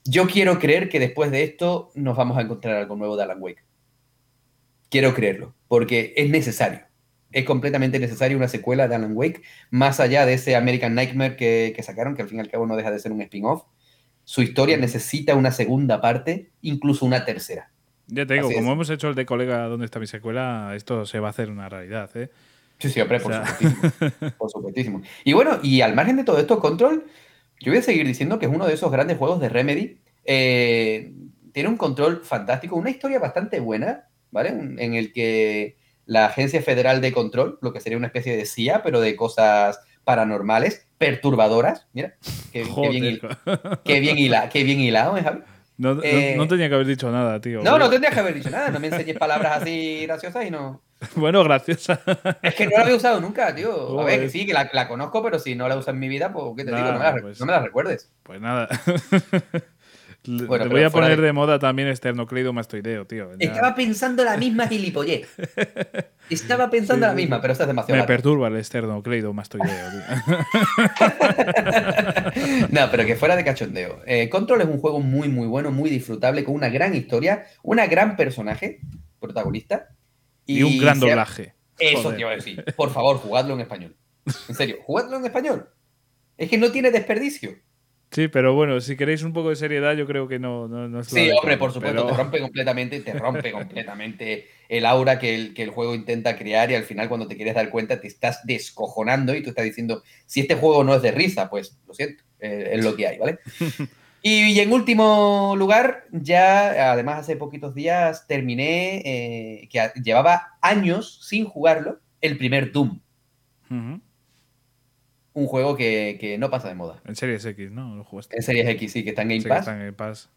Yo quiero creer que después de esto nos vamos a encontrar algo nuevo de Alan Wake. Quiero creerlo, porque es necesario. Es completamente necesario una secuela de Alan Wake, más allá de ese American Nightmare que, que sacaron, que al fin y al cabo no deja de ser un spin-off. Su historia necesita una segunda parte, incluso una tercera. Ya te digo, Así como es. hemos hecho el de colega ¿Dónde está mi secuela? Esto se va a hacer una realidad, ¿eh? Sí, sí, hombre, por O sea- supuestísimo. Por supuestísimo. Y bueno, y al margen de todo esto, Control, yo voy a seguir diciendo que es uno de esos grandes juegos de Remedy. Eh, tiene un control fantástico, una historia bastante buena, ¿vale? En el que la Agencia Federal de Control, lo que sería una especie de CIA, pero de cosas paranormales, perturbadoras, mira, qué, qué bien, qué bien, hila- qué bien hilado, ¿eh, Javi? No, no- Eh, no tenía que haber dicho nada, tío. No, no tendrías que haber dicho nada, no me enseñes palabras así graciosas y no... Bueno, graciosa. Es que no la había usado nunca, tío. A ver, que sí, que la, la conozco, pero si no la uso en mi vida, pues, ¿qué te digo? No me, la, pues- no me la recuerdes. Pues nada. Bueno, Te voy a poner de- de moda también esternocleidomastoideo, tío. Ya Estaba pensando la misma gilipollez. Estaba pensando Sí, la misma, pero esta es demasiado Me larga. perturba el esternocleidomastoideo, tío. No, pero que fuera de cachondeo. Eh, Control es un juego muy, muy bueno, muy disfrutable, con una gran historia, una gran personaje protagonista. Y un gran doblaje. Eso Joder. te iba a decir. Por favor, jugadlo en español. En serio, jugadlo en español. Es que no tiene desperdicio. Sí, pero bueno, si queréis un poco de seriedad, yo creo que no, no, no es Sí, hombre, por supuesto, pero- te rompe completamente, te rompe completamente el aura que el, que el juego intenta crear y al final cuando te quieres dar cuenta te estás descojonando y tú estás diciendo, si este juego no es de risa, pues lo siento, eh, es lo que hay, ¿vale? Y, y en último lugar, ya además hace poquitos días terminé, eh, que llevaba años sin jugarlo, el primer Doom, un juego que, que no pasa de moda. En Series X, ¿no? Lo jugaste. En Series X, sí, que está en Game Sí, que Pass. está en Game Pass.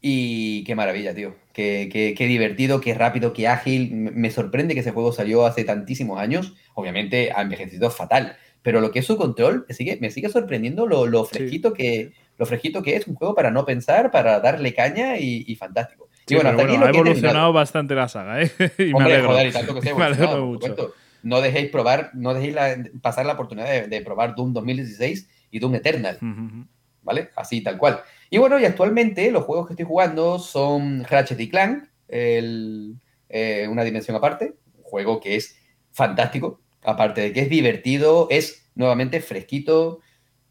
Y qué maravilla, tío. Qué, qué- qué divertido, qué rápido, qué ágil. Me sorprende que ese juego salió hace tantísimos años. Obviamente ha envejecido fatal. Pero lo que es su control, me sigue, me sigue sorprendiendo lo, lo fresquito que, lo fresquito que es. Un juego para no pensar, para darle caña y, y fantástico. Sí, y bueno, hasta aquí bueno, lo ha evolucionado bastante la saga, ¿eh? y me Hombre, alegro. joder, y tanto que sea me alegro evolucionado, por mucho. No dejéis probar, no dejéis la- pasar la oportunidad de, de probar Doom 2016 y Doom Eternal. ¿vale? Así, tal cual. Y bueno, y actualmente los juegos que estoy jugando son Ratchet y Clank, el, eh, una dimensión aparte, un juego que es fantástico. Aparte de que es divertido, es nuevamente fresquito,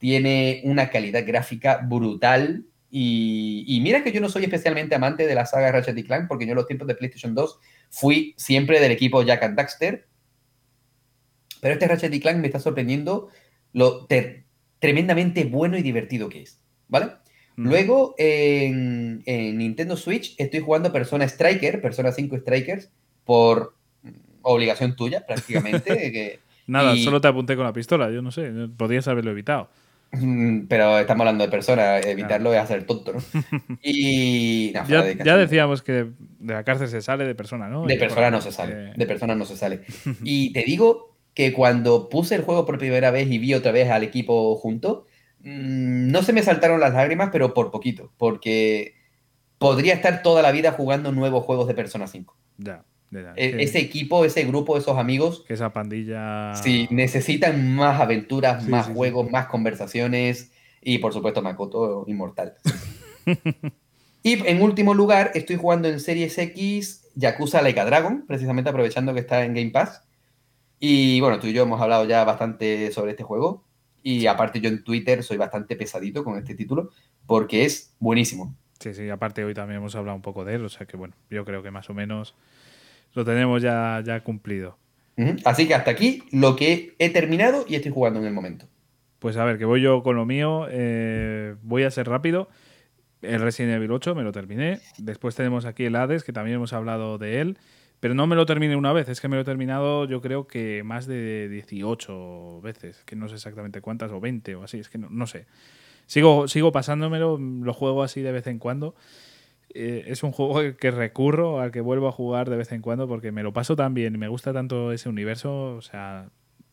tiene una calidad gráfica brutal. Y, y mira que yo no soy especialmente amante de la saga Ratchet y Clank, porque yo en los tiempos de PlayStation 2 fui siempre del equipo Jack and Daxter. Pero este Ratchet y Clank me está sorprendiendo lo tremendamente bueno y divertido que es. ¿Vale? Luego en, en Nintendo Switch estoy jugando Persona Striker, Persona 5 Strikers, por obligación tuya prácticamente. que- Nada, y- solo te apunté con la pistola, yo no sé, podrías haberlo evitado. Mm, Pero estamos hablando de Persona, evitarlo es hacer tonto, ¿no? Y. no, Ya, de ya decíamos que de, la cárcel se sale, de persona, ¿no? De persona no se sale. eh, De persona no se sale. Y te digo que cuando puse el juego por primera vez y vi otra vez al equipo junto, mm, no se me saltaron las lágrimas, pero por poquito. Porque podría estar toda la vida jugando nuevos juegos de Persona 5. Ya, ya, E- que- Ese equipo, ese grupo, esos amigos, que esa pandilla. sí, necesitan más aventuras, Sí, más sí, sí. juegos, más conversaciones. Y por supuesto, Makoto, inmortal. Y en último lugar, estoy jugando en Series X Yakuza Laika Dragon, precisamente aprovechando que está en Game Pass. Y bueno, tú y yo hemos hablado ya bastante sobre este juego. Y aparte yo en Twitter soy bastante pesadito con este título porque es buenísimo. Sí, sí, aparte hoy también hemos hablado un poco de él, o sea que bueno, yo creo que más o menos lo tenemos ya, ya cumplido. Así que hasta aquí lo que he terminado y estoy jugando en el momento. Pues a ver, que voy yo con lo mío, eh, voy a ser rápido. El Resident Evil 8 me lo terminé. Después tenemos aquí el Hades, que también hemos hablado de él. Pero no me lo terminé una vez, es que me lo he terminado yo creo que más de 18 veces, que no sé exactamente cuántas, o 20 o así, es que no, no sé. Sigo, sigo pasándomelo, lo juego así de vez en cuando. Eh, es un juego que recurro, al que vuelvo a jugar de vez en cuando, porque me lo paso tan bien y me gusta tanto ese universo, o sea,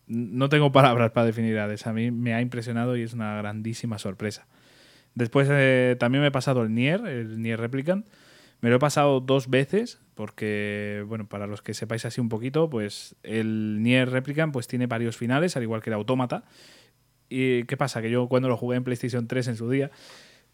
no tengo palabras para definir Hades. A mí me ha impresionado y es una grandísima sorpresa. Después eh, también me he pasado el Nier, el Nier Replicant. Me lo he pasado dos veces porque, bueno, para los que sepáis así un poquito, pues el Nier Replicant pues tiene varios finales, al igual que el Autómata. ¿Y qué pasa? Que yo cuando lo jugué en PlayStation 3 en su día,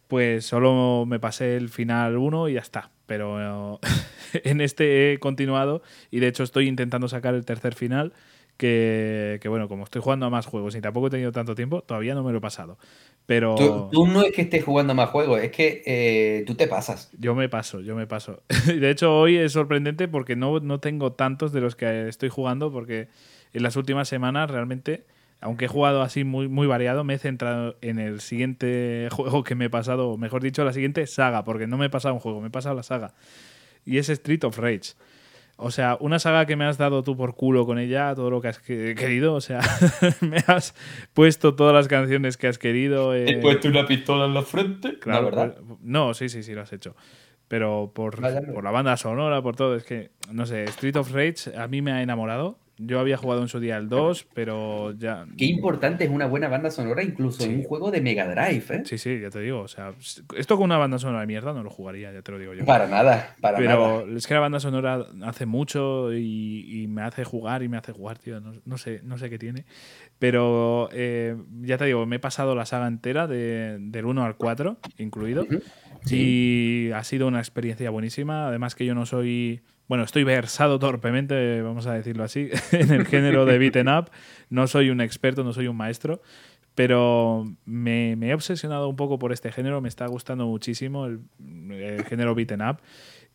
pues solo me pasé el final 1 y ya está. Pero en este he continuado y de hecho estoy intentando sacar el tercer final. Que, que, bueno, como estoy jugando a más juegos y tampoco he tenido tanto tiempo, todavía no me lo he pasado. Pero Tú, tú no es que estés jugando más juegos, es que eh, tú te pasas. yo me paso, yo me paso. de hecho, hoy es sorprendente porque no, no tengo tantos de los que estoy jugando porque en las últimas semanas realmente, aunque he jugado así muy, muy variado, me he centrado en el siguiente juego que me he pasado, o mejor dicho, la siguiente saga, porque no me he pasado un juego, me he pasado la saga. Y es Street of Rage. O sea, una saga que me has dado tú por culo con ella, todo lo que has que- querido. O sea, me has puesto todas las canciones que has querido. eh, una pistola en la frente. Claro, no, ¿verdad? no, sí, sí, sí, lo has hecho. Pero por, por la banda sonora, por todo, es que, no sé, Street of Rage a mí me ha enamorado. Yo había jugado en su día el 2, pero ya... Qué importante es una buena banda sonora, incluso en un juego de Mega Drive, ¿eh? Sí, sí, ya te digo. O sea, esto con una banda sonora de mierda no lo jugaría, ya te lo digo yo. Para nada, para Pero nada. es que la banda sonora hace mucho y, y me hace jugar y me hace jugar, tío. No, no sé, no sé qué tiene. Pero eh, ya te digo, me he pasado la saga entera de- del 1 al 4, incluido. Y ha sido una experiencia buenísima. Además que yo no soy... Bueno, estoy versado torpemente, vamos a decirlo así, en el género de beaten up. No soy un experto, no soy un maestro. Pero me, he obsesionado un poco por este género, me está gustando muchísimo el, el género beaten up.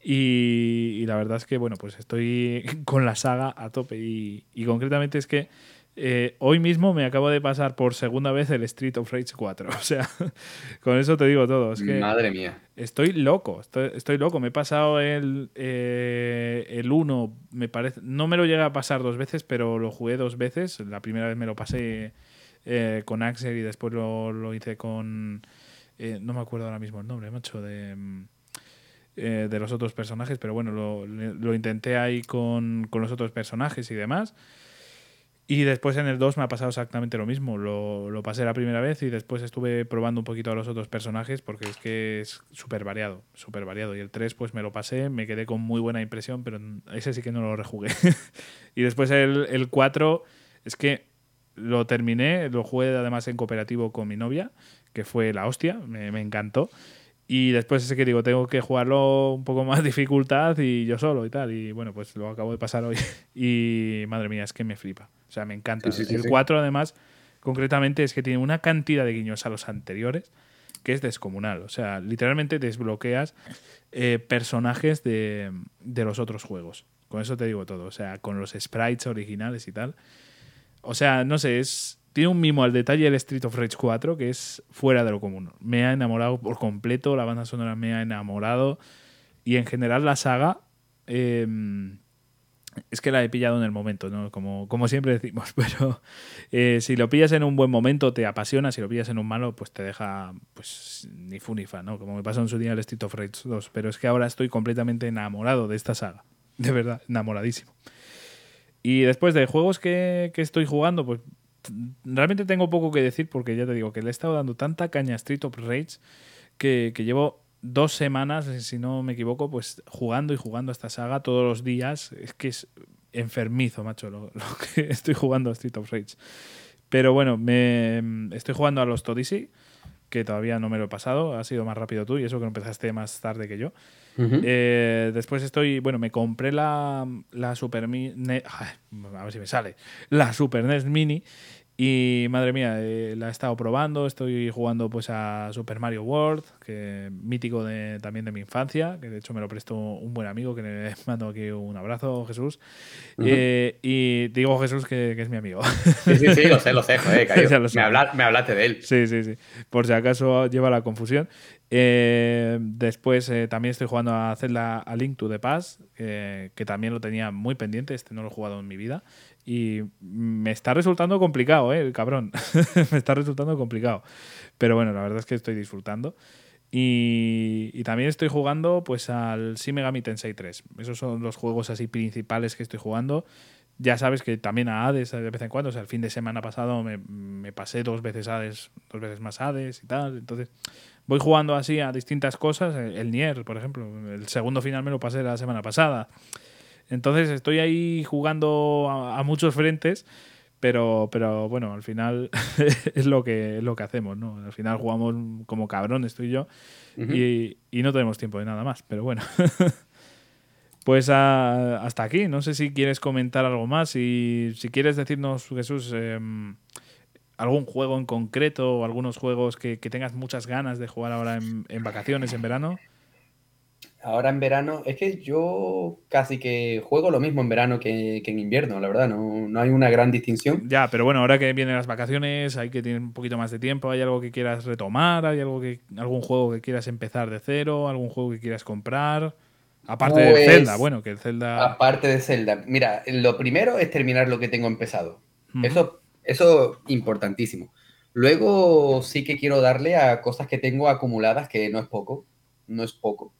Y, y la verdad es que, bueno, pues estoy con la saga a tope. Y, y concretamente es que eh, hoy mismo me acabo de pasar por segunda vez el Street of Rage 4. O sea, con eso te digo todo. Es que Madre mía. Estoy loco, estoy, estoy loco. Me he pasado el, eh, el 1, me parece. No me lo llegué a pasar dos veces, pero lo jugué dos veces. La primera vez me lo pasé eh, con Axel y después lo, lo hice con. eh, no me acuerdo ahora mismo el nombre, macho, de. mm, eh, de los otros personajes, pero bueno, lo, lo intenté ahí con, con los otros personajes y demás. Y después en el 2 me ha pasado exactamente lo mismo. Lo, lo pasé la primera vez y después estuve probando un poquito a los otros personajes porque es que es súper variado, súper variado. Y el 3 pues me lo pasé, me quedé con muy buena impresión, pero ese sí que no lo rejugué. y después el, el 4 es que lo terminé, lo jugué además en cooperativo con mi novia, que fue la hostia, me, me encantó. Y después ese que digo, tengo que jugarlo un poco más dificultad y yo solo y tal. Y bueno, pues lo acabo de pasar hoy. Y madre mía, es que me flipa. O sea, me encanta. Sí, el sí. 4 además, concretamente, es que tiene una cantidad de guiños a los anteriores que es descomunal. O sea, literalmente desbloqueas eh, personajes de, de los otros juegos. Con eso te digo todo. O sea, con los sprites originales y tal. O sea, no sé, es. Tiene un mimo al detalle el Street of Rage 4 que es fuera de lo común. Me ha enamorado por completo, la banda sonora me ha enamorado. Y en general la saga. eh, es que la he pillado en el momento, ¿no? Como, como siempre decimos, pero eh, si lo pillas en un buen momento te apasiona, si lo pillas en un malo, pues te deja pues ni fu ni fa, ¿no? Como me pasó en su día el Street of Rage 2. Pero es que ahora estoy completamente enamorado de esta saga. De verdad, enamoradísimo. Y después de juegos que, estoy jugando, pues realmente tengo poco que decir porque ya te digo que le he estado dando tanta caña a Street of Rage que, que llevo dos semanas, si no me equivoco, pues jugando y jugando a esta saga todos los días. Es que es enfermizo, macho, lo, lo que estoy jugando a Street of Rage. Pero bueno, me estoy jugando a los Todisi, que todavía no me lo he pasado. Has sido más rápido tú y eso que empezaste más tarde que yo. Eh, después estoy, bueno, me compré la, la Super Mi- Ne- ay, a ver si me sale, la Super NES Mini y madre mía, eh, la he estado probando, estoy jugando pues a Super Mario World, que mítico de, también de mi infancia, que de hecho me lo prestó un buen amigo, que le mando aquí un abrazo, Jesús. Eh, y digo Jesús que, que es mi amigo. Sí, sí, sí, lo sé, lo sé, joder, lo sé. Me, habla- me hablaste de él. Sí, sí, sí. Por si acaso lleva la confusión. Eh, después eh, también estoy jugando a Zelda a Link to the Past, que también lo tenía muy pendiente, este no lo he jugado en mi vida. Y me está resultando complicado, ¿eh? Cabrón. me está resultando complicado. Pero bueno, la verdad es que estoy disfrutando. Y, también estoy jugando pues al Shin Megami Tensei 3. Esos son los juegos así principales que estoy jugando. Ya sabes que también a Hades de vez en cuando, o sea, el fin de semana pasado me, pasé dos veces Hades, dos veces más Hades y tal. Entonces, voy jugando así a distintas cosas. El Nier, por ejemplo, el segundo final me lo pasé la semana pasada. Entonces, estoy ahí jugando a, a muchos frentes, pero, pero bueno, al final es lo que es lo que hacemos, ¿no? Al final jugamos como cabrones tú y yo y, y no tenemos tiempo de nada más, pero bueno. Pues ah, hasta aquí. No sé si quieres comentar algo más. Y si quieres decirnos, Jesús, em, algún juego en concreto o algunos juegos que, que tengas muchas ganas de jugar ahora en, en vacaciones, en verano. Ahora en verano, es que yo casi que juego lo mismo en verano que, que en invierno, la verdad, no, no hay una gran distinción. Ya, pero bueno, ahora que vienen las vacaciones, hay que tener un poquito más de tiempo. ¿Hay algo que quieras retomar? ¿Hay algo que, algún juego que quieras empezar de cero? ¿Algún juego que quieras comprar? Aparte del Pues, Zelda, bueno, que el Zelda. Aparte de Zelda, mira, lo primero es terminar lo que tengo empezado. Ujú. Eso, eso importantísimo. Luego sí que quiero darle a cosas que tengo acumuladas, que no es poco, no es poco.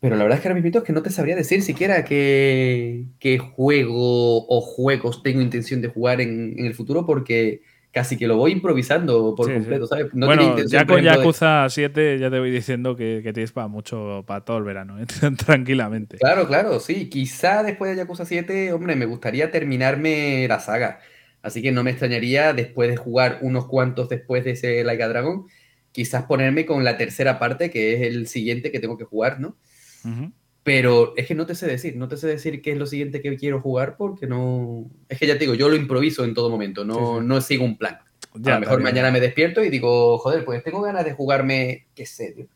Pero la verdad es que ahora mismo es que no te sabría decir siquiera qué, qué juego o juegos tengo intención de jugar en, en el futuro porque casi que lo voy improvisando por Sí, sí. completo, ¿sabes? No bueno, intención, ya con ejemplo, de- Yakuza 7 ya te voy diciendo que, que tienes para mucho, para todo el verano, ¿eh? tranquilamente. Claro, claro, sí. Quizá después de Yakuza 7, hombre, me gustaría terminarme la saga. Así que no me extrañaría después de jugar unos cuantos después de ese Like a Dragon, quizás ponerme con la tercera parte, que es el siguiente que tengo que jugar, ¿no? Ujú. Pero es que no te sé decir, no te sé decir qué es lo siguiente que quiero jugar porque no... Es que ya te digo, yo lo improviso en todo momento, no, Sí, sí. no sigo un plan. Ya, a lo mejor también. mañana me despierto y digo, joder, pues tengo ganas de jugarme, qué sé, tío.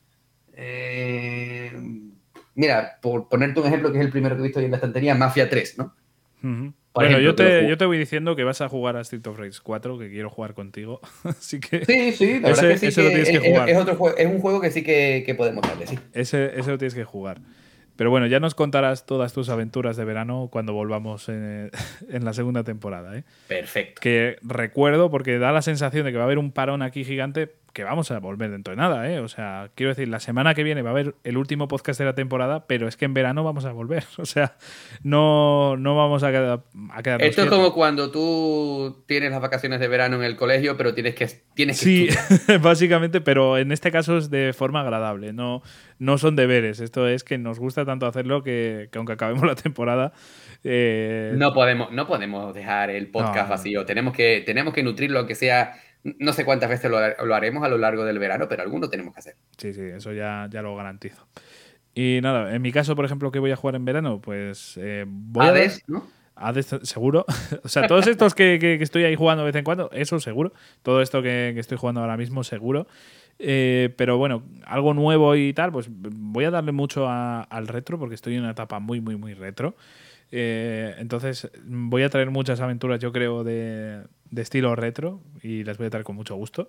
Eh, mira, por ponerte un ejemplo que es el primero que he visto ahí en la estantería, Mafia 3, ¿no? Ujú. Por Bueno, ejemplo, yo que te, yo te voy diciendo que vas a jugar a Street of Rage 4, que quiero jugar contigo. Así que. Sí, sí, la verdad ese, que sí. ese lo que tienes que es, es- jugar. es otro juego, es un juego que sí que, que podemos darle, sí. Ese, ese lo tienes que jugar. Pero bueno, ya nos contarás todas tus aventuras de verano cuando volvamos en, en la segunda temporada. ¿eh? Perfecto. Que recuerdo, porque da la sensación de que va a haber un parón aquí gigante, que vamos a volver dentro de nada. ¿eh? O sea, quiero decir, la semana que viene va a haber el último podcast de la temporada, pero es que en verano vamos a volver. O sea, no, no vamos a, quedar, a quedarnos Esto es como cuando tú tienes las vacaciones de verano en el colegio, pero tienes que, tienes Sí, básicamente, pero en este caso es de forma agradable, no, no son deberes. Esto es que nos gusta tanto hacerlo que, que aunque acabemos la temporada. eh, No podemos, no podemos dejar el podcast no. vacío. Tenemos que, tenemos que nutrirlo, aunque sea No sé cuántas veces lo, haremos a lo largo del verano, pero alguno tenemos que hacer. Sí, sí, eso ya, ya lo garantizo. Y nada, en mi caso, por ejemplo, ¿qué voy a jugar en verano? Pues eh, voy Hades, ¿no? Hades, seguro. o sea, todos estos que, estoy ahí jugando de vez en cuando, eso seguro. Todo esto que, estoy jugando ahora mismo, seguro. Eh, pero bueno, algo nuevo y tal, pues voy a darle mucho al retro porque estoy en una etapa muy, muy, muy retro. Eh, entonces voy a traer muchas aventuras, yo creo, de, estilo retro y las voy a traer con mucho gusto.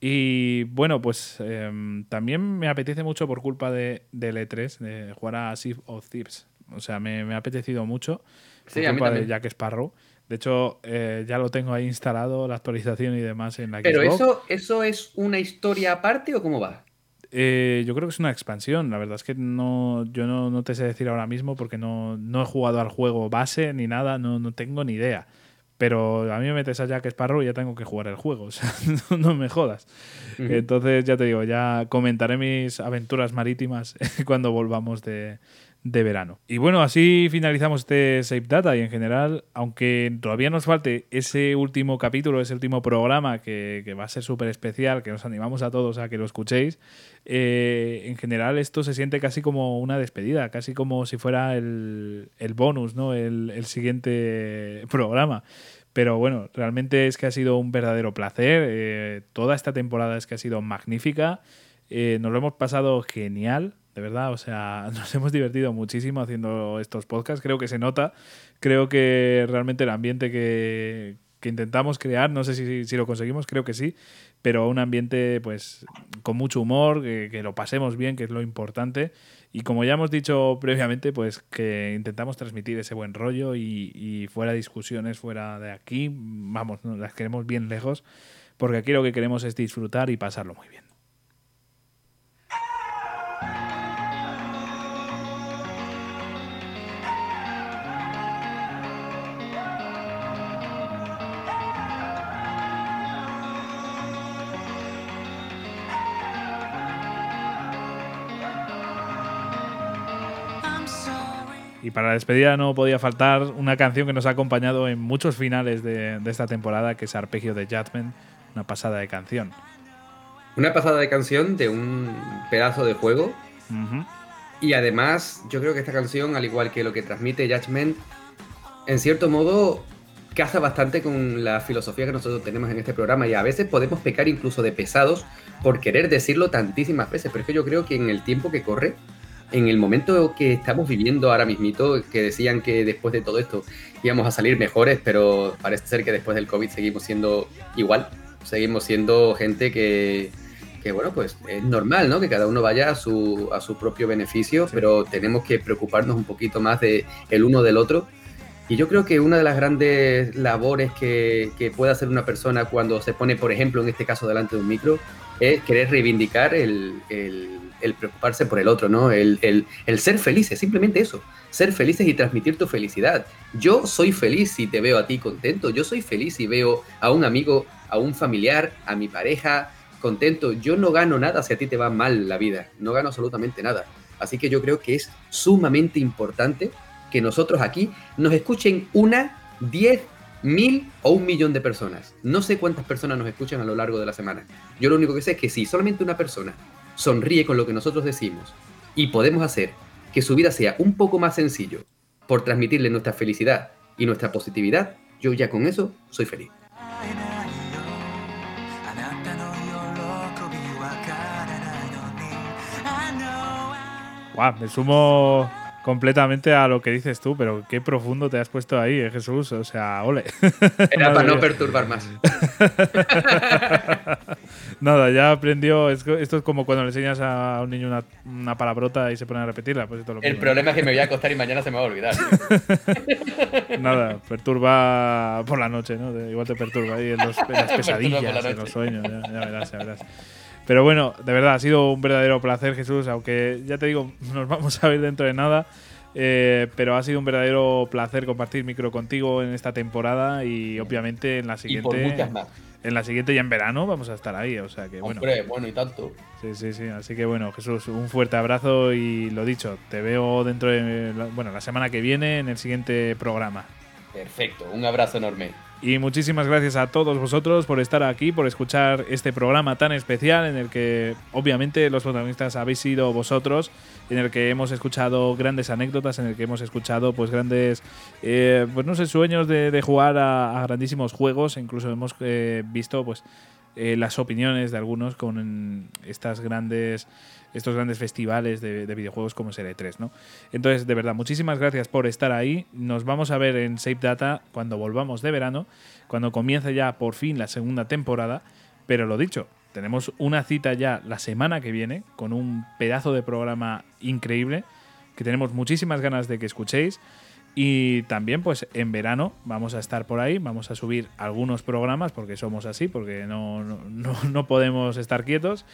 Y bueno, pues em, también me apetece mucho por culpa de, del E3, de jugar a Sea of Thieves. O sea, me, me ha apetecido mucho por culpa de Jack Sparrow. De hecho, eh, ya lo tengo ahí instalado, la actualización y demás en la Pero eso, ¿eso es una historia aparte o cómo va? Eh, yo creo que es una expansión. La verdad es que no, yo no, te sé decir ahora mismo porque no, he jugado al juego base ni nada, no, tengo ni idea. Pero a mí me metes a Jack Sparrow y ya tengo que jugar el juego. O sea, no, me jodas. Entonces, ya te digo, ya comentaré mis aventuras marítimas cuando volvamos de, de verano. Y bueno, así finalizamos este Save Data y en general, aunque todavía nos falte ese último capítulo, ese último programa que, va a ser súper especial, que nos animamos a todos a que lo escuchéis, eh, en general esto se siente casi como una despedida, casi como si fuera el, bonus, ¿no? El, siguiente programa. Pero bueno, realmente es que ha sido un verdadero placer. Eh, toda esta temporada es que ha sido magnífica. Eh, nos lo hemos pasado genial de verdad, o sea, nos hemos divertido muchísimo haciendo estos podcasts, creo que se nota, creo que realmente el ambiente que, intentamos crear, no sé si, lo conseguimos, creo que sí, pero un ambiente pues con mucho humor, que, lo pasemos bien, que es lo importante, y como ya hemos dicho previamente, pues que intentamos transmitir ese buen rollo y, y fuera discusiones, fuera de aquí, vamos, las queremos bien lejos, porque aquí lo que queremos es disfrutar y pasarlo muy bien. Y para la despedida no podía faltar una canción que nos ha acompañado en muchos finales de, esta temporada, que es Arpegio de Judgment, una pasada de canción. Una pasada de canción de un pedazo de juego. Y además, yo creo que esta canción, al igual que lo que transmite Judgment, en cierto modo caza bastante con la filosofía que nosotros tenemos en este programa y a veces podemos pecar incluso de pesados por querer decirlo tantísimas veces, pero es que yo creo que en el tiempo que corre en el momento que estamos viviendo ahora mismito, que decían que después de todo esto íbamos a salir mejores, pero parece ser que después del COVID seguimos siendo igual, seguimos siendo gente que, que bueno, pues es normal, ¿no? Que cada uno vaya a su, a su propio beneficio, pero tenemos que preocuparnos un poquito más de el uno del otro. Y yo creo que una de las grandes labores que, que puede hacer una persona cuando se pone, por ejemplo, en este caso delante de un micro, es querer reivindicar el, el el preocuparse por el otro, ¿no? El, ser felices, simplemente eso. Ser felices y transmitir tu felicidad. Yo soy feliz si te veo a ti contento. Yo soy feliz si veo a un amigo, a un familiar, a mi pareja contento. Yo no gano nada si a ti te va mal la vida. No gano absolutamente nada. Así que yo creo que es sumamente importante que nosotros aquí nos escuchen una, diez, mil o un millón de personas. No sé cuántas personas nos escuchan a lo largo de la semana. Yo lo único que sé es que si solamente una persona sonríe con lo que nosotros decimos y podemos hacer que su vida sea un poco más sencillo por transmitirle nuestra felicidad y nuestra positividad, yo ya con eso soy feliz. Wow, me sumo completamente a lo que dices tú, pero qué profundo te has puesto ahí, eh, Jesús. O sea, ole. Era para no perturbar más. Nada, ya aprendió. Esto es como cuando le enseñas a un niño una, palabrota y se pone a repetirla. Pues El problema es que me voy a acostar y mañana se me va a olvidar. Nada, perturba por la noche, ¿no? Igual te perturba ahí en, las pesadillas, en los sueños. ya verás, ya verás. Pero bueno, de verdad, ha sido un verdadero placer, Jesús, aunque ya te digo, nos vamos a ver dentro de nada. Eh, pero ha sido un verdadero placer compartir micro contigo en esta temporada y obviamente en la siguiente. En la siguiente ya en verano vamos a estar ahí, o sea que bueno. Hombre, bueno y tanto. Sí, sí, sí. Así que bueno, Jesús, un fuerte abrazo y lo dicho, te veo dentro de bueno, la semana que viene en el siguiente programa. Perfecto, un abrazo enorme. Y muchísimas gracias a todos vosotros por estar aquí, por escuchar este programa tan especial en el que obviamente los protagonistas habéis sido vosotros, en el que hemos escuchado grandes anécdotas, en el que hemos escuchado pues grandes, eh, pues no sé, sueños de, jugar a, grandísimos juegos, incluso hemos eh, visto pues eh, las opiniones de algunos con estas grandes estos grandes festivales de, videojuegos como Serie 3, ¿no? Entonces, de verdad, muchísimas gracias por estar ahí. Nos vamos a ver en Save Data cuando volvamos de verano, cuando comience ya por fin la segunda temporada. Pero lo dicho, tenemos una cita ya la semana que viene con un pedazo de programa increíble que tenemos muchísimas ganas de que escuchéis. Y también, pues en verano vamos a estar por ahí, vamos a subir algunos programas porque somos así, porque no, no, no podemos estar quietos.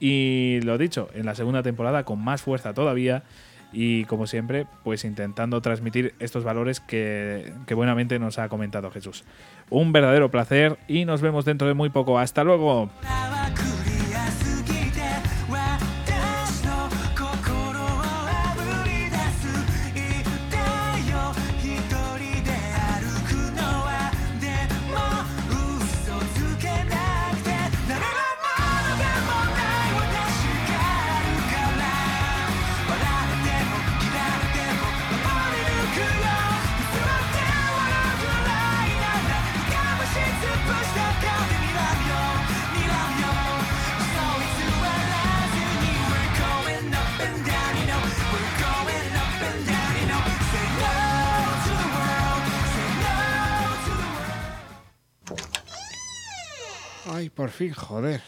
Y lo dicho, en la segunda temporada con más fuerza todavía y como siempre, pues intentando transmitir estos valores que, que, buenamente nos ha comentado Jesús. Un verdadero placer y nos vemos dentro de muy poco. Hasta luego. Ay, por fin, joder.